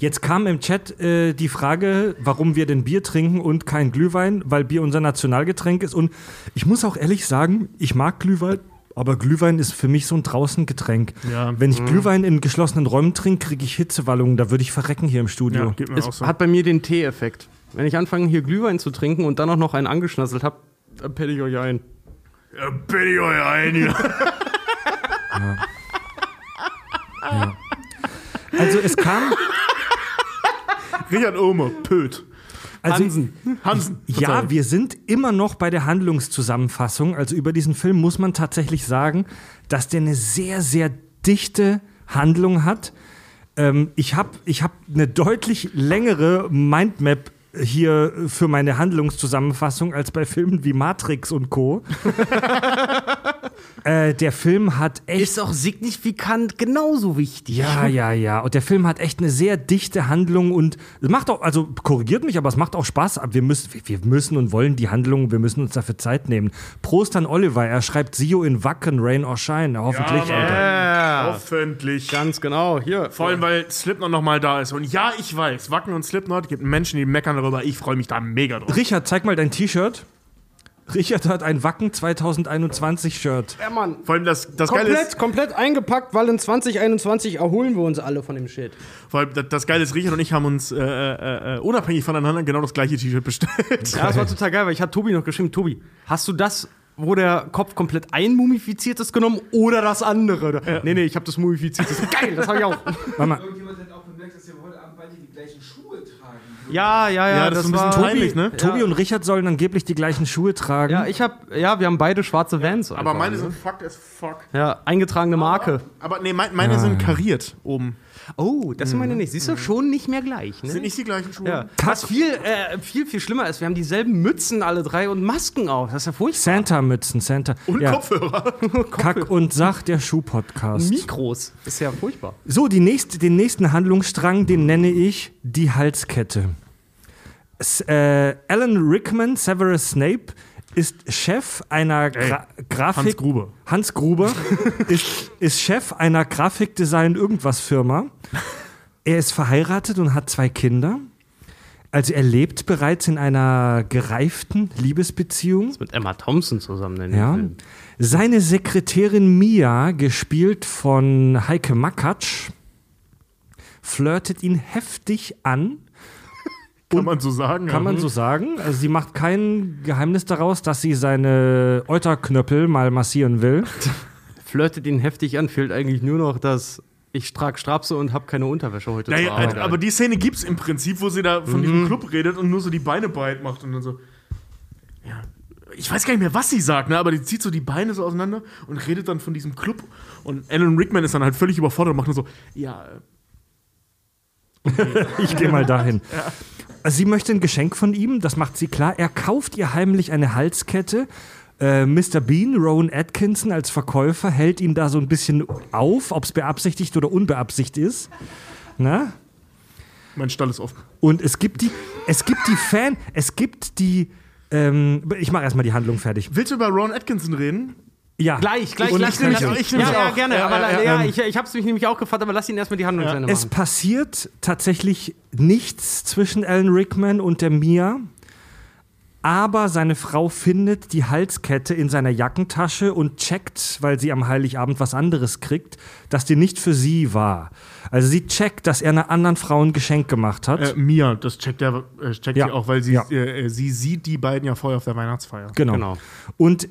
[SPEAKER 1] Jetzt kam im Chat äh, die Frage, warum wir denn Bier trinken und kein Glühwein, weil Bier unser Nationalgetränk ist. Und ich muss auch ehrlich sagen, ich mag Glühwein, aber Glühwein ist für mich so ein Draußengetränk.
[SPEAKER 3] Ja.
[SPEAKER 1] Wenn ich Glühwein in geschlossenen Räumen trinke, kriege ich Hitzewallungen. Da würde ich verrecken hier im Studio.
[SPEAKER 3] Ja, geht mir auch
[SPEAKER 4] Es
[SPEAKER 3] so.
[SPEAKER 4] hat bei mir den Tee-Effekt. Wenn ich anfange, hier Glühwein zu trinken und dann auch noch einen angeschnasselt habe, dann penne ich euch ein.
[SPEAKER 3] Ja, bitte ich euch ein hier.
[SPEAKER 1] Also es kam. <laughs>
[SPEAKER 3] Richard Ohme, Pöt.
[SPEAKER 1] Also,
[SPEAKER 4] Hansen.
[SPEAKER 3] Hansen.
[SPEAKER 1] Ja, wir sind immer noch bei der Handlungszusammenfassung. Also über diesen Film muss man tatsächlich sagen, dass der eine sehr, sehr dichte Handlung hat. Ähm, ich habe ich hab eine deutlich längere Mindmap hier für meine Handlungszusammenfassung als bei Filmen wie Matrix und Co. <laughs> äh, der Film hat echt
[SPEAKER 4] Ist auch signifikant genauso wichtig.
[SPEAKER 1] ja, ja, ja. Und der Film hat echt eine sehr dichte Handlung und es macht auch, also korrigiert mich, aber es macht auch Spaß. Aber wir müssen, wir- müssen und wollen die Handlung, wir müssen uns dafür Zeit nehmen. Prost an Oliver, er schreibt Sio in Wacken, Rain or Shine. Hoffentlich,
[SPEAKER 3] Ja.
[SPEAKER 4] Ja,
[SPEAKER 3] Hoffentlich.
[SPEAKER 4] ganz genau. Hier.
[SPEAKER 3] Vor allem, weil Slipknot noch mal da ist. Und ja, ich weiß, Wacken und Slipknot gibt Menschen, die meckern darüber. Ich freue mich da mega drauf.
[SPEAKER 1] Richard, zeig mal dein T-Shirt. Richard hat ein Wacken 2021 Shirt.
[SPEAKER 4] Ja, Mann.
[SPEAKER 3] Vor allem das, das Geile
[SPEAKER 7] Komplett,
[SPEAKER 3] ist,
[SPEAKER 7] komplett eingepackt, weil in 2021 erholen wir uns alle von dem Shit.
[SPEAKER 3] vor allem das, das Geile ist, Richard und ich haben uns äh, äh, äh, unabhängig voneinander genau das gleiche T-Shirt bestellt.
[SPEAKER 4] Ja, das war total geil, weil ich hatte Tobi noch geschrieben, Tobi, hast du das, wo der Kopf komplett einmumifiziert ist, genommen oder das andere? Nee, nee, ich habe das mumifiziert. Das ist geil, das habe ich auch.
[SPEAKER 1] Warte mal.
[SPEAKER 8] Irgendjemand hat auch bemerkt, dass ihr heute Abend beide die gleichen Schuhe tragen.
[SPEAKER 4] Ja, ja, ja,
[SPEAKER 3] Ja, das ist ein bisschen peinlich, ne?
[SPEAKER 1] Tobi und Richard sollen angeblich die gleichen Schuhe tragen.
[SPEAKER 4] Ja, ich habe, ja, wir haben beide schwarze Vans.
[SPEAKER 3] Aber
[SPEAKER 4] einfach,
[SPEAKER 3] meine
[SPEAKER 4] ne?
[SPEAKER 3] sind fucked as fuck.
[SPEAKER 4] Ja, eingetragene Marke.
[SPEAKER 3] Aber nee, mein, meine sind kariert oben.
[SPEAKER 4] Oh, das sind meine nicht. Siehst du, schon nicht mehr gleich, ne?
[SPEAKER 3] Sind nicht die gleichen Schuhe?
[SPEAKER 4] ja. Was viel, äh, viel, viel schlimmer ist, wir haben dieselben Mützen alle drei und Masken auf. Das ist ja furchtbar.
[SPEAKER 1] Santa-Mützen, Santa.
[SPEAKER 3] Und
[SPEAKER 1] ja.
[SPEAKER 3] Kopfhörer. <laughs>
[SPEAKER 1] Kack und Sach, der Schuh-Podcast.
[SPEAKER 4] Mikros. Ist ja furchtbar.
[SPEAKER 1] So, die nächste, den nächsten Handlungsstrang, den nenne ich die Halskette. S äh, Alan Rickman, Severus Snape, ist Chef einer Gra Grafik...
[SPEAKER 3] Hans Gruber.
[SPEAKER 1] Hans Gruber <laughs> ist, ist Chef einer Grafikdesign-Irgendwas-Firma. Er ist verheiratet und hat zwei Kinder. Also er lebt bereits in einer gereiften Liebesbeziehung.
[SPEAKER 4] Mit Emma Thompson zusammen in
[SPEAKER 1] Ja.
[SPEAKER 4] Film.
[SPEAKER 1] Seine Sekretärin Mia, gespielt von Heike Makatsch, flirtet ihn heftig an.
[SPEAKER 3] Kann man so sagen.
[SPEAKER 1] Kann man so sagen. Also sie macht kein Geheimnis daraus, dass sie seine Euterknöppel mal massieren will. <laughs>
[SPEAKER 4] Flirtet ihn heftig an, fehlt eigentlich nur noch, dass ich trage Strapse und habe keine Unterwäsche heute
[SPEAKER 3] Naja,
[SPEAKER 4] zur Arbeit.
[SPEAKER 3] aber die Szene gibt's im Prinzip, wo sie da von diesem Club redet und nur so die Beine breit macht und dann so. Ja. Ich weiß gar nicht mehr, was sie sagt, ne? aber die zieht so die Beine so auseinander und redet dann von diesem Club. Und Alan Rickman ist dann halt völlig überfordert und macht nur so: Ja, äh, <laughs>
[SPEAKER 1] ich gehe mal dahin. Sie möchte ein Geschenk von ihm, das macht sie klar. Er kauft ihr heimlich eine Halskette. Äh, Mr. Bean, Rowan Atkinson als Verkäufer, hält ihm da so ein bisschen auf, ob es beabsichtigt oder unbeabsichtigt ist. Na?
[SPEAKER 3] Mein Stall ist offen.
[SPEAKER 1] Und es gibt die, es gibt die Fan, es gibt die, ähm, ich mache erstmal die Handlung fertig.
[SPEAKER 3] Willst du über Ron Atkinson reden?
[SPEAKER 1] Ja.
[SPEAKER 4] Gleich, gleich,
[SPEAKER 3] Und
[SPEAKER 4] lass
[SPEAKER 3] ich
[SPEAKER 4] ihn-
[SPEAKER 3] auch, ich
[SPEAKER 4] ja, ja, gerne.
[SPEAKER 3] Ja,
[SPEAKER 4] aber
[SPEAKER 3] ja,
[SPEAKER 4] ja,
[SPEAKER 3] ja,
[SPEAKER 4] ich, ich habe es mich nämlich auch gefragt, aber lass ihn erstmal die Handlung zu Ende
[SPEAKER 1] Es passiert tatsächlich nichts zwischen Alan Rickman und der Mia. Aber seine Frau findet die Halskette in seiner Jackentasche und checkt, weil sie am Heiligabend was anderes kriegt, dass die nicht für sie war. Also sie checkt, dass er einer anderen Frau ein Geschenk gemacht hat.
[SPEAKER 3] Äh, Mia, das checkt, er, äh, checkt
[SPEAKER 1] Ja.
[SPEAKER 3] sie auch, weil sie,
[SPEAKER 1] Ja.
[SPEAKER 3] äh, äh, sie sieht die beiden ja vorher auf der Weihnachtsfeier.
[SPEAKER 1] Genau.
[SPEAKER 4] Genau.
[SPEAKER 1] Und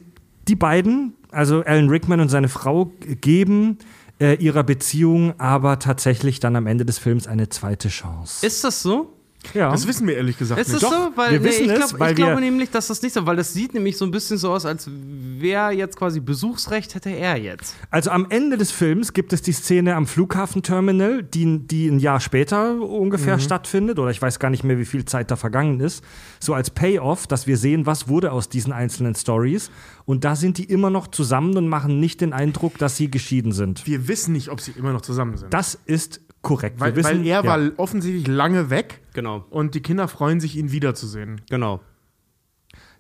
[SPEAKER 1] die beiden, also Alan Rickman und seine Frau, geben äh, ihrer Beziehung aber tatsächlich dann am Ende des Films eine zweite Chance.
[SPEAKER 4] Ist das so?
[SPEAKER 1] Ja.
[SPEAKER 3] Das wissen wir ehrlich gesagt
[SPEAKER 4] Ist
[SPEAKER 3] nicht.
[SPEAKER 4] das so? Weil
[SPEAKER 1] wir
[SPEAKER 4] nee,
[SPEAKER 1] wissen
[SPEAKER 4] ich,
[SPEAKER 1] es,
[SPEAKER 4] glaub,
[SPEAKER 1] weil
[SPEAKER 4] ich glaube nämlich, dass das nicht so, weil das sieht nämlich so ein bisschen so aus, als wäre jetzt quasi Besuchsrecht hätte er jetzt.
[SPEAKER 1] Also am Ende des Films gibt es die Szene am Flughafenterminal, die, die ein Jahr später ungefähr
[SPEAKER 3] Mhm.
[SPEAKER 1] stattfindet, oder ich weiß gar nicht mehr, wie viel Zeit da vergangen ist. So als Payoff, dass wir sehen, was wurde aus diesen einzelnen Stories. Und da sind die immer noch zusammen und machen nicht den Eindruck, dass sie geschieden sind.
[SPEAKER 3] Wir wissen nicht, ob sie immer noch zusammen sind.
[SPEAKER 1] Das ist korrekt.
[SPEAKER 3] weil,
[SPEAKER 1] wir wissen,
[SPEAKER 3] weil er
[SPEAKER 1] ja.
[SPEAKER 3] war offensichtlich lange weg
[SPEAKER 4] Genau,
[SPEAKER 3] und die Kinder freuen sich, ihn wiederzusehen.
[SPEAKER 4] genau.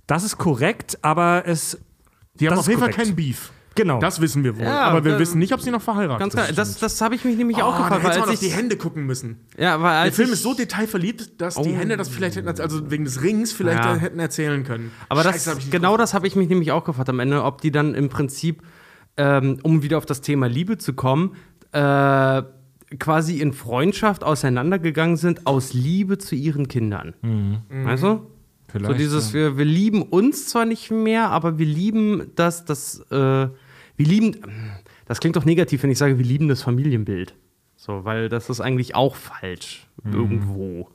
[SPEAKER 1] Das ist korrekt, aber es.
[SPEAKER 3] Die haben
[SPEAKER 1] Das
[SPEAKER 3] auf jeden Fall keinen Beef.
[SPEAKER 1] Genau.
[SPEAKER 3] Das wissen wir wohl.
[SPEAKER 4] Ja,
[SPEAKER 3] aber wir
[SPEAKER 4] äh,
[SPEAKER 3] wissen nicht, ob sie noch verheiratet
[SPEAKER 4] Ganz klar,
[SPEAKER 3] sind.
[SPEAKER 4] das, das habe ich mich nämlich auch
[SPEAKER 3] oh, da
[SPEAKER 4] gefragt.
[SPEAKER 3] hätte
[SPEAKER 4] Weil
[SPEAKER 3] man
[SPEAKER 4] als
[SPEAKER 3] auf die Hände gucken müssen.
[SPEAKER 4] ja, weil
[SPEAKER 3] Der Film ist so detailverliebt, dass die
[SPEAKER 4] Oh.
[SPEAKER 3] Hände das vielleicht hätten, also wegen des Rings vielleicht
[SPEAKER 4] Ja.
[SPEAKER 3] hätten erzählen können.
[SPEAKER 4] Aber
[SPEAKER 3] Scheiße,
[SPEAKER 4] das,
[SPEAKER 3] hab ich nicht
[SPEAKER 4] genau das habe ich mich nämlich auch gefragt am Ende, ob die dann im Prinzip, ähm, um wieder auf das Thema Liebe zu kommen, äh, quasi in Freundschaft auseinandergegangen sind aus Liebe zu ihren Kindern. Weißt du? so dieses, wir, wir lieben uns zwar nicht mehr, aber wir lieben das, das, äh, wir lieben, das klingt doch negativ, wenn ich sage, wir lieben das Familienbild. So, weil das ist eigentlich auch falsch irgendwo.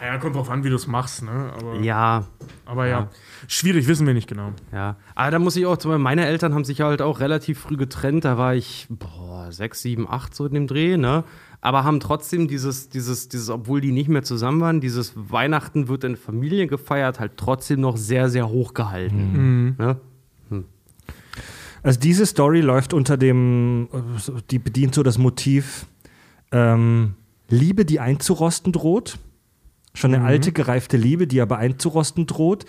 [SPEAKER 3] Ja, kommt drauf an, wie du es machst, ne? Aber
[SPEAKER 4] Ja,
[SPEAKER 3] aber ja. Schwierig, wissen wir nicht genau.
[SPEAKER 4] Ja, aber da muss ich auch, zum Beispiel, meine Eltern haben sich halt auch relativ früh getrennt. Da war ich, boah, sechs, sieben, acht so in dem Dreh, ne? Aber haben trotzdem dieses, dieses, dieses, obwohl die nicht mehr zusammen waren, dieses Weihnachten wird in Familien gefeiert, halt trotzdem noch sehr, sehr hoch gehalten. Ne?
[SPEAKER 1] Also diese Story läuft unter dem, die bedient so das Motiv ähm, Liebe, die einzurosten droht. Schon eine alte, gereifte Liebe, die aber einzurosten droht,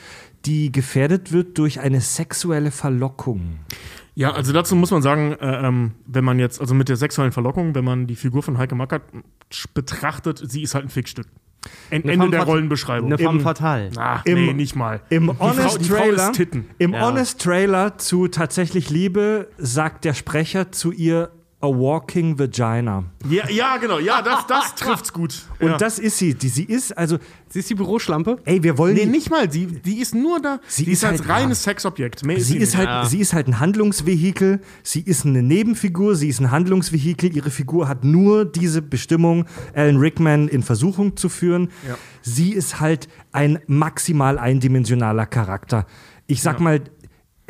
[SPEAKER 1] die gefährdet wird durch eine sexuelle Verlockung.
[SPEAKER 3] Ja, also dazu muss man sagen, äh, ähm, wenn man jetzt, also mit der sexuellen Verlockung, wenn man die Figur von Heike Mackert betrachtet, sie ist halt ein Fickstück. En
[SPEAKER 4] Eine
[SPEAKER 3] Ende der Rollenbeschreibung.
[SPEAKER 4] Eine femme fatale.
[SPEAKER 3] Ach,
[SPEAKER 1] Im-
[SPEAKER 3] nee, nicht mal.
[SPEAKER 1] Im
[SPEAKER 3] die Frau,
[SPEAKER 1] Honest
[SPEAKER 3] die Frau
[SPEAKER 1] Trailer,
[SPEAKER 3] ist Titten.
[SPEAKER 1] im
[SPEAKER 4] Ja.
[SPEAKER 1] Honest Trailer zu tatsächlich Liebe sagt der Sprecher zu ihr a walking vagina.
[SPEAKER 3] Ja, ja, genau. Ja, das, das <laughs> trifft's gut.
[SPEAKER 1] Und
[SPEAKER 3] ja.
[SPEAKER 1] das ist sie. Die, sie ist also,
[SPEAKER 4] Sie ist die Büroschlampe?
[SPEAKER 1] ey, wir wollen
[SPEAKER 3] Nee,
[SPEAKER 1] die-
[SPEAKER 3] nicht mal. Sie, die ist nur da.
[SPEAKER 1] Sie
[SPEAKER 3] die ist
[SPEAKER 1] ist
[SPEAKER 3] als
[SPEAKER 1] halt-
[SPEAKER 3] reines Sexobjekt. Mehr
[SPEAKER 1] Sie ist, halt, sie ist halt ein Handlungsvehikel, sie ist eine Nebenfigur, sie ist ein Handlungsvehikel, ihre Figur hat nur diese Bestimmung, Alan Rickman in Versuchung zu führen.
[SPEAKER 3] Ja.
[SPEAKER 1] Sie ist halt ein maximal eindimensionaler Charakter. Ich sag mal,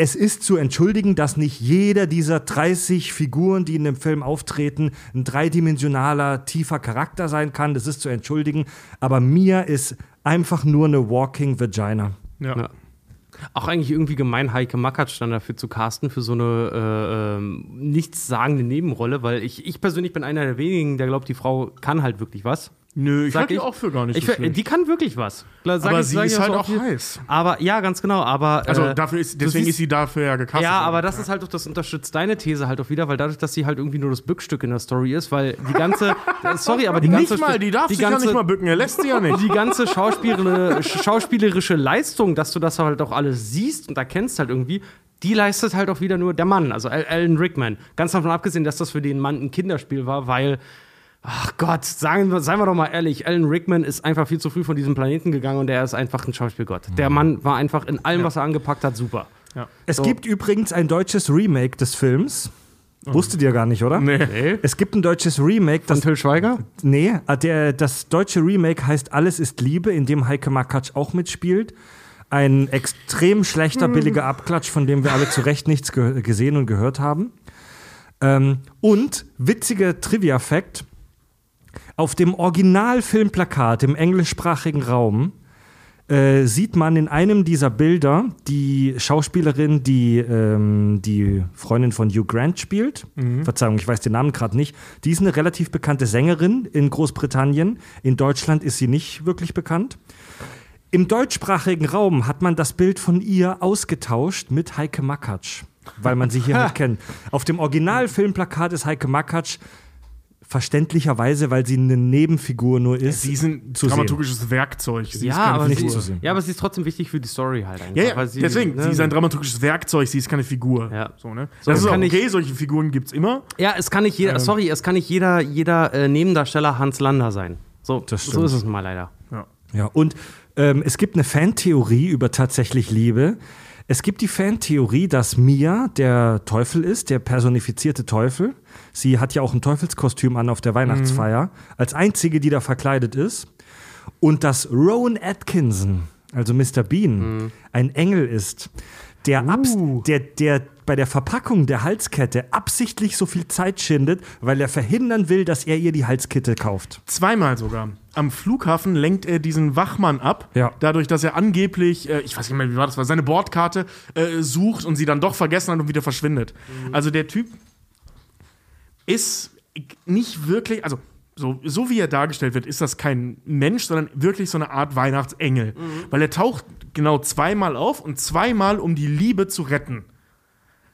[SPEAKER 1] es ist zu entschuldigen, dass nicht jeder dieser 30 Figuren, die in dem Film auftreten, ein dreidimensionaler, tiefer Charakter sein kann. Das ist zu entschuldigen. Aber Mia ist einfach nur eine Walking Vagina.
[SPEAKER 3] Ja.
[SPEAKER 4] Ja. Auch eigentlich irgendwie gemein, Heike Makatsch dann dafür zu casten, für so eine äh, ähm, nichtssagende Nebenrolle, weil ich, ich persönlich bin einer der wenigen, der glaubt, die Frau kann halt wirklich was.
[SPEAKER 3] Nö, ich halte die auch für gar nicht
[SPEAKER 4] Ich,
[SPEAKER 3] so schlimm.
[SPEAKER 4] die kann wirklich was. Sag
[SPEAKER 3] Aber
[SPEAKER 4] ich-
[SPEAKER 3] sie ist halt auch
[SPEAKER 4] viel.
[SPEAKER 3] heiß.
[SPEAKER 4] Aber ja, ganz genau. Aber
[SPEAKER 3] Also
[SPEAKER 4] äh,
[SPEAKER 3] dafür ist, deswegen
[SPEAKER 4] siehst-
[SPEAKER 3] ist sie dafür ja gecastet.
[SPEAKER 4] Ja, aber das ist halt auch, das unterstützt deine These halt auch wieder, weil dadurch, dass sie halt irgendwie nur das Bückstück in der Story ist, weil die ganze, <laughs> sorry, aber die ganze,
[SPEAKER 3] nicht mal, die darf
[SPEAKER 4] die
[SPEAKER 3] sich ja
[SPEAKER 4] ganze,
[SPEAKER 3] nicht mal bücken, er lässt sie ja nicht. <laughs>
[SPEAKER 4] die ganze schauspielerische, schauspielerische Leistung, dass du das halt auch alles siehst und erkennst halt irgendwie, die leistet halt auch wieder nur der Mann, also Al- Alan Rickman. Ganz davon abgesehen, dass das für den Mann ein Kinderspiel war, weil, ach Gott, sagen wir, seien wir doch mal ehrlich, Alan Rickman ist einfach viel zu früh von diesem Planeten gegangen und er ist einfach ein Schauspielgott. Der Mann war einfach in allem, was er angepackt hat, super.
[SPEAKER 1] Es
[SPEAKER 4] So.
[SPEAKER 1] gibt übrigens ein deutsches Remake des Films. Wusstet ihr gar nicht, oder?
[SPEAKER 3] Nee.
[SPEAKER 1] Es gibt ein deutsches Remake,
[SPEAKER 4] Von
[SPEAKER 1] das,
[SPEAKER 4] Till Schweiger?
[SPEAKER 1] nee, äh, der, das deutsche Remake heißt Alles ist Liebe, in dem Heike Makatsch auch mitspielt. Ein extrem schlechter, billiger Abklatsch, von dem wir alle zu Recht nichts ge gesehen und gehört haben. Ähm, und witziger Trivia-Fact: Auf dem Originalfilmplakat im englischsprachigen Raum äh, sieht man in einem dieser Bilder die Schauspielerin, die ähm, die Freundin von Hugh Grant spielt. Verzeihung, ich weiß den Namen gerade nicht. Die ist eine relativ bekannte Sängerin in Großbritannien. In Deutschland ist sie nicht wirklich bekannt. Im deutschsprachigen Raum hat man das Bild von ihr ausgetauscht mit Heike Makatsch, weil man sie hier <laughs> nicht kennt. Auf dem Originalfilmplakat ist Heike Makatsch verständlicherweise, weil sie eine Nebenfigur nur ist.
[SPEAKER 3] Sie ist ein
[SPEAKER 1] zu sehen.
[SPEAKER 3] dramaturgisches Werkzeug. Sie ist
[SPEAKER 4] Ja,
[SPEAKER 3] keine
[SPEAKER 4] aber
[SPEAKER 1] nicht
[SPEAKER 4] sie,
[SPEAKER 3] Figur.
[SPEAKER 1] zu sehen.
[SPEAKER 4] ja, aber sie ist trotzdem wichtig für die Story halt einfach.
[SPEAKER 3] Ja, ja
[SPEAKER 4] weil sie,
[SPEAKER 3] deswegen,
[SPEAKER 4] ne,
[SPEAKER 3] sie ist ein dramaturgisches Werkzeug, sie ist keine Figur.
[SPEAKER 4] Ja.
[SPEAKER 3] So, ne?
[SPEAKER 4] So,
[SPEAKER 3] das ist auch
[SPEAKER 4] kann ich-
[SPEAKER 3] okay, solche Figuren gibt es immer.
[SPEAKER 4] Ja, es kann nicht jeder, sorry, es kann nicht jeder, jeder äh, Nebendarsteller Hans Lander sein. So,
[SPEAKER 1] Das
[SPEAKER 4] so ist es nun mal leider.
[SPEAKER 1] Ja, und ähm, es gibt eine Fantheorie über tatsächlich Liebe. Es gibt die Fantheorie, dass Mia der Teufel ist, der personifizierte Teufel. Sie hat ja auch ein Teufelskostüm an auf der Weihnachtsfeier, als einzige, die da verkleidet ist. Und dass Rowan Atkinson, also Mr. Bean, ein Engel ist, der, abs der, der bei der Verpackung der Halskette absichtlich so viel Zeit schindet, weil er verhindern will, dass er ihr die Halskette kauft.
[SPEAKER 3] Zweimal sogar. Am Flughafen lenkt er diesen Wachmann ab,
[SPEAKER 1] Ja.
[SPEAKER 3] dadurch, dass er angeblich, äh, ich weiß nicht mehr, wie war das, war seine Bordkarte äh, sucht und sie dann doch vergessen hat und wieder verschwindet. Also der Typ ist nicht wirklich, also so, so wie er dargestellt wird, ist das kein Mensch, sondern wirklich so eine Art Weihnachtsengel. Weil er taucht genau zweimal auf und zweimal, um die Liebe zu retten.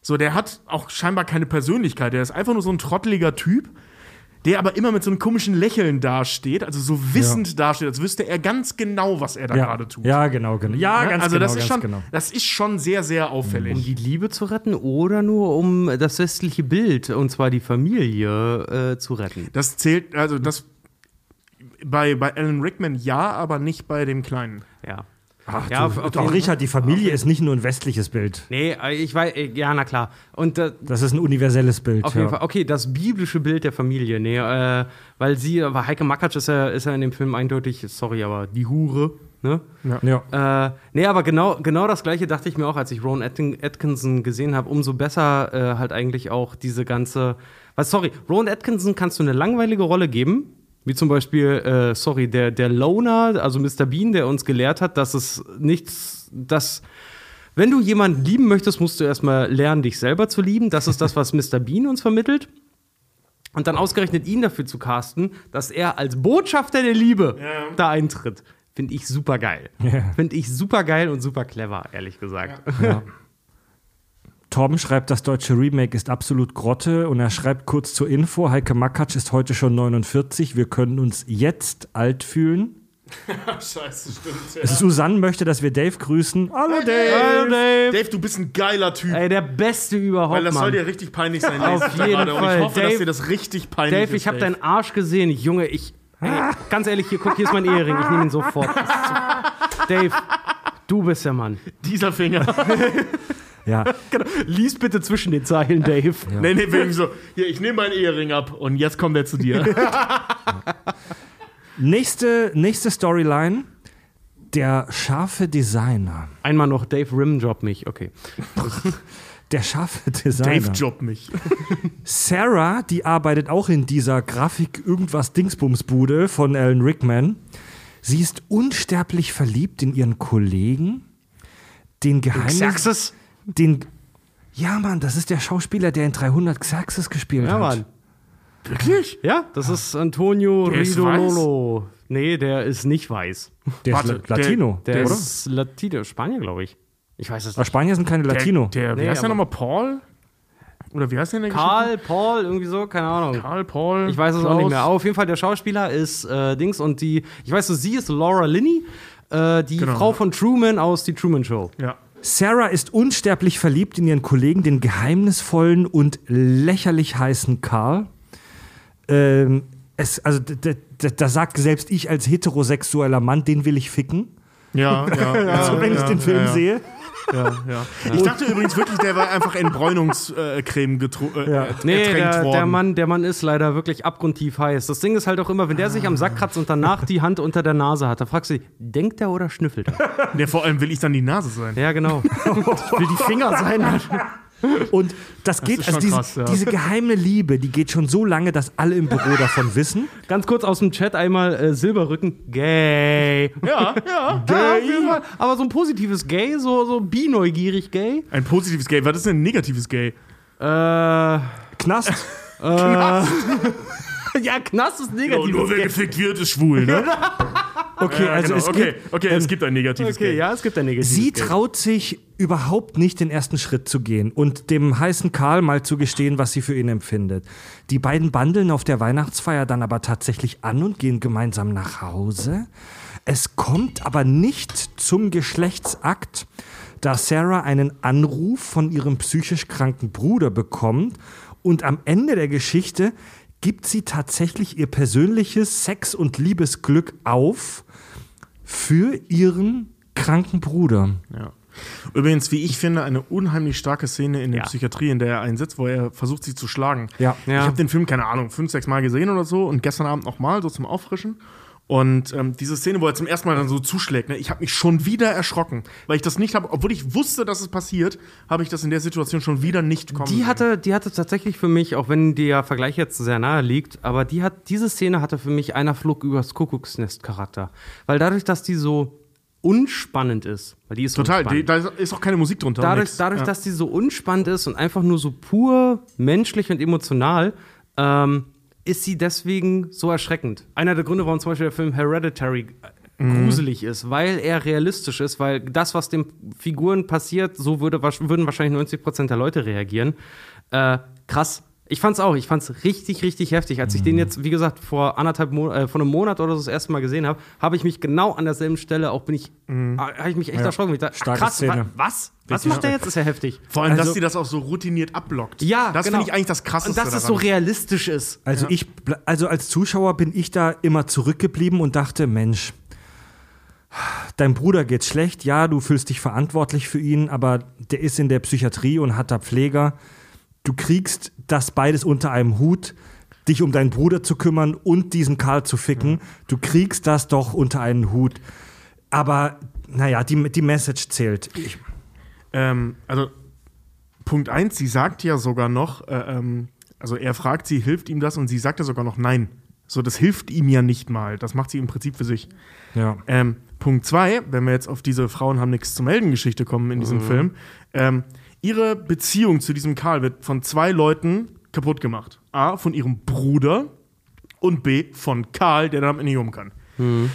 [SPEAKER 3] So, der hat auch scheinbar keine Persönlichkeit. Der ist einfach nur so ein trotteliger Typ, der aber immer mit so einem komischen Lächeln dasteht, also so wissend dasteht, als wüsste er ganz genau, was er da gerade tut.
[SPEAKER 1] Ja, genau, genau. Ja,
[SPEAKER 3] Ja,
[SPEAKER 1] ganz
[SPEAKER 3] also
[SPEAKER 1] genau,
[SPEAKER 3] das ist
[SPEAKER 1] ganz
[SPEAKER 3] schon,
[SPEAKER 1] genau.
[SPEAKER 3] das ist schon sehr, sehr auffällig.
[SPEAKER 4] Um die Liebe zu retten oder nur um das westliche Bild, und zwar die Familie, äh, zu retten?
[SPEAKER 3] Das zählt, also das bei, bei Alan Rickman ja, aber nicht bei dem Kleinen.
[SPEAKER 4] Ja.
[SPEAKER 1] Ach,
[SPEAKER 4] Ja,
[SPEAKER 1] du,
[SPEAKER 4] jeden-
[SPEAKER 1] Richard, die Familie ist nicht nur ein westliches Bild.
[SPEAKER 4] Nee, äh, ich weiß, äh, ja, na klar. Und äh,
[SPEAKER 1] Das ist ein universelles Bild.
[SPEAKER 4] Auf
[SPEAKER 1] ja.
[SPEAKER 4] jeden Fall. Okay, das biblische Bild der Familie. Nee, äh, weil sie, aber Heike Makatsch ist ja, ist ja in dem Film eindeutig, sorry, aber die Hure. Ne?
[SPEAKER 1] Ja.
[SPEAKER 4] Äh, nee, aber genau, genau das gleiche dachte ich mir auch, als ich Ron Atkin Atkinson gesehen habe. Umso besser äh, halt eigentlich auch diese ganze. Was, sorry, Ron Atkinson kannst du eine langweilige Rolle geben. Wie zum Beispiel, äh, sorry, der, der Loner, also Mr. Bean, der uns gelehrt hat, dass es nichts, dass. Wenn du jemanden lieben möchtest, musst du erstmal lernen, dich selber zu lieben. Das ist das, was <laughs> Mr. Bean uns vermittelt. Und dann ausgerechnet ihn dafür zu casten, dass er als Botschafter der Liebe da eintritt. Finde ich super geil.
[SPEAKER 1] Ja.
[SPEAKER 4] Finde ich super geil und super clever, ehrlich gesagt.
[SPEAKER 1] Torben schreibt, das deutsche Remake ist absolut Grotte und er schreibt kurz zur Info, Heike Makatsch ist heute schon 49, wir können uns jetzt alt fühlen. <laughs>
[SPEAKER 3] Scheiße, stimmt.
[SPEAKER 1] Susanne möchte, dass wir Dave grüßen. Hallo Dave!
[SPEAKER 4] Hallo, Dave.
[SPEAKER 3] Dave, du bist ein geiler Typ.
[SPEAKER 4] Ey, der Beste überhaupt,
[SPEAKER 3] weil das soll
[SPEAKER 4] Mann.
[SPEAKER 3] dir richtig peinlich sein.
[SPEAKER 4] Auf jeden
[SPEAKER 3] gerade. Und
[SPEAKER 4] Fall.
[SPEAKER 3] ich hoffe,
[SPEAKER 4] Dave-
[SPEAKER 3] dass dir das richtig peinlich
[SPEAKER 4] Dave,
[SPEAKER 3] ist.
[SPEAKER 4] ich habe deinen Arsch gesehen. Junge, ich. Ey, ganz ehrlich, hier, guck, hier ist mein Ehering. Ich nehme ihn sofort. <laughs> Dave, du bist der Mann.
[SPEAKER 3] Dieser Finger. <laughs>
[SPEAKER 1] Ja, <laughs>
[SPEAKER 4] Genau. Lies bitte zwischen den Zeilen, Dave.
[SPEAKER 3] Nee, nee, wegen so. Hier, ich nehme meinen Ehering ab und jetzt kommt er zu dir. <laughs>
[SPEAKER 1] nächste, nächste Storyline. Der scharfe Designer.
[SPEAKER 4] Einmal noch Dave Rimjob mich. Okay.
[SPEAKER 1] Der scharfe Designer.
[SPEAKER 3] Dave job mich.
[SPEAKER 1] Sarah, die arbeitet auch in dieser Grafik irgendwas Dingsbumsbude von Alan Rickman. Sie ist unsterblich verliebt in ihren Kollegen, den Geheimnis,
[SPEAKER 4] Xerxes?
[SPEAKER 1] den Ja, Mann, das ist der Schauspieler, der in 300 Xerxes gespielt
[SPEAKER 4] Ja,
[SPEAKER 1] hat.
[SPEAKER 4] Mann.
[SPEAKER 3] Wirklich?
[SPEAKER 4] Ja, das ist Antonio
[SPEAKER 3] Der ist
[SPEAKER 4] Ridololo. Nee, der ist nicht weiß.
[SPEAKER 1] Der
[SPEAKER 3] Warte,
[SPEAKER 1] ist La- Latino,
[SPEAKER 4] Der
[SPEAKER 1] oder?
[SPEAKER 4] ist Latino, Spanier, glaube ich. Ich weiß es
[SPEAKER 1] Aber
[SPEAKER 4] nicht.
[SPEAKER 1] Spanier sind keine Latino.
[SPEAKER 3] Der, der wie
[SPEAKER 4] Nee,
[SPEAKER 3] heißt der
[SPEAKER 4] aber-
[SPEAKER 3] nochmal? Paul? Oder wie heißt der der
[SPEAKER 4] Karl, Paul, irgendwie so, keine Ahnung.
[SPEAKER 3] Karl, Paul.
[SPEAKER 4] Ich weiß es auch nicht mehr. Aber auf jeden Fall, der Schauspieler ist äh, Dings und die, ich weiß so, sie ist Laura Linney, äh, die
[SPEAKER 3] Genau.
[SPEAKER 4] Frau von Truman aus Die Truman Show.
[SPEAKER 3] Ja.
[SPEAKER 1] Sarah ist unsterblich verliebt in ihren Kollegen, den geheimnisvollen und lächerlich heißen Karl. Ähm, es, also, da sagt selbst ich als heterosexueller Mann, den will ich ficken.
[SPEAKER 3] Ja, ja. <laughs>
[SPEAKER 1] Also, wenn ich
[SPEAKER 3] ja,
[SPEAKER 1] den Film
[SPEAKER 3] ja, ja.
[SPEAKER 1] sehe.
[SPEAKER 3] Ja, ja. Ich dachte übrigens wirklich, der war einfach Entbräunungscreme getru- äh,
[SPEAKER 1] Ja.
[SPEAKER 4] Nee,
[SPEAKER 3] ertränkt
[SPEAKER 4] der,
[SPEAKER 3] worden.
[SPEAKER 4] der, Mann, der Mann ist leider wirklich abgrundtief heiß. Das Ding ist halt auch immer, wenn der sich am Sack kratzt und danach die Hand unter der Nase hat, da fragst du dich, denkt er oder schnüffelt er?
[SPEAKER 3] Der vor allem will ich dann die Nase sein.
[SPEAKER 4] Ja, genau. <laughs> will die Finger sein. <laughs>
[SPEAKER 1] Und das geht,
[SPEAKER 3] ist
[SPEAKER 1] also
[SPEAKER 3] schon
[SPEAKER 1] diese,
[SPEAKER 3] krass, ja.
[SPEAKER 1] diese geheime Liebe, die geht schon so lange, dass alle im Büro davon wissen.
[SPEAKER 4] Ganz kurz aus dem Chat einmal äh, Silberrücken, gay.
[SPEAKER 3] Ja, ja. <laughs>
[SPEAKER 4] Ja, auf jeden Fall. Aber so ein positives Gay, so, so bi-neugierig gay.
[SPEAKER 3] Ein positives Gay. Was ist denn ein negatives Gay?
[SPEAKER 4] Äh,
[SPEAKER 1] Knast. <laughs>
[SPEAKER 4] ja, Knast ist negativ.
[SPEAKER 3] nur wer gefickt wird, ist schwul, ne? <laughs>
[SPEAKER 1] Okay,
[SPEAKER 3] Ja,
[SPEAKER 1] also
[SPEAKER 3] genau.
[SPEAKER 1] es
[SPEAKER 3] okay,
[SPEAKER 1] gibt,
[SPEAKER 3] okay, es gibt ein negatives
[SPEAKER 4] Okay,
[SPEAKER 3] Gay.
[SPEAKER 4] ja, es gibt ein negatives
[SPEAKER 1] Sie
[SPEAKER 4] Gay.
[SPEAKER 1] traut sich überhaupt nicht, den ersten Schritt zu gehen und dem heißen Karl mal zu gestehen, was sie für ihn empfindet. Die beiden bandeln auf der Weihnachtsfeier dann aber tatsächlich an und gehen gemeinsam nach Hause. Es kommt aber nicht zum Geschlechtsakt, da Sarah einen Anruf von ihrem psychisch kranken Bruder bekommt und am Ende der Geschichte gibt sie tatsächlich ihr persönliches Sex- und Liebesglück auf für ihren kranken Bruder.
[SPEAKER 3] Ja. Übrigens, wie ich finde, eine unheimlich starke Szene in der
[SPEAKER 4] Ja.
[SPEAKER 3] Psychiatrie, in der er einsetzt, wo er versucht, sie zu schlagen.
[SPEAKER 1] Ja.
[SPEAKER 4] Ja.
[SPEAKER 3] Ich habe den Film, keine Ahnung, fünf, sechs Mal gesehen oder so und gestern Abend nochmal, so zum Auffrischen. Und ähm, diese Szene, wo er zum ersten Mal dann so zuschlägt, ne, ich habe mich schon wieder erschrocken, weil ich das nicht habe, obwohl ich wusste, dass es passiert, habe ich das in der Situation schon wieder nicht kommen
[SPEAKER 4] Die hatte, die hatte tatsächlich für mich, auch wenn der Vergleich jetzt sehr nahe liegt, aber die hat, diese Szene hatte für mich einer Flug übers Kuckucksnest Charakter. Weil dadurch, dass die so unspannend ist, weil die ist
[SPEAKER 3] Total, die, da ist auch keine Musik drunter.
[SPEAKER 4] dadurch, dadurch
[SPEAKER 3] ja.
[SPEAKER 4] dass die so unspannend ist und einfach nur so pur menschlich und emotional, ähm, ist sie deswegen so erschreckend. Einer der Gründe, warum zum Beispiel der Film Hereditary äh,
[SPEAKER 3] Mhm.
[SPEAKER 4] gruselig ist, weil er realistisch ist, weil das, was den Figuren passiert, so würde, würden wahrscheinlich 90% der Leute reagieren. Äh, krass. Ich fand's auch, ich fand's richtig, richtig heftig. Als ich
[SPEAKER 3] Mhm.
[SPEAKER 4] den jetzt, wie gesagt, vor anderthalb Mo äh, vor einem Monat oder so das erste Mal gesehen habe, habe ich mich genau an derselben Stelle auch bin ich,
[SPEAKER 3] Mhm.
[SPEAKER 4] äh, habe ich mich echt erschrocken. Ich dachte,
[SPEAKER 1] Starke
[SPEAKER 4] krass,
[SPEAKER 1] Szene.
[SPEAKER 4] wa was? Was macht der jetzt? Ist ja heftig.
[SPEAKER 3] Vor allem, dass
[SPEAKER 1] Also-
[SPEAKER 3] sie das auch so routiniert abblockt.
[SPEAKER 4] Ja,
[SPEAKER 3] das
[SPEAKER 4] genau.
[SPEAKER 3] finde ich eigentlich das Krasseste
[SPEAKER 4] Und dass es so
[SPEAKER 3] daran.
[SPEAKER 4] realistisch ist.
[SPEAKER 1] Also ich, ble- also als Zuschauer bin ich da immer zurückgeblieben und dachte, Mensch, dein Bruder geht's schlecht, ja, du fühlst dich verantwortlich für ihn, aber der ist in der Psychiatrie und hat da Pfleger. Du kriegst das beides unter einem Hut, dich um deinen Bruder zu kümmern und diesen Karl zu ficken. Du kriegst das doch unter einen Hut. Aber naja, die, die Message zählt. Ich,
[SPEAKER 3] Ähm, also Punkt eins, sie sagt ja sogar noch, äh, ähm, also er fragt sie, hilft ihm das und sie sagt ja sogar noch nein. So, das hilft ihm ja nicht mal. Das macht sie im Prinzip für sich.
[SPEAKER 1] ja.
[SPEAKER 3] Ähm, Punkt zwei, wenn wir jetzt auf diese Frauen haben nichts zu melden Geschichte kommen in diesem Film, ähm, ihre Beziehung zu diesem Karl wird von zwei Leuten kaputt gemacht. A, von ihrem Bruder und B, von Karl, der damit nicht um kann.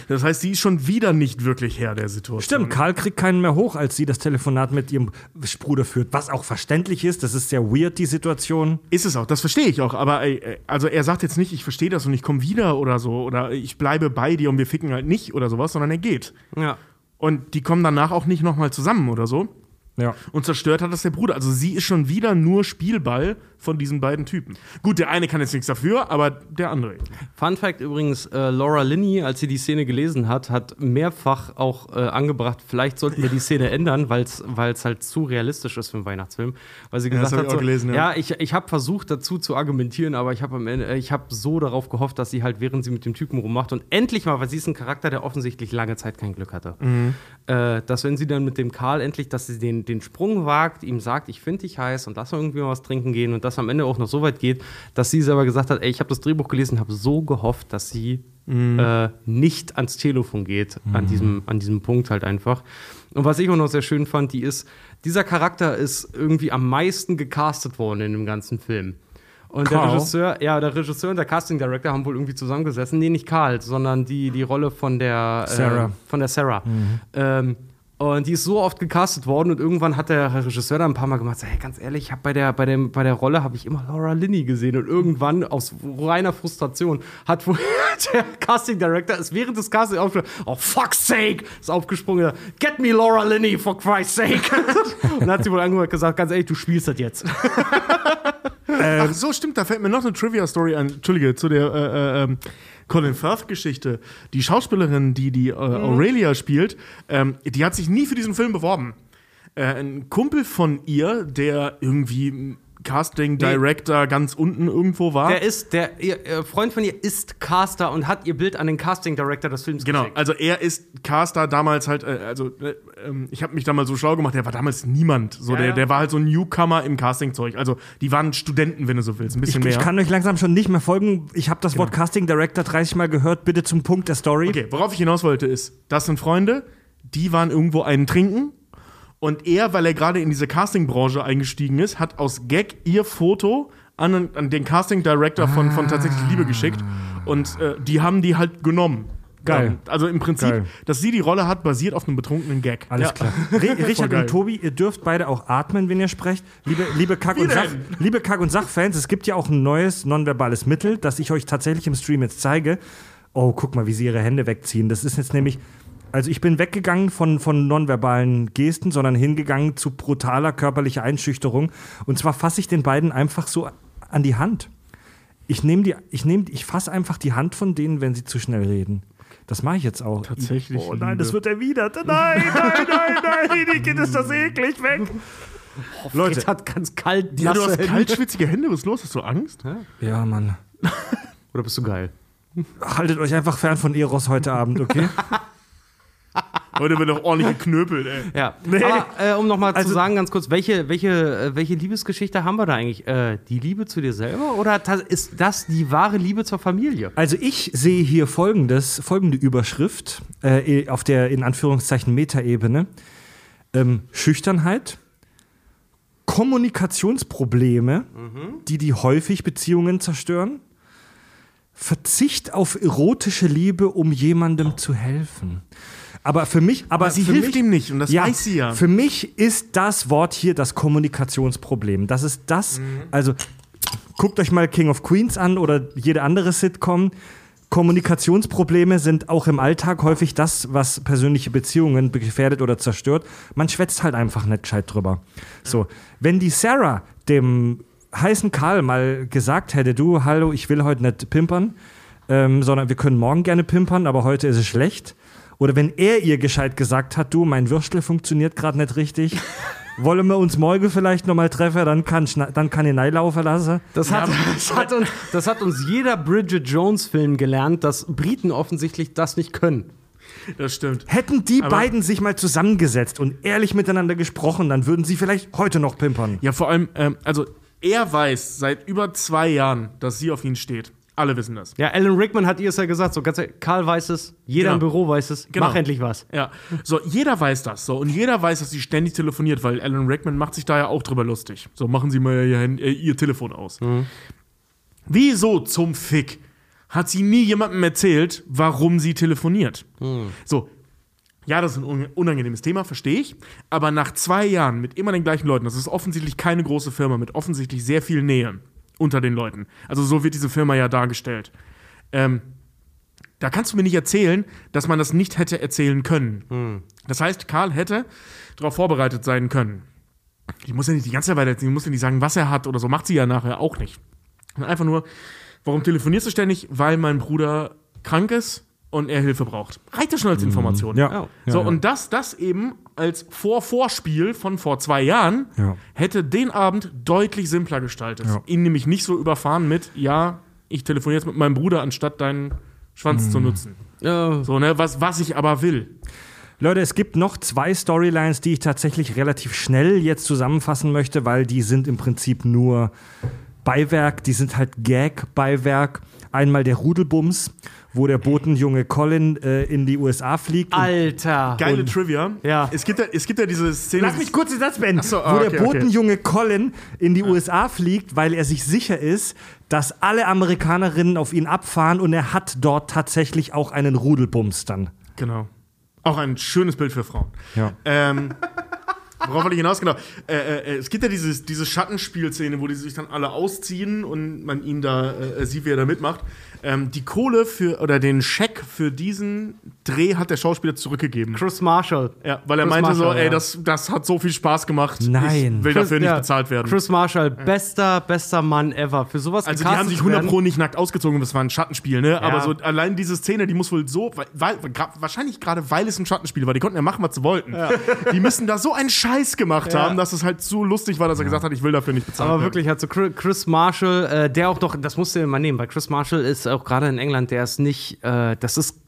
[SPEAKER 3] Das heißt, sie ist schon wieder nicht wirklich Herr der Situation.
[SPEAKER 1] Stimmt, Karl kriegt keinen mehr hoch, als sie das Telefonat mit ihrem Bruder führt. Was auch verständlich ist, das ist sehr weird, die Situation.
[SPEAKER 3] Ist es auch, das verstehe ich auch. Aber ey, also er sagt jetzt nicht, ich verstehe das und ich komme wieder oder so. Oder ich bleibe bei dir und wir ficken halt nicht oder sowas, sondern er geht.
[SPEAKER 4] Ja.
[SPEAKER 3] Und die kommen danach auch nicht nochmal zusammen oder so.
[SPEAKER 1] Ja.
[SPEAKER 3] Und zerstört hat das der Bruder. Also sie ist schon wieder nur Spielball von diesen beiden Typen. Gut, der eine kann jetzt nichts dafür, aber der andere.
[SPEAKER 4] Fun Fact übrigens, äh, Laura Linney, als sie die Szene gelesen hat, hat mehrfach auch äh, angebracht, vielleicht sollten wir die Szene ändern, weil es halt zu realistisch ist für einen Weihnachtsfilm. Weil sie
[SPEAKER 3] das
[SPEAKER 4] gesagt
[SPEAKER 3] hab
[SPEAKER 4] hat,
[SPEAKER 3] ich auch
[SPEAKER 4] so,
[SPEAKER 3] gelesen, ja.
[SPEAKER 4] ja, ich, ich habe versucht dazu zu argumentieren, aber ich habe am Ende, äh, ich habe so darauf gehofft, dass sie halt, während sie mit dem Typen rummacht und endlich mal, weil sie ist ein Charakter, der offensichtlich lange Zeit kein Glück hatte,
[SPEAKER 3] Mhm.
[SPEAKER 4] äh, dass wenn sie dann mit dem Karl endlich, dass sie den, den Sprung wagt, ihm sagt, ich finde dich heiß und lass mal irgendwie mal was trinken gehen und das am Ende auch noch so weit geht, dass sie selber gesagt hat, ey, ich habe das Drehbuch gelesen, habe so gehofft, dass sie äh, nicht ans Telefon geht, an, diesem, an diesem Punkt halt einfach. Und was ich auch noch sehr schön fand, die ist, dieser Charakter ist irgendwie am meisten gecastet worden in dem ganzen Film. Und der
[SPEAKER 1] Karl?
[SPEAKER 4] Regisseur, ja, der Regisseur und der Casting Director haben wohl irgendwie zusammengesessen. Nee, nicht Karl, sondern die, die Rolle von der
[SPEAKER 1] Sarah.
[SPEAKER 4] Äh, von der Sarah. Ähm, und die ist so oft gecastet worden und irgendwann hat der Regisseur da ein paar Mal gemacht, so, hey, ganz ehrlich, ich bei der, bei, dem, bei der Rolle habe ich immer Laura Linney gesehen und irgendwann aus reiner Frustration hat wohl <laughs> der Casting Director ist während des Castings aufgesprungen, oh fuck's sake, ist aufgesprungen, get me Laura Linney for Christ's sake. <laughs> und dann hat sie wohl angehört gesagt, ganz ehrlich, du spielst das jetzt.
[SPEAKER 3] Ach <laughs> so, stimmt, da fällt mir noch eine Trivia-Story ein. Entschuldige, zu der äh, äh, ähm, Colin Firth-Geschichte. Die Schauspielerin, die die äh, Aurelia spielt, ähm, die hat sich nie für diesen Film beworben. Äh, ein Kumpel von ihr, der irgendwie Casting Director ganz unten irgendwo war.
[SPEAKER 4] Der ist, der ihr, äh, Freund von ihr ist Caster und hat ihr Bild an den Casting Director des Films
[SPEAKER 3] Genau,
[SPEAKER 4] geschickt.
[SPEAKER 3] also er ist Caster damals halt, äh, also äh, ähm, ich habe mich da mal so schlau gemacht, der war damals niemand. So,
[SPEAKER 4] Ja,
[SPEAKER 3] der,
[SPEAKER 4] ja.
[SPEAKER 3] der war halt so ein Newcomer im Castingzeug. Also die waren Studenten, wenn du so willst, ein bisschen
[SPEAKER 1] Ich,
[SPEAKER 3] mehr.
[SPEAKER 1] ich kann euch langsam schon nicht mehr folgen. Ich habe das Wort Casting Director 30 Mal gehört. Bitte zum Punkt der Story.
[SPEAKER 3] okay, worauf ich hinaus wollte ist, das sind Freunde, die waren irgendwo einen trinken und er, weil er gerade in diese Castingbranche eingestiegen ist, hat aus Gag ihr Foto an, an den Casting Director von, von tatsächlich Liebe geschickt und äh, die haben die halt genommen.
[SPEAKER 1] Geil.
[SPEAKER 3] Also im Prinzip,
[SPEAKER 1] Geil.
[SPEAKER 3] dass sie die Rolle hat, basiert auf einem betrunkenen Gag.
[SPEAKER 1] Alles klar. <laughs> Re Richard und Tobi, ihr dürft beide auch atmen, wenn ihr sprecht. Liebe, liebe, Kack, und Sach, liebe Kack- und Sachfans, es gibt ja auch ein neues nonverbales Mittel, das ich euch tatsächlich im Stream jetzt zeige. Oh, guck mal, wie sie ihre Hände wegziehen. Das ist jetzt nämlich. Also ich bin weggegangen von, von nonverbalen Gesten, sondern hingegangen zu brutaler körperlicher Einschüchterung. Und zwar fasse ich den beiden einfach so an die Hand. Ich nehme die, ich nehme, ich fasse einfach die Hand von denen, wenn sie zu schnell reden. Das mache ich jetzt auch.
[SPEAKER 3] Tatsächlich,
[SPEAKER 1] Oh nein, das
[SPEAKER 3] Liebe.
[SPEAKER 1] wird erwidert. Nein, nein, nein, nein, die Kind ist das eklig weg. Leute,
[SPEAKER 4] Jetzt hat ganz kalt
[SPEAKER 3] Ja, du hast
[SPEAKER 4] Hände.
[SPEAKER 3] kaltschwitzige Hände, was ist los? Hast du Angst?
[SPEAKER 1] ja, Mann. <laughs>
[SPEAKER 4] Oder bist du geil?
[SPEAKER 1] Haltet euch einfach fern von Eros heute Abend, okay? <laughs>
[SPEAKER 3] Heute wird doch ordentlich geknöpelt, ey.
[SPEAKER 4] Ja. Aber äh, um nochmal
[SPEAKER 1] Also-
[SPEAKER 4] zu sagen, ganz kurz, welche, welche, äh, welche Liebesgeschichte haben wir da eigentlich? Äh, die Liebe zu dir selber oder ist das die wahre Liebe zur Familie?
[SPEAKER 1] Also ich sehe hier folgendes, folgende Überschrift äh, auf der in Anführungszeichen Metaebene. Ähm, Schüchternheit, Kommunikationsprobleme, die die häufig Beziehungen zerstören, Verzicht auf erotische Liebe, um jemandem zu helfen. Aber für mich, aber,
[SPEAKER 3] Aber sie hilft
[SPEAKER 1] mich,
[SPEAKER 3] ihm nicht und das weiß sie ja.
[SPEAKER 1] Für mich ist das Wort hier das Kommunikationsproblem. Das ist das,
[SPEAKER 3] Mhm.
[SPEAKER 1] also guckt euch mal King of Queens an oder jede andere Sitcom. Kommunikationsprobleme sind auch im Alltag häufig das, was persönliche Beziehungen gefährdet oder zerstört. Man schwätzt halt einfach nicht gescheit drüber. So, wenn die Sarah dem heißen Karl mal gesagt hätte, du, hallo, ich will heute nicht pimpern, ähm, sondern wir können morgen gerne pimpern, aber heute ist es schlecht. Oder wenn er ihr gescheit gesagt hat, du, mein Würstel funktioniert gerade nicht richtig, <laughs> wollen wir uns morgen vielleicht nochmal treffen, dann kann, dann kann ich reinlaufen lassen.
[SPEAKER 4] Das hat, das, hat uns, das hat uns jeder Bridget Jones-Film gelernt, dass Briten offensichtlich das nicht können.
[SPEAKER 3] Das stimmt.
[SPEAKER 1] Hätten die
[SPEAKER 3] Aber-
[SPEAKER 1] beiden sich mal zusammengesetzt und ehrlich miteinander gesprochen, dann würden sie vielleicht heute noch pimpern.
[SPEAKER 3] Ja, vor allem, ähm, also er weiß seit über zwei Jahren, dass sie auf ihn steht. Alle wissen das.
[SPEAKER 4] Ja, Alan Rickman hat ihr es ja gesagt, so ganz Karl weiß es, jeder
[SPEAKER 3] Genau.
[SPEAKER 4] im Büro weiß es,
[SPEAKER 3] Genau.
[SPEAKER 4] mach endlich was.
[SPEAKER 3] Ja, so, jeder weiß das. So, und jeder weiß, dass sie ständig telefoniert, weil Alan Rickman macht sich da ja auch drüber lustig. So, machen Sie mal ihr, Hand- äh, ihr Telefon aus. Wieso zum Fick hat sie nie jemandem erzählt, warum sie telefoniert? So, ja, das ist ein un- unangenehmes Thema, verstehe ich. Aber nach zwei Jahren mit immer den gleichen Leuten, das ist offensichtlich keine große Firma mit offensichtlich sehr viel Nähe unter den Leuten. Also so wird diese Firma ja dargestellt. Ähm, da kannst du mir nicht erzählen, dass man das nicht hätte erzählen können. Das heißt, Karl hätte darauf vorbereitet sein können. Die muss ja nicht die ganze Zeit weiter, die muss ja nicht sagen, was er hat oder so, macht sie ja nachher auch nicht. Und einfach nur, warum telefonierst du ständig? Weil mein Bruder krank ist und er Hilfe braucht. Reicht ja schon als Information.
[SPEAKER 1] Ja.
[SPEAKER 3] So,
[SPEAKER 1] Ja, ja.
[SPEAKER 3] und das, das eben als Vor-Vorspiel von vor zwei Jahren
[SPEAKER 1] Ja.
[SPEAKER 3] hätte den Abend deutlich simpler gestaltet.
[SPEAKER 1] Ja.
[SPEAKER 3] Ihn nämlich nicht so überfahren mit, ja, ich telefoniere jetzt mit meinem Bruder, anstatt deinen Schwanz
[SPEAKER 1] Mhm.
[SPEAKER 3] zu nutzen.
[SPEAKER 4] Ja,
[SPEAKER 3] So, ne, was, was ich aber will.
[SPEAKER 1] Leute, es gibt noch zwei Storylines, die ich tatsächlich relativ schnell jetzt zusammenfassen möchte, weil die sind im Prinzip nur Beiwerk, die sind halt Gag-Beiwerk. Einmal der Rudelbums, wo der Botenjunge Colin äh, in die USA fliegt. und-
[SPEAKER 4] Alter.
[SPEAKER 3] Geile Trivia.
[SPEAKER 4] Ja.
[SPEAKER 3] Es gibt ja, es gibt ja diese Szene.
[SPEAKER 1] Lass mich kurz den Satz beenden.
[SPEAKER 3] So,
[SPEAKER 1] wo
[SPEAKER 3] ah,
[SPEAKER 1] der
[SPEAKER 3] okay, okay.
[SPEAKER 1] Botenjunge Colin in die USA fliegt, weil er sich sicher ist, dass alle Amerikanerinnen auf ihn abfahren und er hat dort tatsächlich auch einen Rudelbums dann.
[SPEAKER 3] Genau. Auch ein schönes Bild für Frauen.
[SPEAKER 1] Ja.
[SPEAKER 3] Ähm, worauf wollte ich hinaus? Genau. Äh, äh, es gibt ja dieses, diese Schattenspielszene, wo die sich dann alle ausziehen und man ihn da äh, sieht, wie er da mitmacht. Ähm, die Kohle für oder den Scheck für diesen Dreh hat der Schauspieler zurückgegeben.
[SPEAKER 4] Chris Marshall.
[SPEAKER 3] Ja, weil er
[SPEAKER 4] Chris
[SPEAKER 3] meinte so,
[SPEAKER 4] Marshall,
[SPEAKER 3] ey,
[SPEAKER 4] ja.
[SPEAKER 3] das, das hat so viel Spaß gemacht.
[SPEAKER 1] Nein.
[SPEAKER 3] Ich will dafür nicht
[SPEAKER 4] Ja,
[SPEAKER 3] bezahlt werden.
[SPEAKER 4] Chris Marshall, bester, bester Mann ever. Für sowas
[SPEAKER 3] also die haben sich
[SPEAKER 4] zu
[SPEAKER 3] 100
[SPEAKER 4] werden.
[SPEAKER 3] Pro nicht nackt ausgezogen, das war ein Schattenspiel, ne? Aber so allein diese Szene, die muss wohl so, weil, wahrscheinlich gerade weil es ein Schattenspiel war, die konnten ja machen, was sie wollten. <laughs> Die müssen da so einen Scheiß gemacht haben, dass es halt so lustig war, dass er gesagt hat, ich will dafür nicht bezahlt
[SPEAKER 4] Aber
[SPEAKER 3] werden.
[SPEAKER 4] wirklich, hat so Chri- Chris Marshall, äh, der auch doch, das musst du dir mal nehmen, weil Chris Marshall ist auch gerade in England, der ist nicht, äh, das ist,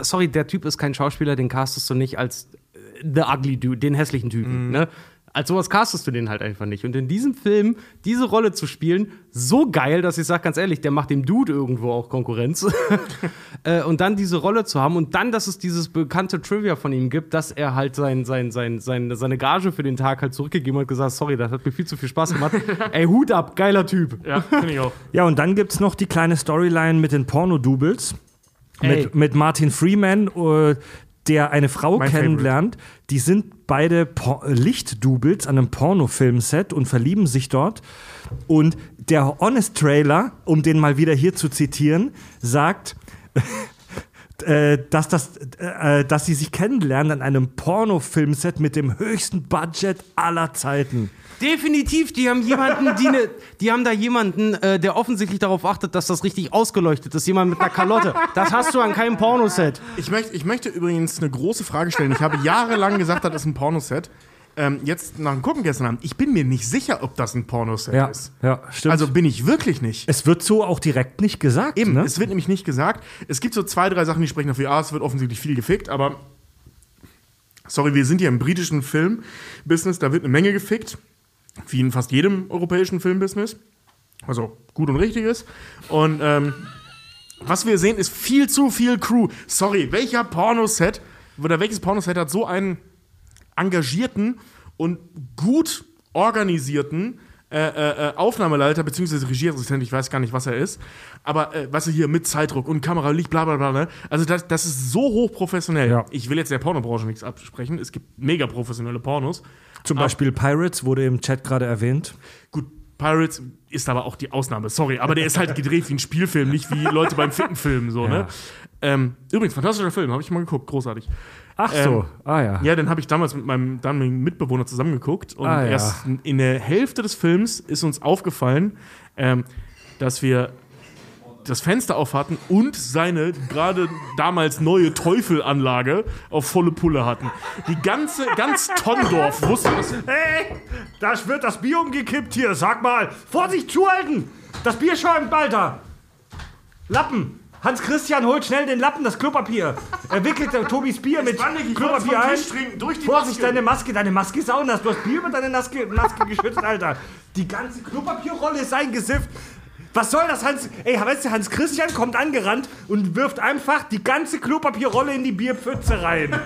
[SPEAKER 4] sorry, der Typ ist kein Schauspieler, den castest du nicht als äh, The Ugly Dude, den hässlichen Typen, ne? Als sowas castest du den halt einfach nicht. Und in diesem Film diese Rolle zu spielen, so geil, dass ich sage ganz ehrlich, der macht dem Dude irgendwo auch Konkurrenz. <laughs> äh, und dann diese Rolle zu haben und dann, dass es dieses bekannte Trivia von ihm gibt, dass er halt sein, sein, sein, sein, seine Gage für den Tag halt zurückgegeben hat und gesagt, sorry, das hat mir viel zu viel Spaß gemacht. <laughs> Ey, Hut ab, geiler Typ.
[SPEAKER 3] Ja, finde ich auch.
[SPEAKER 1] Ja, und dann gibt's noch die kleine Storyline mit den Porno-Doubles. Mit, mit Martin Freeman, äh, der eine Frau
[SPEAKER 3] Mein
[SPEAKER 1] kennenlernt. Die sind beide Por Lichtdoubles an einem Pornofilmset und verlieben sich dort. Und der Honest Trailer, um den mal wieder hier zu zitieren, sagt, <laughs> äh, dass, das, äh, dass sie sich kennenlernen an einem Pornofilmset mit dem höchsten Budget aller Zeiten.
[SPEAKER 4] Definitiv, die haben jemanden, die, ne, die haben da jemanden, äh, der offensichtlich darauf achtet, dass das richtig ausgeleuchtet ist. Jemand mit einer Kalotte. Das hast du an keinem Pornoset.
[SPEAKER 3] Ich möchte, ich möchte übrigens eine große Frage stellen. Ich habe jahrelang gesagt, das ist ein Pornoset. Ähm, jetzt nach dem Gucken gestern Abend, ich bin mir nicht sicher, ob das ein Pornoset
[SPEAKER 1] Ja,
[SPEAKER 3] ist.
[SPEAKER 1] ja, stimmt.
[SPEAKER 3] Also bin ich wirklich nicht.
[SPEAKER 1] es wird so auch direkt nicht gesagt.
[SPEAKER 3] Eben,
[SPEAKER 1] ne?
[SPEAKER 3] es wird nämlich nicht gesagt. Es gibt so zwei, drei Sachen, die sprechen dafür, ah, es wird offensichtlich viel gefickt, aber sorry, wir sind hier im britischen Filmbusiness, da wird eine Menge gefickt, wie in fast jedem europäischen Filmbusiness. Also gut und richtig ist. Und ähm, was wir sehen, ist viel zu viel Crew. Sorry, welcher Pornoset oder welches Pornoset hat so einen engagierten und gut organisierten äh, äh, äh, Aufnahmeleiter bzw. Regieassistent, ich weiß gar nicht, was er ist, aber äh, was er hier mit Zeitdruck und Kamera, Licht, bla bla bla, ne? also das, das ist so hochprofessionell.
[SPEAKER 1] Ja.
[SPEAKER 3] Ich will jetzt der Pornobranche nichts absprechen, es gibt mega professionelle Pornos.
[SPEAKER 1] Zum Beispiel Pirates wurde im Chat gerade erwähnt.
[SPEAKER 3] Gut, Pirates ist aber auch die Ausnahme, sorry, aber der ist halt gedreht wie ein Spielfilm, nicht wie Leute beim Ficken filmen, so, ne? Ähm, übrigens, fantastischer Film, habe ich mal geguckt, großartig.
[SPEAKER 1] Ach
[SPEAKER 3] Ähm,
[SPEAKER 1] so, ah ja.
[SPEAKER 3] Ja, den habe ich damals mit meinem damaligen Mitbewohner zusammengeguckt. Und
[SPEAKER 1] Ah, ja.
[SPEAKER 3] erst in der Hälfte des Films ist uns aufgefallen, ähm, dass wir das Fenster auf hatten und seine gerade damals neue Teufelanlage auf volle Pulle hatten. Die ganze, ganz Tondorf wusste das.
[SPEAKER 1] Hey, da wird das Bier umgekippt hier. Sag mal, Vorsicht zuhalten! Das Bier schäumt, Balter! Lappen! Hans Christian holt schnell den Lappen, das Klopapier. Er wickelt Tobis Bier mit Klopapier ein.
[SPEAKER 3] durch die
[SPEAKER 1] Vorsicht, deine Maske, deine Maske ist auch nass. Du hast Bier mit deiner Maske, Maske geschützt, Alter. Die ganze Klopapierrolle ist eingesifft. Was soll das, Hans? Ey, weißt du, Hans Christian kommt angerannt und wirft einfach die ganze Klopapierrolle in die Bierpfütze rein.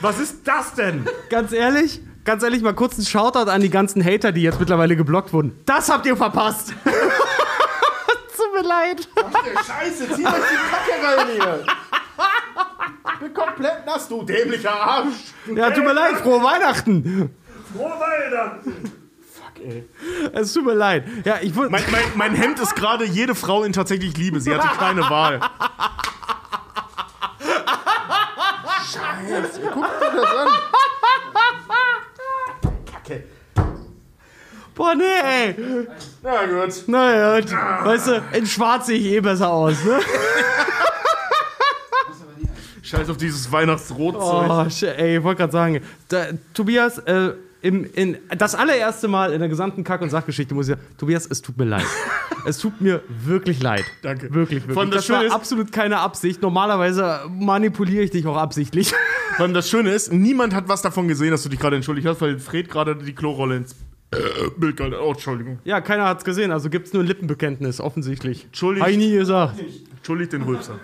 [SPEAKER 1] Was ist das denn?
[SPEAKER 4] Ganz ehrlich, ganz ehrlich, mal kurz ein Shoutout an die ganzen Hater, die jetzt mittlerweile geblockt wurden. Das habt ihr verpasst. Tut mir leid.
[SPEAKER 3] Scheiße, zieh euch die Kacke rein hier! Ich bin komplett nass, du dämlicher Arsch!
[SPEAKER 4] Ja, tut mir leid, frohe Weihnachten.
[SPEAKER 1] Frohe Weihnachten!
[SPEAKER 4] Es tut mir leid. Ja, ich.
[SPEAKER 3] Mein, mein, mein Hemd ist gerade jede Frau in tatsächlich Liebe. Sie hatte keine Wahl. Scheiße, guck dir das an. Kacke.
[SPEAKER 4] Boah, nee, ey.
[SPEAKER 3] Na gut.
[SPEAKER 4] Naja, weißt du, in Schwarz sehe ich eh besser aus, ne?
[SPEAKER 3] Scheiß auf dieses Weihnachtsrotzeug.
[SPEAKER 4] Oh, shit, ey, ich wollte gerade sagen, da, Tobias, äh, im, in, das allererste Mal in der gesamten Kack- und Sachgeschichte muss ich sagen, Tobias, es tut mir leid. <laughs> es tut mir wirklich leid.
[SPEAKER 3] Danke.
[SPEAKER 4] Wirklich, wirklich.
[SPEAKER 3] Von das
[SPEAKER 4] das war
[SPEAKER 3] ist-
[SPEAKER 4] absolut keine Absicht. Normalerweise manipuliere ich dich auch absichtlich.
[SPEAKER 3] Vor das Schöne ist, niemand hat was davon gesehen, dass du dich gerade entschuldigt hast, weil Fred gerade die Klorolle ins äh, Bild gehalten. Oh, Entschuldigung.
[SPEAKER 4] ja, keiner hat's gesehen, also gibt's nur ein Lippenbekenntnis, offensichtlich.
[SPEAKER 3] Entschuldigt.
[SPEAKER 4] Hab ich nie gesagt.
[SPEAKER 3] Entschuldigt den Rülpser.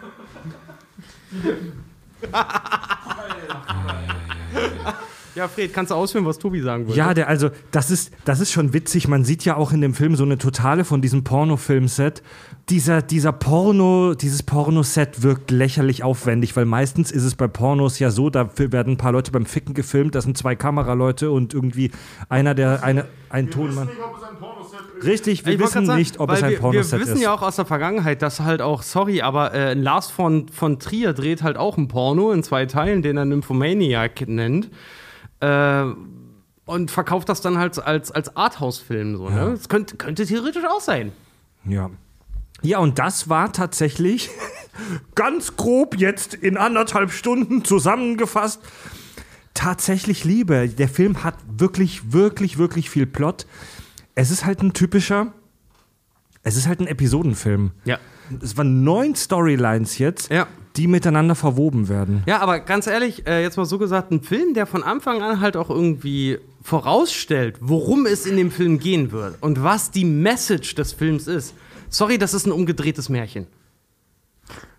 [SPEAKER 3] <laughs>
[SPEAKER 4] Ja, Fred, kannst du ausführen, was Tobi sagen würde?
[SPEAKER 1] Ja, der, also, das ist, das ist schon witzig. Man sieht ja auch in dem Film so eine totale von diesem Pornofilmset. Dieser, dieser Porno, dieses Pornoset wirkt lächerlich aufwendig, weil meistens ist es bei Pornos ja so, da werden ein paar Leute beim Ficken gefilmt, das sind zwei Kameraleute und irgendwie einer, der, eine, ein Tonmann. Richtig, wir
[SPEAKER 4] Ich wollte grad
[SPEAKER 1] wissen
[SPEAKER 4] sagen,
[SPEAKER 1] nicht, ob es ein
[SPEAKER 4] wir,
[SPEAKER 1] Pornoset
[SPEAKER 4] Wir wissen
[SPEAKER 1] ist.
[SPEAKER 4] ja auch aus der Vergangenheit, dass halt auch, sorry, aber äh, Lars von, von Trier dreht halt auch ein Porno in zwei Teilen, den er Nymphomaniac nennt. Äh, und verkauft das dann halt als, als Arthouse-Film. So, ne? Das könnte, könnte theoretisch auch sein.
[SPEAKER 1] Ja. Ja, und das war tatsächlich <laughs> ganz grob jetzt in anderthalb Stunden zusammengefasst. Tatsächlich Liebe. Der Film hat wirklich, wirklich, wirklich viel Plot. Es ist halt ein typischer, es ist halt ein Episodenfilm.
[SPEAKER 4] Ja.
[SPEAKER 1] Es waren neun Storylines jetzt,
[SPEAKER 4] Ja.
[SPEAKER 1] Die miteinander verwoben werden.
[SPEAKER 4] Ja, aber ganz ehrlich, äh, jetzt mal so gesagt, ein Film, der von Anfang an halt auch irgendwie vorausstellt, worum es in dem Film gehen wird und was die Message des Films ist. Sorry, das ist ein umgedrehtes Märchen.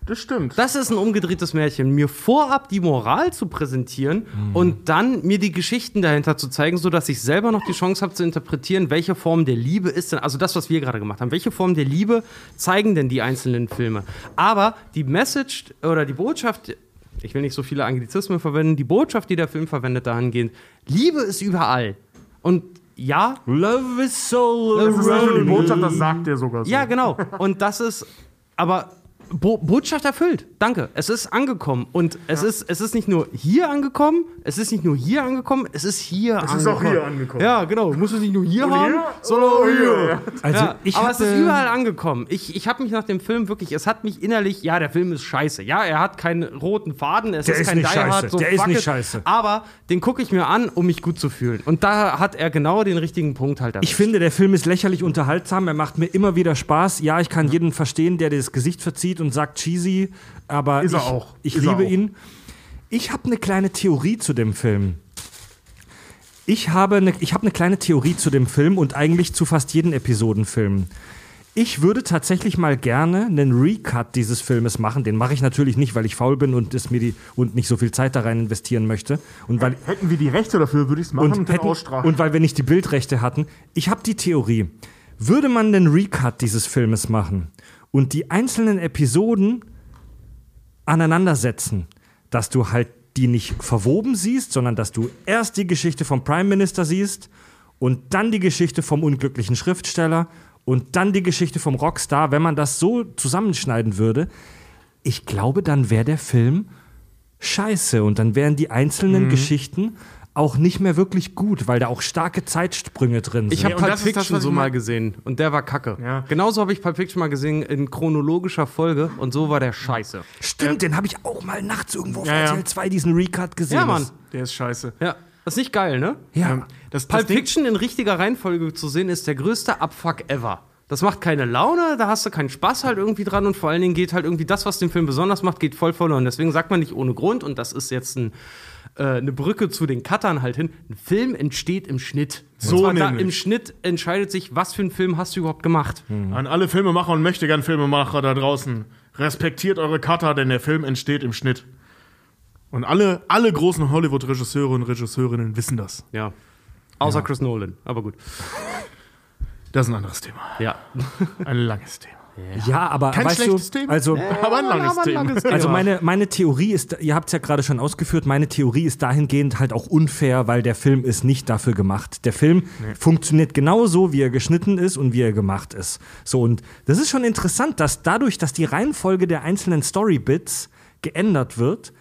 [SPEAKER 3] Das stimmt.
[SPEAKER 4] Das ist ein umgedrehtes Märchen. Mir vorab die Moral zu präsentieren und dann mir die Geschichten dahinter zu zeigen, sodass ich selber noch die Chance habe zu interpretieren, welche Form der Liebe ist denn, also das, was wir gerade gemacht haben, welche Form der Liebe zeigen denn die einzelnen Filme. Aber die Message oder die Botschaft, ich will nicht so viele Anglizismen verwenden, die Botschaft, die der Film verwendet, dahingehend, Liebe ist überall. Und ja,
[SPEAKER 1] Love is so
[SPEAKER 3] Das ist nicht nur die Botschaft, das sagt der sogar so.
[SPEAKER 4] ja, genau. Und das ist, aber Bo Botschaft erfüllt. Danke. Es ist angekommen. Und es, ist, es ist nicht nur hier angekommen, es ist nicht nur hier angekommen, es ist hier
[SPEAKER 3] Es
[SPEAKER 4] angekommen.
[SPEAKER 3] ist auch hier angekommen.
[SPEAKER 4] Ja, genau. Muss es nicht nur hier
[SPEAKER 3] Und
[SPEAKER 4] haben,
[SPEAKER 3] hier?
[SPEAKER 4] sondern auch
[SPEAKER 3] Oh,
[SPEAKER 4] hier.
[SPEAKER 1] Also
[SPEAKER 4] ja,
[SPEAKER 1] ich
[SPEAKER 4] aber es ist überall angekommen. Ich, ich habe mich nach dem Film wirklich, es hat mich innerlich, ja, der Film ist scheiße. Ja, er hat keinen roten Faden, es
[SPEAKER 1] Der
[SPEAKER 4] ist
[SPEAKER 1] ist
[SPEAKER 4] kein
[SPEAKER 1] nicht
[SPEAKER 4] Die Hard,
[SPEAKER 1] scheiße.
[SPEAKER 4] so
[SPEAKER 1] Der ist nicht
[SPEAKER 4] it.
[SPEAKER 1] scheiße.
[SPEAKER 4] Aber den gucke ich mir an, um mich gut zu fühlen. Und da hat er genau den richtigen Punkt halt
[SPEAKER 1] Ich finde, der Film ist lächerlich unterhaltsam. Er macht mir immer wieder Spaß. Ja, ich kann jeden verstehen, der das Gesicht verzieht und sagt cheesy, aber
[SPEAKER 3] Ist
[SPEAKER 1] ich,
[SPEAKER 3] er auch.
[SPEAKER 1] ich
[SPEAKER 3] Ist
[SPEAKER 1] liebe
[SPEAKER 3] auch.
[SPEAKER 1] ihn. Ich habe eine kleine Theorie zu dem Film. Ich habe eine, ich habe eine kleine Theorie zu dem Film und eigentlich zu fast jedem Episodenfilm. Ich würde tatsächlich mal gerne einen Recut dieses Filmes machen. Den mache ich natürlich nicht, weil ich faul bin und, es mir die, und nicht so viel Zeit da rein investieren möchte. Und weil,
[SPEAKER 3] Hätten wir die Rechte dafür, würde ich es machen und,
[SPEAKER 1] und, hätten,
[SPEAKER 3] ausstrahlen.
[SPEAKER 1] und weil wir nicht die Bildrechte hatten. Ich habe die Theorie, würde man den Recut dieses Filmes machen und die einzelnen Episoden aneinandersetzen, dass du halt die nicht verwoben siehst, sondern dass du erst die Geschichte vom Prime Minister siehst und dann die Geschichte vom unglücklichen Schriftsteller und dann die Geschichte vom Rockstar, wenn man das so zusammenschneiden würde, ich glaube, dann wäre der Film scheiße und dann wären die einzelnen
[SPEAKER 3] Mhm.
[SPEAKER 1] Geschichten auch nicht mehr wirklich gut, weil da auch starke Zeitsprünge drin sind.
[SPEAKER 4] Ich habe Pulp
[SPEAKER 3] das das,
[SPEAKER 4] Fiction
[SPEAKER 3] was
[SPEAKER 4] so mal gesehen und der war kacke.
[SPEAKER 3] Ja.
[SPEAKER 4] Genauso habe ich Pulp Fiction mal gesehen in chronologischer Folge und so war der scheiße.
[SPEAKER 1] Stimmt, den habe ich auch mal nachts irgendwo auf
[SPEAKER 3] Ja.
[SPEAKER 1] RTL 2 diesen Recut gesehen.
[SPEAKER 4] Ja, Mann.
[SPEAKER 1] Das-
[SPEAKER 3] Der ist scheiße.
[SPEAKER 4] Ja, das ist nicht geil, ne?
[SPEAKER 1] Ja.
[SPEAKER 3] Ähm, das, das
[SPEAKER 4] Pulp
[SPEAKER 3] Ding,
[SPEAKER 4] Fiction in richtiger Reihenfolge zu sehen, ist der größte Abfuck ever. Das macht keine Laune, da hast du keinen Spaß halt irgendwie dran und vor allen Dingen geht halt irgendwie das, was den Film besonders macht, geht voll verloren. Deswegen sagt man nicht ohne Grund und das ist jetzt ein, äh, eine Brücke zu den Cuttern halt hin. Ein Film entsteht im Schnitt.
[SPEAKER 3] So
[SPEAKER 4] da, im Schnitt entscheidet sich, was für einen Film hast du überhaupt gemacht.
[SPEAKER 3] An alle Filmemacher und möchtegern Filmemacher da draußen. Respektiert eure Cutter, denn der Film entsteht im Schnitt. Und alle, alle großen Hollywood-Regisseure und Regisseurinnen wissen das.
[SPEAKER 4] Ja. Außer Chris Nolan, aber gut.
[SPEAKER 3] Das ist ein anderes Thema.
[SPEAKER 4] Ja.
[SPEAKER 3] Ein langes Thema.
[SPEAKER 1] Ja, aber
[SPEAKER 3] Kein
[SPEAKER 1] weißt
[SPEAKER 3] schlechtes
[SPEAKER 1] du,
[SPEAKER 3] Thema.
[SPEAKER 1] also
[SPEAKER 3] Aber ein langes
[SPEAKER 4] aber ein
[SPEAKER 3] Thema.
[SPEAKER 4] langes Thema.
[SPEAKER 1] Also meine, meine Theorie ist, ihr habt es ja gerade schon ausgeführt, meine Theorie ist dahingehend halt auch unfair, weil der Film ist nicht dafür gemacht. Der Film funktioniert genauso, wie er geschnitten ist und wie er gemacht ist. So, und das ist schon interessant, dass dadurch, dass die Reihenfolge der einzelnen Storybits geändert wird,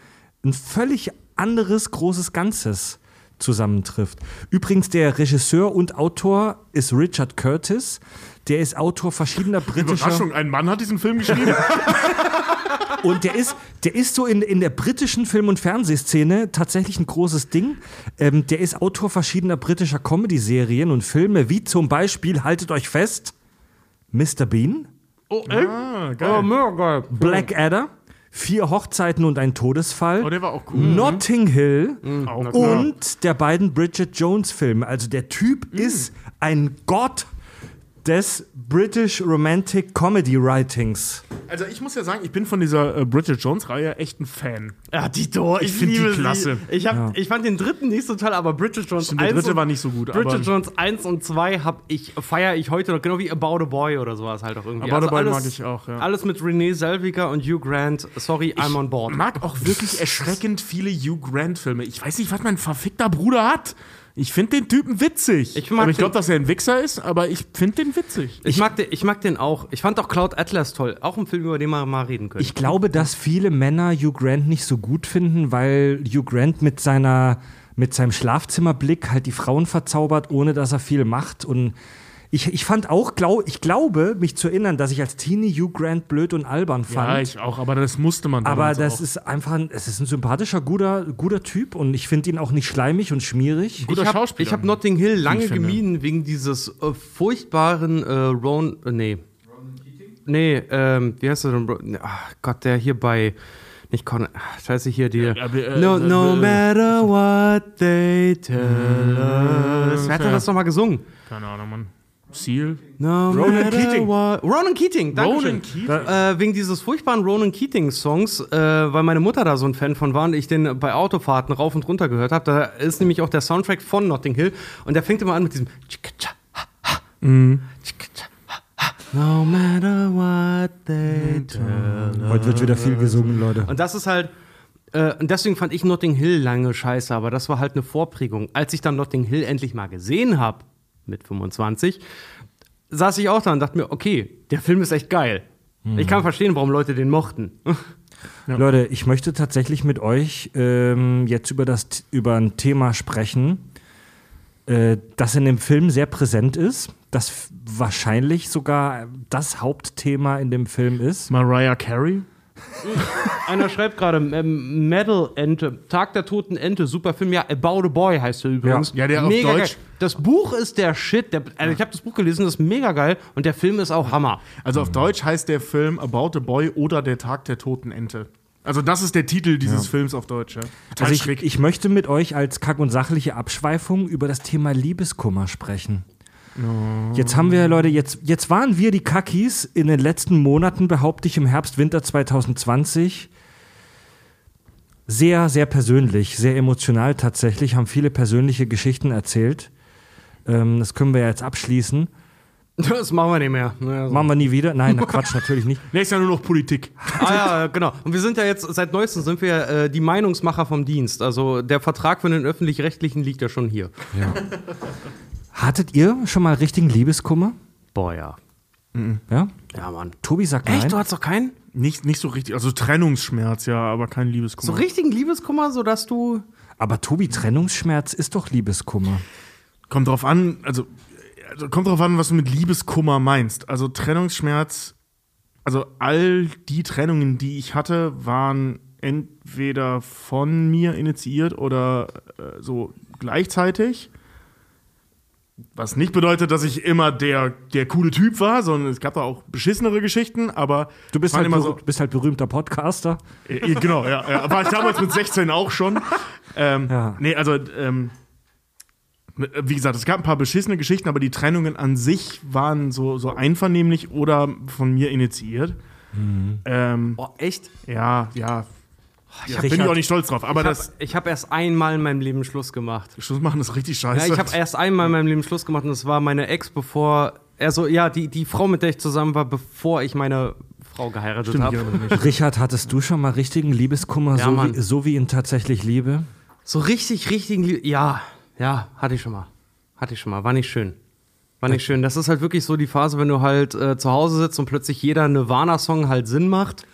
[SPEAKER 1] ein völlig anderes großes Ganzes zusammentrifft. Übrigens, der Regisseur und Autor ist Richard Curtis. Der ist Autor verschiedener britischer.
[SPEAKER 3] Überraschung, ein Mann hat diesen Film geschrieben. <laughs>
[SPEAKER 1] Und der ist, der ist so in, in der britischen Film- und Fernsehszene tatsächlich ein großes Ding. Ähm, der ist Autor verschiedener britischer Comedy-Serien und Filme, wie zum Beispiel, haltet euch fest, Mr. Bean,
[SPEAKER 4] Oh, ey?
[SPEAKER 3] ah,
[SPEAKER 4] Oh,
[SPEAKER 3] geil.
[SPEAKER 4] mega geil.
[SPEAKER 1] Blackadder, Vier Hochzeiten und ein Todesfall,
[SPEAKER 3] Oh, der war auch cool.
[SPEAKER 1] Notting Hill
[SPEAKER 3] Auch
[SPEAKER 1] und der beiden Bridget Jones-Filme. Also der Typ ist ein Gott des British Romantic Comedy Writings.
[SPEAKER 3] Also ich muss ja sagen, ich bin von dieser äh, Bridget Jones-Reihe echt ein Fan.
[SPEAKER 4] Ja, Dito,
[SPEAKER 3] Ich find die
[SPEAKER 4] liebe sie.
[SPEAKER 3] klasse.
[SPEAKER 4] Ich, hab, ich fand den dritten nicht so toll, aber Bridget Jones
[SPEAKER 3] Stimmt, der
[SPEAKER 4] 1
[SPEAKER 3] dritte
[SPEAKER 4] und-
[SPEAKER 3] war nicht so gut,
[SPEAKER 4] Bridget
[SPEAKER 3] aber-
[SPEAKER 4] Jones 1 und 2 hab ich, feiere ich heute noch, genau wie About a Boy oder sowas halt auch irgendwie.
[SPEAKER 3] About a Boy
[SPEAKER 4] alles,
[SPEAKER 3] mag ich auch, ja.
[SPEAKER 4] Alles mit Renee Selviger und Hugh Grant. Sorry, I'm on board.
[SPEAKER 3] mag auch wirklich <laughs> erschreckend viele Hugh Grant-Filme. Ich weiß nicht, was mein verfickter Bruder hat. Ich finde den Typen witzig.
[SPEAKER 4] Ich mag
[SPEAKER 3] aber ich glaube, dass er ein Wichser ist, aber ich finde den witzig.
[SPEAKER 4] Ich mag, den, ich mag den auch. Ich fand auch Cloud Atlas toll. Auch ein Film, über den wir mal reden können.
[SPEAKER 1] Ich glaube, dass viele Männer Hugh Grant nicht so gut finden, weil Hugh Grant mit seiner mit seinem Schlafzimmerblick halt die Frauen verzaubert, ohne dass er viel macht. Und ich, ich fand auch, glaub, ich glaube, mich zu erinnern, dass ich als Teenie Hugh Grant blöd und albern fand.
[SPEAKER 3] Ja, ich auch, aber das musste man
[SPEAKER 1] aber das
[SPEAKER 3] auch.
[SPEAKER 1] ist einfach, ein, es ist ein sympathischer, guter, guter Typ und ich finde ihn auch nicht schleimig und schmierig.
[SPEAKER 3] guter
[SPEAKER 4] ich hab,
[SPEAKER 3] Schauspieler.
[SPEAKER 4] Ich habe Notting Hill lange gemieden wegen dieses äh, furchtbaren äh, Ron. Äh, nee. Nee, ähm, wie heißt er denn? Ro- Ach Gott, der hier bei. Nicht Con. ach, Scheiße, hier die.
[SPEAKER 3] aber, äh,
[SPEAKER 4] no,
[SPEAKER 3] äh,
[SPEAKER 4] no
[SPEAKER 3] äh,
[SPEAKER 4] matter what they tell us. Wer hat denn
[SPEAKER 3] ja.
[SPEAKER 4] das nochmal gesungen?
[SPEAKER 3] Keine Ahnung, Mann. Seal?
[SPEAKER 4] No
[SPEAKER 1] Ronan
[SPEAKER 4] matter
[SPEAKER 1] Keating.
[SPEAKER 4] What, Ronan Keating, danke
[SPEAKER 3] Ronan
[SPEAKER 4] schön.
[SPEAKER 3] Keating.
[SPEAKER 4] Äh, wegen dieses furchtbaren Ronan Keating-Songs, äh, weil meine Mutter da so ein Fan von war und ich den bei Autofahrten rauf und runter gehört habe. Da ist nämlich auch der Soundtrack von Notting Hill und der fängt immer an mit diesem ha. No matter what they tell
[SPEAKER 1] Heute wird wieder viel gesungen, Leute.
[SPEAKER 4] und das ist halt. Äh, und deswegen fand ich Notting Hill lange scheiße, aber das war halt eine Vorprägung. Als ich dann Notting Hill endlich mal gesehen habe, mit 25, saß ich auch da und dachte mir, okay, der Film ist echt geil. Ich kann verstehen, warum Leute den mochten.
[SPEAKER 1] Leute, ich möchte tatsächlich mit euch ähm, jetzt über, das, über ein Thema sprechen, äh, das in dem Film sehr präsent ist, das wahrscheinlich sogar das Hauptthema in dem Film ist.
[SPEAKER 3] Mariah Carey?
[SPEAKER 4] Einer schreibt gerade, ähm, Metal Ente, Tag der toten Ente, super Film. Ja, About a Boy heißt er übrigens.
[SPEAKER 3] Ja, der auf
[SPEAKER 4] mega
[SPEAKER 3] Deutsch-
[SPEAKER 4] Geil. Das Buch ist der Shit. Der, also ich habe das Buch gelesen, das ist mega geil. Und der Film ist auch Hammer.
[SPEAKER 3] Also auf Deutsch heißt der Film About a Boy oder Der Tag der toten Ente. Also das ist der Titel dieses Films auf Deutsch. Ja.
[SPEAKER 1] Also ich, ich möchte mit euch als kack- und sachliche Abschweifung über das Thema Liebeskummer sprechen. Jetzt haben wir, Leute, jetzt, jetzt waren wir die Kackis in den letzten Monaten, behaupte ich, im Herbst, Winter 2020 sehr, sehr persönlich, sehr emotional tatsächlich, haben viele persönliche Geschichten erzählt. Ähm, das können wir ja jetzt abschließen. <laughs>
[SPEAKER 4] Das machen wir nicht mehr. Naja, so.
[SPEAKER 1] Machen wir nie wieder? Nein, na Quatsch, natürlich nicht.
[SPEAKER 3] Nee, ist ja nur noch Politik. <laughs>
[SPEAKER 4] Ah ja, genau. Und wir sind ja jetzt, seit neuestem sind wir äh, die Meinungsmacher vom Dienst. Also der Vertrag für den Öffentlich-Rechtlichen liegt ja schon hier. <laughs>
[SPEAKER 1] Hattet ihr schon mal richtigen Liebeskummer?
[SPEAKER 4] Boah, ja.
[SPEAKER 1] Ja?
[SPEAKER 4] Ja, Mann.
[SPEAKER 1] Tobi sagt nein.
[SPEAKER 4] Echt? Du hast doch keinen?
[SPEAKER 3] Nicht, nicht so richtig, also Trennungsschmerz, ja, aber kein
[SPEAKER 4] So
[SPEAKER 3] Liebeskummer.
[SPEAKER 4] richtigen Liebeskummer, sodass du.
[SPEAKER 1] Aber Tobi, Trennungsschmerz ist doch Liebeskummer.
[SPEAKER 3] Kommt drauf an, also, also kommt drauf an, was du mit Liebeskummer meinst. Also Trennungsschmerz, also all die Trennungen, die ich hatte, waren entweder von mir initiiert oder äh, so gleichzeitig. Was nicht bedeutet, dass ich immer der, der coole Typ war, sondern es gab da auch beschissenere Geschichten, aber
[SPEAKER 1] Du bist halt,
[SPEAKER 3] so.
[SPEAKER 1] bist halt berühmter Podcaster.
[SPEAKER 3] Äh, genau, ja, ja. War ich damals mit 16 auch schon. Ähm,
[SPEAKER 1] Ja.
[SPEAKER 3] Nee, also, ähm, wie gesagt, es gab ein paar beschissene Geschichten, aber die Trennungen an sich waren so, so einvernehmlich oder von mir initiiert. Ähm,
[SPEAKER 4] Boah, echt?
[SPEAKER 3] ja, ja. Ja bin
[SPEAKER 1] Richard-
[SPEAKER 3] ich auch nicht stolz drauf. Aber
[SPEAKER 4] Ich habe hab erst einmal in meinem Leben Schluss gemacht.
[SPEAKER 3] Schluss machen ist richtig
[SPEAKER 4] Ja,
[SPEAKER 3] scheiße.
[SPEAKER 4] ich habe erst einmal in meinem Leben Schluss gemacht und das war meine Ex, bevor. Also, ja, die, die Frau, mit der ich zusammen war, bevor ich meine Frau geheiratet habe.
[SPEAKER 3] ich.
[SPEAKER 1] Richard, hattest du schon mal richtigen Liebeskummer,
[SPEAKER 4] Ja,
[SPEAKER 1] so, wie, so wie ihn tatsächlich liebe?
[SPEAKER 4] So richtig, richtig. lieb- Ja, ja, hatte ich schon mal. Hatte ich schon mal. War nicht schön. War nicht schön. Das ist halt wirklich so die Phase, wenn du halt äh, zu Hause sitzt und plötzlich jeder Nirvana-Song halt Sinn macht.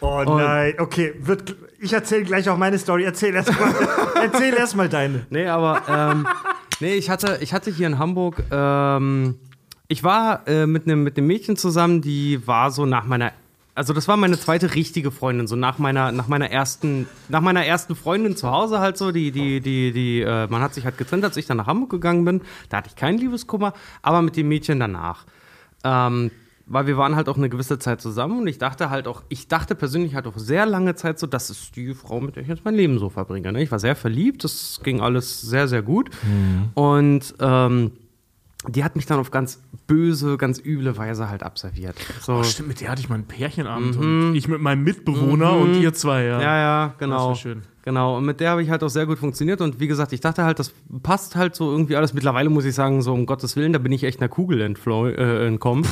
[SPEAKER 1] Oh nein, okay. Wird, ich erzähle gleich auch meine Story. Erzähl erst mal, <laughs> erzähl erst mal deine.
[SPEAKER 4] Nee, aber ähm, nee, ich hatte, ich hatte hier in Hamburg, ähm, ich war äh, mit einem mit Mädchen zusammen, die war so nach meiner, also das war meine zweite richtige Freundin, so nach meiner, nach meiner ersten, nach meiner ersten Freundin zu Hause halt so, die, die, die, die, äh, man hat sich halt getrennt, als ich dann nach Hamburg gegangen bin, da hatte ich keinen Liebeskummer, aber mit dem Mädchen danach. Ähm, weil wir waren halt auch eine gewisse Zeit zusammen und ich dachte halt auch, ich dachte persönlich halt auch sehr lange Zeit so, das ist die Frau, mit der ich jetzt mein Leben so verbringe. Ne? Ich war sehr verliebt, das ging alles sehr, sehr gut. Und ähm, die hat mich dann auf ganz böse, ganz üble Weise halt abserviert. So.
[SPEAKER 3] Oh, stimmt, mit der hatte ich mal einen Pärchenabend und ich mit meinem Mitbewohner und ihr zwei, ja.
[SPEAKER 4] Ja, ja, genau.
[SPEAKER 3] Das war schön.
[SPEAKER 4] Genau, und mit der habe ich halt auch sehr gut funktioniert. Und wie gesagt, ich dachte halt, das passt halt so irgendwie alles. Mittlerweile muss ich sagen, so um Gottes Willen, da bin ich echt einer Kugel entflo äh, entkommen.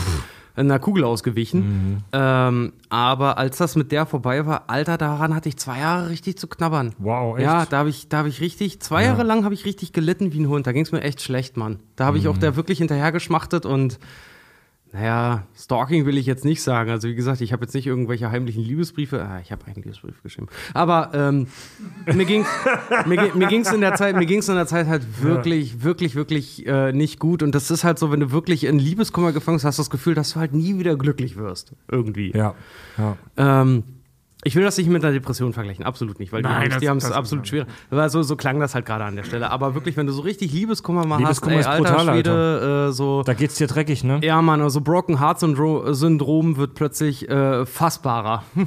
[SPEAKER 4] Einer Kugel ausgewichen. Ähm, aber als das mit der vorbei war, Alter, daran hatte ich zwei Jahre richtig zu knabbern.
[SPEAKER 1] Wow, echt?
[SPEAKER 4] Ja, da habe ich, da hab ich richtig, zwei Jahre lang habe ich richtig gelitten wie ein Hund. Da ging es mir echt schlecht, Mann. Da habe ich auch der wirklich hinterhergeschmachtet und naja, Stalking will ich jetzt nicht sagen. Also wie gesagt, ich habe jetzt nicht irgendwelche heimlichen Liebesbriefe. Ah, ich habe einen Liebesbrief geschrieben. Aber ähm, mir ging mir, mir ging's in der Zeit, mir ging's in der Zeit halt wirklich, wirklich, wirklich äh, nicht gut. Und das ist halt so, wenn du wirklich in Liebeskummer gefangen bist, hast du das Gefühl, dass du halt nie wieder glücklich wirst. Irgendwie.
[SPEAKER 1] Ja, ja.
[SPEAKER 4] Ähm, ich will das nicht mit einer Depression vergleichen, absolut nicht, weil die
[SPEAKER 3] Nein,
[SPEAKER 4] die haben es absolut schwer. So, so klang das halt gerade an der Stelle. Aber wirklich, wenn du so richtig Liebeskummer mal
[SPEAKER 1] Liebeskummer
[SPEAKER 4] hast,
[SPEAKER 1] ist
[SPEAKER 4] ey, alter
[SPEAKER 1] brutal,
[SPEAKER 4] Schwede, Äh, so.
[SPEAKER 1] Da geht's dir dreckig, ne?
[SPEAKER 4] Ja, Mann, also Broken Heart Syndro- Syndrom wird plötzlich äh, fassbarer. <laughs>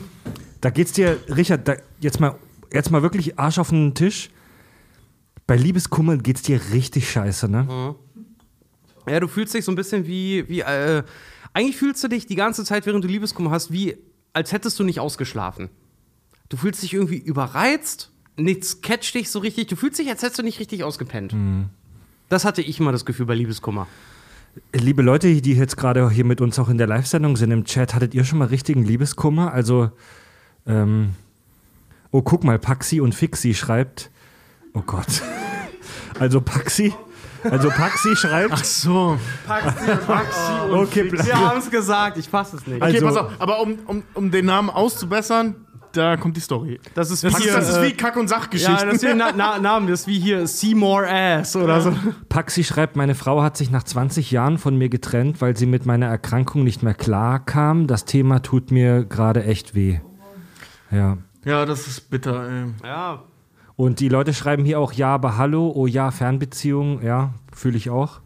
[SPEAKER 1] Da geht's dir, Richard, da, jetzt, mal, jetzt mal wirklich Arsch auf den Tisch. Bei Liebeskummer geht's dir richtig scheiße, ne?
[SPEAKER 4] Ja, du fühlst dich so ein bisschen wie, wie äh, eigentlich fühlst du dich die ganze Zeit, während du Liebeskummer hast, wie als hättest du nicht ausgeschlafen. Du fühlst dich irgendwie überreizt, nichts catcht dich so richtig, du fühlst dich, als hättest du nicht richtig ausgepennt. Das hatte ich immer das Gefühl bei Liebeskummer.
[SPEAKER 1] Liebe Leute, die jetzt gerade hier mit uns auch in der Live-Sendung sind im Chat, hattet ihr schon mal richtigen Liebeskummer? Also, ähm, oh, guck mal, Paxi und Fixi schreibt, oh Gott. <laughs> Also Paxi, also Paxi schreibt,
[SPEAKER 3] Ach so.
[SPEAKER 1] okay, bleib-
[SPEAKER 4] Wir haben es gesagt, ich fasse es nicht.
[SPEAKER 3] Okay,
[SPEAKER 1] Also-
[SPEAKER 3] pass auf, aber um, um, um den Namen auszubessern, da kommt die Story.
[SPEAKER 4] das ist
[SPEAKER 3] Das,
[SPEAKER 4] wie
[SPEAKER 3] ist,
[SPEAKER 4] hier,
[SPEAKER 3] das ist
[SPEAKER 4] äh,
[SPEAKER 3] wie Kack- und
[SPEAKER 4] ja,
[SPEAKER 3] Sachgeschichten.
[SPEAKER 4] das ist wie Na Na Namen, das ist wie hier Seymour Ass oder so.
[SPEAKER 1] Paxi schreibt, meine Frau hat sich nach 20 Jahren von mir getrennt, weil sie mit meiner Erkrankung nicht mehr klar kam. Das Thema tut mir gerade echt weh. Ja.
[SPEAKER 3] ja, das ist bitter, ey.
[SPEAKER 4] Ja,
[SPEAKER 1] Und die Leute schreiben hier auch ja, aber hallo, oh ja, Fernbeziehung, ja, fühle ich auch.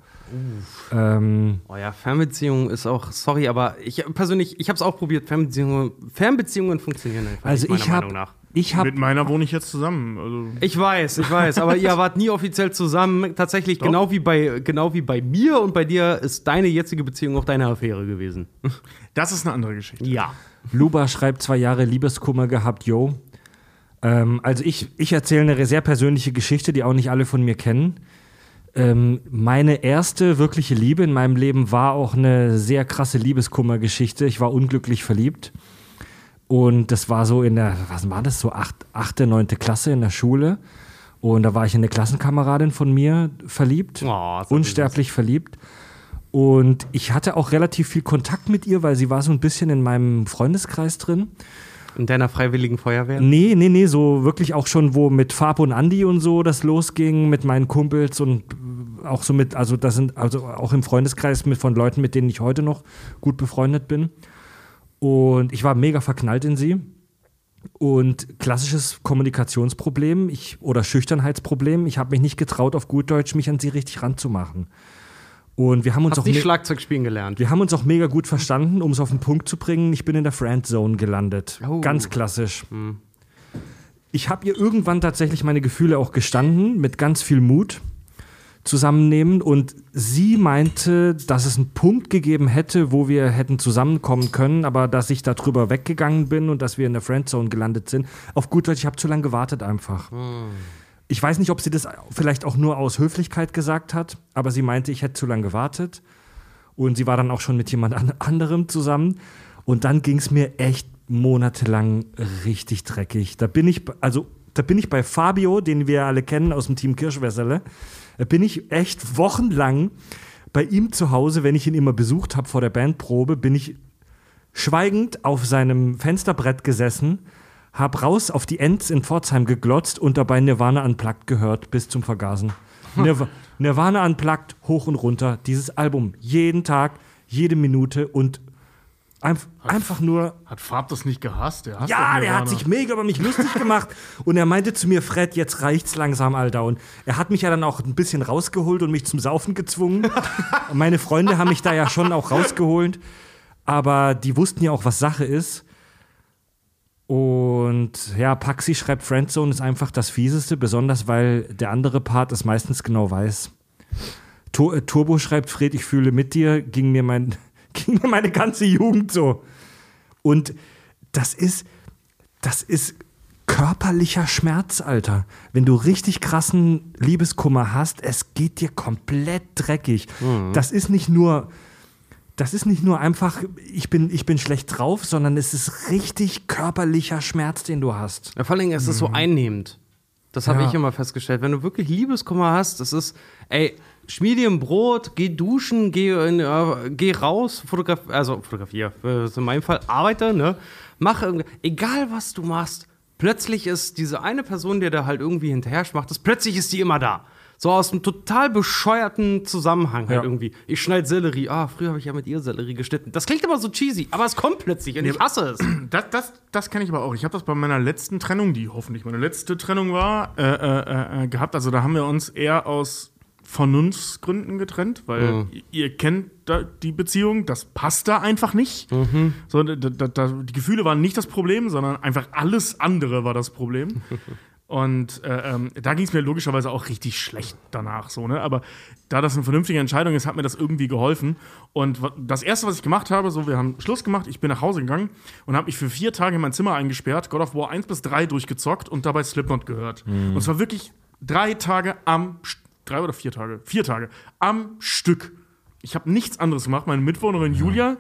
[SPEAKER 1] Ähm,
[SPEAKER 4] Oh ja, Fernbeziehung ist auch, sorry, aber ich persönlich, ich habe es auch probiert. Fernbeziehungen, Fernbeziehungen funktionieren einfach
[SPEAKER 1] also
[SPEAKER 4] nicht, meiner
[SPEAKER 1] ich habe,
[SPEAKER 4] Meinung nach.
[SPEAKER 1] ich habe,
[SPEAKER 3] Mit meiner wohne ich jetzt zusammen. Also,
[SPEAKER 4] Ich weiß, ich weiß, aber ihr wart nie offiziell zusammen. Tatsächlich, genau wie, bei, genau wie bei mir und bei dir ist deine jetzige Beziehung auch deine Affäre gewesen.
[SPEAKER 3] das ist eine andere Geschichte.
[SPEAKER 4] Ja.
[SPEAKER 1] Luba schreibt zwei Jahre Liebeskummer gehabt, yo. Ähm, also ich, ich erzähle eine sehr persönliche Geschichte, die auch nicht alle von mir kennen. Ähm, meine erste wirkliche Liebe in meinem Leben war auch eine sehr krasse Liebeskummergeschichte. Ich war unglücklich verliebt. Und das war so in der, was war das, so acht, achte, neunte Klasse in der Schule. Und da war ich in eine Klassenkameradin von mir verliebt.
[SPEAKER 4] Oh,
[SPEAKER 1] unsterblich verliebt. Und ich hatte auch relativ viel Kontakt mit ihr, weil sie war so ein bisschen in meinem Freundeskreis drin.
[SPEAKER 4] In deiner freiwilligen Feuerwehr?
[SPEAKER 1] Nee, nee, nee, so wirklich auch schon, wo mit Fab und Andy und so das losging, mit meinen Kumpels und auch so mit, also das sind, also auch im Freundeskreis mit von Leuten, mit denen ich heute noch gut befreundet bin. Und ich war mega verknallt in sie. Und klassisches Kommunikationsproblem ich, oder Schüchternheitsproblem. Ich habe mich nicht getraut, auf gut Deutsch mich an sie richtig ranzumachen. Und wir haben uns
[SPEAKER 4] Hast
[SPEAKER 1] auch
[SPEAKER 4] nicht Schlagzeug spielen gelernt.
[SPEAKER 1] wir haben uns auch mega gut verstanden, um es auf den Punkt zu bringen. Ich bin in der Friendzone gelandet.
[SPEAKER 4] Oh.
[SPEAKER 1] Ganz klassisch. Ich habe ihr irgendwann tatsächlich meine Gefühle auch gestanden, mit ganz viel Mut zusammennehmen. Und sie meinte, dass es einen Punkt gegeben hätte, wo wir hätten zusammenkommen können, aber dass ich darüber weggegangen bin und dass wir in der Friendzone gelandet sind. Auf gut Deutsch, ich habe zu lange gewartet einfach. Ich weiß nicht, ob sie das vielleicht auch nur aus Höflichkeit gesagt hat, aber sie meinte, ich hätte zu lange gewartet. Und sie war dann auch schon mit jemand an anderem zusammen. Und dann ging es mir echt monatelang richtig dreckig. Da bin ich, also da bin ich bei Fabio, den wir alle kennen aus dem Team Kirschwässerle. Da bin ich echt wochenlang bei ihm zu Hause, wenn ich ihn immer besucht habe vor der Bandprobe, bin ich schweigend auf seinem Fensterbrett gesessen, hab raus auf die Ents in Pforzheim geglotzt und dabei Nirvana Unplugged gehört bis zum Vergasen. <laughs> Nirv Nirvana Unplugged hoch und runter, dieses Album jeden Tag, jede Minute und einf einfach nur
[SPEAKER 3] Hat Farb das nicht gehasst? Der
[SPEAKER 1] ja, der hat sich mega über mich lustig gemacht. Und er meinte zu mir, Fred, jetzt reicht's langsam, Alter. Und er hat mich ja dann auch ein bisschen rausgeholt und mich zum Saufen gezwungen. <laughs> Meine Freunde haben mich da ja schon auch rausgeholt. Aber die wussten ja auch, was Sache ist. Und ja, Paxi schreibt, Friendzone ist einfach das Fieseste, besonders weil der andere Part es meistens genau weiß. Tu- äh, Turbo schreibt, Fred, ich fühle mit dir, ging mir, mein, <laughs> ging mir meine ganze Jugend so. Und das ist, das ist körperlicher Schmerz, Alter. Wenn du richtig krassen Liebeskummer hast, es geht dir komplett dreckig. Das ist nicht nur, das ist nicht nur einfach, ich bin, ich bin schlecht drauf, sondern es ist richtig körperlicher Schmerz, den du hast.
[SPEAKER 4] Ja, vor allem, es ist so einnehmend. Das habe
[SPEAKER 1] Ja.
[SPEAKER 4] ich immer festgestellt. Wenn du wirklich Liebeskummer hast, das ist, ey, schmier dir ein Brot, geh duschen, geh, in, äh, geh raus, fotograf also fotografier, äh, in meinem Fall, arbeite, ne? Mach egal was du machst, plötzlich ist diese eine Person, der da halt irgendwie hinterher macht, plötzlich ist die immer da. So aus einem total bescheuerten Zusammenhang halt
[SPEAKER 1] Ja.
[SPEAKER 4] irgendwie. Ich schneide Sellerie. Ah, früher habe ich ja mit ihr Sellerie geschnitten. Das klingt immer so cheesy, aber es kommt plötzlich und ich hasse es. <clears throat>
[SPEAKER 3] Das, das, das kenne ich aber auch. Ich habe das bei meiner letzten Trennung, die hoffentlich meine letzte Trennung war, äh, äh, äh, gehabt. Also da haben wir uns eher aus Vernunftsgründen getrennt, weil ihr- ihr kennt da die Beziehung, das passt da einfach nicht. So, da, da, da, die Gefühle waren nicht das Problem, sondern einfach alles andere war das Problem. <laughs> Und äh, ähm, da ging es mir logischerweise auch richtig schlecht danach, so, ne? Aber da das eine vernünftige Entscheidung ist, hat mir das irgendwie geholfen. Und das erste, was ich gemacht habe, so, wir haben Schluss gemacht, ich bin nach Hause gegangen und habe mich für vier Tage in mein Zimmer eingesperrt, God of War 1 bis 3 durchgezockt und dabei Slipknot gehört. Und es war wirklich drei Tage am drei oder vier Tage? Vier Tage am Stück. Ich habe nichts anderes gemacht. Meine Mitwohnerin Julia,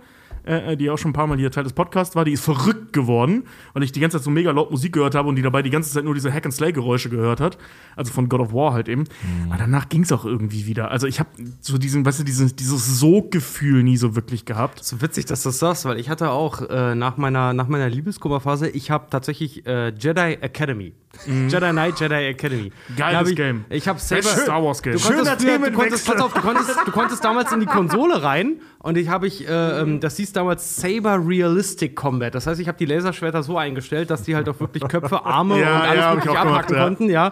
[SPEAKER 3] äh, die auch schon ein paar Mal hier Teil des Podcasts war, die ist verrückt geworden, weil ich die ganze Zeit so mega laut Musik gehört habe und die dabei die ganze Zeit nur diese Hack-and-Slay-Geräusche gehört hat. Also von God of War halt eben. Aber danach ging es auch irgendwie wieder. Also ich habe so diesen, weißt du, dieses, dieses Soggefühl nie so wirklich gehabt.
[SPEAKER 4] So witzig, dass du das sagst, weil ich hatte auch äh, nach meiner, nach meiner Liebeskummerphase, ich habe tatsächlich äh, Jedi Academy. Jedi Knight, Jedi Academy.
[SPEAKER 3] Geiles
[SPEAKER 4] ich,
[SPEAKER 3] Game.
[SPEAKER 4] Ich habe Saber.
[SPEAKER 3] Bestes Star Wars Game.
[SPEAKER 4] Du konntest,
[SPEAKER 3] Schöner
[SPEAKER 4] früher, du, konntest, pass auf, du, konntest, du konntest damals in die Konsole rein und ich habe ich, äh, ähm, das hieß damals Saber Realistic Combat. Das heißt, ich habe die Laserschwerter so eingestellt, dass die halt auch wirklich Köpfe, <laughs> Arme
[SPEAKER 3] Ja,
[SPEAKER 4] und alles
[SPEAKER 3] ja, hab ich
[SPEAKER 4] mögliche
[SPEAKER 3] auch gemacht,
[SPEAKER 4] abhacken
[SPEAKER 3] ja.
[SPEAKER 4] konnten, ja.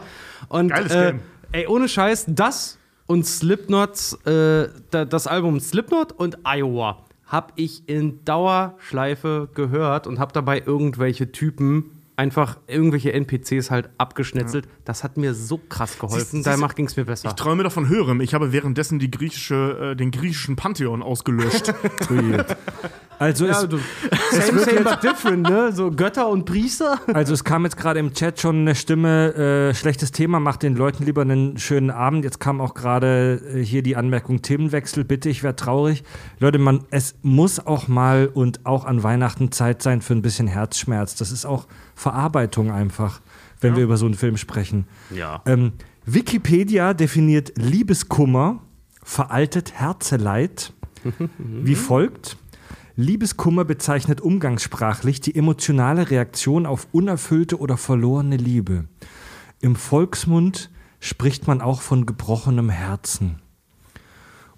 [SPEAKER 4] Und
[SPEAKER 3] Geiles
[SPEAKER 4] äh,
[SPEAKER 3] Game.
[SPEAKER 4] ey, ohne Scheiß, das und Slipknots, äh, da, das Album Slipknot und Iowa habe ich in Dauerschleife gehört und habe dabei irgendwelche Typen einfach irgendwelche NPCs halt abgeschnetzelt. Das hat mir so krass geholfen. Danach ging es mir besser.
[SPEAKER 3] Ich träume davon höherem. Ich habe währenddessen die griechische, äh, den griechischen Pantheon ausgelöscht. <laughs>
[SPEAKER 1] Also,
[SPEAKER 4] Ja,
[SPEAKER 1] es,
[SPEAKER 4] du, same, same, but different, ne? So Götter und Priester.
[SPEAKER 1] also es kam jetzt gerade im Chat schon eine Stimme, äh, schlechtes Thema, macht den Leuten lieber einen schönen Abend. Jetzt kam auch gerade äh, hier die Anmerkung, Themenwechsel, bitte, ich werde traurig. Leute, man, es muss auch mal und auch an Weihnachten Zeit sein für ein bisschen Herzschmerz. Das ist auch Verarbeitung einfach, wenn wir über so einen Film sprechen.
[SPEAKER 4] Ja.
[SPEAKER 1] Ähm, Wikipedia definiert Liebeskummer, veraltet Herzeleid, <laughs> wie folgt. Liebeskummer bezeichnet umgangssprachlich die emotionale Reaktion auf unerfüllte oder verlorene Liebe. Im Volksmund spricht man auch von gebrochenem Herzen.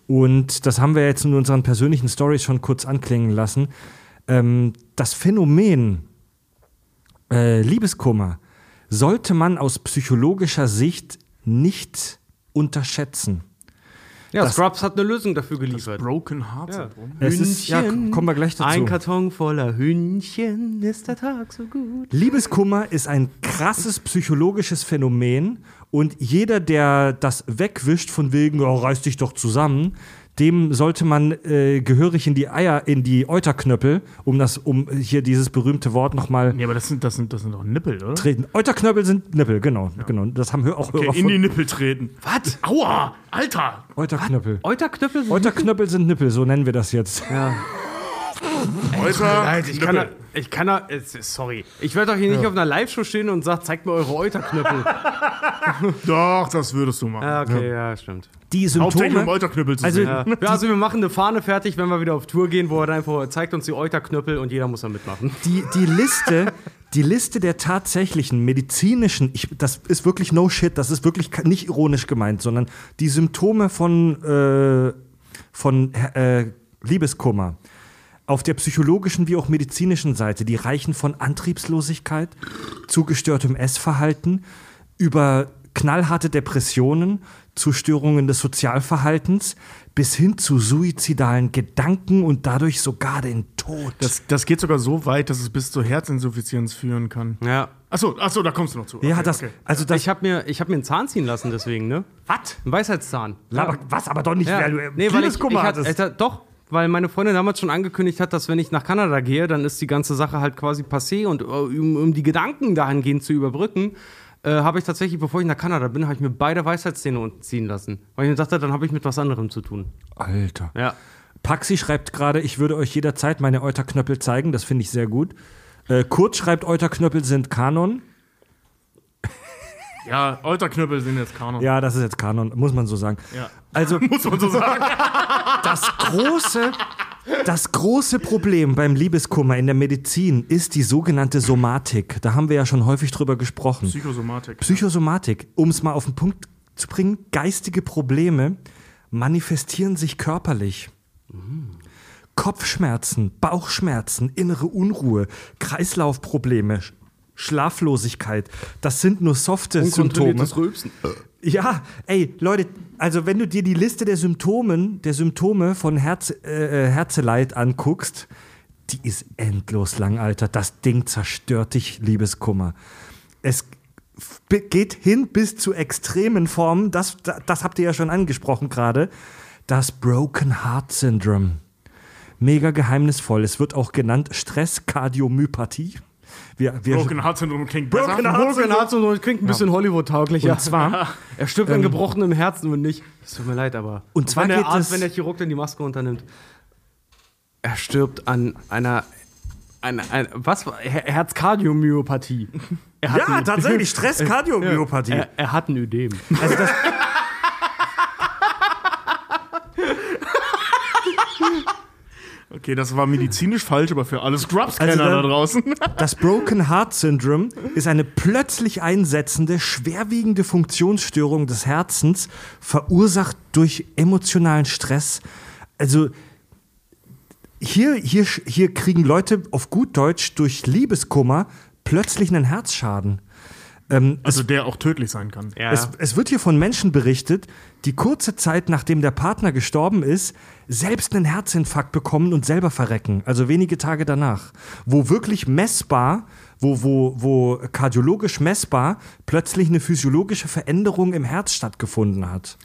[SPEAKER 1] Und das haben wir jetzt in unseren persönlichen Stories schon kurz anklingen lassen. Ähm, das Phänomen äh, Liebeskummer sollte man aus psychologischer Sicht nicht unterschätzen.
[SPEAKER 4] Ja,
[SPEAKER 1] Das-
[SPEAKER 4] Scrubs hat eine Lösung dafür geliefert.
[SPEAKER 3] Broken Heart Syndrom.
[SPEAKER 1] Es ist, ja,
[SPEAKER 4] Hühnchen.
[SPEAKER 1] kommen wir gleich dazu.
[SPEAKER 4] Ein Karton voller Hühnchen ist der Tag so gut.
[SPEAKER 1] Liebeskummer ist ein krasses psychologisches Phänomen und jeder, der das wegwischt von wegen, oh, reiß dich doch zusammen, dem sollte man äh, gehörig in die Eier, in die Euterknöppel, um das, um hier dieses berühmte Wort nochmal
[SPEAKER 3] Nee, aber das sind, das sind, das sind doch Nippel, oder?
[SPEAKER 1] treten. Euterknöppel sind Nippel, genau, genau. Das haben wir auch
[SPEAKER 3] Okay, in die. Nippel treten.
[SPEAKER 4] Was?
[SPEAKER 3] Aua! Alter!
[SPEAKER 1] Euterknöppel.
[SPEAKER 4] Euterknöppel sind
[SPEAKER 1] Euterknöppel sind Nippel, so nennen wir das jetzt.
[SPEAKER 4] Nein, ich kann, da, ich kann da, ist- sorry. Ich werde doch hier nicht auf einer Live-Show stehen und sagen, zeigt mir eure Euterknöppel. <laughs>
[SPEAKER 3] Doch, das würdest du machen.
[SPEAKER 4] ja, okay, ja, stimmt.
[SPEAKER 1] Die
[SPEAKER 3] Hauptsächlich um
[SPEAKER 1] Symptome.
[SPEAKER 3] Euterknüppel zu
[SPEAKER 1] Also-
[SPEAKER 3] sehen.
[SPEAKER 4] Ja. Ja, <laughs> also wir machen eine Fahne fertig, wenn wir wieder auf Tour gehen, wo er dann einfach zeigt uns die Euterknöppel und jeder muss da mitmachen.
[SPEAKER 1] die, die Liste, die Liste der tatsächlichen medizinischen, ich, das ist wirklich no shit, das ist wirklich nicht ironisch gemeint, sondern die Symptome von, äh, von äh, Liebeskummer auf der psychologischen wie auch medizinischen Seite, die reichen von Antriebslosigkeit zu gestörtem Essverhalten über knallharte Depressionen zu Störungen des Sozialverhaltens bis hin zu suizidalen Gedanken und dadurch sogar den Tod.
[SPEAKER 3] Das, das geht sogar so weit, dass es bis zur Herzinsuffizienz führen kann.
[SPEAKER 4] Ja.
[SPEAKER 3] Achso, achso, da kommst du noch zu.
[SPEAKER 1] ja,
[SPEAKER 3] Okay,
[SPEAKER 1] das,
[SPEAKER 3] okay.
[SPEAKER 1] also das,
[SPEAKER 4] Ich habe mir, ich hab mir einen Zahn ziehen lassen deswegen, ne?
[SPEAKER 1] was?
[SPEAKER 4] Ein Weisheitszahn.
[SPEAKER 1] Aber, was, aber doch nicht,
[SPEAKER 4] Ja.
[SPEAKER 1] weil du
[SPEAKER 4] nee, weil ich,
[SPEAKER 1] Liebeskummer
[SPEAKER 4] ich hatte,
[SPEAKER 1] hattest.
[SPEAKER 4] äh, doch, weil meine Freundin damals schon angekündigt hat, dass wenn ich nach Kanada gehe, dann ist die ganze Sache halt quasi passé und äh, um, um die Gedanken dahingehend zu überbrücken, äh, habe ich tatsächlich, bevor ich nach Kanada bin, habe ich mir beide Weisheitszähne unten ziehen lassen. Weil ich mir dachte, dann habe ich mit was anderem zu tun.
[SPEAKER 1] Alter.
[SPEAKER 4] Ja.
[SPEAKER 1] Paxi schreibt gerade, ich würde euch jederzeit meine Euterknöppel zeigen, das finde ich sehr gut. Äh, Kurt schreibt, Euterknöppel sind Kanon.
[SPEAKER 3] Ja, Euterknüppel sind jetzt Kanon.
[SPEAKER 1] Ja, das ist jetzt Kanon, muss man so sagen.
[SPEAKER 3] Ja.
[SPEAKER 1] Also <laughs>
[SPEAKER 3] Muss man so sagen.
[SPEAKER 1] das große, das große Problem beim Liebeskummer in der Medizin ist die sogenannte Somatik. Da haben wir ja schon häufig drüber gesprochen.
[SPEAKER 3] Psychosomatik.
[SPEAKER 1] Psychosomatik, um es mal auf den Punkt zu bringen, geistige Probleme manifestieren sich körperlich. Kopfschmerzen, Bauchschmerzen, innere Unruhe, Kreislaufprobleme, Schlaflosigkeit, das sind nur softe Symptome.
[SPEAKER 4] Rülpsen.
[SPEAKER 1] Ja, ey, Leute, also wenn du dir die Liste der Symptomen, der Symptome von Herz, äh, äh, Herzeleid anguckst, die ist endlos lang, Alter. Das Ding zerstört dich, Liebeskummer. Es geht hin bis zu extremen Formen, das, das, das habt ihr ja schon angesprochen gerade, das Broken Heart Syndrome. Mega geheimnisvoll. Es wird auch genannt Stresskardiomyopathie. Wir, wir,
[SPEAKER 3] Broken Heart Syndrome klingt
[SPEAKER 1] Broken
[SPEAKER 3] besser.
[SPEAKER 1] Heart
[SPEAKER 4] Broken Heart Syndrome klingt ein bisschen Hollywood-tauglicher.
[SPEAKER 1] Und zwar, <laughs>
[SPEAKER 4] er stirbt an gebrochenem Herzen und nicht. Es tut mir leid, aber.
[SPEAKER 1] Und zwar
[SPEAKER 4] wenn der
[SPEAKER 1] geht
[SPEAKER 4] Arzt,
[SPEAKER 1] es-
[SPEAKER 4] wenn der Chirurg dann die Maske unternimmt. Er stirbt an einer. Eine, ein, was? Herzkardiomyopathie. Er hat
[SPEAKER 1] ja,
[SPEAKER 4] ein-
[SPEAKER 1] tatsächlich, Stresskardiomyopathie. <laughs>
[SPEAKER 4] Er, er hat ein Ödem.
[SPEAKER 1] Also das, <laughs>
[SPEAKER 3] Okay, das war medizinisch falsch, aber für alle Scrubs-Kenner
[SPEAKER 1] Also
[SPEAKER 3] da draußen. <laughs>
[SPEAKER 1] Das Broken Heart Syndrome ist eine plötzlich einsetzende, schwerwiegende Funktionsstörung des Herzens, verursacht durch emotionalen Stress. Also hier, hier, hier kriegen Leute auf gut Deutsch durch Liebeskummer plötzlich einen Herzschaden. Ähm,
[SPEAKER 3] Also der auch tödlich sein kann.
[SPEAKER 4] Ja.
[SPEAKER 1] es, es wird hier von Menschen berichtet, die kurze Zeit nachdem der Partner gestorben ist, selbst einen Herzinfarkt bekommen und selber verrecken. Also wenige Tage danach. Wo wirklich messbar, wo, wo, wo kardiologisch messbar plötzlich eine physiologische Veränderung im Herz stattgefunden hat.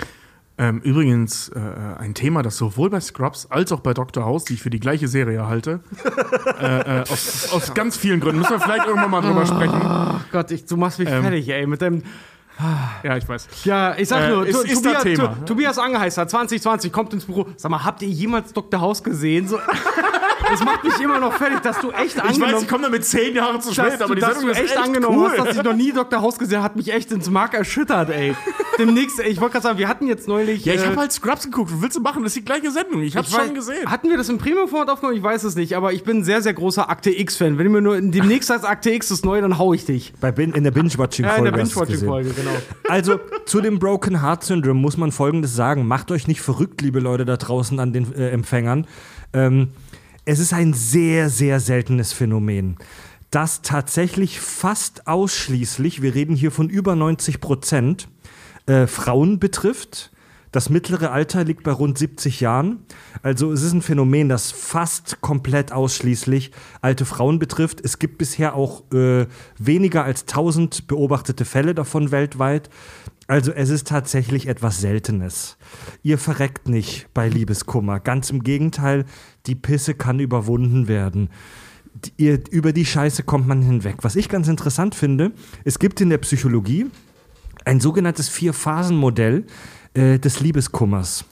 [SPEAKER 3] Ähm, übrigens äh, ein Thema, das sowohl bei Scrubs als auch bei Dr. House, die ich für die gleiche Serie halte, <laughs> äh, äh, aus, aus ganz vielen Gründen, müssen wir vielleicht irgendwann mal drüber sprechen.
[SPEAKER 4] Ach Gott, ich, du machst mich
[SPEAKER 3] Ähm.
[SPEAKER 4] fertig, ey. Mit dem.
[SPEAKER 3] Ja, ich weiß.
[SPEAKER 4] Ja, ich sag
[SPEAKER 3] Äh,
[SPEAKER 4] nur,
[SPEAKER 3] ist-
[SPEAKER 4] Tu-
[SPEAKER 3] ist das
[SPEAKER 4] Tobias,
[SPEAKER 3] Thema.
[SPEAKER 4] Tu- Tobias Angeheißer, 2020, kommt ins Büro. Sag mal, habt ihr jemals Dr. House gesehen? So, <laughs> das macht mich immer noch fertig, dass du echt
[SPEAKER 3] Ich
[SPEAKER 4] angenommen
[SPEAKER 3] weiß, ich komme damit zehn Jahre zu
[SPEAKER 4] dass,
[SPEAKER 3] spät,
[SPEAKER 4] du,
[SPEAKER 3] aber die
[SPEAKER 4] dass
[SPEAKER 3] Sendung
[SPEAKER 4] du
[SPEAKER 3] ist
[SPEAKER 4] echt angenommen
[SPEAKER 3] cool.
[SPEAKER 4] hast, dass ich noch nie Dr. House gesehen habe, hat mich echt ins Mark erschüttert, ey. Demnächst, ey, ich wollte gerade sagen, wir hatten jetzt neulich.
[SPEAKER 3] Ja, ich
[SPEAKER 4] äh,
[SPEAKER 3] habe halt Scrubs geguckt. Was willst du machen? Das ist die gleiche Sendung. Ich hab's
[SPEAKER 4] ich weiß-
[SPEAKER 3] schon gesehen.
[SPEAKER 4] Hatten wir das im Premium-Format aufgenommen? Ich weiß es nicht, aber ich bin ein sehr, sehr großer Akte X-Fan. Wenn du mir nur demnächst sagst, Akte X ist neu, dann hau ich dich.
[SPEAKER 1] Bei Bin, in der Binge-Watching-Folge.
[SPEAKER 4] Ja, in der
[SPEAKER 1] hast.
[SPEAKER 4] Binge-Watching-Folge, genau.
[SPEAKER 1] Also zu dem Broken Heart Syndrome muss man Folgendes sagen. Macht euch nicht verrückt, liebe Leute da draußen an den äh, Empfängern. Ähm, es ist ein sehr, sehr seltenes Phänomen, das tatsächlich fast ausschließlich, wir reden hier von über 90 Prozent, äh, Frauen betrifft. Das mittlere Alter liegt bei rund 70 Jahren. Also es ist ein Phänomen, das fast komplett ausschließlich alte Frauen betrifft. Es gibt bisher auch äh, weniger als 1000 beobachtete Fälle davon weltweit. Also es ist tatsächlich etwas Seltenes. Ihr verreckt nicht bei Liebeskummer. Ganz im Gegenteil, die Pisse kann überwunden werden. Ihr, über die Scheiße kommt man hinweg. Was ich ganz interessant finde, es gibt in der Psychologie ein sogenanntes Vier-Phasen-Modell äh, des Liebeskummers.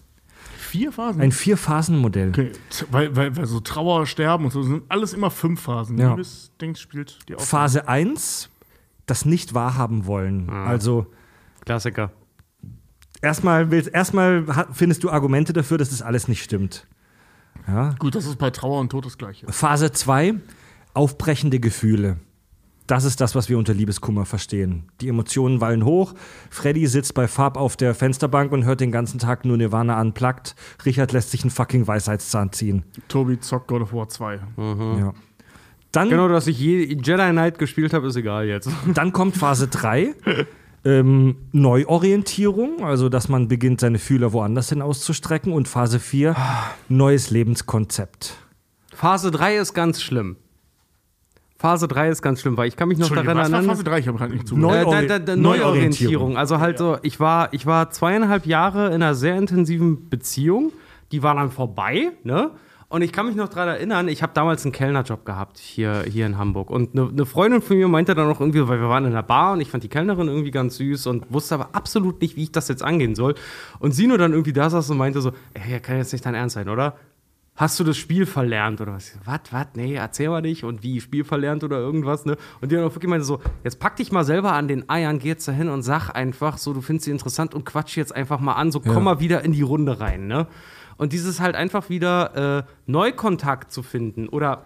[SPEAKER 3] Vier Phasen.
[SPEAKER 1] Ein Vier-Phasen-Modell.
[SPEAKER 3] okay. weil, weil, weil so Trauer, Sterben und so sind alles immer fünf Phasen.
[SPEAKER 1] Ja.
[SPEAKER 3] Liebesdings spielt die auch.
[SPEAKER 1] Phase 1, das nicht wahrhaben wollen. Also
[SPEAKER 4] Klassiker.
[SPEAKER 1] erstmal, willst, erstmal findest du Argumente dafür, dass das alles nicht stimmt. Ja.
[SPEAKER 3] Gut, das ist bei Trauer und Tod das Gleiche.
[SPEAKER 1] Phase 2, aufbrechende Gefühle. Das ist das, was wir unter Liebeskummer verstehen. Die Emotionen wallen hoch. Freddy sitzt bei Farb auf der Fensterbank und hört den ganzen Tag nur Nirvana anplagt. Richard lässt sich einen fucking Weisheitszahn ziehen.
[SPEAKER 3] Tobi zockt God of War 2.
[SPEAKER 1] Ja. Dann,
[SPEAKER 4] Genau, dass ich je Jedi Knight gespielt habe, ist egal jetzt.
[SPEAKER 1] dann kommt Phase 3. <laughs> ähm, Neuorientierung, also dass man beginnt, seine Fühler woanders hin auszustrecken. Und Phase 4, neues Lebenskonzept.
[SPEAKER 4] Phase 3 ist ganz schlimm. Phase 3 ist ganz schlimm, weil ich kann mich noch daran
[SPEAKER 3] was war
[SPEAKER 4] erinnern.
[SPEAKER 3] Phase 3? Ich habe gerade nicht
[SPEAKER 4] Äh,
[SPEAKER 3] zugehört.
[SPEAKER 1] Neuori-
[SPEAKER 4] da, da, da,
[SPEAKER 1] Neuorientierung.
[SPEAKER 4] Neuorientierung. Also halt so, ich war, ich war zweieinhalb Jahre in einer sehr intensiven Beziehung. Die war dann vorbei, ne? Und ich kann mich noch daran erinnern, ich habe damals einen Kellnerjob gehabt hier, hier in Hamburg. Und eine, eine Freundin von mir meinte dann auch irgendwie, weil wir waren in der Bar und ich fand die Kellnerin irgendwie ganz süß und wusste aber absolut nicht, wie ich das jetzt angehen soll. Und sie nur dann irgendwie da saß und meinte so, ey, kann jetzt nicht dein Ernst sein, oder? Hast du das Spiel verlernt oder was? Was, was? Nee, erzähl mal nicht. Und wie, Spiel verlernt oder irgendwas, ne? Und die dann auch wirklich meinte so, jetzt pack dich mal selber an den Eiern, geh jetzt da hin und sag einfach so, du findest sie interessant und quatsch jetzt einfach mal an, so komm mal wieder in die Runde rein, ne? Und dieses halt einfach wieder äh, Neukontakt zu finden oder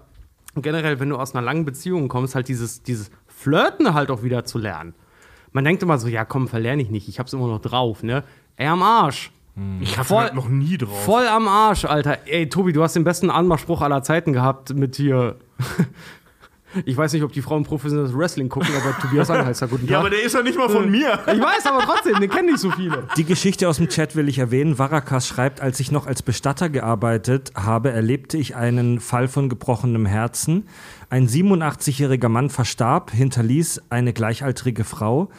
[SPEAKER 4] generell, wenn du aus einer langen Beziehung kommst, halt dieses, dieses Flirten halt auch wieder zu lernen. Man denkt immer so, ja komm, verlerne ich nicht, ich hab's immer noch drauf, ne? Ey, am Arsch.
[SPEAKER 3] Ich hatte
[SPEAKER 4] voll-
[SPEAKER 3] halt noch nie drauf.
[SPEAKER 4] Voll am Arsch, Alter. Ey, Tobi, du hast den besten Anmachspruch aller Zeiten gehabt mit hier. Ich weiß nicht, ob die Frauen professionelles Wrestling gucken, aber Tobias Anheizer, guten Tag.
[SPEAKER 3] Ja, aber der ist ja nicht mal von mir.
[SPEAKER 4] ich weiß, aber trotzdem, den kennen nicht so viele.
[SPEAKER 1] Die Geschichte aus dem Chat will ich erwähnen. Varakas schreibt, als ich noch als Bestatter gearbeitet habe, erlebte ich einen Fall von gebrochenem Herzen. Ein 87-jähriger Mann verstarb, hinterließ eine gleichaltrige Frau.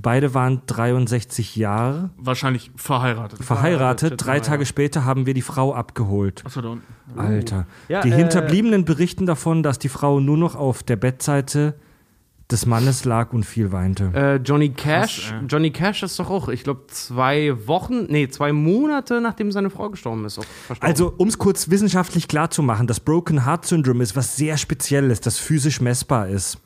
[SPEAKER 1] Beide waren 63 Jahre
[SPEAKER 3] Wahrscheinlich verheiratet.
[SPEAKER 1] verheiratet. Drei Tage später haben wir die Frau abgeholt.
[SPEAKER 3] Achso, da unten.
[SPEAKER 1] Alter.
[SPEAKER 4] Ja,
[SPEAKER 1] die
[SPEAKER 4] äh,
[SPEAKER 1] Hinterbliebenen berichten davon, dass die Frau nur noch auf der Bettseite des Mannes lag und viel weinte.
[SPEAKER 4] Äh, Johnny Cash,
[SPEAKER 3] Krass, ey.
[SPEAKER 4] Johnny Cash ist doch auch, ich glaube, zwei Wochen, nee, zwei Monate nachdem seine Frau gestorben ist. Auch verstorben.
[SPEAKER 1] Also, um es kurz wissenschaftlich klar zu machen, das Broken Heart Syndrome ist was sehr Spezielles, das physisch messbar ist.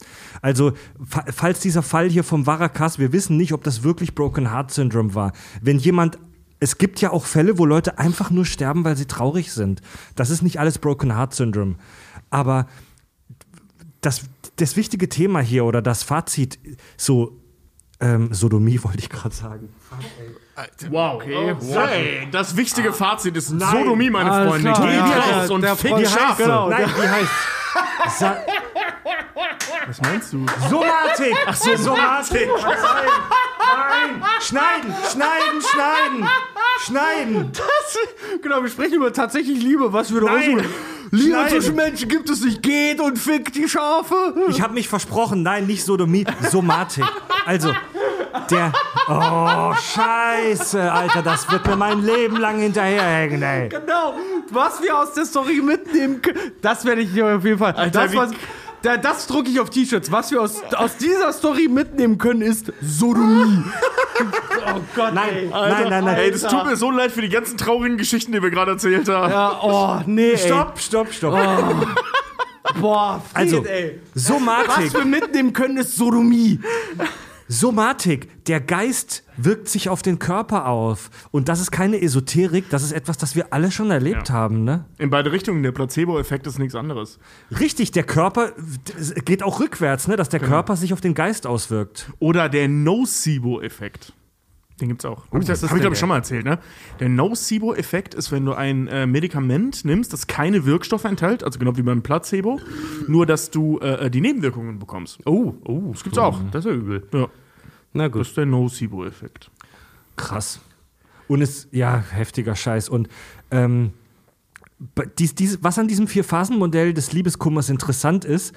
[SPEAKER 1] Also, fa falls dieser Fall hier vom Varakas, wir wissen nicht, ob das wirklich Broken Heart Syndrome war. Wenn jemand, es gibt ja auch Fälle, wo Leute einfach nur sterben, weil sie traurig sind. Das ist nicht alles Broken Heart Syndrome. Aber das, das wichtige Thema hier oder das Fazit, so, ähm, Sodomie <laughs> wollte ich gerade sagen.
[SPEAKER 3] Wow. Okay. Ey, das wichtige Fazit ist Sodomie, meine Freunde.
[SPEAKER 4] Ja,
[SPEAKER 3] raus
[SPEAKER 4] der-
[SPEAKER 3] und
[SPEAKER 4] der
[SPEAKER 3] fick
[SPEAKER 4] Freund-
[SPEAKER 3] Schafe.
[SPEAKER 4] genau.
[SPEAKER 1] Nein, wie heißt Sa
[SPEAKER 3] Was meinst du?
[SPEAKER 1] Somatik! Ach so, Somatik! Nein! Nein! Schneiden! Schneiden! Schneiden! Schneiden!
[SPEAKER 4] genau, wir sprechen über tatsächlich Liebe, was wir
[SPEAKER 1] Nein!
[SPEAKER 4] Liebe
[SPEAKER 1] Schneiden.
[SPEAKER 4] zwischen Menschen gibt es nicht, geht und fickt die Schafe.
[SPEAKER 1] Ich habe mich versprochen, nein, nicht Sodomie, Somatik. Also, der. Oh, Scheiße, Alter, das wird mir mein Leben lang hinterherhängen, ey.
[SPEAKER 4] Genau, was wir aus der Story mitnehmen können, das werde ich hier auf jeden Fall.
[SPEAKER 3] Alter,
[SPEAKER 4] das, was, da, das drucke ich auf T-Shirts. Was wir aus, aus dieser Story mitnehmen können, ist Sodomie. <laughs> oh Gott,
[SPEAKER 1] Nein,
[SPEAKER 4] ey.
[SPEAKER 1] nein, nein, nein.
[SPEAKER 3] Ey, das tut mir so leid für die ganzen traurigen Geschichten, die wir gerade erzählt haben.
[SPEAKER 4] Ja, oh, nee, ey.
[SPEAKER 1] Stopp, stopp, stopp.
[SPEAKER 4] Boah,
[SPEAKER 1] Also,
[SPEAKER 4] Fred, ey. Was
[SPEAKER 1] Somatik.
[SPEAKER 4] wir mitnehmen können, ist Sodomie.
[SPEAKER 1] Somatik. Der Geist wirkt sich auf den Körper auf. Und das ist keine Esoterik, das ist etwas, das wir alle schon erlebt haben, ne?
[SPEAKER 3] In beide Richtungen. Der Placebo-Effekt ist nichts anderes.
[SPEAKER 1] Richtig, der Körper es geht auch rückwärts, ne? dass der Körper sich auf den Geist auswirkt.
[SPEAKER 3] Oder der Nocebo-Effekt. Den gibt's auch. Hab ich, das,
[SPEAKER 4] was ist
[SPEAKER 3] hab ich glaube ich, schon mal erzählt, ne? Der Nocebo-Effekt ist, wenn du ein äh, Medikament nimmst, das keine Wirkstoffe enthält, also genau wie beim Placebo, nur dass du äh, die Nebenwirkungen bekommst.
[SPEAKER 4] Oh, oh,
[SPEAKER 3] Das gibt's auch.
[SPEAKER 4] das ist ja übel.
[SPEAKER 3] Ja,
[SPEAKER 4] Na
[SPEAKER 3] das
[SPEAKER 4] gut.
[SPEAKER 3] ist der Nocebo-Effekt.
[SPEAKER 1] Krass. Und es, ja, heftiger Scheiß. Und ähm, dies, dies, was an diesem Vier-Phasen-Modell des Liebeskummers interessant ist,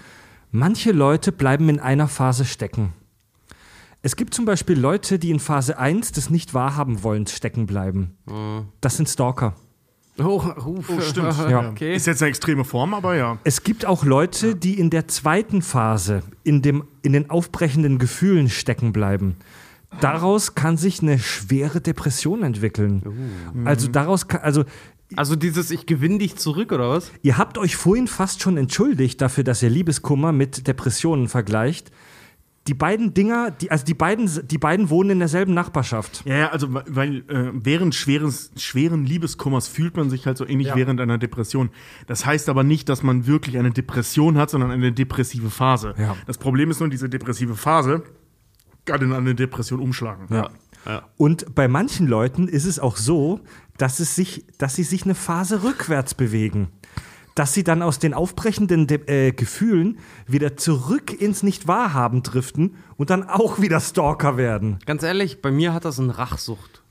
[SPEAKER 1] manche Leute bleiben in einer Phase stecken. Es gibt zum Beispiel Leute, die in Phase 1 des Nicht-Wahrhaben-Wollens stecken bleiben. Das sind Stalker.
[SPEAKER 4] Oh, oh,
[SPEAKER 3] stimmt. <laughs>
[SPEAKER 1] Ja.
[SPEAKER 4] Okay.
[SPEAKER 3] Ist jetzt eine extreme Form, aber ja.
[SPEAKER 1] Es gibt auch Leute, die in der zweiten Phase, in, dem, in den aufbrechenden Gefühlen stecken bleiben. Daraus kann sich eine schwere Depression entwickeln. Also daraus kann, also
[SPEAKER 4] Also dieses Ich gewinne dich zurück, oder was?
[SPEAKER 1] ihr habt euch vorhin fast schon entschuldigt dafür, dass ihr Liebeskummer mit Depressionen vergleicht. Die beiden Dinger, die, also die beiden, die beiden wohnen in derselben Nachbarschaft.
[SPEAKER 3] Ja, ja, also weil- äh, während schweres, schweren Liebeskummers fühlt man sich halt so ähnlich während einer Depression. Das heißt aber nicht, dass man wirklich eine Depression hat, sondern eine depressive Phase.
[SPEAKER 1] Ja.
[SPEAKER 3] Das Problem ist nur, diese depressive Phase kann in eine Depression umschlagen.
[SPEAKER 1] Ja. Und bei manchen Leuten ist es auch so, dass, es sich, dass sie sich eine Phase rückwärts bewegen. Dass sie dann aus den aufbrechenden De äh, Gefühlen wieder zurück ins Nicht-Wahrhaben driften und dann auch wieder Stalker werden.
[SPEAKER 4] Ganz ehrlich, bei mir hat das eine Rachsucht.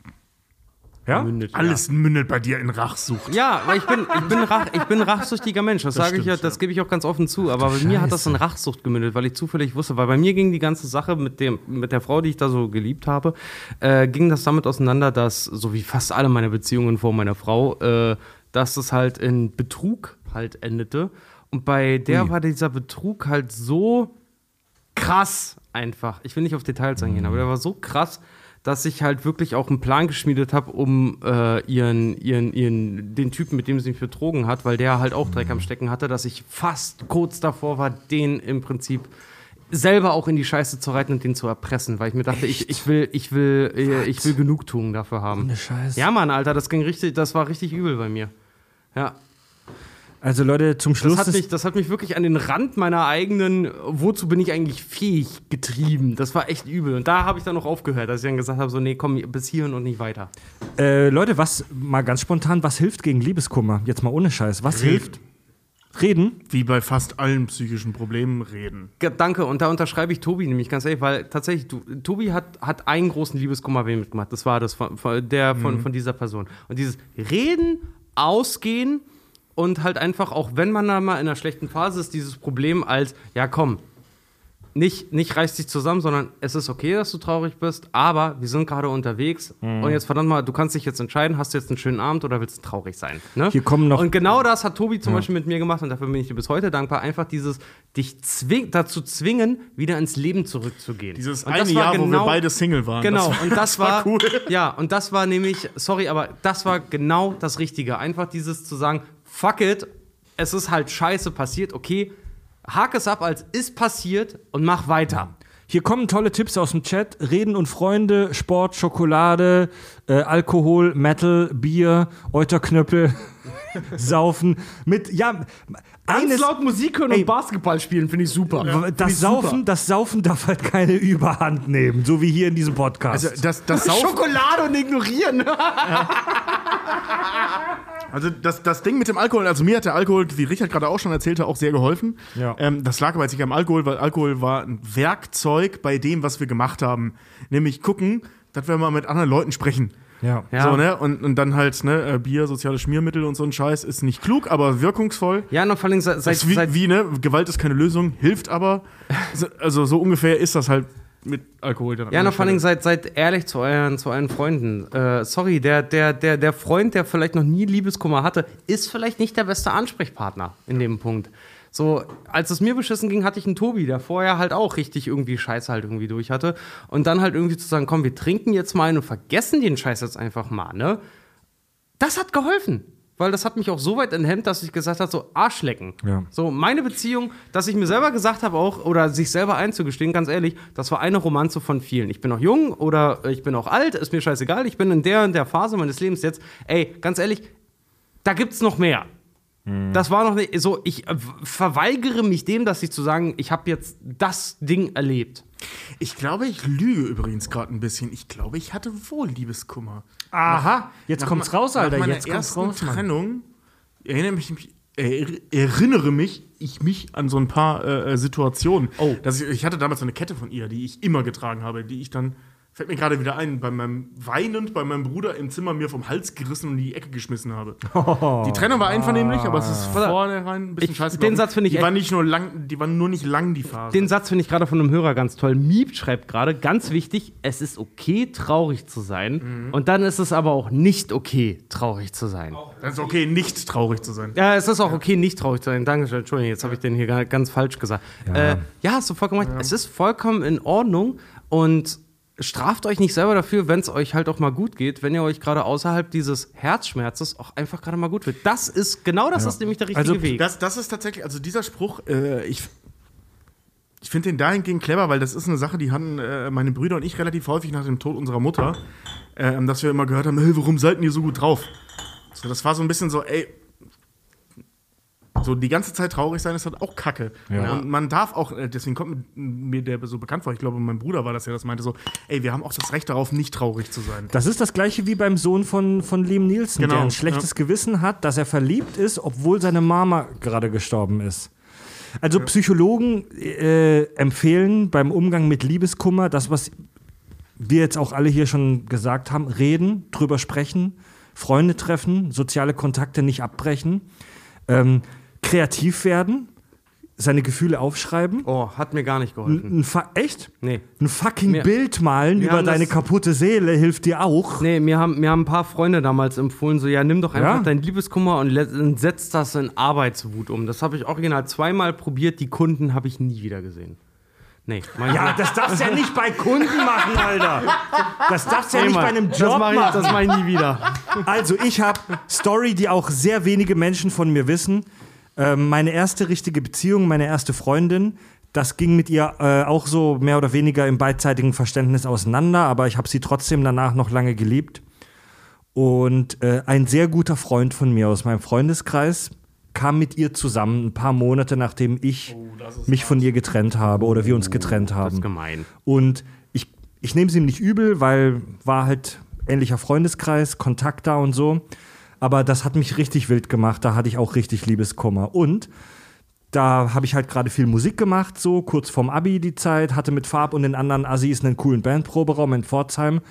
[SPEAKER 1] Ja?
[SPEAKER 4] Mündet,
[SPEAKER 3] Alles mündet bei dir in Rachsucht.
[SPEAKER 4] Ja, weil ich bin, ich bin, Rach, ich bin ein rachsüchtiger Mensch. Das, sage ich ja, das gebe ich auch ganz offen zu. Aber bei mir hat das in Rachsucht gemündet, weil ich zufällig wusste, weil bei mir ging die ganze Sache mit, dem, mit der Frau, die ich da so geliebt habe, äh, ging das damit auseinander, dass, so wie fast alle meine Beziehungen vor meiner Frau, äh, dass es halt in Betrug halt endete. Und bei der war dieser Betrug halt so krass einfach. Ich will nicht auf Details eingehen, aber der war so krass, dass ich halt wirklich auch einen Plan geschmiedet habe, um äh, ihren, ihren, ihren, den Typen, mit dem sie mich betrogen hat, weil der halt auch Dreck am Stecken hatte, dass ich fast kurz davor war, den im Prinzip selber auch in die Scheiße zu reiten und den zu erpressen, weil ich mir dachte, ich, ich will, ich will, äh, ich will Genugtuung dafür haben.
[SPEAKER 1] Ohne Scheiß.
[SPEAKER 4] Ja, Mann, Alter, das ging richtig, das war richtig übel bei mir. Ja,
[SPEAKER 1] Also Leute, zum Schluss
[SPEAKER 4] das hat, mich, das hat mich wirklich an den Rand meiner eigenen, wozu bin ich eigentlich fähig, getrieben. Das war echt übel. Und da habe ich dann noch aufgehört, dass ich dann gesagt habe, so, nee, komm, bis hierhin und nicht weiter.
[SPEAKER 1] Äh, Leute, was mal ganz spontan, was hilft gegen Liebeskummer? Jetzt mal ohne Scheiß. Was hilft? Reden?
[SPEAKER 3] Wie bei fast allen psychischen Problemen reden.
[SPEAKER 4] Danke, und da unterschreibe ich Tobi nämlich ganz ehrlich, weil tatsächlich, du, Tobi hat, hat einen großen Liebeskummer mitgemacht. Das war das von, von, der von, von dieser Person. Und dieses Reden, Ausgehen und halt einfach, auch wenn man da mal in einer schlechten Phase ist, dieses Problem als, ja komm, nicht, nicht reißt dich zusammen, sondern es ist okay, dass du traurig bist, aber wir sind gerade unterwegs und jetzt verdammt mal, du kannst dich jetzt entscheiden, hast du jetzt einen schönen Abend oder willst du traurig sein? Ne?
[SPEAKER 1] Hier kommen noch-
[SPEAKER 4] Und genau das hat Tobi zum Beispiel mit mir gemacht und dafür bin ich dir bis heute dankbar. Einfach dieses, dich zwing, dazu zwingen, wieder ins Leben zurückzugehen.
[SPEAKER 3] Dieses
[SPEAKER 4] und
[SPEAKER 3] eine Jahr, wo wir beide Single waren.
[SPEAKER 4] Genau,
[SPEAKER 3] Das war-
[SPEAKER 4] und das war,
[SPEAKER 3] cool.
[SPEAKER 4] ja, und das war nämlich, sorry, aber das war genau das Richtige. Einfach dieses zu sagen, fuck it, es ist halt scheiße passiert, okay, hake es ab als ist passiert und mach weiter.
[SPEAKER 1] Hier kommen tolle Tipps aus dem Chat. Reden und Freunde, Sport, Schokolade, äh, Alkohol, Metal, Bier, Euterknöppel, <laughs> Saufen. Mit, ja, eines,
[SPEAKER 4] Musik hören
[SPEAKER 1] Ey.
[SPEAKER 4] Basketball spielen, finde ich super.
[SPEAKER 1] das Saufen, das Saufen darf halt keine <laughs> Überhand nehmen, so wie hier in diesem Podcast.
[SPEAKER 3] Also das, das <laughs> Saufen,
[SPEAKER 4] Schokolade und ignorieren.
[SPEAKER 3] Also das, das Ding mit dem Alkohol, also mir hat der Alkohol, wie Richard gerade auch schon erzählte, auch sehr geholfen.
[SPEAKER 1] Ja.
[SPEAKER 3] Ähm, das lag aber jetzt nicht am Alkohol, weil Alkohol war ein Werkzeug bei dem, was wir gemacht haben. Nämlich gucken, dass wir mal mit anderen Leuten sprechen.
[SPEAKER 1] ja.
[SPEAKER 4] Ja.
[SPEAKER 3] So, ne? Und, und dann halt, ne, äh, Bier, soziale Schmiermittel und so ein Scheiß ist nicht klug, aber wirkungsvoll.
[SPEAKER 4] Ja, und vor allem seit, seit,
[SPEAKER 3] ist wie,
[SPEAKER 4] seit
[SPEAKER 3] wie, ne? Gewalt ist keine Lösung, hilft aber. So- Also so ungefähr ist das halt mit Alkohol dann. an
[SPEAKER 4] Ja, noch vor allem seid, seid ehrlich zu euren, zu euren Freunden. Äh, sorry, der, der, der, der Freund, der vielleicht noch nie Liebeskummer hatte, ist vielleicht nicht der beste Ansprechpartner in dem Punkt. So, als es mir beschissen ging, hatte ich einen Tobi, der vorher halt auch richtig irgendwie Scheiße halt irgendwie durch hatte. Und dann halt irgendwie zu sagen, komm, wir trinken jetzt mal und vergessen den Scheiß jetzt einfach mal, ne? Das hat geholfen. Weil das hat mich auch so weit enthemmt, dass ich gesagt habe, so Arschlecken.
[SPEAKER 1] Ja.
[SPEAKER 4] So, meine Beziehung, dass ich mir selber gesagt habe auch, oder sich selber einzugestehen, ganz ehrlich, das war eine Romanze von vielen. Ich bin noch jung oder ich bin auch alt, ist mir scheißegal, ich bin in der in der Phase meines Lebens jetzt. Ey, ganz ehrlich, da gibt's noch mehr. Das war noch nicht so, ich verweigere mich dem, dass ich zu sagen, ich habe jetzt das Ding erlebt.
[SPEAKER 3] Ich glaube, ich lüge übrigens gerade ein bisschen. Ich glaube, ich hatte wohl Liebeskummer.
[SPEAKER 1] Aha, jetzt
[SPEAKER 3] Nach
[SPEAKER 1] kommt's raus, Alter.
[SPEAKER 3] Nach meiner
[SPEAKER 1] Jetzt kommt's
[SPEAKER 3] ersten
[SPEAKER 1] raus, Mann.
[SPEAKER 3] Trennung erinnere mich, er, erinnere mich ich mich an so ein paar äh, äh, Situationen.
[SPEAKER 1] Oh.
[SPEAKER 3] Dass ich, ich hatte damals so eine Kette von ihr, die ich immer getragen habe, die ich dann fällt mir gerade wieder ein, bei meinem weinend bei meinem Bruder im Zimmer mir vom Hals gerissen und in die Ecke geschmissen habe. Die Trennung war einvernehmlich, aber es ist vornherein ein bisschen
[SPEAKER 4] Ich-
[SPEAKER 3] scheiße.
[SPEAKER 4] den. Satz finde ich
[SPEAKER 3] Die
[SPEAKER 4] echt-
[SPEAKER 3] war nicht nur lang, die war nur nicht lang die Phase.
[SPEAKER 4] Den Satz finde ich gerade von einem Hörer ganz toll. Miep schreibt gerade, ganz wichtig, es ist okay, traurig zu sein. Und dann ist es aber auch nicht okay, traurig zu sein.
[SPEAKER 3] das ist okay, nicht traurig zu sein.
[SPEAKER 4] Ja, es ist auch okay, nicht traurig zu sein. Dankeschön, Entschuldigung, jetzt habe ich den hier ga- ganz falsch gesagt. Ja, äh, ja hast du vollkommen recht. Es ist vollkommen in Ordnung und straft euch nicht selber dafür, wenn es euch halt auch mal gut geht, wenn ihr euch gerade außerhalb dieses Herzschmerzes auch einfach gerade mal gut wird. Das ist, genau das ist nämlich der richtige
[SPEAKER 1] Also,
[SPEAKER 4] Weg.
[SPEAKER 3] Das, das ist tatsächlich, also dieser Spruch, äh, ich, ich finde den dahingehend clever, weil das ist eine Sache, die hatten äh, meine Brüder und ich relativ häufig nach dem Tod unserer Mutter, äh, dass wir immer gehört haben, hey, warum seid ihr so gut drauf? So, das war so ein bisschen so, ey, So die ganze Zeit traurig sein ist halt auch Kacke.
[SPEAKER 1] Ja.
[SPEAKER 3] Und man darf auch, äh, deswegen kommt mir der so bekannt vor, ich glaube, mein Bruder war das ja, das meinte so, ey, wir haben auch das Recht darauf, nicht traurig zu sein.
[SPEAKER 1] Das ist das gleiche wie beim Sohn von, von Liam Nielsen,
[SPEAKER 3] Genau,
[SPEAKER 1] der ein schlechtes Gewissen hat, dass er verliebt ist, obwohl seine Mama gerade gestorben ist. Also Psychologen äh, empfehlen beim Umgang mit Liebeskummer, das, was wir jetzt auch alle hier schon gesagt haben, reden, drüber sprechen, Freunde treffen, soziale Kontakte nicht abbrechen, ähm, kreativ werden, seine Gefühle aufschreiben.
[SPEAKER 4] Oh, hat mir gar nicht geholfen.
[SPEAKER 1] Ein Fa echt?
[SPEAKER 4] Nee.
[SPEAKER 1] Ein fucking
[SPEAKER 4] Mir-
[SPEAKER 1] Bild malen über deine
[SPEAKER 4] das-
[SPEAKER 1] kaputte Seele hilft dir auch.
[SPEAKER 4] Nee, mir haben, mir haben ein paar Freunde damals empfohlen, so, ja, nimm doch einfach
[SPEAKER 1] Ja?
[SPEAKER 4] dein Liebeskummer und, und setz das in Arbeitswut um. Das habe ich original zweimal probiert, die Kunden habe ich nie wieder gesehen. Nee,
[SPEAKER 1] Ja,
[SPEAKER 4] nicht.
[SPEAKER 1] das darfst du ja nicht bei Kunden machen, Alter. Das darfst du ja nicht bei einem
[SPEAKER 4] das
[SPEAKER 1] Job
[SPEAKER 4] mach ich,
[SPEAKER 1] machen.
[SPEAKER 4] Das mache ich nie wieder.
[SPEAKER 1] Also, ich habe Story, die auch sehr wenige Menschen von mir wissen. Ähm, meine erste richtige Beziehung, meine erste Freundin, das ging mit ihr äh, auch so mehr oder weniger im beidseitigen Verständnis auseinander, aber ich habe sie trotzdem danach noch lange geliebt. Und äh, ein sehr guter Freund von mir aus meinem Freundeskreis kam mit ihr zusammen ein paar Monate nachdem ich mich von ihr getrennt habe oder wir uns getrennt haben.
[SPEAKER 4] Das ist gemein.
[SPEAKER 1] Und ich, ich nehme es ihm nicht übel, weil war halt ähnlicher Freundeskreis, Kontakt da und so. Aber das hat mich richtig wild gemacht. Da hatte ich auch richtig Liebeskummer. Und da habe ich halt gerade viel Musik gemacht, so kurz vorm Abi die Zeit, hatte mit Farb und den anderen Assis einen coolen Bandproberaum in Pforzheim.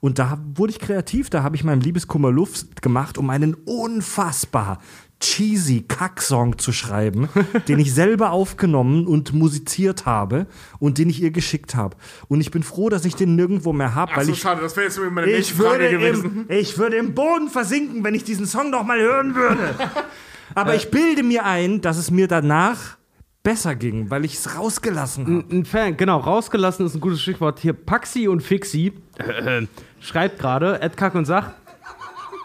[SPEAKER 1] Und da wurde ich kreativ, da habe ich meinem Liebeskummer Luft gemacht, um einen unfassbar cheesy Kacksong zu schreiben, <laughs> den ich selber aufgenommen und musiziert habe und den ich ihr geschickt habe. Und ich bin froh, dass ich den nirgendwo mehr habe,
[SPEAKER 3] Ach
[SPEAKER 1] weil
[SPEAKER 3] so,
[SPEAKER 1] ich
[SPEAKER 3] schade, das wäre jetzt meine
[SPEAKER 1] ich würde,
[SPEAKER 3] Frage gewesen.
[SPEAKER 1] im, ich würde im Boden versinken, wenn ich diesen Song noch mal hören würde. <laughs> Aber ich bilde mir ein, dass es mir danach besser ging, weil ich es rausgelassen habe.
[SPEAKER 4] Ein Fan, genau, rausgelassen ist ein gutes Stichwort. Hier, Paxi und Fixi äh, schreibt gerade, Ed Kack und sagt,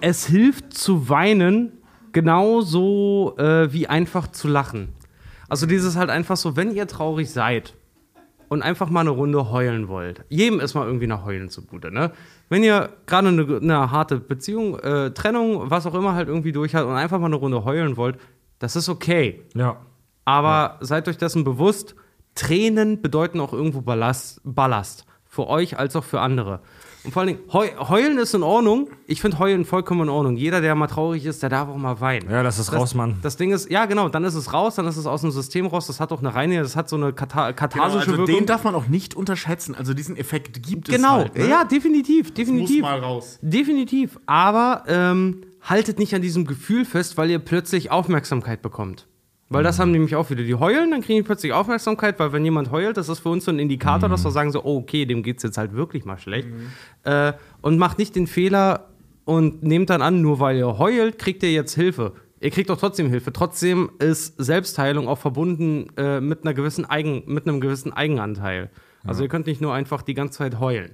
[SPEAKER 4] es hilft zu weinen genauso äh, wie einfach zu lachen. Also dieses halt einfach so, wenn ihr traurig seid und einfach mal eine Runde heulen wollt. Jedem ist mal irgendwie nach Heulen zugute, ne? Wenn ihr gerade eine, eine harte Beziehung, äh, Trennung, was auch immer halt irgendwie durch hat und einfach mal eine Runde heulen wollt, das ist okay.
[SPEAKER 1] Ja.
[SPEAKER 4] Aber seid euch dessen bewusst, Tränen bedeuten auch irgendwo Ballast, Ballast. Für euch als auch für andere. Und vor allen Dingen, heu, heulen ist in Ordnung. Ich finde heulen vollkommen in Ordnung. Jeder, der mal traurig ist, der darf auch mal weinen.
[SPEAKER 1] Ja, lass es raus, Mann.
[SPEAKER 4] Das Ding ist, ja genau, dann ist es raus, dann ist es aus dem System raus. Das hat auch eine reine, das hat so eine katha
[SPEAKER 3] Genau,
[SPEAKER 4] katharsische
[SPEAKER 3] also
[SPEAKER 4] Wirkung.
[SPEAKER 3] den darf man auch nicht unterschätzen. Also diesen Effekt gibt es
[SPEAKER 4] genau,
[SPEAKER 3] halt. Ne?
[SPEAKER 4] ja, definitiv,
[SPEAKER 3] muss
[SPEAKER 4] definitiv.
[SPEAKER 3] mal raus.
[SPEAKER 4] Definitiv. Aber ähm, haltet nicht an diesem Gefühl fest, weil ihr plötzlich Aufmerksamkeit bekommt. Weil das haben nämlich auch wieder die heulen, dann kriegen die plötzlich Aufmerksamkeit, weil wenn jemand heult, das ist für uns so ein Indikator, dass wir sagen so, oh, okay, dem geht's jetzt halt wirklich mal schlecht. Äh, und macht nicht den Fehler und nehmt dann an, nur weil ihr heult, kriegt ihr jetzt Hilfe. Ihr kriegt doch trotzdem Hilfe. Trotzdem ist Selbstheilung auch verbunden äh, mit einer gewissen Eigen, mit einem gewissen Eigenanteil. Also ihr könnt nicht nur einfach die ganze Zeit heulen.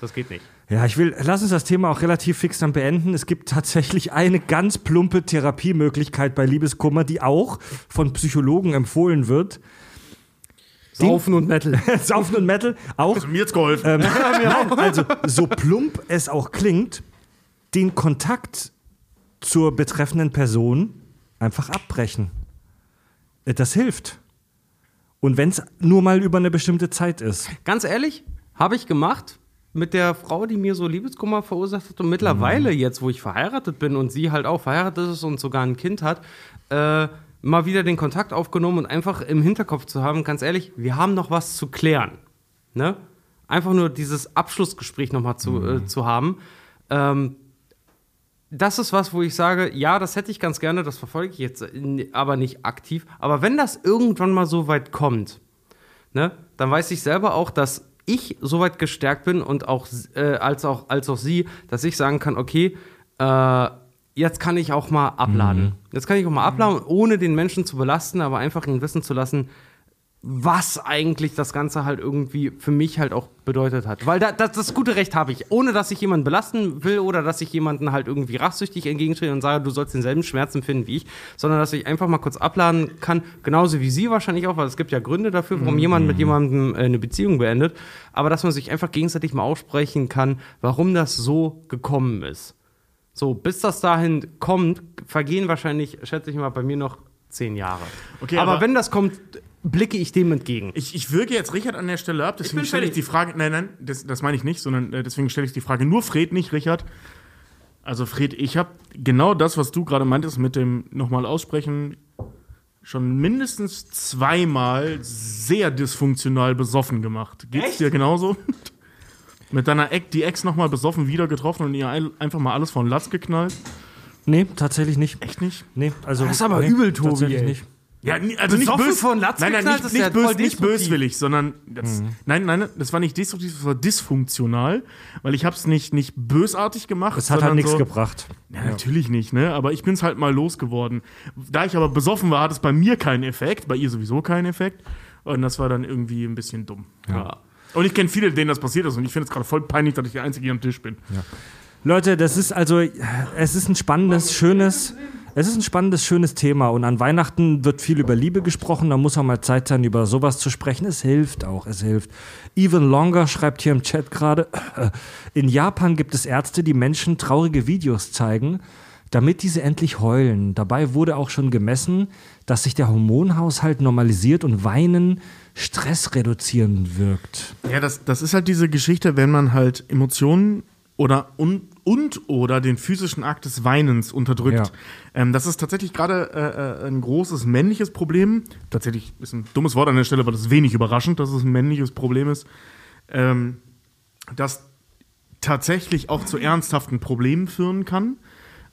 [SPEAKER 4] Das geht nicht.
[SPEAKER 1] Ja, ich will, lass uns das Thema auch relativ fix dann beenden. Es gibt tatsächlich eine ganz plumpe Therapiemöglichkeit bei Liebeskummer, die auch von Psychologen empfohlen wird.
[SPEAKER 4] Saufen und Metal. <laughs>
[SPEAKER 1] Saufen und Metal auch.
[SPEAKER 3] Also mir jetzt geholfen.
[SPEAKER 1] Ähm, <laughs> nein, also, so plump es auch klingt, den Kontakt zur betreffenden Person einfach abbrechen. Äh, Das hilft. Und wenn es nur mal über eine bestimmte Zeit ist.
[SPEAKER 4] Ganz ehrlich, habe ich gemacht mit der Frau, die mir so Liebeskummer verursacht hat. Und mittlerweile, jetzt, wo ich verheiratet bin und sie halt auch verheiratet ist und sogar ein Kind hat, äh, mal wieder den Kontakt aufgenommen und einfach im Hinterkopf zu haben, ganz ehrlich, wir haben noch was zu klären. Ne? Einfach nur dieses Abschlussgespräch nochmal zu, äh, zu haben. Ähm, das ist was, wo ich sage, ja, das hätte ich ganz gerne, das verfolge ich jetzt äh, aber nicht aktiv. Aber wenn das irgendwann mal so weit kommt, ne, dann weiß ich selber auch, dass ich so weit gestärkt bin und auch, äh, als auch als auch sie, dass ich sagen kann, okay, äh, jetzt kann ich auch mal abladen. Jetzt kann ich auch mal abladen, ohne den Menschen zu belasten, aber einfach ihn wissen zu lassen, was eigentlich das Ganze halt irgendwie für mich halt auch bedeutet hat. Weil da, das, das gute Recht habe ich, ohne dass ich jemanden belasten will oder dass ich jemanden halt irgendwie rachsüchtig entgegentrete und sage, du sollst denselben Schmerz empfinden wie ich, sondern dass ich einfach mal kurz abladen kann, genauso wie sie wahrscheinlich auch, weil es gibt ja Gründe dafür, warum jemand mit jemandem äh, eine Beziehung beendet, aber dass man sich einfach gegenseitig mal aussprechen kann, warum das so gekommen ist. So, bis das dahin kommt, vergehen wahrscheinlich, schätze ich mal, bei mir noch zehn Jahre.
[SPEAKER 3] Okay,
[SPEAKER 4] aber,
[SPEAKER 3] aber-
[SPEAKER 4] wenn das kommt, blicke ich dem entgegen.
[SPEAKER 3] Ich, ich würge jetzt Richard an der Stelle ab, deswegen stelle ich die Frage. Nein, nein, das, das meine ich nicht, sondern äh, deswegen stelle ich die Frage nur Fred, nicht Richard. Also, Fred, ich habe genau das, was du gerade meintest, mit dem nochmal aussprechen, schon mindestens zweimal sehr dysfunktional besoffen gemacht. Geht's dir genauso? <laughs> mit deiner Ex, die Ex nochmal besoffen wieder getroffen und ihr ein- einfach mal alles von Latz geknallt?
[SPEAKER 1] Nee, tatsächlich nicht.
[SPEAKER 3] Echt nicht?
[SPEAKER 1] Nee, also.
[SPEAKER 4] Das ist aber
[SPEAKER 1] nee,
[SPEAKER 4] übel, Tobi,
[SPEAKER 1] Tatsächlich
[SPEAKER 4] ey.
[SPEAKER 1] nicht.
[SPEAKER 3] Ja, also nicht bös,
[SPEAKER 4] von Latz
[SPEAKER 3] nein, nein,
[SPEAKER 4] geknallt,
[SPEAKER 3] nicht, nicht,
[SPEAKER 4] ja
[SPEAKER 3] bös, nicht böswillig, sondern das, nein, nein, das war nicht destruktiv, das war dysfunktional, weil ich habe es nicht, nicht bösartig gemacht.
[SPEAKER 1] Es hat halt nichts
[SPEAKER 3] so,
[SPEAKER 1] gebracht.
[SPEAKER 3] Ja, natürlich nicht, ne? Aber ich bin's halt mal losgeworden. Da ich aber besoffen war, hat es bei mir keinen Effekt, bei ihr sowieso keinen Effekt. Und das war dann irgendwie ein bisschen dumm.
[SPEAKER 4] Ja.
[SPEAKER 3] Und ich kenne viele, denen das passiert ist. Und ich finde es gerade voll peinlich, dass ich der Einzige hier am Tisch bin.
[SPEAKER 1] Leute, das ist also, es ist ein spannendes, schönes, es ist ein spannendes, schönes Thema. Und an Weihnachten wird viel über Liebe gesprochen. Da muss auch mal Zeit sein, über sowas zu sprechen. Es hilft auch, es hilft. Even Longer schreibt hier im Chat gerade, <clears throat> in Japan gibt es Ärzte, die Menschen traurige Videos zeigen, damit diese endlich heulen. Dabei wurde auch schon gemessen, dass sich der Hormonhaushalt normalisiert und Weinen Stress reduzieren wirkt.
[SPEAKER 3] Ja, das, das ist halt diese Geschichte, wenn man halt Emotionen oder und, und oder den physischen Akt des Weinens unterdrückt.
[SPEAKER 1] Ja.
[SPEAKER 3] Ähm, das ist tatsächlich gerade äh, äh, ein großes männliches Problem. Tatsächlich ist ein dummes Wort an der Stelle, aber das ist wenig überraschend, dass es ein männliches Problem ist. Ähm, das tatsächlich auch zu ernsthaften Problemen führen kann.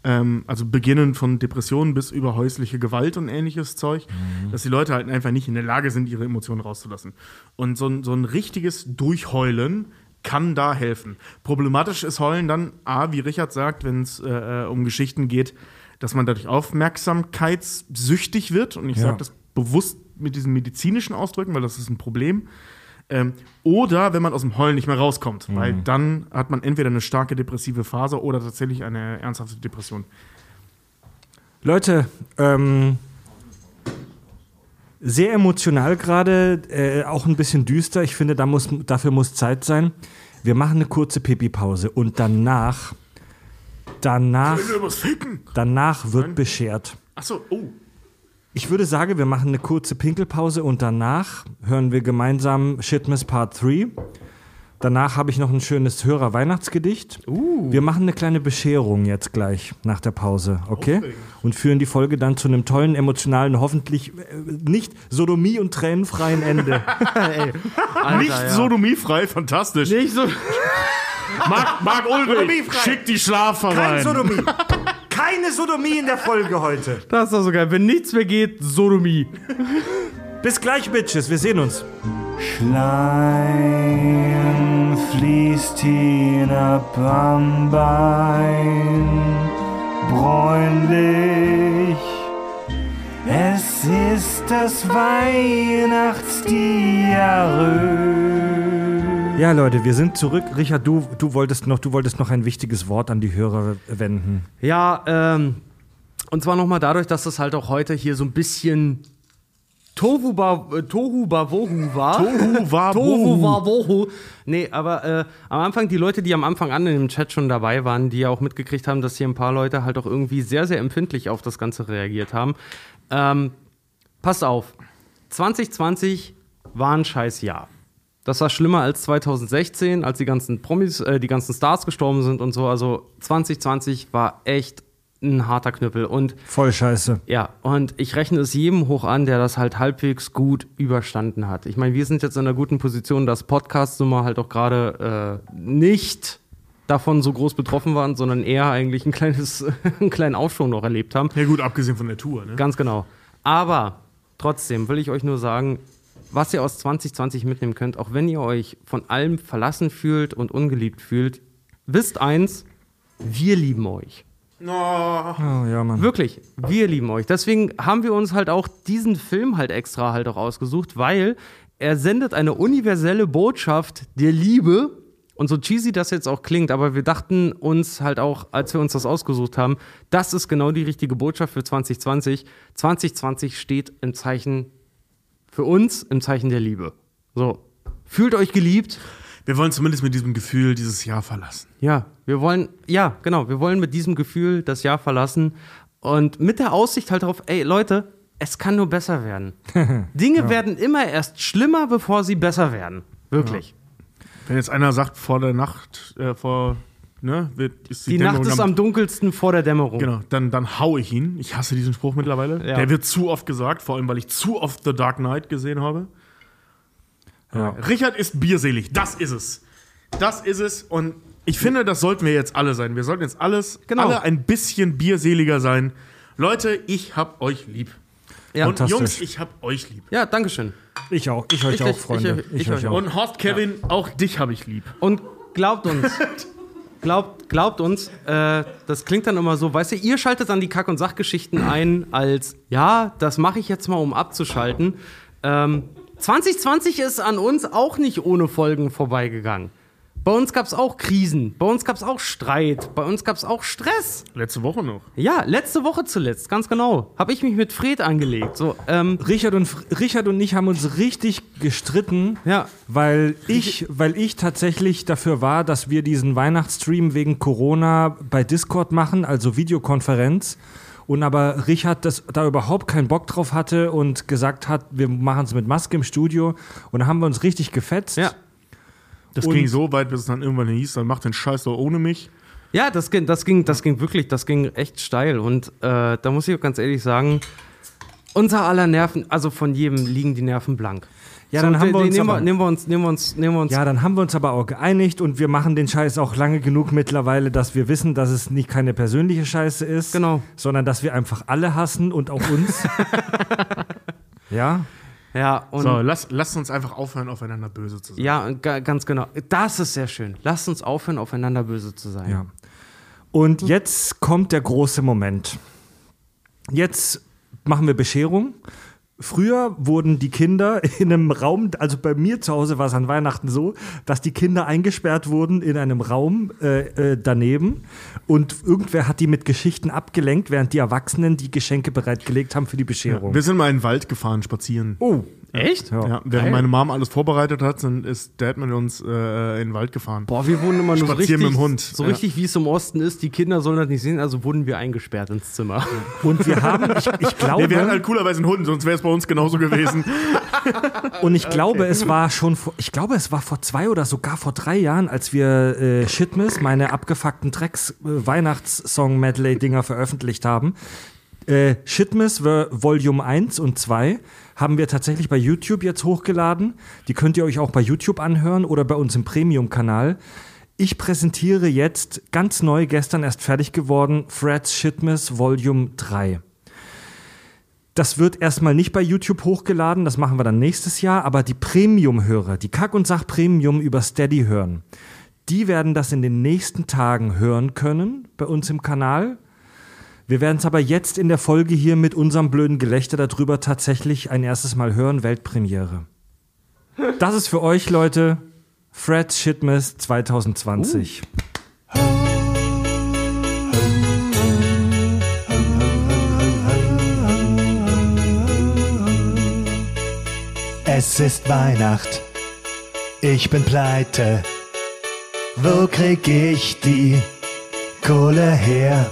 [SPEAKER 3] Ähm, also beginnend von Depressionen bis über häusliche Gewalt und ähnliches Zeug, dass die Leute halt einfach nicht in der Lage sind, ihre Emotionen rauszulassen. Und so ein, so ein richtiges Durchheulen kann da helfen. Problematisch ist Heulen dann, A, wie Richard sagt, wenn es äh, äh, um Geschichten geht, dass man dadurch aufmerksamkeitssüchtig wird. Und ich
[SPEAKER 1] Ja.
[SPEAKER 3] sage das bewusst mit diesen medizinischen Ausdrücken, weil das ist ein Problem. Ähm, oder wenn man aus dem Heulen nicht mehr rauskommt, weil dann hat man entweder eine starke depressive Phase oder tatsächlich eine ernsthafte Depression.
[SPEAKER 1] Leute, ähm, sehr emotional gerade, äh, auch ein bisschen düster. Ich finde, da muss, dafür muss Zeit sein. Wir machen eine kurze Pipi-Pause und danach, danach, danach wird beschert.
[SPEAKER 3] Achso, oh.
[SPEAKER 1] Ich würde sagen, wir machen eine kurze Pinkelpause und danach hören wir gemeinsam Shitmas Part 3. Danach habe ich noch ein schönes Hörer-Weihnachtsgedicht. Wir machen eine kleine Bescherung jetzt gleich nach der Pause, okay? Und führen die Folge dann zu einem tollen, emotionalen, hoffentlich äh, nicht sodomie- und tränenfreien Ende. <laughs>
[SPEAKER 3] Nicht sodomiefrei, fantastisch.
[SPEAKER 4] Nicht so.
[SPEAKER 3] Marc, Marc Ulrich,
[SPEAKER 1] Sodomiefrei.
[SPEAKER 3] schick die Schlafer rein.
[SPEAKER 1] Sodomie. Keine Sodomie in der Folge heute.
[SPEAKER 4] Das ist doch so geil. Wenn nichts mehr geht, Sodomie.
[SPEAKER 1] Bis gleich, Bitches. Wir sehen uns.
[SPEAKER 6] Schleim fließt hinab am Bein, bräunlich. Es ist das Weihnachtsdiarrhoe.
[SPEAKER 1] Ja, Leute, wir sind zurück. Richard, du, du, wolltest noch, du wolltest noch ein wichtiges Wort an die Hörer wenden.
[SPEAKER 4] Ja, ähm, und zwar nochmal dadurch, dass das halt auch heute hier so ein bisschen Tohu, ba, Tohu Bavohu war.
[SPEAKER 3] Tohu wa
[SPEAKER 4] Tohu
[SPEAKER 3] bohu.
[SPEAKER 4] Bavohu. Nee, aber äh, am Anfang, die Leute, die am Anfang an in dem Chat schon dabei waren, die ja auch mitgekriegt haben, dass hier ein paar Leute halt auch irgendwie sehr, sehr empfindlich auf das Ganze reagiert haben. Ähm, passt auf. 2020 war ein scheiß Jahr. Das war schlimmer als 2016, als die ganzen Promis, äh, die ganzen Stars gestorben sind und so. Also 2020 war echt ein harter Knüppel. Und
[SPEAKER 1] Voll scheiße.
[SPEAKER 4] ja, und ich rechne es jedem hoch an, der das halt halbwegs gut überstanden hat. Ich meine, wir sind jetzt in einer guten Position, dass Podcasts nun mal halt auch gerade äh, nicht davon so groß betroffen waren, sondern eher eigentlich ein kleines, <laughs> einen kleinen Aufschwung noch erlebt haben.
[SPEAKER 3] Ja gut, abgesehen von der Tour, ne?
[SPEAKER 4] Ganz genau. Aber trotzdem will ich euch nur sagen, was ihr aus 2020 mitnehmen könnt, auch wenn ihr euch von allem verlassen fühlt und ungeliebt fühlt, wisst eins, wir lieben euch.
[SPEAKER 1] Oh, ja, Mann.
[SPEAKER 4] Wirklich, wir lieben euch. Deswegen haben wir uns halt auch diesen Film halt extra halt auch ausgesucht, weil er sendet eine universelle Botschaft der Liebe. Und so cheesy das jetzt auch klingt, aber wir dachten uns halt auch, als wir uns das ausgesucht haben, das ist genau die richtige Botschaft für 2020. 2020 steht im Zeichen für uns, im Zeichen der Liebe. So, fühlt euch geliebt.
[SPEAKER 3] Wir wollen zumindest mit diesem Gefühl dieses Jahr verlassen.
[SPEAKER 4] Ja, wir wollen, ja, genau, wir wollen mit diesem Gefühl das Jahr verlassen und mit der Aussicht halt darauf, ey Leute, es kann nur besser werden. <laughs> Dinge werden immer erst schlimmer, bevor sie besser werden. Wirklich.
[SPEAKER 3] Wenn jetzt einer sagt, vor der Nacht, äh, vor, ne, wird, ist die,
[SPEAKER 4] Die Nacht ist am dunkelsten vor der Dämmerung.
[SPEAKER 3] Genau, dann, dann hau ich ihn. Ich hasse diesen Spruch mittlerweile.
[SPEAKER 4] Ja.
[SPEAKER 3] Der wird zu oft gesagt, vor allem, weil ich zu oft The Dark Knight gesehen habe.
[SPEAKER 1] Ja.
[SPEAKER 3] Richard ist bierselig. Das ist es. Das ist es. Und ich finde, das sollten wir jetzt alle sein. Wir sollten jetzt alles,
[SPEAKER 4] Genau.
[SPEAKER 3] alle ein bisschen bierseliger sein. Leute, ich hab euch lieb.
[SPEAKER 4] Ja,
[SPEAKER 3] Und
[SPEAKER 1] fantastisch.
[SPEAKER 3] Jungs, ich hab euch lieb.
[SPEAKER 4] ja dankeschön.
[SPEAKER 1] Ich auch. Ich euch
[SPEAKER 4] Ich-
[SPEAKER 1] auch,
[SPEAKER 4] ich-
[SPEAKER 1] Freunde.
[SPEAKER 4] ich- ich euch auch.
[SPEAKER 3] Und Horst Kevin, auch dich hab ich lieb.
[SPEAKER 4] Und glaubt uns, <laughs> glaubt, glaubt uns, äh, das klingt dann immer so, weißt du, ihr schaltet dann die Kack- und Sachgeschichten ein als, ja, das mache ich jetzt mal, um abzuschalten. Ähm, 2020 ist an uns auch nicht ohne Folgen vorbeigegangen. Bei uns gab es auch Krisen, bei uns gab es auch Streit, bei uns gab es auch Stress.
[SPEAKER 3] Letzte Woche noch.
[SPEAKER 4] Ja, letzte Woche zuletzt, ganz genau, habe ich mich mit Fred angelegt. So, ähm,
[SPEAKER 1] Richard und, Richard und ich haben uns richtig gestritten,
[SPEAKER 4] Ja.
[SPEAKER 1] weil, ich, weil ich tatsächlich dafür war, dass wir diesen Weihnachtsstream wegen Corona bei Discord machen, also Videokonferenz. Und aber Richard das, da überhaupt keinen Bock drauf hatte und gesagt hat, wir machen es mit Maske im Studio. Und da haben wir uns richtig gefetzt.
[SPEAKER 4] ja.
[SPEAKER 3] Das
[SPEAKER 1] Und-
[SPEAKER 3] ging so weit, bis es dann irgendwann hieß, dann macht den Scheiß doch ohne mich.
[SPEAKER 4] Ja, das ging, das ging, das ging wirklich, das ging echt steil. Und äh, da muss ich auch ganz ehrlich sagen, unser aller Nerven, also von jedem liegen die Nerven blank.
[SPEAKER 1] Ja, dann haben wir uns
[SPEAKER 4] nehmen, wir,
[SPEAKER 1] aber-
[SPEAKER 4] nehmen wir uns, nehmen wir uns, nehmen wir uns.
[SPEAKER 1] Ja, dann haben wir uns aber auch geeinigt und wir machen den Scheiß auch lange genug mittlerweile, dass wir wissen, dass es nicht keine persönliche Scheiße ist,
[SPEAKER 4] Genau.
[SPEAKER 1] sondern dass wir einfach alle hassen und auch uns. <laughs> ja,
[SPEAKER 4] ja, und
[SPEAKER 3] So, lass, lasst uns einfach aufhören, aufeinander böse zu sein.
[SPEAKER 4] ja, ga- ganz genau. Das ist sehr schön. Lasst uns aufhören, aufeinander böse zu sein.
[SPEAKER 1] ja. Und jetzt kommt der große Moment. Jetzt machen wir Bescherung. Früher wurden die Kinder in einem Raum, also bei mir zu Hause war es an Weihnachten so, dass die Kinder eingesperrt wurden in einem Raum äh, äh, daneben und irgendwer hat die mit Geschichten abgelenkt, während die Erwachsenen die Geschenke bereitgelegt haben für die Bescherung.
[SPEAKER 3] Wir sind mal in den Wald gefahren, spazieren.
[SPEAKER 1] oh,
[SPEAKER 4] Echt?
[SPEAKER 1] ja.
[SPEAKER 3] Ja, während meine Mom alles vorbereitet hat, sind, ist Dad mit uns äh, in den Wald gefahren.
[SPEAKER 4] Boah, wir wurden immer nur so
[SPEAKER 3] Spazieren
[SPEAKER 4] richtig,
[SPEAKER 3] mit dem Hund.
[SPEAKER 4] so
[SPEAKER 3] Ja.
[SPEAKER 4] richtig, wie es im Osten ist. Die Kinder sollen das nicht sehen, also wurden wir eingesperrt ins Zimmer. <laughs>
[SPEAKER 1] Und wir haben, ich, ich glaube,
[SPEAKER 3] Ja, wir hatten halt coolerweise einen Hund, sonst wäre es bei uns genauso gewesen. <laughs>
[SPEAKER 1] Und ich glaube, es war schon vor, ich glaube, es war vor zwei oder sogar vor drei Jahren, als wir äh, Shitmiss, meine abgefuckten Drecks äh, Weihnachtssong-Medley-Dinger veröffentlicht haben. Äh, Shitmiss Vol- Volume 1 und 2 haben wir tatsächlich bei YouTube jetzt hochgeladen. Die könnt ihr euch auch bei YouTube anhören oder bei uns im Premium-Kanal. Ich präsentiere jetzt ganz neu, gestern erst fertig geworden, Fred's Shitmiss Volume 3. Das wird erstmal nicht bei YouTube hochgeladen, das machen wir dann nächstes Jahr, aber die Premium-Hörer, die Kack- und Sach-Premium über Steady hören, die werden das in den nächsten Tagen hören können bei uns im Kanal. Wir werden es aber jetzt in der Folge hier mit unserem blöden Gelächter darüber tatsächlich ein erstes Mal hören, Weltpremiere. Das ist für euch, Leute, Fred Shitmas 2020.
[SPEAKER 6] Es ist Weihnacht, ich bin pleite. Wo krieg ich die Kohle her?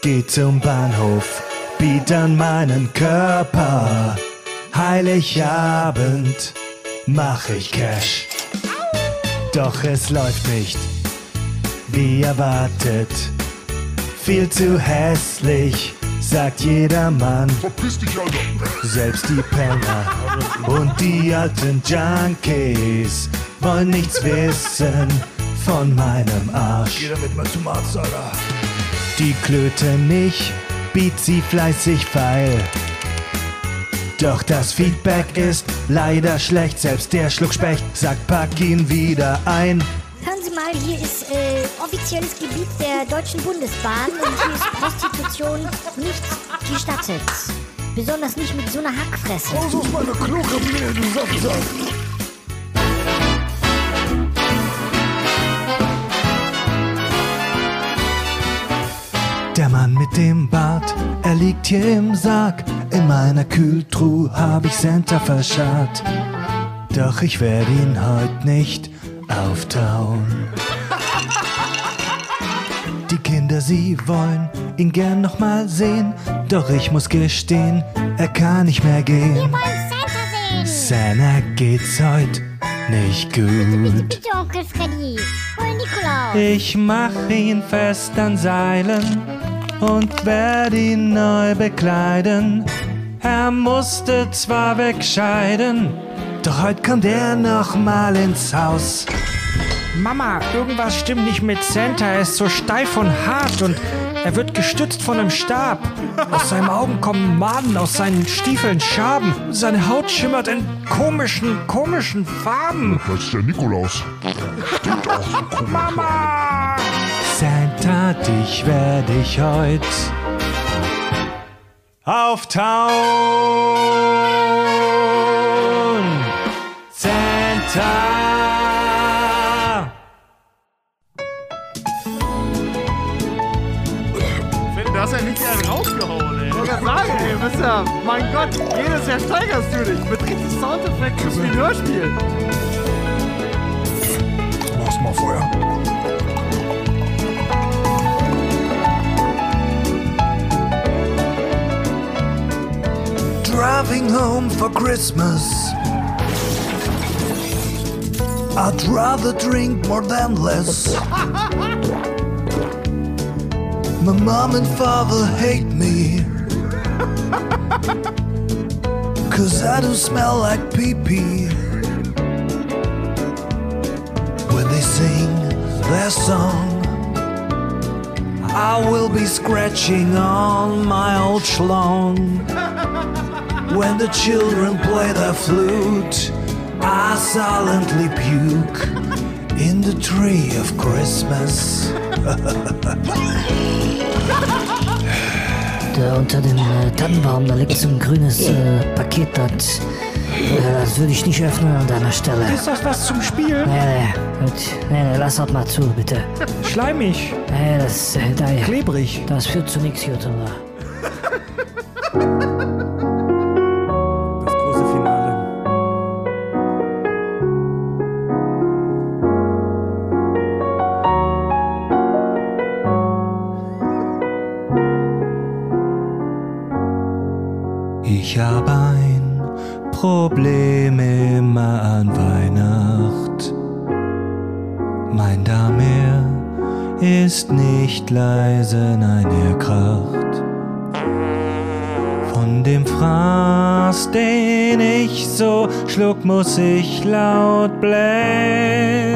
[SPEAKER 6] Geh zum Bahnhof, biet an meinen Körper. Heiligabend mach ich Cash. Doch es läuft nicht wie erwartet. Viel zu hässlich, sagt jeder Mann. Selbst die Penner und die alten Junkies wollen nichts wissen von meinem Arsch. Geh damit mal zum Arzt, Alter. Die Klöte nicht, biet sie fleißig feil. Doch das Feedback ist leider schlecht. Selbst der Schluckspecht sagt, pack ihn wieder ein.
[SPEAKER 9] Hören Sie mal, hier ist äh, offizielles Gebiet der Deutschen Bundesbahn und hier ist Prostitution nicht gestattet. Besonders nicht mit so einer Hackfresse.
[SPEAKER 6] Der Mann mit dem Bart, er liegt hier im Sarg. In meiner Kühltruhe hab ich Santa verscharrt. Doch ich werde ihn heut nicht auftauen. Die Kinder, sie wollen
[SPEAKER 1] ihn gern noch mal sehen, doch ich muss gestehen, er kann nicht mehr gehen.
[SPEAKER 6] Wir wollen Santa sehen.
[SPEAKER 1] Santa geht's heute nicht gut.
[SPEAKER 6] Bitte, Onkel Freddy. Hol Nikolaus.
[SPEAKER 1] Ich mach ihn fest an Seilen und werd ihn neu bekleiden. Er musste zwar wegscheiden, doch heute kommt er noch mal ins Haus.
[SPEAKER 10] Mama, irgendwas stimmt nicht mit Santa. Er ist so steif und hart und er wird gestützt von einem Stab. Aus seinen Augen kommen Maden, aus seinen Stiefeln Schaben. Seine Haut schimmert in komischen, komischen Farben.
[SPEAKER 11] Das ist der Nikolaus. Stimmt auch so komisch. <laughs>
[SPEAKER 10] Mama!
[SPEAKER 1] Santa, dich werd ich heut auftauen. Santa.
[SPEAKER 3] Wenn das ja nicht einen rausgehauen, ey.
[SPEAKER 4] Ich wollte sagen, ey, bist ja, mein Gott, jedes Jahr steigerst du dich mit richtig Soundeffekten wie ein Hörspiel.
[SPEAKER 11] Mach's mal Feuer.
[SPEAKER 1] Driving home for Christmas. I'd rather drink more than less. My mom and father hate me. Cause I do smell like pee pee. When they sing their song, I will be scratching on my old schlong. <laughs> When the children play their flute, I silently puke in the tree of Christmas.
[SPEAKER 12] Da unter dem äh, Tannenbaum, da liegt so ein grünes äh, Paket. Das, äh, das würde ich nicht öffnen an deiner Stelle.
[SPEAKER 10] Ist das was zum Spielen?
[SPEAKER 12] Nee, nee, gut. nee, nee, lass das mal zu, bitte.
[SPEAKER 10] Schleimig,
[SPEAKER 12] Nee, das, äh, da,
[SPEAKER 10] klebrig.
[SPEAKER 12] das führt zu nichts, Jutta.
[SPEAKER 1] Leise, nein, er kracht. Von dem Fraß, den ich so schluck, muss ich laut blähen.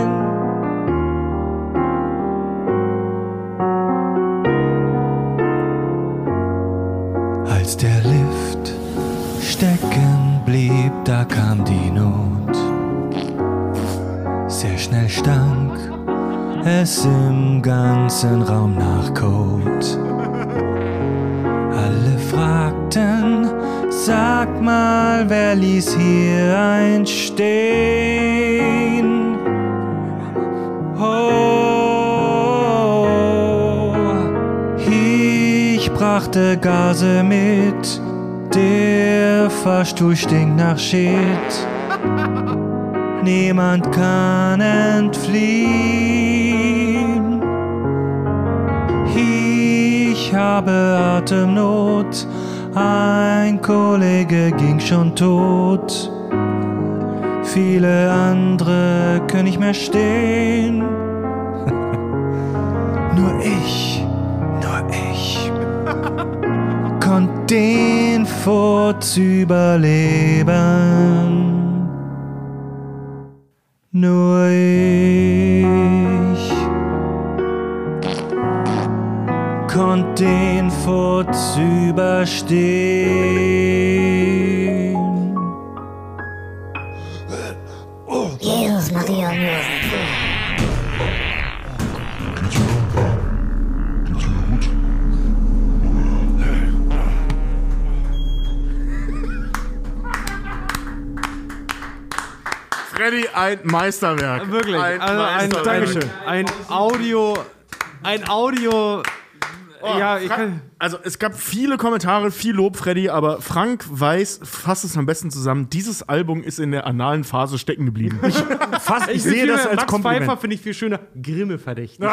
[SPEAKER 1] Ganzen Raum nach Kot. Alle fragten, sag mal, wer ließ hier einstehen? Oh, ich brachte Gase mit, der Fahrstuhl stinkt nach Shit. Niemand kann entfliehen. Habe Atemnot, ein Kollege ging schon tot. Viele andere können nicht mehr stehen. <laughs> nur ich, nur ich <laughs> konnt den Furz überleben. Nur überstehen.
[SPEAKER 6] Jesus Maria?
[SPEAKER 3] Freddy, ein Meisterwerk.
[SPEAKER 4] Wirklich,
[SPEAKER 3] Ein
[SPEAKER 4] also ein,
[SPEAKER 3] Meisterwerk.
[SPEAKER 4] ein, ein Audio, ein Audio ja, ich kann,
[SPEAKER 3] also es gab viele Kommentare, viel Lob, Freddy, aber Frank weiß, fasst es am besten zusammen. Dieses Album ist in der analen Phase stecken geblieben.
[SPEAKER 1] Fast, ich,
[SPEAKER 4] ich
[SPEAKER 1] sehe das als
[SPEAKER 4] Max
[SPEAKER 1] Kompliment.
[SPEAKER 4] Pfeiffer finde ich viel schöner. Grimme verdächtig. <laughs>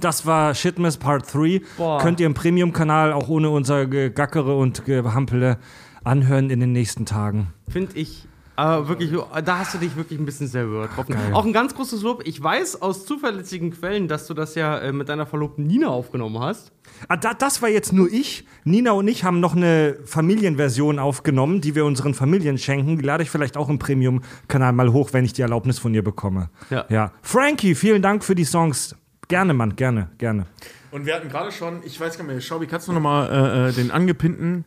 [SPEAKER 1] Das war Shitmess Part 3.
[SPEAKER 4] Boah.
[SPEAKER 1] Könnt ihr im Premium-Kanal auch ohne unser Gegackere und Gehampele anhören in den nächsten Tagen.
[SPEAKER 4] Finde ich. Aber wirklich, da hast du dich wirklich ein bisschen selber getroffen. Auch ein ganz großes Lob. Ich weiß aus zuverlässigen Quellen, dass du das ja äh, mit deiner Verlobten Nina aufgenommen hast.
[SPEAKER 1] Ah, da, das war jetzt nur ich. Nina und ich haben noch eine Familienversion aufgenommen, die wir unseren Familien schenken. Die lade ich vielleicht auch im Premium-Kanal mal hoch, wenn ich die Erlaubnis von ihr bekomme.
[SPEAKER 4] Ja.
[SPEAKER 1] ja. Frankie, vielen Dank für die Songs. Gerne, Mann, gerne, gerne.
[SPEAKER 3] Und wir hatten gerade schon, ich weiß gar nicht mehr, Schaubi, kannst du nochmal äh, äh, den angepinnten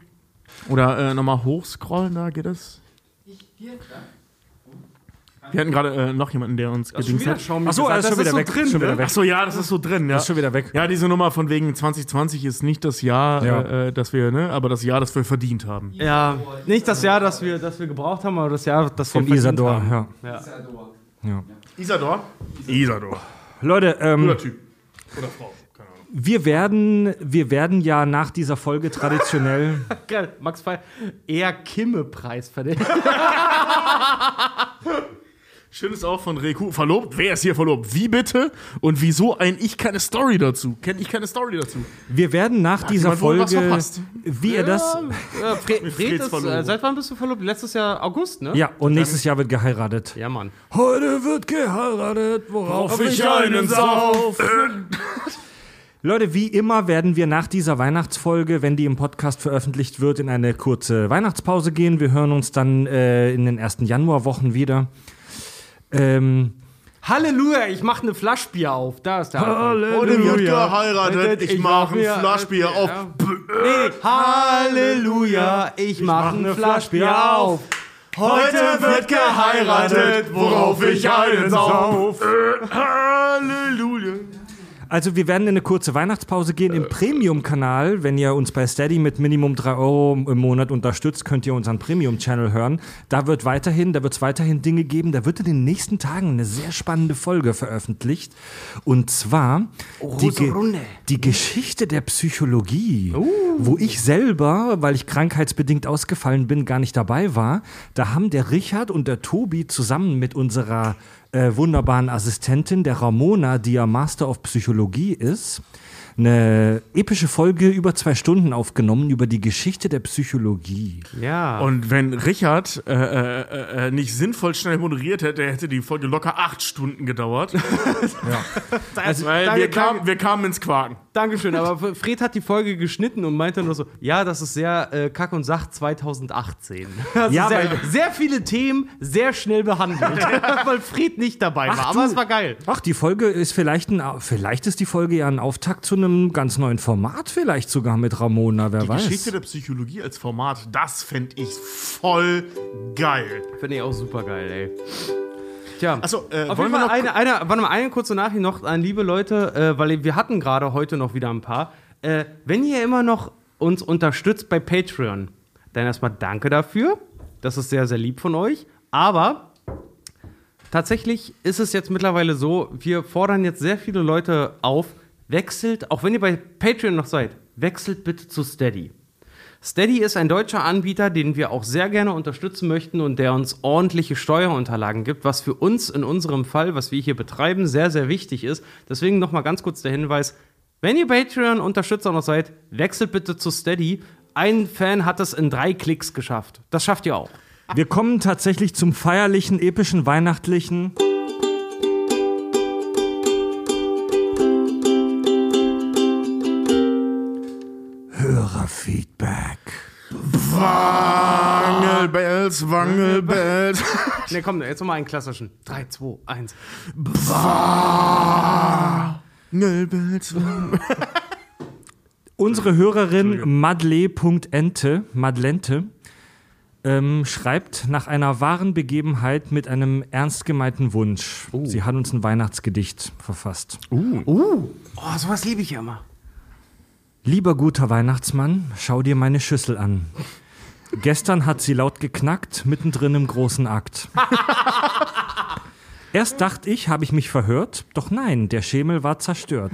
[SPEAKER 3] oder äh, nochmal hochscrollen, da geht es? Wir hatten gerade äh, noch jemanden, der uns gedingst hat.
[SPEAKER 1] Achso, er ist schon wieder weg. schon wieder weg.
[SPEAKER 3] Achso, ja, das ist so drin, ja.
[SPEAKER 1] Ist schon wieder weg.
[SPEAKER 3] Ja, diese Nummer von wegen 2020 ist nicht das Jahr,
[SPEAKER 1] Ja.
[SPEAKER 3] äh, äh, das wir, ne, aber das Jahr, das wir verdient haben.
[SPEAKER 4] Ja, nicht das Jahr, das wir, das wir gebraucht haben, aber das Jahr, das
[SPEAKER 1] Vom
[SPEAKER 4] wir verdient
[SPEAKER 1] Isador,
[SPEAKER 4] haben.
[SPEAKER 1] ja.
[SPEAKER 4] Ja.
[SPEAKER 1] ja.
[SPEAKER 3] Isador? Isador.
[SPEAKER 1] Leute, ähm,
[SPEAKER 3] Cooler Typ. Oder Frau.
[SPEAKER 1] Wir werden, wir werden ja nach dieser Folge traditionell. <laughs>
[SPEAKER 4] Geil, Max Pfeiffer, eher Kimme-Preis verdächtig.
[SPEAKER 3] Schön ist auch von Reku. Verlobt? Wer ist hier verlobt? Wie bitte? Und wieso ein Ich keine Story dazu? Kenn ich keine Story dazu?
[SPEAKER 1] Wir werden nach dieser
[SPEAKER 3] wohl was
[SPEAKER 1] Folge,
[SPEAKER 3] verpasst?
[SPEAKER 1] wie ihr das.
[SPEAKER 4] Ja, Fred, Fred
[SPEAKER 3] Freds
[SPEAKER 4] ist, äh, seit wann bist du verlobt? Letztes Jahr August, ne?
[SPEAKER 1] Ja, und nächstes Jahr wird geheiratet.
[SPEAKER 4] Ja, Mann.
[SPEAKER 1] Heute wird geheiratet, worauf
[SPEAKER 3] Auf ich einen sauf. <laughs>
[SPEAKER 1] Leute, wie immer werden wir nach dieser Weihnachtsfolge, wenn die im Podcast veröffentlicht wird, in eine kurze Weihnachtspause gehen. Wir hören uns dann äh, in den ersten Januarwochen wieder. Ähm,
[SPEAKER 4] Halleluja, ich mache eine Flaschbier auf. Da ist der Anfang.
[SPEAKER 3] Heute wird geheiratet. Ich mache ein Flaschbier auf.
[SPEAKER 4] Nee, Halleluja, ich mache ein Flaschbier auf.
[SPEAKER 3] Heute wird geheiratet, worauf ich einen sauf. Halleluja.
[SPEAKER 1] Also wir werden in eine kurze Weihnachtspause gehen im Premium-Kanal. Wenn ihr uns bei Steady mit Minimum 3 Euro im Monat unterstützt, könnt ihr unseren Premium-Channel hören. Da wird weiterhin, da wird es weiterhin Dinge geben. Da wird in den nächsten Tagen eine sehr spannende Folge veröffentlicht. Und zwar die, Ge die Geschichte der Psychologie, wo ich selber, weil ich krankheitsbedingt ausgefallen bin, gar nicht dabei war. Da haben der Richard und der Tobi zusammen mit unserer äh, wunderbaren Assistentin, der Ramona, die ja Master of Psychologie ist, eine epische Folge über zwei Stunden aufgenommen über die Geschichte der Psychologie.
[SPEAKER 4] Ja.
[SPEAKER 3] Und wenn Richard äh, äh, äh, nicht sinnvoll schnell moderiert hätte, hätte die Folge locker acht Stunden gedauert. <laughs>
[SPEAKER 4] also,
[SPEAKER 3] Weil
[SPEAKER 4] danke,
[SPEAKER 3] wir,
[SPEAKER 4] danke,
[SPEAKER 3] wir kamen ins Quaken.
[SPEAKER 4] Dankeschön, aber Fred hat die Folge geschnitten und meinte nur so, ja, das ist sehr äh, Kack und Sach 2018. Also <laughs>
[SPEAKER 1] Ja,
[SPEAKER 4] sehr,
[SPEAKER 1] weil-
[SPEAKER 4] sehr viele Themen sehr schnell behandelt, <laughs> weil Fred nicht dabei war. aber
[SPEAKER 1] du.
[SPEAKER 4] es war geil.
[SPEAKER 1] Ach, die Folge ist vielleicht ein, vielleicht ist die Folge ja ein Auftakt zu einem ganz neuen Format, vielleicht sogar mit Ramona, wer
[SPEAKER 3] Die
[SPEAKER 1] weiß.
[SPEAKER 3] Geschichte der Psychologie als Format, das fände ich voll geil.
[SPEAKER 4] Finde ich auch super geil, ey. Tja,
[SPEAKER 3] Achso, äh,
[SPEAKER 4] auf
[SPEAKER 3] wollen
[SPEAKER 4] jeden
[SPEAKER 3] wir noch
[SPEAKER 4] eine, eine, warte mal, eine kurze Nachricht noch an liebe Leute, äh, weil wir hatten gerade heute noch wieder ein paar. Äh, wenn ihr immer noch uns unterstützt bei Patreon, dann erstmal danke dafür. Das ist sehr, sehr lieb von euch. Aber tatsächlich ist es jetzt mittlerweile so, wir fordern jetzt sehr viele Leute auf, wechselt, auch wenn ihr bei Patreon noch seid, wechselt bitte zu Steady. Steady ist ein deutscher Anbieter, den wir auch sehr gerne unterstützen möchten und der uns ordentliche Steuerunterlagen gibt, was für uns in unserem Fall, was wir hier betreiben, sehr, sehr wichtig ist. Deswegen nochmal ganz kurz der Hinweis, wenn ihr Patreon-Unterstützer noch seid, wechselt bitte zu Steady. Ein Fan hat es in drei Klicks geschafft. Das schafft ihr auch.
[SPEAKER 1] Wir kommen tatsächlich zum feierlichen, epischen, weihnachtlichen.
[SPEAKER 3] Wangelbells, Wangelbells. <laughs>
[SPEAKER 4] Ne, komm, jetzt nochmal einen klassischen. 3, 2, 1.
[SPEAKER 3] Wangelbells,
[SPEAKER 1] Unsere Hörerin Madle.ente, Madlente, ähm, schreibt nach einer wahren Begebenheit mit einem ernst gemeinten Wunsch. Sie hat uns ein Weihnachtsgedicht verfasst.
[SPEAKER 4] Oh, sowas liebe ich ja immer.
[SPEAKER 1] Lieber guter Weihnachtsmann, schau dir meine Schüssel an. Gestern hat sie laut geknackt, mittendrin im großen Akt. <laughs> Erst dachte ich, habe ich mich verhört, doch nein, der Schemel war zerstört.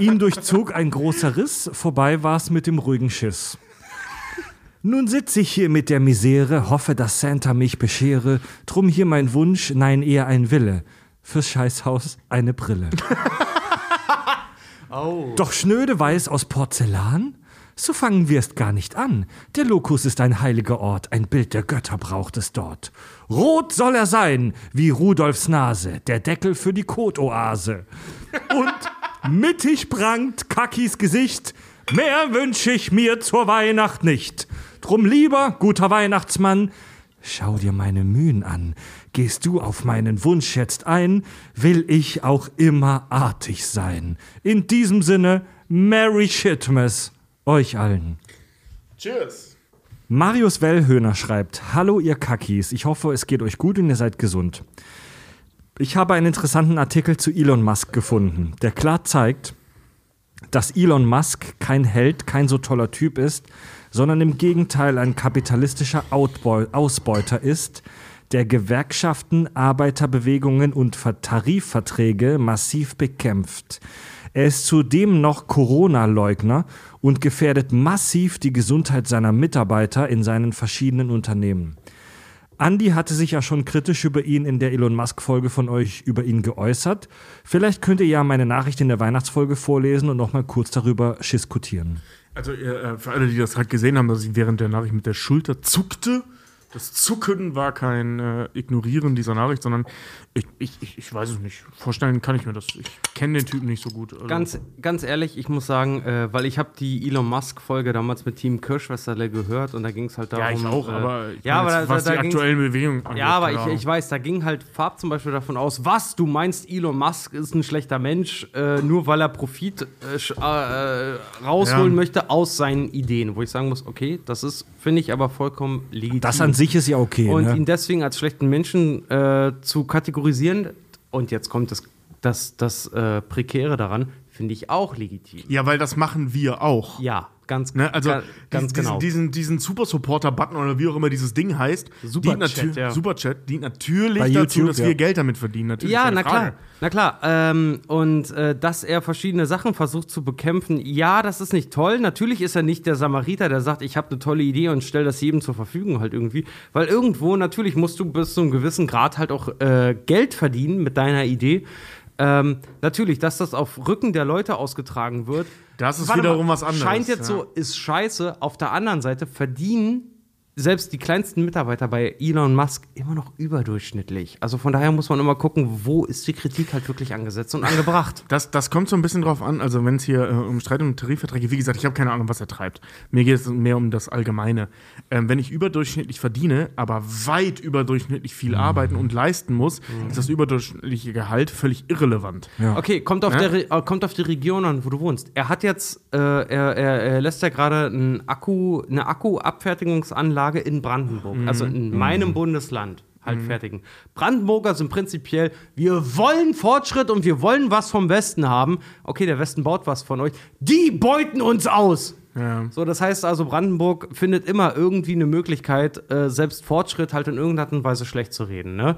[SPEAKER 1] Ihn durchzog ein großer Riss, vorbei war's mit dem ruhigen Schiss. Nun sitz ich hier mit der Misere, hoffe, dass Santa mich beschere, drum hier mein Wunsch, nein, eher ein Wille. Fürs Scheißhaus eine Brille. <laughs> Doch schnöde weiß aus Porzellan? So fangen wir es gar nicht an. Der Lokus ist ein heiliger Ort, ein Bild der Götter braucht es dort. Rot soll er sein, wie Rudolfs Nase, der Deckel für die Kotoase. Und mittig prangt Kakis Gesicht, mehr wünsch ich mir zur Weihnacht nicht. Drum lieber, guter Weihnachtsmann, schau dir meine Mühen an. Gehst du auf meinen Wunsch jetzt ein, will ich auch immer artig sein. In diesem Sinne, Merry Shitmas euch allen.
[SPEAKER 3] Cheers.
[SPEAKER 1] Marius Wellhöhner schreibt: Hallo, ihr Kackis. Ich hoffe, es geht euch gut und ihr seid gesund. Ich habe einen interessanten Artikel zu Elon Musk gefunden, der klar zeigt, dass Elon Musk kein Held, kein so toller Typ ist, sondern im Gegenteil ein kapitalistischer Ausbeuter ist, der Gewerkschaften, Arbeiterbewegungen und Ver- Tarifverträge massiv bekämpft. Er ist zudem noch Corona-Leugner und gefährdet massiv die Gesundheit seiner Mitarbeiter in seinen verschiedenen Unternehmen. Andy hatte sich ja schon kritisch über ihn in der Elon Musk-Folge von euch über ihn geäußert. Vielleicht könnt ihr ja meine Nachricht in der Weihnachtsfolge vorlesen und nochmal kurz darüber diskutieren.
[SPEAKER 3] Also äh, für alle, die das gerade gesehen haben, dass ich während der Nachricht mit der Schulter zuckte. Das Zucken war kein äh, Ignorieren dieser Nachricht, sondern ich, ich, ich, weiß es nicht. Vorstellen kann ich mir das. Ich kenne den Typen nicht so gut. Also,
[SPEAKER 4] Ganz, ganz ehrlich, ich muss sagen, äh, weil ich habe die Elon Musk-Folge damals mit Team Kirschwässerle gehört und da ging es halt darum.
[SPEAKER 3] ja, ich auch,
[SPEAKER 4] äh,
[SPEAKER 3] aber ich
[SPEAKER 4] ja, aber
[SPEAKER 3] jetzt,
[SPEAKER 4] da,
[SPEAKER 3] was
[SPEAKER 4] da,
[SPEAKER 3] die aktuellen Bewegungen angeht,
[SPEAKER 4] Ja, aber ich, ich weiß, da ging halt Farb zum Beispiel davon aus, was, du meinst, Elon Musk ist ein schlechter Mensch, äh, nur weil er Profit äh, rausholen
[SPEAKER 3] Ja.
[SPEAKER 4] möchte aus seinen Ideen. Wo ich sagen muss, okay, das ist, finde ich, aber vollkommen legitim.
[SPEAKER 1] Das an sich ist ja okay.
[SPEAKER 4] Und
[SPEAKER 1] ne?
[SPEAKER 4] ihn deswegen als schlechten Menschen äh, zu kategorisieren, und jetzt kommt das, das, das äh, Prekäre daran, finde ich auch legitim.
[SPEAKER 3] Ja, weil das machen wir auch.
[SPEAKER 4] Ja, ganz,
[SPEAKER 3] Ne, also
[SPEAKER 4] ga- ganz
[SPEAKER 3] diesen,
[SPEAKER 4] genau.
[SPEAKER 3] diesen, diesen Super Supporter Button oder wie auch immer dieses Ding heißt,
[SPEAKER 4] Superchat,
[SPEAKER 3] dient natü-
[SPEAKER 4] ja.
[SPEAKER 3] Superchat dient natürlich
[SPEAKER 1] Bei
[SPEAKER 3] dazu,
[SPEAKER 1] YouTube,
[SPEAKER 3] dass
[SPEAKER 1] ja.
[SPEAKER 3] wir Geld damit verdienen. Natürlich,
[SPEAKER 4] Ja, na
[SPEAKER 3] Frage.
[SPEAKER 4] klar, na klar. Ähm, und äh, dass er verschiedene Sachen versucht zu bekämpfen, ja, das ist nicht toll. Natürlich ist er nicht der Samariter, der sagt, ich habe eine tolle Idee und stell das jedem zur Verfügung halt irgendwie. Weil irgendwo, natürlich musst du bis zu einem gewissen Grad halt auch äh, Geld verdienen mit deiner Idee. Ähm, natürlich, dass das auf Rücken der Leute ausgetragen wird.
[SPEAKER 3] Das ist wiederum
[SPEAKER 4] mal,
[SPEAKER 3] was anderes,
[SPEAKER 4] Scheint jetzt
[SPEAKER 3] ja.
[SPEAKER 4] so, ist scheiße. Auf der anderen Seite verdienen selbst die kleinsten Mitarbeiter bei Elon Musk immer noch überdurchschnittlich. Also von daher muss man immer gucken, wo ist die Kritik halt wirklich angesetzt und angebracht. <laughs>
[SPEAKER 3] Das, das kommt so ein bisschen drauf an, also wenn es hier äh, um Streit um Tarifverträge geht, wie gesagt, ich habe keine Ahnung, was er treibt. Mir geht es mehr um das Allgemeine. Ähm, wenn ich überdurchschnittlich verdiene, aber weit überdurchschnittlich viel arbeiten und leisten muss, ist das überdurchschnittliche Gehalt völlig irrelevant.
[SPEAKER 4] Okay, kommt auf,
[SPEAKER 3] Ja?
[SPEAKER 4] der, äh, kommt auf die Region an, wo du wohnst. Er hat jetzt, äh, er, er, er lässt ja gerade ein Akku, eine Akkuabfertigungsanlage in Brandenburg, also in meinem Bundesland. Halt fertigen. Brandenburger sind prinzipiell, wir wollen Fortschritt und wir wollen was vom Westen haben. Okay, der Westen baut was von euch. Die beuten uns aus!
[SPEAKER 3] Ja.
[SPEAKER 4] So, das heißt also, Brandenburg findet immer irgendwie eine Möglichkeit, äh, selbst Fortschritt halt in irgendeiner Art und Weise schlecht zu reden. Ne?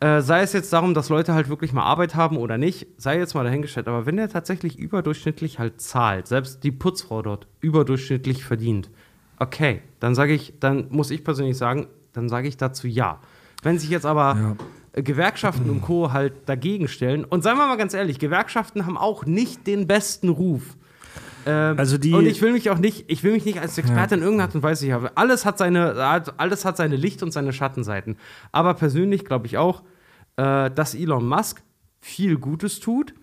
[SPEAKER 4] Äh, sei es jetzt darum, dass Leute halt wirklich mal Arbeit haben oder nicht, sei jetzt mal dahingestellt. Aber wenn der tatsächlich überdurchschnittlich halt zahlt, selbst die Putzfrau dort überdurchschnittlich verdient, okay, dann sage ich, dann muss ich persönlich sagen, dann sage ich dazu ja. Wenn sich jetzt aber äh, Gewerkschaften und Co. halt dagegen stellen, und seien wir mal ganz ehrlich, Gewerkschaften haben auch nicht den besten Ruf. Ähm,
[SPEAKER 1] Also die-
[SPEAKER 4] und ich will mich auch nicht, ich will mich nicht als Experte in irgendeiner Art und Weise haben. Alles hat seine, alles hat seine Licht- und seine Schattenseiten. Aber persönlich glaube ich auch, äh, dass Elon Musk viel Gutes tut,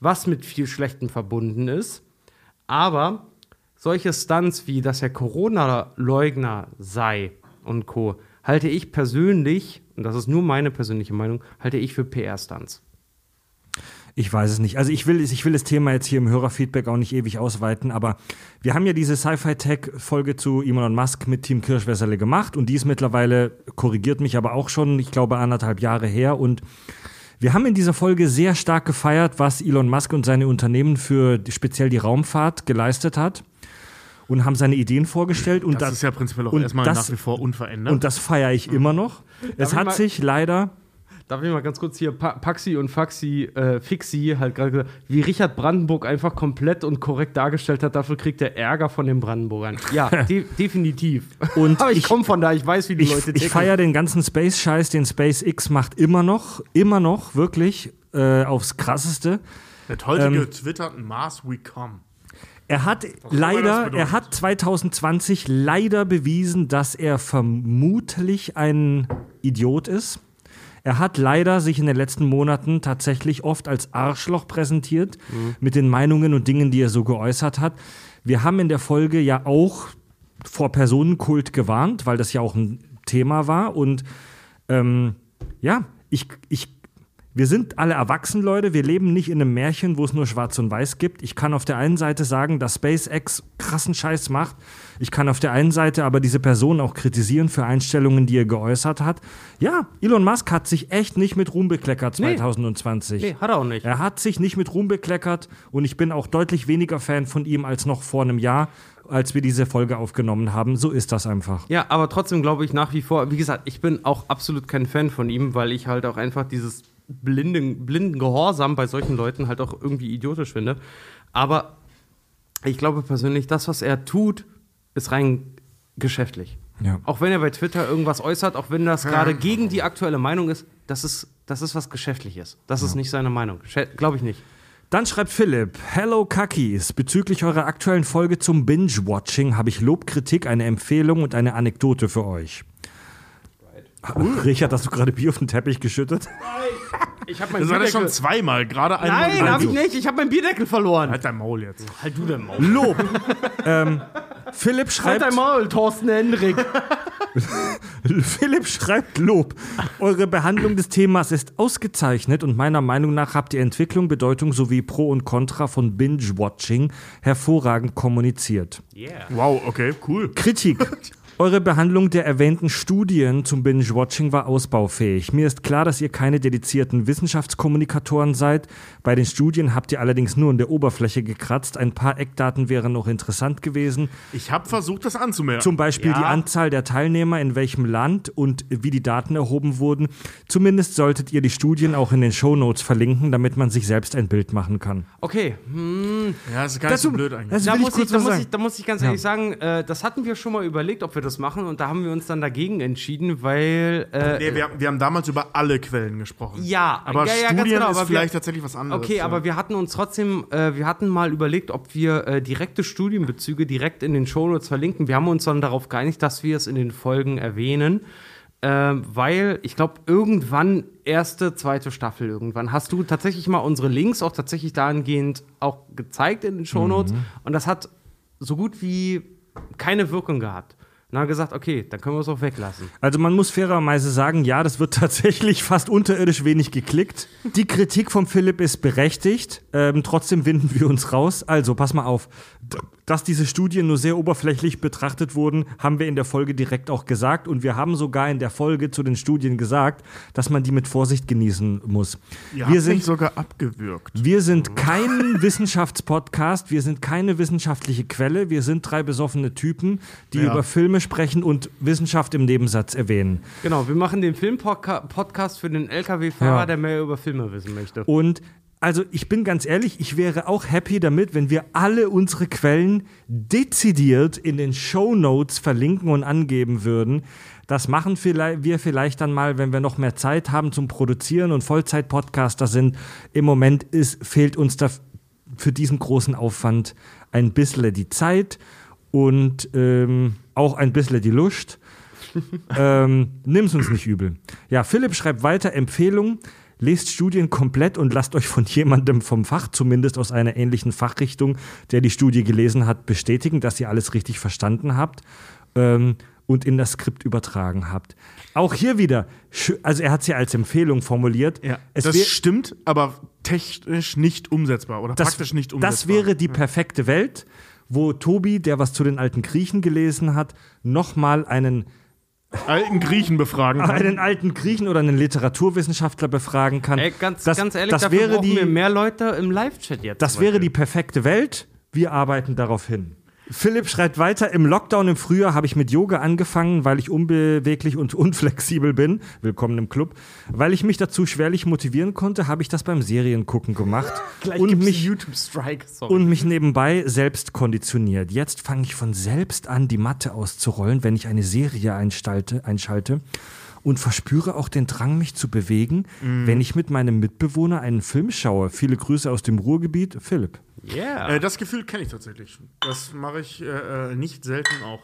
[SPEAKER 4] was mit viel Schlechtem verbunden ist. Aber solche Stunts wie, dass er Corona-Leugner sei und Co., halte ich persönlich, und das ist nur meine persönliche Meinung, halte ich für PR-Stunts.
[SPEAKER 1] Ich weiß es nicht. Also ich will, ich will das Thema jetzt hier im Hörerfeedback auch nicht ewig ausweiten, aber wir haben ja diese Sci-Fi-Tech-Folge zu Elon Musk mit Team Kirschwässerle gemacht und die ist mittlerweile, korrigiert mich aber auch schon, ich glaube, anderthalb Jahre her und wir haben in dieser Folge sehr stark gefeiert, was Elon Musk und seine Unternehmen für speziell die Raumfahrt geleistet hat und haben seine Ideen vorgestellt. Und
[SPEAKER 3] Das, ist ja prinzipiell auch erstmal
[SPEAKER 1] das-
[SPEAKER 3] nach wie vor unverändert.
[SPEAKER 1] und das feiere ich immer noch. es
[SPEAKER 4] ich
[SPEAKER 1] hat
[SPEAKER 4] mal-
[SPEAKER 1] sich leider
[SPEAKER 4] Darf ich mal ganz kurz hier pa Paxi und Faxi, äh, Fixi halt gerade gesagt, wie Richard Brandenburg einfach komplett und korrekt dargestellt hat, dafür kriegt er Ärger von den Brandenburgern. Ja, <laughs> de definitiv.
[SPEAKER 1] Und <laughs>
[SPEAKER 4] Aber ich,
[SPEAKER 1] ich-
[SPEAKER 4] komme von da, ich weiß, wie die
[SPEAKER 1] Ich,
[SPEAKER 4] Leute
[SPEAKER 1] ich feiere den ganzen Space-Scheiß, den SpaceX macht immer noch, immer noch, wirklich, äh, aufs krasseste.
[SPEAKER 3] Mit heute
[SPEAKER 1] Ähm,
[SPEAKER 3] getwitterten Mars We Come.
[SPEAKER 1] Er hat leider, er hat 2020 leider bewiesen, dass er vermutlich ein Idiot ist. Er hat leider sich in den letzten Monaten tatsächlich oft als Arschloch präsentiert mit den Meinungen und Dingen, die er so geäußert hat. Wir haben in der Folge ja auch vor Personenkult gewarnt, weil das ja auch ein Thema war. Und ähm, ja, ich, ich, wir sind alle erwachsen, Leute. Wir leben nicht in einem Märchen, wo es nur Schwarz und Weiß gibt. Ich kann auf der einen Seite sagen, dass SpaceX krassen Scheiß macht. Ich kann auf der einen Seite aber diese Person auch kritisieren für Einstellungen, die er geäußert hat. Ja, Elon Musk hat sich echt nicht mit Ruhm bekleckert
[SPEAKER 4] Nee.
[SPEAKER 1] 2020.
[SPEAKER 4] Nee, hat er auch nicht.
[SPEAKER 1] Er hat sich nicht mit Ruhm bekleckert und ich bin auch deutlich weniger Fan von ihm als noch vor einem Jahr, als wir diese Folge aufgenommen haben. So ist das einfach.
[SPEAKER 4] Ja, aber trotzdem glaube ich nach wie vor, wie gesagt, ich bin auch absolut kein Fan von ihm, weil ich halt auch einfach dieses blinden, blinden Gehorsam bei solchen Leuten halt auch irgendwie idiotisch finde. Aber ich glaube persönlich, das, was er tut, ist rein geschäftlich.
[SPEAKER 1] Ja.
[SPEAKER 4] Auch wenn er bei Twitter irgendwas äußert, auch wenn das gerade gegen die aktuelle Meinung ist, das ist, das ist was Geschäftliches. Das ist nicht seine Meinung. Glaube ich nicht.
[SPEAKER 1] Dann schreibt Philipp, Hello Kakis, bezüglich eurer aktuellen Folge zum Binge-Watching habe ich Lob, Kritik, eine Empfehlung und eine Anekdote für euch. <laughs> Richard, hast du gerade Bier auf den Teppich geschüttet?
[SPEAKER 4] Ich habe
[SPEAKER 3] Das war das schon zweimal, gerade einmal.
[SPEAKER 4] Nein, habe ich nicht. Ich habe meinen Bierdeckel verloren.
[SPEAKER 3] Halt dein Maul jetzt.
[SPEAKER 4] Halt du dein Maul.
[SPEAKER 1] Lob. <laughs> ähm, Philipp
[SPEAKER 4] Halt
[SPEAKER 1] schreibt,
[SPEAKER 4] dein Maul, Thorsten Hendrik. <laughs>
[SPEAKER 1] Philipp schreibt Lob. Eure Behandlung des Themas ist ausgezeichnet und meiner Meinung nach habt ihr Entwicklung, Bedeutung sowie Pro und Contra von Binge-Watching hervorragend kommuniziert.
[SPEAKER 3] Wow, okay, cool.
[SPEAKER 1] Kritik. Eure Behandlung der erwähnten Studien zum Binge-Watching war ausbaufähig. Mir ist klar, dass ihr keine dedizierten Wissenschaftskommunikatoren seid. Bei den Studien habt ihr allerdings nur an der Oberfläche gekratzt. Ein paar Eckdaten wären noch interessant gewesen.
[SPEAKER 3] Ich habe versucht, das anzumerken.
[SPEAKER 1] Zum Beispiel
[SPEAKER 3] Ja.
[SPEAKER 1] die Anzahl der Teilnehmer, in welchem Land und wie die Daten erhoben wurden. Zumindest solltet ihr die Studien auch in den Shownotes verlinken, damit man sich selbst ein Bild machen kann.
[SPEAKER 4] Okay, hm,
[SPEAKER 3] Ja, das ist gar nicht so blöd eigentlich.
[SPEAKER 1] das
[SPEAKER 4] da, muss ich, da, muss
[SPEAKER 1] sagen.
[SPEAKER 4] ich, da muss ich ganz
[SPEAKER 1] Ja.
[SPEAKER 4] ehrlich sagen, äh, das hatten wir schon mal überlegt, ob wir das machen und da haben wir uns dann dagegen entschieden, weil äh,
[SPEAKER 3] Nee, wir, haben- wir haben damals über alle Quellen gesprochen.
[SPEAKER 4] ja,
[SPEAKER 3] Aber
[SPEAKER 4] ja, ja,
[SPEAKER 3] Studien
[SPEAKER 4] genau,
[SPEAKER 3] ist
[SPEAKER 4] aber
[SPEAKER 3] vielleicht
[SPEAKER 4] wir,
[SPEAKER 3] tatsächlich was anderes.
[SPEAKER 4] Okay,
[SPEAKER 3] ja.
[SPEAKER 4] aber wir hatten uns trotzdem, äh, wir hatten mal überlegt, ob wir äh, direkte Studienbezüge direkt in den Shownotes verlinken. Wir haben uns dann darauf geeinigt, dass wir es in den Folgen erwähnen. Ähm, weil ich glaube, irgendwann, erste, zweite Staffel irgendwann, hast du tatsächlich mal unsere Links auch tatsächlich dahingehend auch gezeigt in den Shownotes.
[SPEAKER 1] Mhm.
[SPEAKER 4] Und das hat so gut wie keine Wirkung gehabt. Und dann gesagt, okay, dann können wir es auch weglassen.
[SPEAKER 1] Also man muss fairerweise sagen, ja, das wird <laughs> tatsächlich fast unterirdisch wenig geklickt. Die Kritik vom Philipp ist berechtigt. Ähm, trotzdem winden wir uns raus. Also pass mal auf. Dass diese Studien nur sehr oberflächlich betrachtet wurden, haben wir in der Folge direkt auch gesagt. Und wir haben sogar in der Folge zu den Studien gesagt, dass man die mit Vorsicht genießen muss.
[SPEAKER 3] Ihr
[SPEAKER 1] wir sind
[SPEAKER 3] sogar abgewürgt.
[SPEAKER 1] wir sind kein Wissenschaftspodcast, wir sind keine wissenschaftliche Quelle, wir sind drei besoffene Typen, die
[SPEAKER 3] Ja.
[SPEAKER 1] über Filme sprechen und Wissenschaft im Nebensatz erwähnen.
[SPEAKER 4] Genau, wir machen den Film-Podcast für den LKW-Fahrer,
[SPEAKER 1] Ja.
[SPEAKER 4] der mehr über Filme wissen möchte.
[SPEAKER 1] Und also ich bin ganz ehrlich, ich wäre auch happy damit, wenn wir alle unsere Quellen dezidiert in den Show Notes verlinken und angeben würden. Das machen wir vielleicht dann mal, wenn wir noch mehr Zeit haben zum Produzieren und Vollzeit-Podcaster sind. Im Moment ist, fehlt uns da für diesen großen Aufwand ein bisschen die Zeit und ähm, auch ein bisschen die Lust. <laughs> ähm, nimm's uns nicht übel. Ja, Philipp schreibt weiter Empfehlung. Lest Studien komplett und lasst euch von jemandem vom Fach, zumindest aus einer ähnlichen Fachrichtung, der die Studie gelesen hat, bestätigen, dass ihr alles richtig verstanden habt ähm, und in das Skript übertragen habt. Auch hier wieder, also er hat es ja als Empfehlung formuliert.
[SPEAKER 3] Ja,
[SPEAKER 1] es
[SPEAKER 3] das stimmt, aber technisch nicht umsetzbar oder
[SPEAKER 1] das,
[SPEAKER 3] praktisch nicht umsetzbar.
[SPEAKER 1] das wäre die perfekte Welt, wo Tobi, der was zu den alten Griechen gelesen hat, nochmal einen
[SPEAKER 3] alten Griechen befragen kann.
[SPEAKER 1] einen alten Griechen oder einen Literaturwissenschaftler befragen kann.
[SPEAKER 4] Ey, ganz,
[SPEAKER 1] das,
[SPEAKER 4] ganz ehrlich,
[SPEAKER 1] das
[SPEAKER 4] dafür
[SPEAKER 1] wäre
[SPEAKER 4] brauchen
[SPEAKER 1] die,
[SPEAKER 4] wir mehr Leute im Live-Chat jetzt.
[SPEAKER 1] das wäre die perfekte Welt. Wir arbeiten darauf hin. Philipp schreibt weiter, im Lockdown im Frühjahr habe ich mit Yoga angefangen, weil ich unbeweglich und <laughs> unflexibel bin. Willkommen im Club. Weil ich mich dazu schwerlich motivieren konnte, habe ich das beim Seriengucken gemacht <laughs>
[SPEAKER 4] Gleich
[SPEAKER 1] und mich,
[SPEAKER 4] YouTube-Strike. Sorry.
[SPEAKER 1] und mich nebenbei selbst konditioniert. Jetzt fange ich von selbst an, die Matte auszurollen, wenn ich eine Serie einstalte, einschalte und verspüre auch den Drang, mich zu bewegen,
[SPEAKER 3] Mhm.
[SPEAKER 1] wenn ich mit meinem Mitbewohner einen Film schaue. Viele Grüße aus dem Ruhrgebiet, Philipp.
[SPEAKER 4] Yeah.
[SPEAKER 3] Äh, das Gefühl kenne ich tatsächlich. Das mache ich äh, äh, nicht selten auch.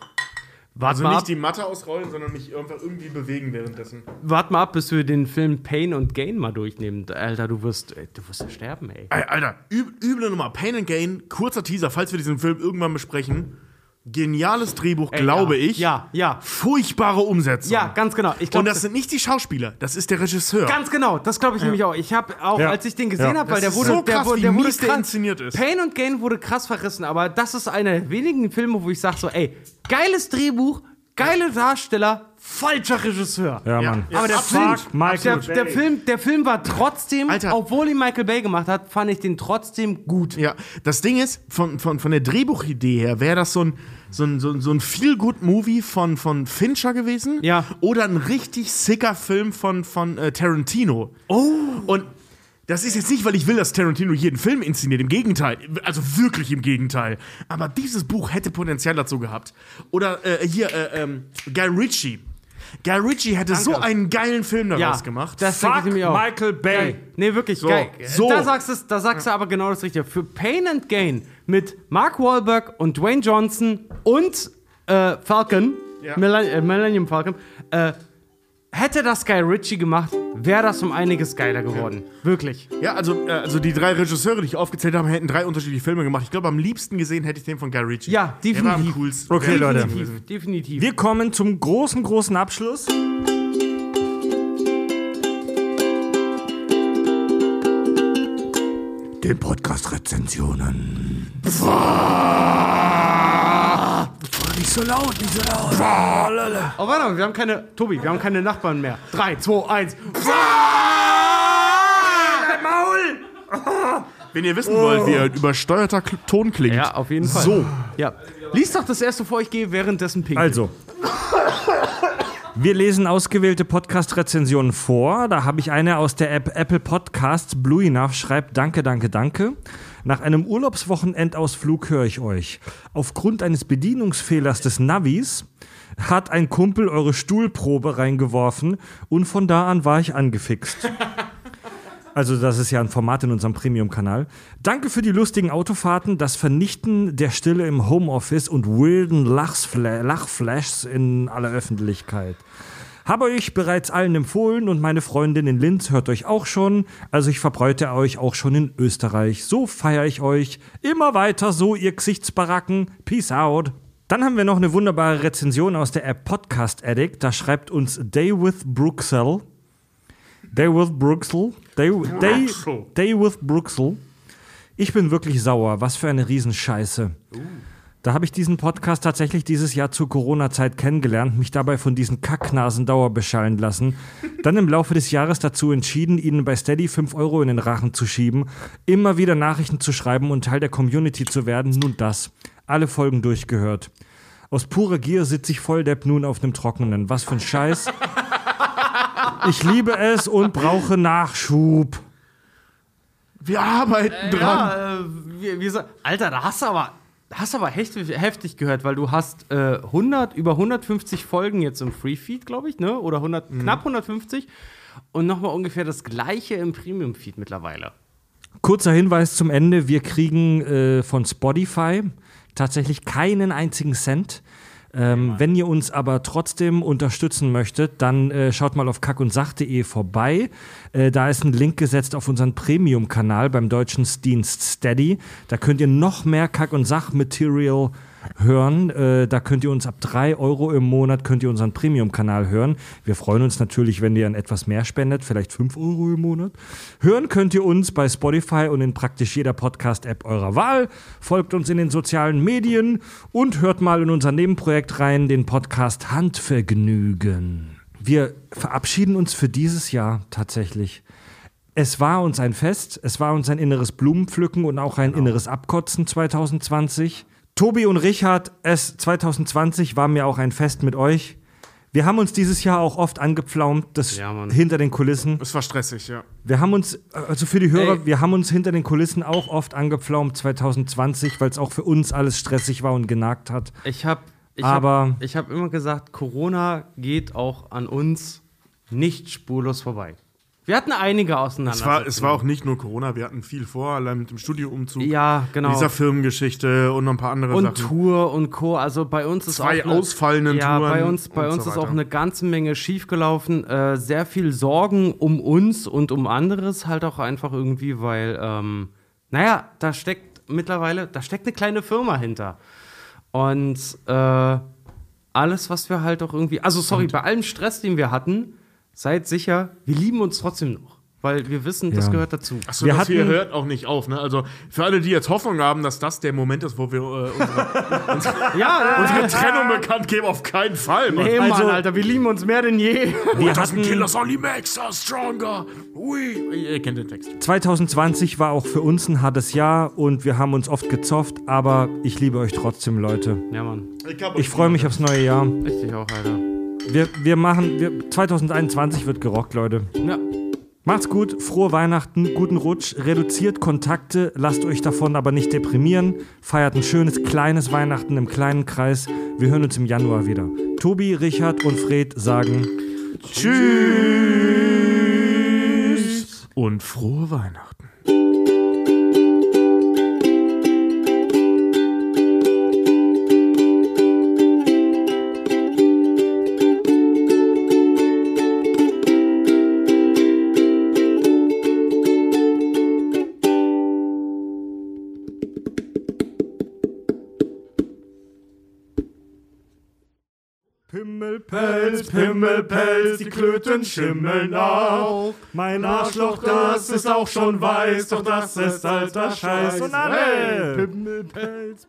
[SPEAKER 4] Wart
[SPEAKER 3] Also nicht die Matte ausrollen, sondern mich einfach irgendwie bewegen währenddessen.
[SPEAKER 4] Wart mal ab, bis wir den Film Pain und Gain mal durchnehmen. Alter, du wirst, ey, du wirst ja sterben, ey.
[SPEAKER 3] Ey, Alter, üb üble Nummer. Pain and Gain, kurzer Teaser, falls wir diesen Film irgendwann besprechen. Geniales Drehbuch,
[SPEAKER 4] Ey,
[SPEAKER 3] glaube
[SPEAKER 4] ja.
[SPEAKER 3] ich.
[SPEAKER 4] Ja, ja.
[SPEAKER 3] Furchtbare Umsetzung.
[SPEAKER 4] Ja, ganz genau. Ich glaub,
[SPEAKER 3] Und das sind nicht die Schauspieler, das ist der Regisseur.
[SPEAKER 4] Ganz genau, das glaube ich nämlich auch. Ich habe auch,
[SPEAKER 1] Ja.
[SPEAKER 4] als ich den gesehen
[SPEAKER 1] Ja.
[SPEAKER 4] habe, weil der wurde,
[SPEAKER 3] so
[SPEAKER 4] der,
[SPEAKER 3] krass,
[SPEAKER 4] wurde-
[SPEAKER 3] wie
[SPEAKER 4] der wurde
[SPEAKER 3] der
[SPEAKER 4] krass,
[SPEAKER 3] inszeniert ist.
[SPEAKER 4] Pain und Gain wurde krass verrissen, aber das ist einer der wenigen Filme, wo ich sage so, ey, geiles Drehbuch, geile Darsteller, falscher Regisseur.
[SPEAKER 1] Ja. Mann.
[SPEAKER 3] Ja,
[SPEAKER 4] Aber der. Film,
[SPEAKER 1] Michael
[SPEAKER 4] der, der, Film, der Film war trotzdem,
[SPEAKER 3] Alter.
[SPEAKER 4] obwohl ihn Michael Bay gemacht hat, fand ich den trotzdem gut.
[SPEAKER 3] Ja, das Ding ist, von, von, von der Drehbuchidee her wäre das so ein, so ein, so ein, so ein Feel-Good-Movie von, von Fincher gewesen.
[SPEAKER 4] Ja.
[SPEAKER 3] Oder ein richtig sicker Film von, von äh, Tarantino. Oh. Und das ist jetzt nicht, weil ich will, dass Tarantino jeden Film inszeniert. Im Gegenteil. Also wirklich im Gegenteil. Aber dieses Buch hätte Potenzial dazu gehabt. Oder äh, hier, äh, ähm, Guy Ritchie. Guy Ritchie hätte so einen geilen Film daraus gemacht.
[SPEAKER 4] das denke ich
[SPEAKER 1] Fuck
[SPEAKER 4] nämlich auch.
[SPEAKER 1] Michael Bay.
[SPEAKER 4] Geil. Nee, wirklich
[SPEAKER 3] So,
[SPEAKER 4] geil.
[SPEAKER 3] so.
[SPEAKER 4] Da sagst, du, da sagst du aber genau das Richtige. Für Pain and Gain mit Mark Wahlberg und Dwayne Johnson und äh, Falcon,
[SPEAKER 3] Ja.
[SPEAKER 4] Äh, Millennium Falcon, äh, hätte das Guy Ritchie gemacht, wäre das um einiges geiler geworden. Wirklich.
[SPEAKER 3] Ja, also, äh, also die drei Regisseure, die ich aufgezählt habe, hätten drei unterschiedliche Filme gemacht. Ich glaube, am liebsten gesehen hätte ich den von Guy Ritchie.
[SPEAKER 4] Ja,
[SPEAKER 3] Der war am
[SPEAKER 4] definitiv.
[SPEAKER 3] coolsten.
[SPEAKER 1] Okay,
[SPEAKER 3] Der-
[SPEAKER 1] Leute.
[SPEAKER 4] Definitiv. definitiv.
[SPEAKER 1] Wir kommen zum großen, großen Abschluss. Den Podcast-Rezensionen. Nicht so laut, nicht so laut.
[SPEAKER 4] Oh, warte mal, wir haben keine. Tobi, wir haben keine Nachbarn mehr. 3, 2, 1.
[SPEAKER 3] Wenn ihr wissen wollt, wie ein übersteuerter Kl- Ton klingt.
[SPEAKER 4] Ja, auf jeden Fall.
[SPEAKER 3] So.
[SPEAKER 4] Ja. Lies doch das erste vor, ich gehe währenddessen pinkeln.
[SPEAKER 1] Also. Wir lesen ausgewählte Podcast-Rezensionen vor. Da habe ich eine aus der App Apple Podcasts. Blue Enough schreibt Danke, danke, danke. Nach einem Urlaubswochenendausflug höre ich euch. Aufgrund eines Bedienungsfehlers des Navis hat ein Kumpel eure Stuhlprobe reingeworfen und von da an war ich angefixt. <laughs> Also, das ist ja ein Format in unserem Premium-Kanal. Danke für die lustigen Autofahrten, das Vernichten der Stille im Homeoffice und Lachsfla Lachflashs in aller Öffentlichkeit. Habe euch bereits allen empfohlen und meine Freundin in Linz hört euch auch schon. Also ich verbreite euch auch schon in Österreich. So feiere ich euch. Immer weiter so, ihr Gesichtsbaracken. Peace out. Dann haben wir noch eine wunderbare Rezension aus der App Podcast Addict. Da schreibt uns Day with Bruxelles. Day with Bruxelles. Day, Day. Day with Bruxelles. Ich bin wirklich sauer. Was für eine Riesenscheiße. Da habe ich diesen Podcast tatsächlich dieses Jahr zur Corona-Zeit kennengelernt, mich dabei von diesen Kacknasen Dauer beschallen lassen, dann im Laufe des Jahres dazu entschieden, ihnen bei Steady 5 Euro in den Rachen zu schieben, immer wieder Nachrichten zu schreiben und Teil der Community zu werden, nun das. Alle Folgen durchgehört. Aus purer Gier sitze ich Volldepp nun auf einem Trockenen. Was für ein Scheiß. Ich liebe es und brauche Nachschub.
[SPEAKER 3] Wir arbeiten dran.
[SPEAKER 4] Ja, äh, wie, wie so, Alter, da hast du aber, hast aber heftig, heftig gehört, weil du hast äh, 100, über 150 Folgen jetzt im Free Feed, glaube ich, ne? Oder 100,
[SPEAKER 3] Mhm.
[SPEAKER 4] knapp 150 und nochmal ungefähr das gleiche im Premium Feed mittlerweile.
[SPEAKER 1] Kurzer Hinweis zum Ende. Wir kriegen äh, von Spotify tatsächlich keinen einzigen Cent. Ähm, wenn ihr uns aber trotzdem unterstützen möchtet, dann äh, schaut mal auf kackundsach.de vorbei. Äh, da ist ein Link gesetzt auf unseren Premium-Kanal beim deutschen Dienst Steady. Da könnt ihr noch mehr Kack- und Sach-Material hören. Äh, da könnt ihr uns ab 3 Euro im Monat könnt ihr unseren Premium-Kanal hören. Wir freuen uns natürlich, wenn ihr ein etwas mehr spendet, vielleicht 5 Euro im Monat. Hören könnt ihr uns bei Spotify und in praktisch jeder Podcast-App eurer Wahl. Folgt uns in den sozialen Medien und hört mal in unser Nebenprojekt rein, den Podcast Handvergnügen. Wir verabschieden uns für dieses Jahr tatsächlich. Es war uns ein Fest, es war uns ein inneres Blumenpflücken und auch ein inneres Abkotzen 2020. Tobi und Richard, es 2020 war mir auch ein Fest mit euch. Wir haben uns dieses Jahr auch oft angepflaumt, das
[SPEAKER 4] Ja,
[SPEAKER 1] hinter den Kulissen.
[SPEAKER 3] Es war stressig, ja.
[SPEAKER 1] Wir haben uns, also für die Hörer,
[SPEAKER 4] Ey.
[SPEAKER 1] wir haben uns hinter den Kulissen auch oft angepflaumt 2020, weil es auch für uns alles stressig war und genagt hat.
[SPEAKER 4] Ich habe ich
[SPEAKER 1] Aber-
[SPEAKER 4] hab, ich hab immer gesagt, Corona geht auch an uns nicht spurlos vorbei. Wir hatten einige
[SPEAKER 3] Es
[SPEAKER 4] Auseinandersetzungen.
[SPEAKER 3] war, es war auch nicht nur Corona, wir hatten viel vor, allein mit dem Studioumzug.
[SPEAKER 4] Ja, genau.
[SPEAKER 3] Dieser Firmengeschichte und noch ein paar andere
[SPEAKER 4] und
[SPEAKER 3] Sachen.
[SPEAKER 4] Tour und Co. Also bei uns ist
[SPEAKER 3] Zwei
[SPEAKER 4] auch eine-
[SPEAKER 3] ausfallenden
[SPEAKER 4] ja,
[SPEAKER 3] Touren
[SPEAKER 4] bei uns, bei
[SPEAKER 3] und
[SPEAKER 4] uns
[SPEAKER 3] so
[SPEAKER 4] ist auch eine ganze Menge schiefgelaufen. Äh, sehr viel Sorgen um uns und um anderes halt auch einfach irgendwie, weil, ähm, naja, da steckt mittlerweile, da steckt eine kleine Firma hinter. Und äh, alles, was wir halt auch irgendwie, also sorry, bei allem Stress, den wir hatten, seid sicher, wir lieben uns trotzdem noch. Weil wir wissen, das
[SPEAKER 1] Ja.
[SPEAKER 4] gehört dazu.
[SPEAKER 3] Achso,
[SPEAKER 1] Wir
[SPEAKER 3] das
[SPEAKER 1] hatten-
[SPEAKER 3] hier hört auch nicht auf. Ne? Also für alle, die jetzt Hoffnung haben, dass das der Moment ist, wo wir äh, unsere, unsere, <laughs>
[SPEAKER 4] Ja,
[SPEAKER 3] unsere Trennung bekannt geben, auf keinen Fall. Mann.
[SPEAKER 4] Hey, Mann,
[SPEAKER 1] Also-
[SPEAKER 4] Alter, wir lieben uns mehr denn je.
[SPEAKER 1] Wir
[SPEAKER 3] Das
[SPEAKER 1] hatten,
[SPEAKER 3] Killers only makes us stronger. Ui. Ihr kennt den Text.
[SPEAKER 1] 2020 war auch für uns ein hartes Jahr und wir haben uns oft gezofft, aber ich liebe euch trotzdem, Leute.
[SPEAKER 4] Ja, Mann.
[SPEAKER 1] Ich freue mich aufs neue Jahr.
[SPEAKER 4] Richtig auch, Alter.
[SPEAKER 1] Wir, wir machen, wir, 2021 wird gerockt, Leute.
[SPEAKER 4] Ja.
[SPEAKER 1] Macht's gut, frohe Weihnachten, guten Rutsch, reduziert Kontakte, lasst euch davon aber nicht deprimieren, feiert ein schönes kleines Weihnachten im kleinen Kreis. Wir hören uns im Januar wieder. Tobi, Richard und Fred sagen
[SPEAKER 3] Tschüss. Und frohe Weihnachten.
[SPEAKER 1] Pimmelpelz, Pimmelpelz, die Klöten schimmeln auch. Mein Arschloch, das ist auch schon weiß, doch das ist alter Scheiß. Und alle! Pimmelpelz,